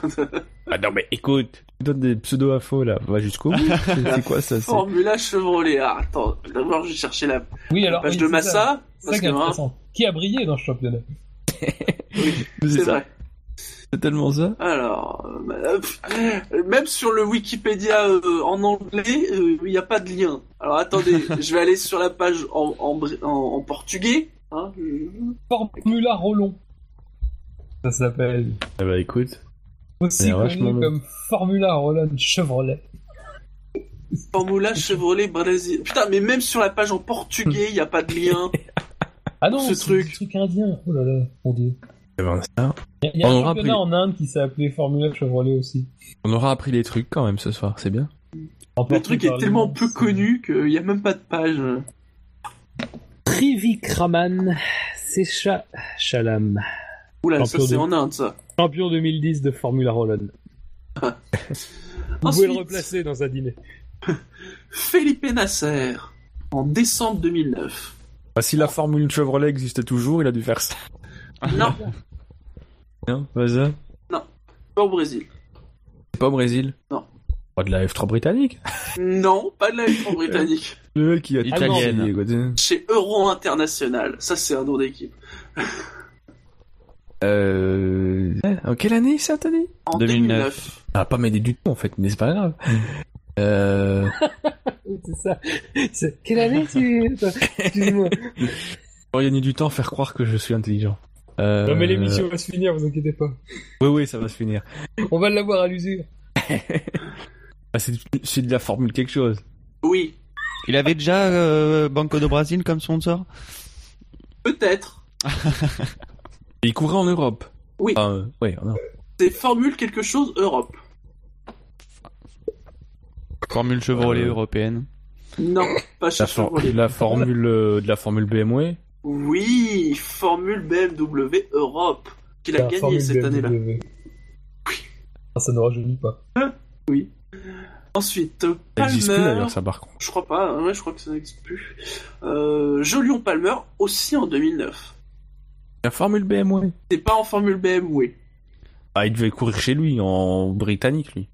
ah non mais écoute, tu donnes des pseudo infos là, va jusqu'au bout. C'est quoi ça Formula Chevrolet. Ah, attends, d'abord je vais chercher la, oui, alors, page de Massa. Ça, hein. Qui a brillé dans ce championnat? Oui, c'est vrai. C'est tellement ça. Alors, euh, même sur le Wikipédia euh, en anglais, euh, il n'y a pas de lien. Alors attendez, je vais aller sur la page en, en, portugais. Hein. Formula Rollon. Ça s'appelle. Eh bah écoute. Aussi connu comme Formula Rollon Chevrolet. Formula Chevrolet Brésil. Putain, mais même sur la page en portugais, il n'y a pas de lien. ah non, c'est truc. truc indien. Oh là là, mon dieu. Il y a, un championnat en Inde qui s'est appelé Formula Chevrolet aussi. On aura appris les trucs quand même ce soir, c'est bien. Le truc est tellement peu connu qu'il n'y a même pas de page. Trivikraman Secha Chalam. Oula, ça c'est en Inde ça. Champion 2010 de Formula Rollon. Vous pouvez le replacer dans un dîner. Felipe Nasser, en décembre 2009. Bah, si la Formule Chevrolet existait toujours, il a dû faire ça. Non. non, pas ça Non, pas au Brésil. Pas au Brésil Non. Pas de la F3 britannique Non, pas de la F3 britannique. Le mec qui a italienne. Chez Euro International, ça c'est un nom d'équipe. euh... En quelle année ça t'as dit? En 2009. Ah, pas m'aider du tout en fait, mais c'est pas grave. Euh... c'est ça. Quelle année tu... Excuse-moi. Pour gagner du temps, faire croire que je suis intelligent. Euh... Non mais l'émission va se finir, vous inquiétez pas. Oui oui, ça va se finir. On va l'avoir à l'usure. Ah, c'est de la formule quelque chose. Oui. Il avait déjà euh, Banco do Brasil comme sponsor? Peut-être. il courait en Europe. Oui. Euh, c'est Formule quelque chose Europe. Formule Chevrolet euh, européenne. Non, pas chez la, la formule de la formule BMW. Oui, Formule BMW Europe, qu'il a gagné cette année-là. Oui. Ah, ça ne rajeunit pas. Hein? Oui. Ensuite, Palmer. Ça d'ailleurs, ça par contre. Je crois pas, hein, ouais, je crois que ça n'existe plus. Euh, Jolion Palmer, aussi en 2009. La Formule BMW C'est pas en Formule BMW. Ah, il devait courir chez lui, en britannique, lui.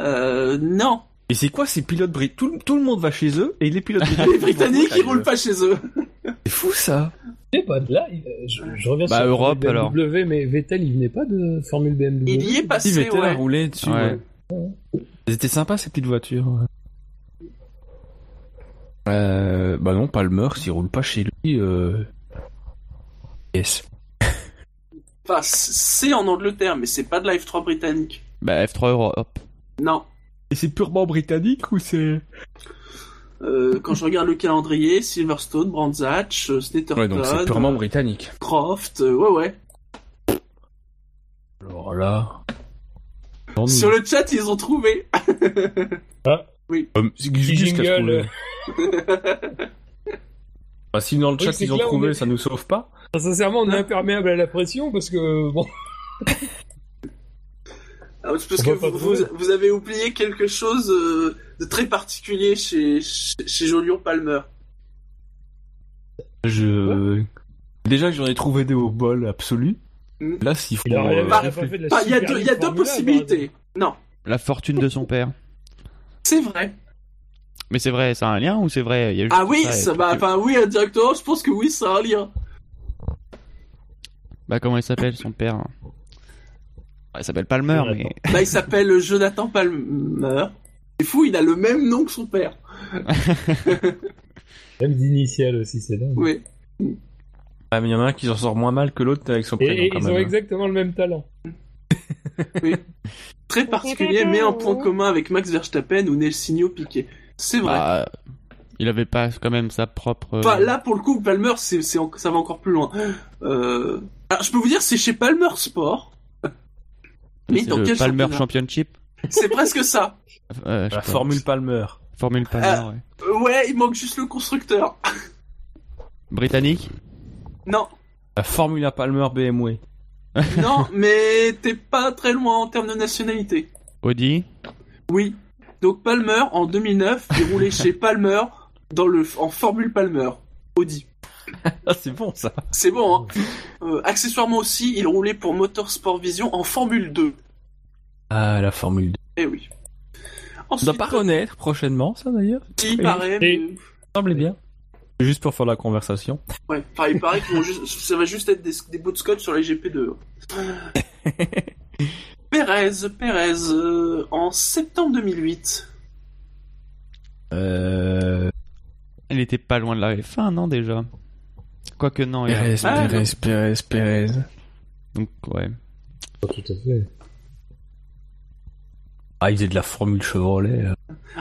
Euh, non. Et c'est quoi ces pilotes britanniques tout, le monde va chez eux, et les pilotes britanniques... les britanniques, ils roulent pas chez eux C'est fou, ça sais pas, là, je, je reviens bah, sur Europe, BMW, alors. mais Vettel, il venait pas de Formule BMW. Il y est passé, si, Vettel ouais. a roulé dessus, ouais. Elles étaient sympas, ces petites voitures. Euh, bah non, Palmer, s'il roule pas chez lui, euh... Yes. Enfin, c'est en Angleterre, mais c'est pas de la F3 britannique. Bah, F3 Europe. Non. Et c'est purement britannique ou c'est... Euh, quand je regarde le calendrier, Silverstone, Brands Hatch, euh, Ouais, donc c'est purement britannique. Croft, euh, ouais, ouais. Alors là... Sur le chat, ils ont trouvé. ah. Oui. Euh, jingle. bah, si dans le chat ils ont trouvé, ça nous sauve pas. sincèrement, on est imperméable à la pression parce que bon. Ah, parce que vous, avez oublié quelque chose euh, de très particulier chez, chez, Jolion Palmer. Je... Déjà que j'en ai trouvé des au bol absolu. Hmm. Là, s'il faut... Il y a deux, y a deux possibilités. Non. La fortune de son père. C'est vrai. Mais c'est vrai, ça a un lien ou c'est vrai? Y a Ah oui, ça, bah, enfin oui, directement, je pense que oui, ça a un lien. Bah comment il s'appelle son père? Il s'appelle Palmer, mais. Bah, il s'appelle Jonathan Palmer. C'est fou, il a le même nom que son père. même d'initial aussi, c'est dingue. Oui. Ah, mais il y en a un qui s'en sort moins mal que l'autre avec son prénom. Et, ils ont hein. exactement le même talent. oui. Très particulier, mais en point commun avec Max Verstappen ou Nelsinho Piquet. C'est vrai. Bah, il avait pas quand même sa propre. Enfin, là, pour le coup, Palmer, c'est, ça va encore plus loin. Euh... Alors, je peux vous dire, c'est chez Palmer Sport. Mais dans quel Palmer Championship C'est presque ça. la Formule Palmer. Formule Palmer, euh, ouais. Ouais, il manque juste le constructeur. Britannique Non. La Formula Palmer BMW. non, mais t'es pas très loin en termes de nationalité. Audi Oui. Donc Palmer, en 2009, il roulait chez Palmer dans le, en Formule Palmer. Audi. ah, c'est bon ça. C'est bon. Hein. Euh, accessoirement aussi, il roulait pour Motorsport Vision en Formule 2. Ah, la Formule 2. Eh oui. Ensuite, On doit pas renaître prochainement, ça d'ailleurs il paraît. Mais... semblait bien. Juste pour faire la conversation. Ouais, enfin, il paraît que ça va juste être des, des bouts de scotch sur les GP2. Pérez, Pérez, euh, en septembre 2008. Euh... Elle était pas loin de la F1, non, déjà? Quoique non. Pérez, ah, Pérez, Pérez, Pérez. Donc, ouais. Pas tout à fait. Ah, il faisait de la Formule Chevrolet.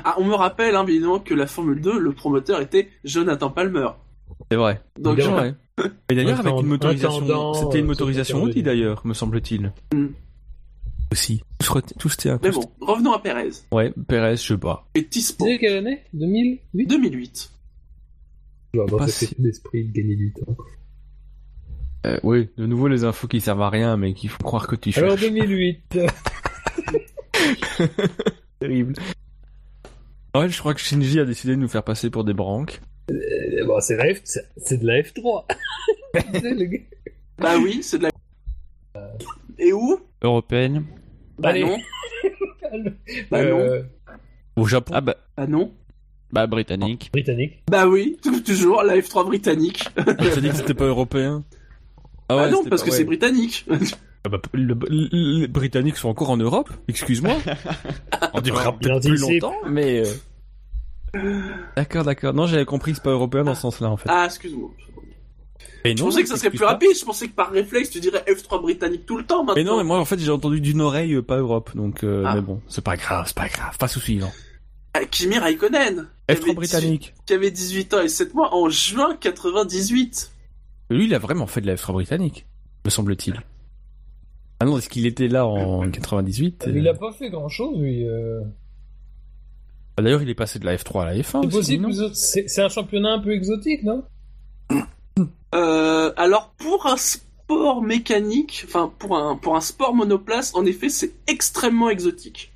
Ah, on me rappelle, hein, évidemment, que la Formule 2, le promoteur était Jonathan Palmer. C'est vrai. Donc, vrai. Et d'ailleurs, avec une motorisation. C'était une motorisation Audi, d'ailleurs, me semble-t-il. Hmm. Aussi. Tout se Mais bon, revenons à Pérez. Ouais, Pérez, je sais pas. Et Tispo. Quelle année? 2008 2008. Je vais avoir d'esprit de gagner du temps. Euh, oui, de nouveau les infos qui servent à rien, mais qui font croire que tu cherches. Alors 2008. Terrible. Ouais, je crois que Shinji a décidé de nous faire passer pour des branques. Euh, bon, c'est de la F3. bah oui, c'est de la. Et où? Européenne. Bah non. bah non. Euh, Au Japon. Ah bah. bah non. Bah britannique. Britannique. Bah oui, toujours la F3 britannique. T'as dit que c'était pas européen Ah bah non, parce que c'est britannique. Ah bah, les Britanniques sont encore en Europe, excuse-moi. On durera peut-être plus longtemps, mais... Euh, d'accord, d'accord. Non, j'avais compris que c'est pas européen dans ce sens-là, en fait. Ah, excuse-moi. Mais je pensais que ça serait plus rapide, je pensais que par réflexe tu dirais F3 britannique tout le temps maintenant. Mais non, mais moi en fait j'ai entendu d'une oreille, euh, pas Europe, donc euh, ah. mais bon, c'est pas grave, c'est pas grave, pas suivant. Euh, Kimi Raikkonen. F3 britannique. qui avait 18 ans et 7 mois en juin 98. Lui, il a vraiment fait de la F3 britannique, me semble-t-il. Ah non, est-ce qu'il était là en 98 Il a pas fait grand-chose, lui. Euh... Bah, d'ailleurs, il est passé de la F3 à la F1. C'est possible, c'est un championnat un peu exotique, non? Euh, Alors, pour un sport mécanique, enfin, pour un, pour un sport monoplace, en effet, c'est extrêmement exotique.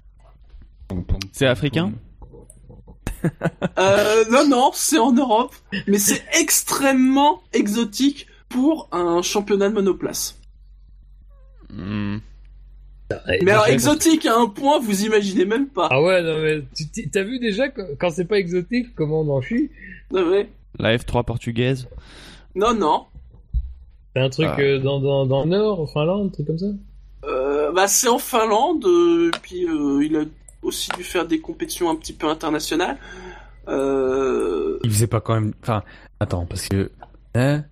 C'est africain? Euh, non, non, c'est en Europe, mais c'est extrêmement exotique pour un championnat de monoplace. Hmm. Mais alors exotique à un point, vous imaginez même pas. Ah ouais, non mais t'as vu déjà quand c'est pas exotique, comment on en chie Non mais. La F3 portugaise. Non non. C'est un truc ah. euh, dans, dans, dans le nord, en Finlande, un truc comme ça? Euh, Bah c'est en Finlande, euh, puis euh, il a aussi dû faire des compétitions un petit peu internationales. Euh... Il faisait pas quand même. Enfin, attends, parce que. Hein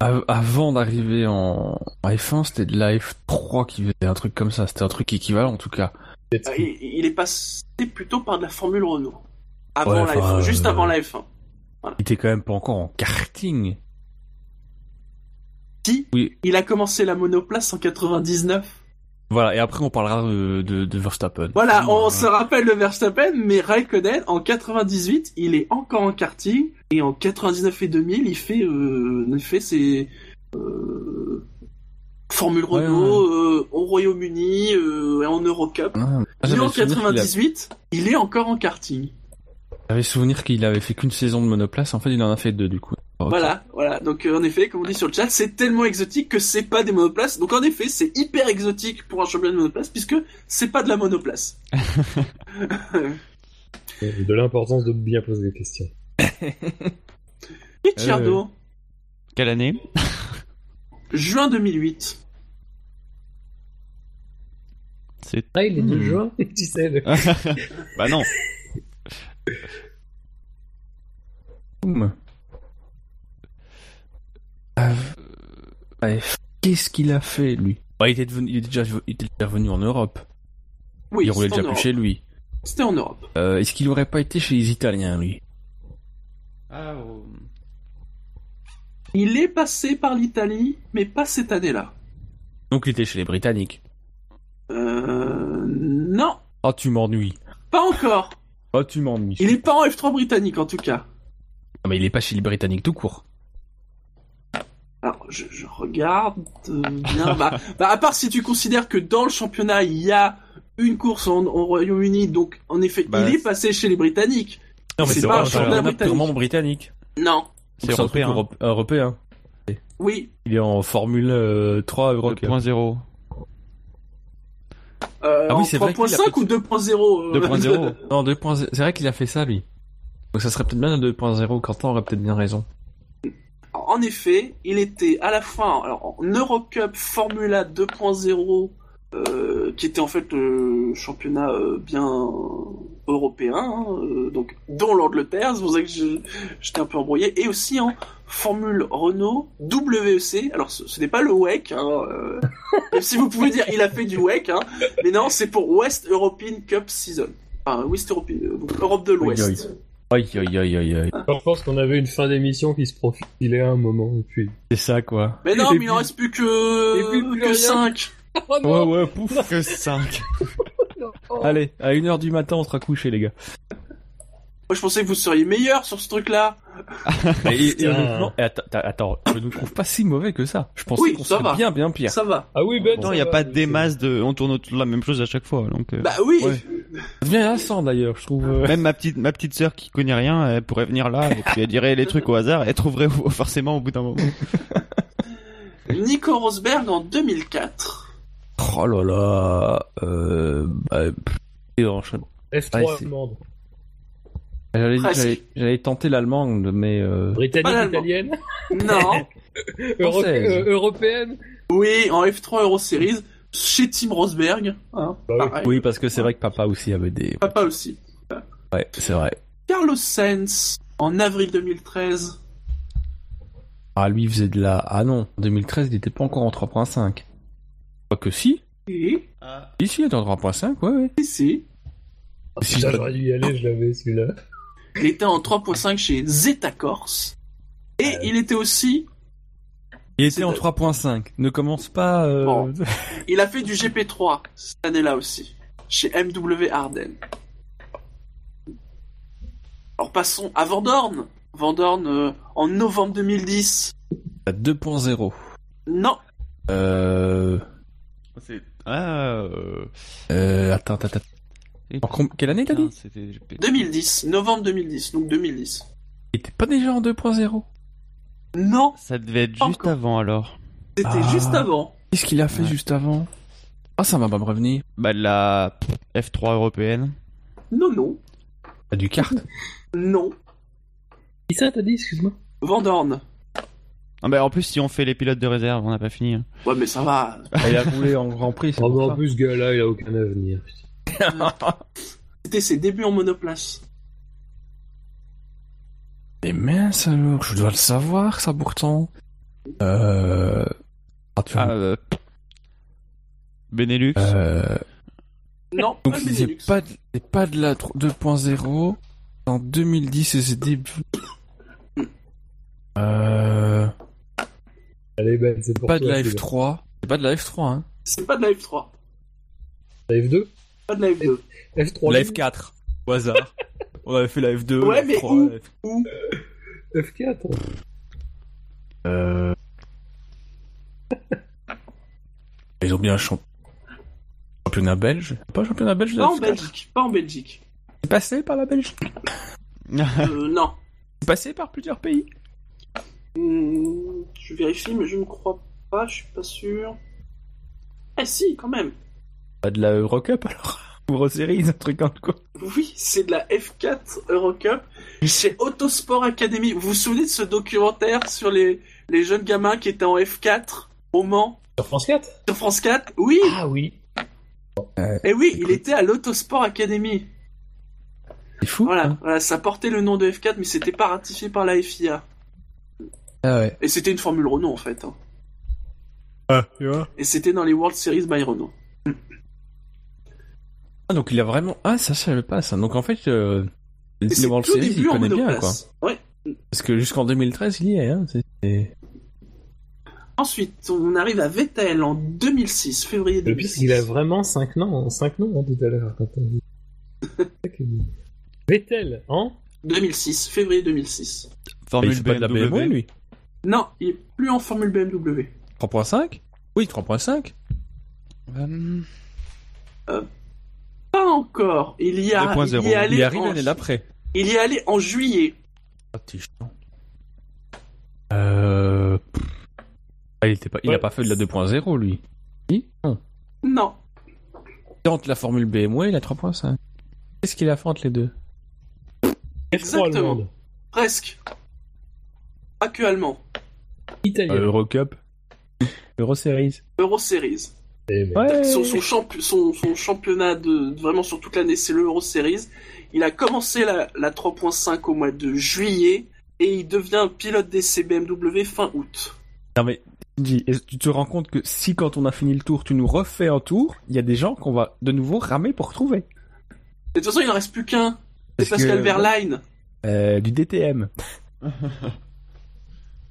Avant d'arriver en... F1, c'était de la F3 qui faisait un truc comme ça. C'était un truc équivalent en tout cas. Euh, il, est passé plutôt par de la Formule Renault. Avant la F1, juste avant la F1. Il était quand même pas encore en karting. Si, oui. il a commencé la monoplace en 99. Voilà, et après on parlera de, de, Verstappen. Voilà, on se rappelle de Verstappen, mais Raikkonen, en 98, il est encore en karting, et en 99 et 2000, il fait, euh, il fait ses... Euh, Formule Renault euh, au Royaume-Uni et en Eurocup. Ah, il est en 98, il est encore en karting. J'avais souvenir qu'il avait fait qu'une saison de monoplace, en fait il en a fait deux du coup. Voilà, voilà. Donc en effet, comme on dit sur le chat, c'est tellement exotique que c'est pas des monoplaces. Donc en effet, c'est hyper exotique pour un championnat de monoplace puisque c'est pas de la monoplace. de l'importance de bien poser des questions. Ricciardo. Euh, quelle année? Juin 2008. C'est. Ah, il est de hmm. juin, tu sais. bah non. Euh, qu'est-ce qu'il a fait, lui? Bah, il, était il, était déjà, il était déjà venu en Europe. Oui, il roulait déjà plus chez lui. C'était en Europe. Euh, Est-ce qu'il aurait pas été chez les Italiens, lui? Ah, oh. Il est passé par l'Italie, mais pas cette année-là. Donc il était chez les Britanniques Euh... Non. Oh, tu m'ennuies. Pas encore. Oh, tu m'ennuies. Il est pas en F3 britannique, en tout cas. Non, mais il est pas chez les Britanniques tout court. Alors, je, regarde euh, bien. bah, bah, à part si tu considères que dans le championnat, il y a une course en, au Royaume-Uni, donc en effet, bah, il est passé chez les Britanniques. Non, mais c'est pas un championnat britannique. britannique. Non. C'est européen. européen. Oui. Il est en Formule 3 euh, Euro 2.0. Euh, ah oui, c'est 3.5 ou 2.0 2.0. Euh non, 2.0. C'est vrai qu'il a fait ça, lui. Donc ça serait peut-être bien le 2.0. Quentin aurait peut-être bien raison. En effet, il était à la fin alors, en Eurocup Formula 2.0 euh, qui était en fait le championnat euh, bien européen, hein, euh, donc dont l'Angleterre, c'est pour ça que j'étais un peu embrouillé, et aussi en Formule Renault WEC. Alors ce, n'est pas le WEC, hein, même si vous pouvez dire il a fait du WEC, hein, mais non, c'est pour West European Cup Season. Enfin, West European, donc Europe de l'Ouest. Aïe aïe aïe aïe aïe. Je pense qu'on avait une fin d'émission qui se profilait à un moment. Puis... C'est ça quoi. Mais non, mais il en reste plus que, que 5. Oh ouais, ouais, pouf. Que 5. Allez, à 1h du matin, on sera couché, les gars. Moi, je pensais que vous seriez meilleur sur ce truc-là. et, attends, je ne trouve pas si mauvais que ça. Je pensais qu'on serait bien, bien pire. Ça va. Ah oui, ben non, il n'y a pas des masses de, on tourne autour de la même chose à chaque fois, donc. Euh. Bah oui. Ouais. Ça devient lassant d'ailleurs, je trouve. Euh. Même ma petite, ma petite sœur qui connaît rien, elle pourrait venir là et puis elle dirait les trucs au hasard, elle trouverait forcément au bout d'un moment. Nico Rosberg en 2004. Oh là là, euh, bah, F3 allemande. J'allais tenter l'allemande, mais euh... britannique italienne. Non. Euh, européenne. Oui, en F3 Euro Series chez Tim Rosberg. Hein, bah oui. parce que c'est vrai que papa aussi avait des. Papa aussi. Ouais, c'est vrai. Carlos Sainz en avril 2013. Ah lui il faisait de la. Ah non, en 2013 il était pas encore en 3.5 que si. Et ah. Ici, il est en 3.5, ouais, ouais. Si. Oh, si j'aurais dû y aller, je l'avais celui-là. Il était en 3.5 chez Zeta Corse. Et il était aussi. Il était en 3.5. Ne commence pas. Euh... Il a fait du GP3 cette année-là aussi. Chez MW Arden. Alors passons à Vandorn. Vandorn euh, en novembre 2010. À 2.0. Non. Euh. Ah. Euh... euh attends, attends, quelle année t'as dit 2010, novembre 2010, donc 2010. Il était pas déjà en 2.0 Non. Ça devait être juste avant alors. C'était ah. juste avant. Qu'est-ce qu'il a fait juste avant Ah, ça va pas me revenir. Bah la F3 européenne. Non, non. Bah, du kart Non. Qui ça t'as dit, excuse-moi Vandorn. Ah bah en plus si on fait les pilotes de réserve, on n'a pas fini. Hein. Ouais mais ça va. Ah, il a roulé en Grand Prix. Oh, en plus ce gars-là, il a aucun avenir. C'était ses débuts en monoplace. Et mince alors, je dois le savoir ça pourtant. Euh... Ah, ah euh... Benelux. Euh... Non, Donc c'est pas, pas de la 2.0. En 2010 c'est ses débuts. Euh... Allez, Ben, c'est pour Pas de la F3. C'est pas de la F3, hein. C'est pas de la F3. La F2 Pas de la F2. F3. La F4. Au hasard. On avait fait la F2. Ouais, mais où, où F4 Euh. Ils ont bien un championnat belge? Pas championnat belge Pas en Belgique. Pas en Belgique. C'est passé par la Belgique? Euh, Non. C'est passé par plusieurs pays? Hmm, Je vérifie, mais je ne crois pas, je suis pas sûr. Eh si, quand même. Pas de la Eurocup alors Series, un truc comme quoi Oui, c'est de la F4 Eurocup chez Autosport Academy. Vous vous souvenez de ce documentaire sur les, les jeunes gamins qui étaient en F4 au Mans? Sur France 4 Sur France 4 Oui Ah oui Et eh oui, il était à l'Autosport Academy. C'est fou. Voilà, hein. voilà, ça portait le nom de F4, mais c'était pas ratifié par la FIA. Ah ouais. Et c'était une Formule Renault en fait. Hein. Ah, tu vois? Et c'était dans les World Series by Renault. Ah, donc il a vraiment. Ah, ça, je savais pas ça. Donc en fait, euh, les World Series, il connaît bien, quoi. Ouais. Parce que jusqu'en 2013, il y est. Hein. Ensuite, on arrive à Vettel en 2006, février 2006. Il a vraiment 5 noms, 5 noms hein, tout à l'heure. Vettel, en 2006, février 2006. Formule BMW. Pas de la BMW, lui Non, il est plus en Formule BMW. 3.5 Oui, 3.5. Euh... Euh, encore. Il y a. Il y, allé il arrive l'année d'après. Il y est allé en juillet. Oh, euh. Ah, il était pas. Il a pas fait de la 2.0 lui. Oui Non. Non. Entre la formule BMW et la 3.5. Qu'est-ce qu'il a fait entre les deux? Exactement. Presque. Pas que allemand. Italien. Euh, Eurocup. Euroseries. Euroseries. Eh. Son, son, championnat de vraiment sur toute l'année, c'est le Euro Series. Il a commencé la, 3.5 au mois de juillet et il devient pilote d'essai BMW fin août. Non mais tu te rends compte que si quand on a fini le tour, tu nous refais un tour, il y a des gens qu'on va de nouveau ramer pour trouver? de toute façon, il n'en reste plus qu'un. C'est Pascal Verlaine. Euh, du DTM.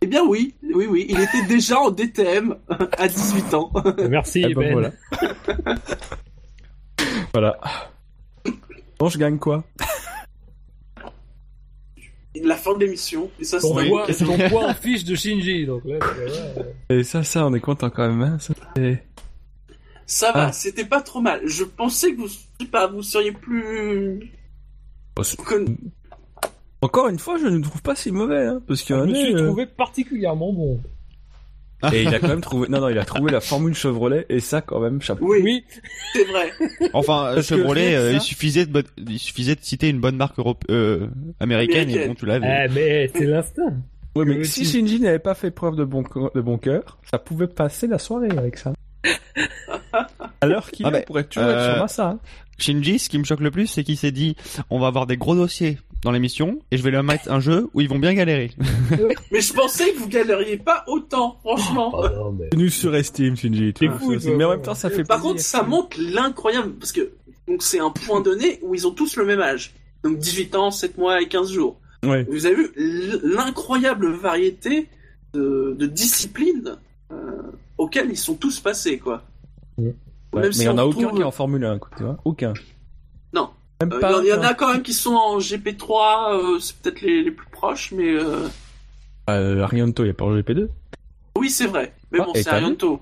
Eh bien oui, oui, oui, il était déjà en DTM à 18 ans. Merci, eh ben, Voilà. voilà. Bon, je gagne quoi? La fin de l'émission. Et ça, ton, poids, ton poids en fiche de Shinji. Donc là, Et ça, ça, on est content quand même. Hein ça, ça va, ah. c'était pas trop mal. Je pensais que vous, pas, vous seriez plus... Oh, encore une fois, je ne trouve pas si mauvais, hein, parce qu'il y a Je me suis trouvé particulièrement bon. Et il a quand même trouvé, non, non, il a trouvé la formule Chevrolet, et ça, quand même, chapeau. Oui, oui. c'est vrai. Enfin, Chevrolet, euh, il suffisait de, il suffisait de citer une bonne marque euh, américaine, et bon, tu l'avais. Eh, mais c'est l'instinct. Oui, mais si Shinji n'avait pas fait preuve de bon, de bon cœur, ça pouvait passer la soirée avec ça. Alors qu'il ah pourrait toujours être sur euh, Massa. Hein. Shinji, ce qui me choque le plus, c'est qu'il s'est dit, on va avoir des gros dossiers dans l'émission et je vais leur mettre un jeu où ils vont bien galérer. mais je pensais que vous galériez pas autant, franchement. Oh, mais... nous surestime Shinji. Fou, mais en même temps, ça fait. Par contre, ça montre l'incroyable parce que donc c'est un point donné où ils ont tous le même âge, donc 18 ans, 7 mois et 15 jours. Ouais. Vous avez vu l'incroyable variété de, de disciplines euh, auxquelles ils sont tous passés, quoi. Mais il n'y en a aucun qui est en Formule 1, quoi, tu vois Aucun. Euh, il y, en a quand même qui sont en GP3, euh, c'est peut-être les, plus proches, mais. Euh... Euh, Arianto, il n'y a pas en GP2 Oui, c'est vrai. Mais ah, bon, c'est Arianto.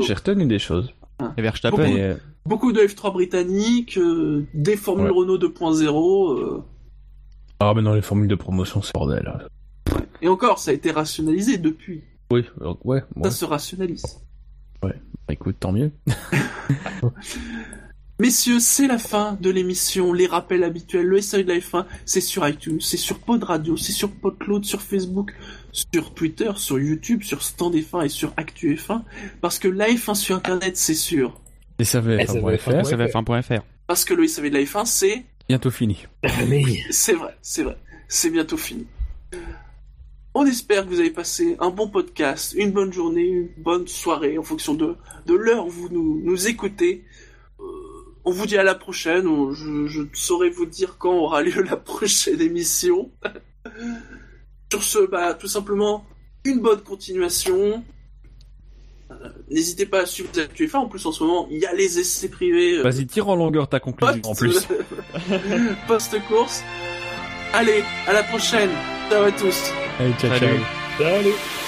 J'ai retenu des choses. Ah. Et Verstappen. Beaucoup, beaucoup, de F3 britanniques, euh, des Formules Renault 2.0. Ah, mais non, les formules de promotion, c'est bordel. Et encore, ça a été rationalisé depuis. Oui, ouais. Ça se rationalise. Bah, écoute, tant mieux. Messieurs, c'est la fin de l'émission. Les rappels habituels, le SAE de la F1, c'est sur iTunes, c'est sur Pod Radio, c'est sur PodCloud, sur Facebook, sur Twitter, sur YouTube, sur Stand F1 et sur Actu F1. Parce que la F1 sur Internet, c'est sûr. Et ça va f1.fr. Parce que le SAV de la F1, c'est... Bientôt fini. c'est vrai, c'est vrai. C'est bientôt fini. On espère que vous avez passé un bon podcast, une bonne journée, une bonne soirée en fonction de, de l'heure où vous nous, nous écoutez on vous dit à la prochaine. je, ne saurais vous dire quand aura lieu la prochaine émission. Sur ce, bah, tout simplement, une bonne continuation. Euh, n'hésitez pas à suivre les actualités. En plus, en ce moment, il y a les essais privés. Euh, Vas-y, tire en longueur ta conclusion en plus. Post-course. Allez, à la prochaine. Ciao à tous. Allez, ciao, ciao. Salut.